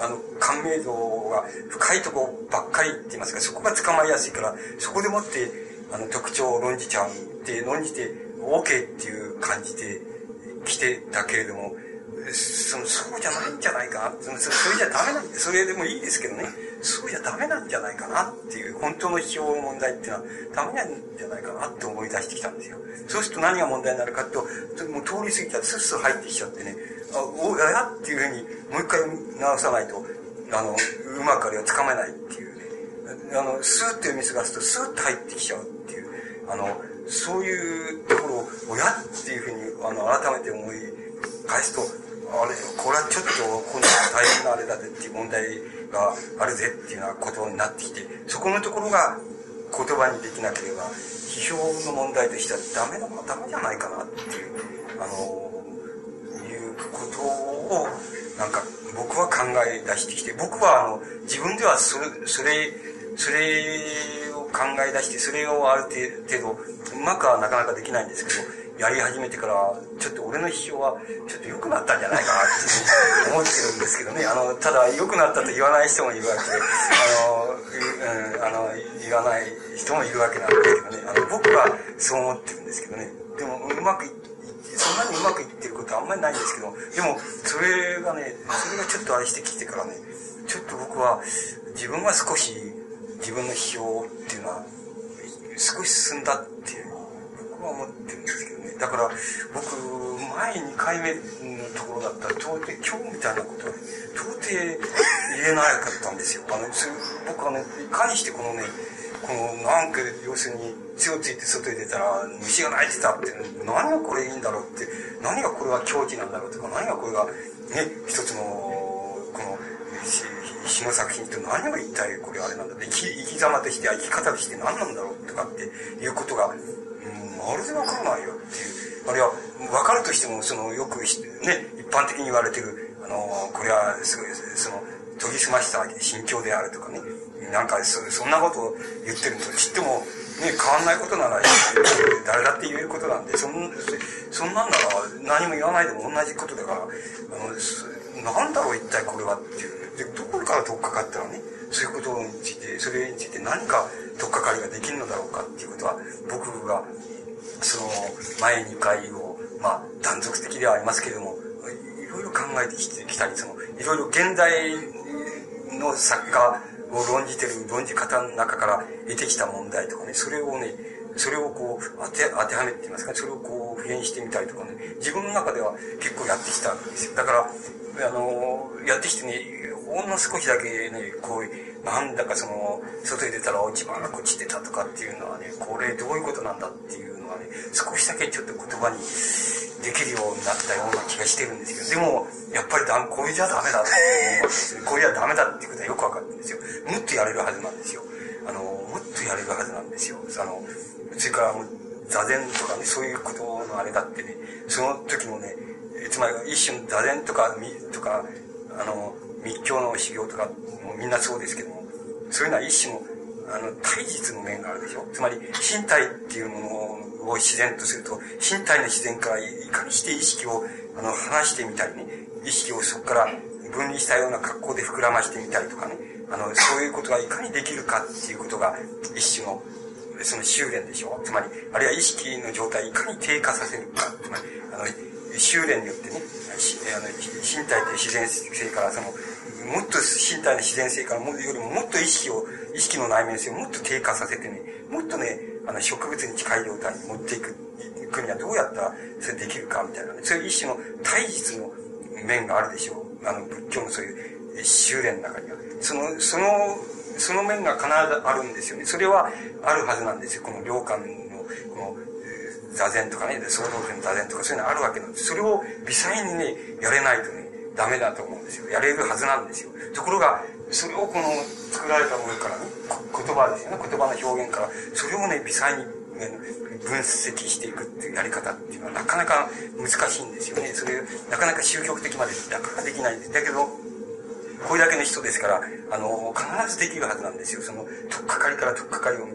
あの、感銘度が深いとこばっかりって言いますか、そこが捕まりやすいから、そこでもって、あの、特徴を論じちゃうって、論じて、OK っていう感じで来てたけれども、そのそうじゃないんじゃないか？なそそれじゃダメなんでそれでもいいですけどね。そうじゃダメなんじゃないかなっていう本当の批評の問題っていうのはダメなんじゃないかなって思い出してきたんですよ。そうすると何が問題になるかともう通り過ぎたらスッスッ入ってきちゃってね。あおややっていうふうにもう一回直さないと。あのうまくあれはつかめないっていうね。あのスーッと読み過ごすとスーッと入ってきちゃうっていう。あのそういうところを親っていうふうにあの改めて思い返すとあれこれはちょっと今度大変なあれだぜっていう問題があるぜっていうようなことになってきてそこのところが言葉にできなければ批評の問題としてはダメだダメじゃないかなっていうあのいうことをなんか僕は考え出してきて僕はあの自分ではそれそれそれを考え出してそれをある程度うまくはなかなかできないんですけどやり始めてから、ちょっと俺の批評は、ちょっと良くなったんじゃないかなって思ってるんですけどね。あの、ただ良くなったと言わない人もいるわけで、あの、うん、あの、言わない人もいるわけなんですけどね。あの、僕はそう思ってるんですけどね。でも、うまくいってそんなにうまくいってることはあんまりないんですけど、でも、それがね、それがちょっとあれしてきてからね、ちょっと僕は、自分は少し、自分の批評っていうのは、少し進んだっていう、は思ってるんですけどね。だから僕前2回目のところだったら到底今日みたいなことは到底言えなかったんですよあの僕はねいかにしてこのねこのなんか要するに血をついて外に出たら虫が鳴いてたって何がこれいいんだろうって何がこれは狂気なんだろうとか何がこれがね一つのこの詩の作品って何が一体これあれなんだ生き生き様として生き方として何なんだろうとかっていうことがまるでわからないよっていう。あるいは、わかるとしても、その、よく、ね、一般的に言われてる、あの、これは、すごい、その、研ぎ澄ました心境であるとかね。なんかそ、そんなことを言ってると、ちっても、ね、変わんないことなら、誰だって言えることなんで、そんそんなんなら何も言わないでも同じことだから、あの、なんだろう一体これはっていう。で、どこから取っかかったらね、そういうことについて、それについて何か取っかかりができるのだろうかっていうことは、僕がその前2回を、まあ、断続的ではありますけれども、いろいろ考えてきてきたり、その、いろいろ現代の作家を論じてる論じ方の中から得てきた問題とかね、それをね、それをこう当て当てはめて言いますか、それをこう普遍してみたりとかね、自分の中では結構やってきたんですよ。だから、あの、やってきてね、ほんの少しだけね、こう、なんだかその、外に出たら落ち葉がこっち出たとかっていうのはね、これどういうことなんだっていうのはね、少しだけちょっと言葉にできるようになったような気がしてるんですけど、でも、やっぱりだこれじゃダメだって思うわけですこれじゃダメだっていうことはよくわかるんですよ。もっとやれるはずなんですよ。あの、もっとやるはずなんですよ。あの、それからもう座禅とかね、そういうことのあれだってね、その時もね、つまり一種の座禅とか、とか、あの、密教の修行とか、もうみんなそうですけども、そういうのは一種の、あの、体実の面があるでしょ。つまり、身体っていうものを自然とすると、身体の自然からいかにして意識を、あの、離してみたりね、意識をそこから分離したような格好で膨らましてみたりとかね、あの、そういうことがいかにできるかっていうことが、一種の、その修練でしょ。つまり、あるいは意識の状態をいかに低下させるか。つまり、あの、修練によってね、あの身体という自然性からそのもっと身体の自然性からもよりももっと意識を、意識の内面性をもっと低下させてね、もっとね、あの、植物に近い状態に持っていく、いくにはどうやったらそれできるかみたいなね、そういう一種の体実の面があるでしょう。あの、仏教のそういう修練の中には。その、その、その面が必ずあるんですよね。それはあるはずなんですよ。この良寛の、この、座禅とかね、創造天の座禅とかそういうのあるわけなんです。それを微細にね、やれないとね、ダメだと思うんですよ。やれるはずなんですよ。ところが、それをこの作られたものからね、言葉ですよね、言葉の表現から、それをね、微細に、分析していくっていうやり方っていうのはなかなか難しいんですよね。それ、なかなか宗教的までなかなかできないんです。だけど、これだけの人ですから、あの、必ずできるはずなんですよ。その、とっかかりからとっかかりを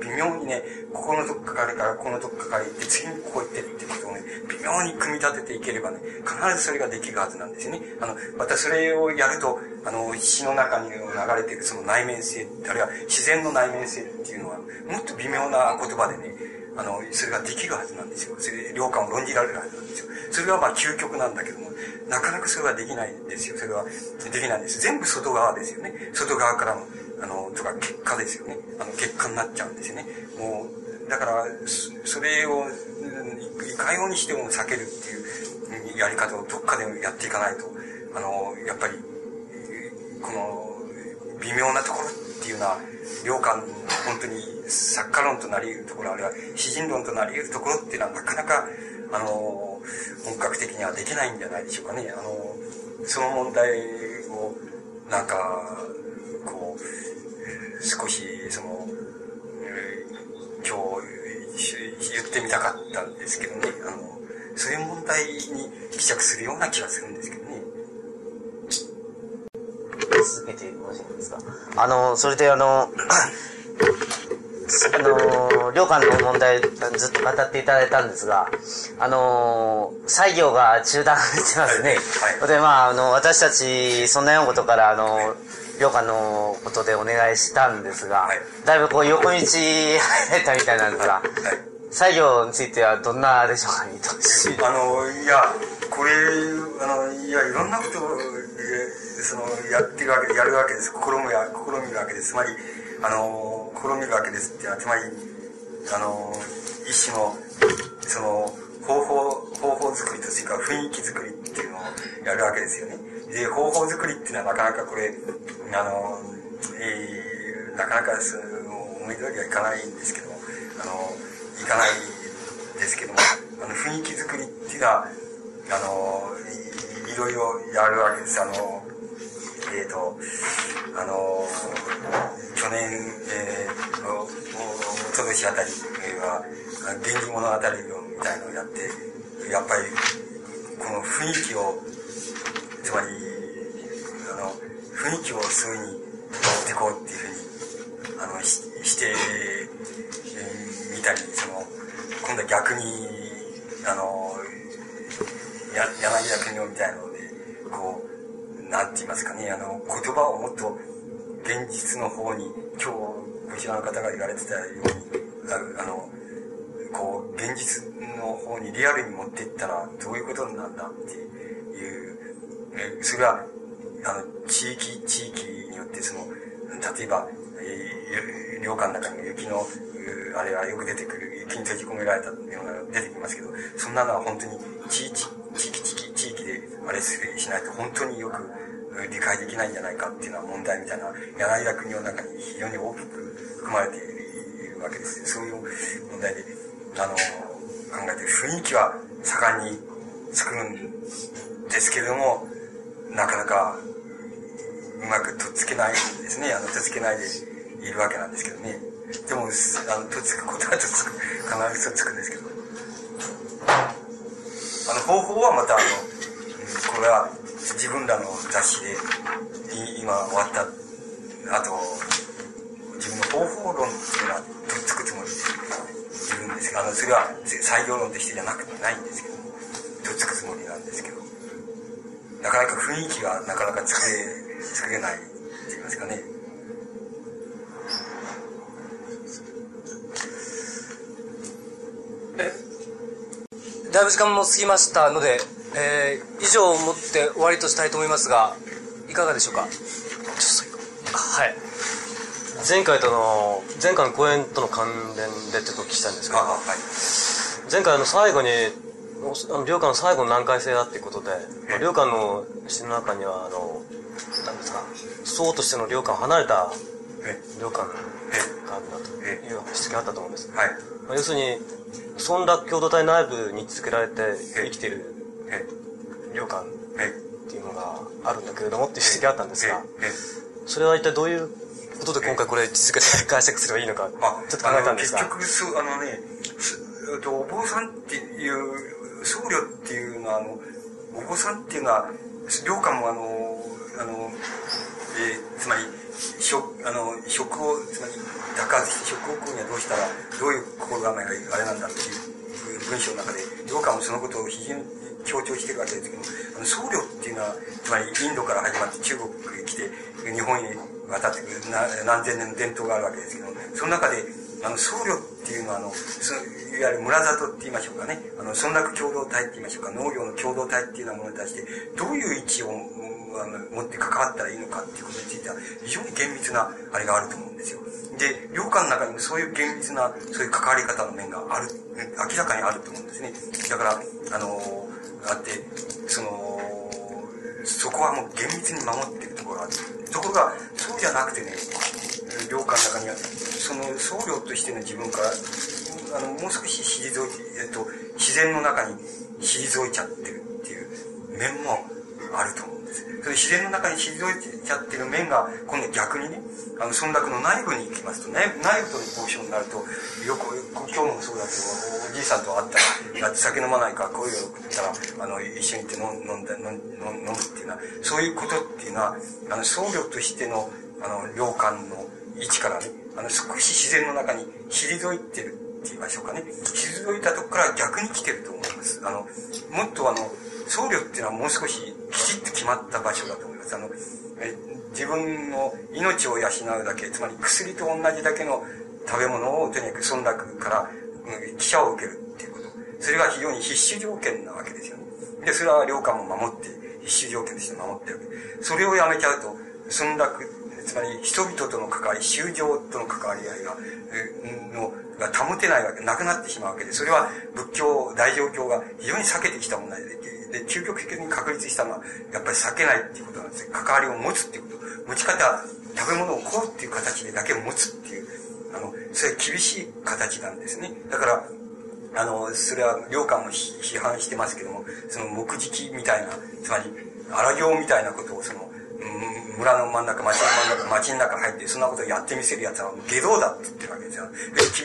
微妙にね、ここのとっかかりからここのとっかかりって次にここ行ってってことをね、微妙に組み立てていければね、必ずそれができるはずなんですよね。あの、またそれをやると、あの、詩の中に流れているその内面性、あるいは自然の内面性っていうのは、もっと微妙な言葉でね、あの、それができるはずなんですよ。それで、良感を論じられるはずなんですよ。それはまあ究極なんだけども、なかなかそれはできないんですよ。それはできないです。全部外側ですよね。外側からの、あの、とか結果ですよね。あの、結果になっちゃうんですよね。もう、だから、それを、いかようにしても避けるっていうやり方をどっかでやっていかないと、あの、やっぱり、この、微妙なところっていうのは、良感、本当に作家論となり得るところ、あるいは詩人論となり得るところっていうのはなかなか、あの、本格的にはできないんじゃないでしょうかね。あの、その問題を、なんか、こう、少し、その、今日言ってみたかったんですけどね、あの、そういう問題に帰着するような気がするんですけどね。続けてよろしいですか？あの、それであの、あの、領館の問題ずっと語っていただいたんですが、あの、作業が中断してますね。はい、で、まあ、あの、私たち、そんなようなことから、あの、領館のことでお願いしたんですが、はい、だいぶこう横道入られたみたいなんですが、はい、作業についてはどんなでしょうか、見通し。あの、いや、これ、あの、いや、いろんなことを、その、やってるわけ、やるわけです。試みや、試みるわけです。つまり、あの、試みるわけですっていうのは、つまり、あの、一種の、その、方法、方法作りというか、雰囲気作りっていうのをやるわけですよね。で、方法作りっていうのはなかなかこれ、あの、えー、なかなかそ思い通りはいかないんですけども、あの、いかないですけども、あの、雰囲気作りっていうのは、あの、いいろいろやるわけです。あの、えっ、ー、と、あの、去年、えー、お、ととしあたりは、源氏物語みたいのをやって、やっぱり、この雰囲気を、つまり、あの、雰囲気をそういうふうに持ってこうっていうふうに、あの、ししてみ、たり、その、今度は逆に、あの、や柳田国夫みたいなので、こう、なんて言いますかね、あの、言葉をもっと現実の方に、今日、こちらの方が言われてたように、ああの、こう、現実の方にリアルに持っていったら、どういうことになんだっていう、えそれは、あの、地域、地域によって、その、例えば、えー、領館の中に雪の、あれはよく出てくる、雪に閉じ込められたような出てきますけど、そんなのは本当に地域、地域、地域、地域であれしないと本当によく理解できないんじゃないかっていうのは問題みたいな、柳田国の中に非常に大きく含まれているわけです。そういう問題で、あの、考えてる雰囲気は盛んに作るんですけれども、なかなかうまくとっつけないですね。あの、とっつけないでいるわけなんですけどね。でも、あの、とっつくことはとっつく、必ずとっつくんですけど。あの、方法はまたあの、これは自分らの雑誌で、今終わった後、自分の方法論っていうのはとっつくつもりでいるんですが、あの、それは採用論としてじゃなくてないんですけど、とっつくつもりなんですけど、なかなか雰囲気がなかなか作れ、作れないって言いますかね。え、だいぶ時間も過ぎましたので、えー、以上をもって終わりとしたいと思いますが、いかかがでしょうか？はい。前回との前回の公演との関連でちょっとお聞きしたいんですけど、はい。前回の最後にあの領館の最後の難解性だっていうことで、まあ領館の詩の中にはあのなんですか僧としての領館を離れたえ。領館があるんだとえいう指摘があったと思うんです、はいまあ要するに村落共同体内部に続けられて生きてい。るえ領館えっていうのがあるんだけれどもっていう指摘があったんですが、ええそれは一体どういうことで今回これ続けて解釈すればいいのかあちょっと考えたんですが。結局そうあのねお坊さんっていう僧侶っていうのはあのお坊さんっていうのは領館もあのあの、えーつまり食あの食をつまり高くして食を食うにはどうしたらどういう心構えがあれなんだっていう文章の中で領館もそのことを非常に強調してるわけですけどあの僧侶っていうのはつまりインドから始まって中国へ来て日本へ渡ってくるな何千年の伝統があるわけですけどその中であの僧侶っていうのはあのそいわゆる村里って言いましょうかね。あの村落共同体って言いましょうか。農業の共同体っていうようなものに対してどういう位置をあの持って関わったらいいのかっていうことについては非常に厳密なあれがあると思うんですよ。で領館の中にもそういう厳密なそういう関わり方の面がある明らかにあると思うんですね。だからあのあってそのそこはもう厳密に守っているところがある。ところがそうじゃなくてね領館の中にはその僧侶としての自分からあのもう少し退いて、えっと、自然の中に退いちゃってるっていう面もあると思う。それ自然の中に退いちゃってる面が今度逆にねあの村落の内部に行きますとね内部との交渉になるとよく今日もそうだけどおじいさんと会ったらだって酒飲まないから声を送ったらあの一緒に行って飲ん飲んだ飲飲むっていうのはそういうことっていうのはあの僧侶としてのあの領館の位置からねあの少し自然の中に退いてるって言いましょうかね。退いたとこから逆に来てると思います。あのもっとあの僧侶っていうのはもう少しきちっと決まった場所だと思います。あのえ自分の命を養うだけつまり薬と同じだけの食べ物をとにかく村落からうん記者を受けるっていうこと。それが非常に必須条件なわけですよね。でそれは領館も守って必須条件として守ってるわけ。それをやめちゃうと村落つまり人々との関わり宗教との関わり合いがえのが保てないわけなくなってしまうわけでそれは仏教大乗教が非常に避けてきた問題でで究極的に確立したのはやっぱり避けないっていうことなんですね。関わりを持つっていうこと。持ち方食べ物をこうっていう形でだけ持つっていうあのそれは厳しい形なんですね。だからあのそれは領官も批判してますけどもその木敷みたいなつまり荒行みたいなことをその村の真ん中町の真ん中町の中入ってそんなことやってみせる奴は下道だって言ってるわけですよ。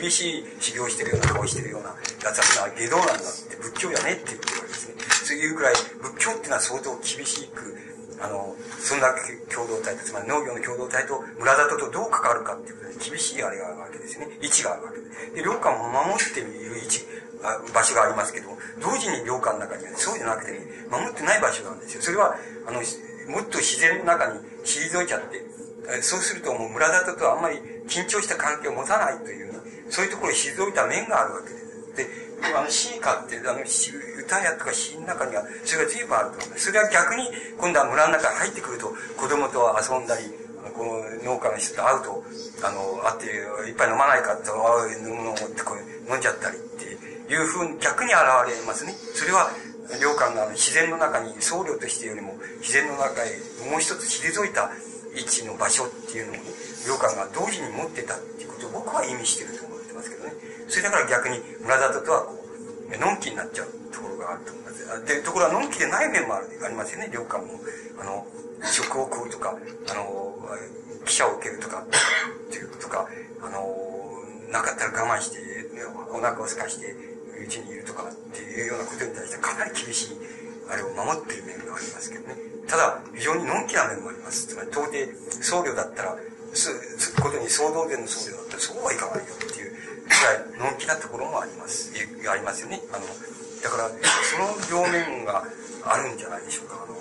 厳しい修行してるような顔してるような奴は下道なんだって仏教じゃねって言ってるわけですね。そういうくらい仏教っていうのは相当厳しくあのそんな共同体とつまり農業の共同体と村里とどう関わるかっていうことで厳しいあれがあるわけですね。位置があるわけでで領館を守っている位置あ場所がありますけど同時に領館の中には、そうじゃなくて、ね、守ってない場所なんですよ。それはあのもっと自然の中に退いちゃってそうするともう村里とあんまり緊張した関係を持たないという、そういうところに退いた面があるわけです。であの詩歌ってあの歌やとか詩の中にはそれが随分あると思うそれは逆に今度は村の中に入ってくると子供と遊んだりこの農家の人と会うとあの会って一杯飲まないかって飲むのを持ってこう飲んじゃったりっていうふうに逆に現れますね。それは領館が自然の中に僧侶としてよりも自然の中へもう一つ退いた位置の場所っていうのをね領館が同時に持ってたっていうことを僕は意味してると思ってますけどね。それだから逆に村里とはこうのんきになっちゃうところがあると思いますでところがのんきでない面もあるありますよね。領館もあの食を食うとかあの記者を受けるとかっていうとかあのなかったら我慢してお腹を空かしてうちにいるとかっていうようなことに対してかなり厳しいあれを守っている面があります。けどねただ非常にのんきな面もありますつまり到底僧侶だったらすすことに総動員の僧侶だったらそうはいかないよっていうぐらいのんきなところもあります。ありますよね。あのだからその両面があるんじゃないでしょうか。あのあ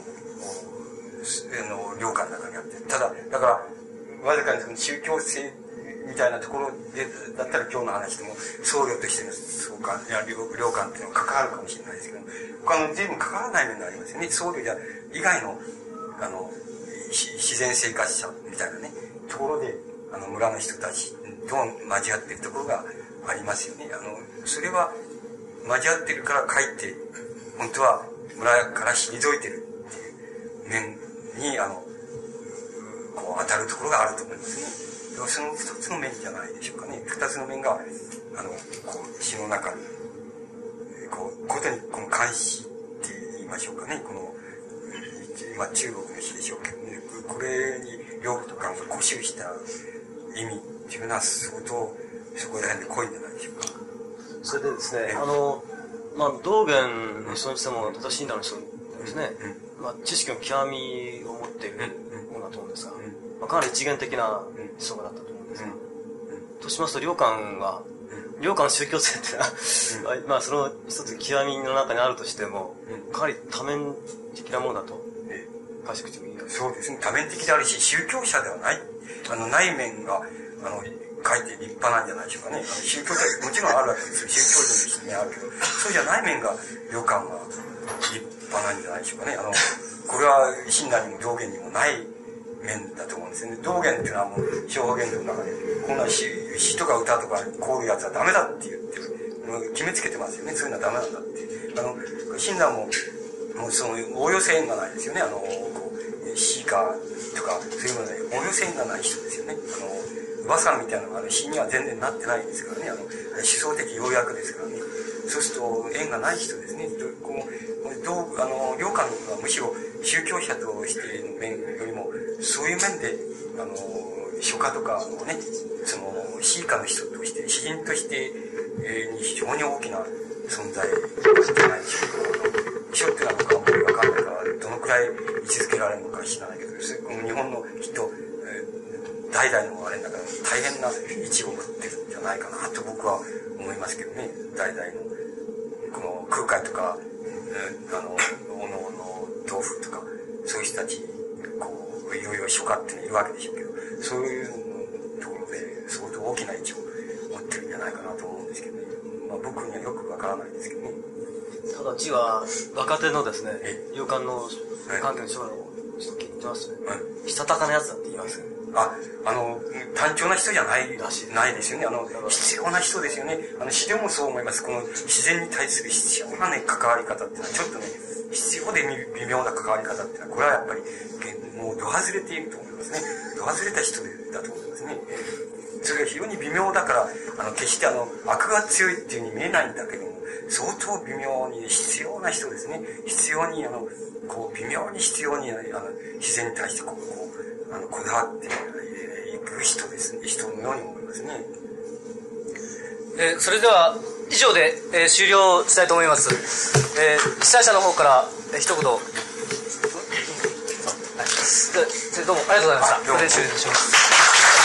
の領館の中にあって。ただだからわずかにその宗教性みたいなところでだったら今日の話でも僧侶としてのそうかいや領領館っていうのは関わるかもしれないですけど他の随分関わらない面がありますよね僧侶じゃ以外のあの自然生活者みたいなね、ところで、あの、村の人たちと交わっているところがありますよね。あの、それは、交わってるからかえって、本当は村から退いてるっていう面に、あの、こう当たるところがあると思いますね。でもその二つの面じゃないでしょうかね。二つの面が、あの、こう、詩の中に、こう、ことにこの監視って言いましょうかね。この、まあ中国の詩でしょうけどね。これに両とかが固執した意味っていうのは相当そこら辺で濃いんじゃないでしょうか。それでですね、あの、まあ、道元の人にしても、正しいんだの人ですね、まあ、知識の極みを持っているものだと思うんですが、まあ、かなり一元的な思想家だったと思うんですが、としますと、良寛は、良寛の宗教性っていうのは、まあ、その一つ極みの中にあるとしても、かなり多面的なものだと解釈してもいいかそうですね。多面的であるし、宗教者ではない、あの、内面が、あの、書いて立派なんじゃないでしょうかね。宗教ってもちろんあるわけですよ。宗教人としてあるけど、そうじゃない面が、旅館は立派なんじゃないでしょうかね。あの、これは、親鸞にも道元にもない面だと思うんですね。道元っていうのはもう、昭和言の中で、こんな詩詩とか歌とか、こういうやつはダメだって言ってもう決めつけてますよね。そういうのはダメなんだって。あの、親鸞も、もうその応用性がないですよね。あの、こう、詩歌とか、そういうもので、応用性がない人ですよね。あの、馬さんみたいなのが詩には全然なってないですからね。あの、思想的要約ですからね。そうすると、縁がない人ですね。こう、どう、あの、良寛はむしろ宗教者としての面よりも、そういう面で、あの、書家とかをね、その、詩歌の人として、詩人として、えー、に非常に大きな存在じゃないでしょうか。書っていうのは僕はあんまりわかんないから、どのくらい位置づけられるのか知らないけど、それこの日本のきっと、代々のあれだから大変な位置を持ってるんじゃないかなと僕は思いますけどね。代々の、この空海とか、えー、あの、おのおの豆腐とか、そういう人たち、こう、いろいろ書家っていうのいるわけでしょうけど、そういうところで相当大きな位置を持ってるんじゃないかなと思うんですけどね。まあ僕にはよくわからないですけどね。ただ、字は若手のですね、洋館の関係の将来をちょっと聞いてますね。したたかなやつだって言いますね。あ、あの、単調な人じゃない、ないですよね。あの、必要な人ですよね。あの、詩でもそう思います。この自然に対する必要なね、関わり方っていうのは、ちょっとね、必要で微妙な関わり方っていうのは、これはやっぱり、もう、度外れていると思いますね。度外れた人だと思いますね。それが非常に微妙だから、あの、決してあの、悪が強いっていうふうに見えないんだけども、相当微妙に必要な人ですね。必要に、あの、こう、微妙に必要に、あの、自然に対してこう、こう、あの、こだわっていく人ですね。人のように思いますね。えー、それでは、以上で、えー、終了したいと思います。えー、被災者の方から、えー、一言。はい、どうもありがとうございました。これで終了します。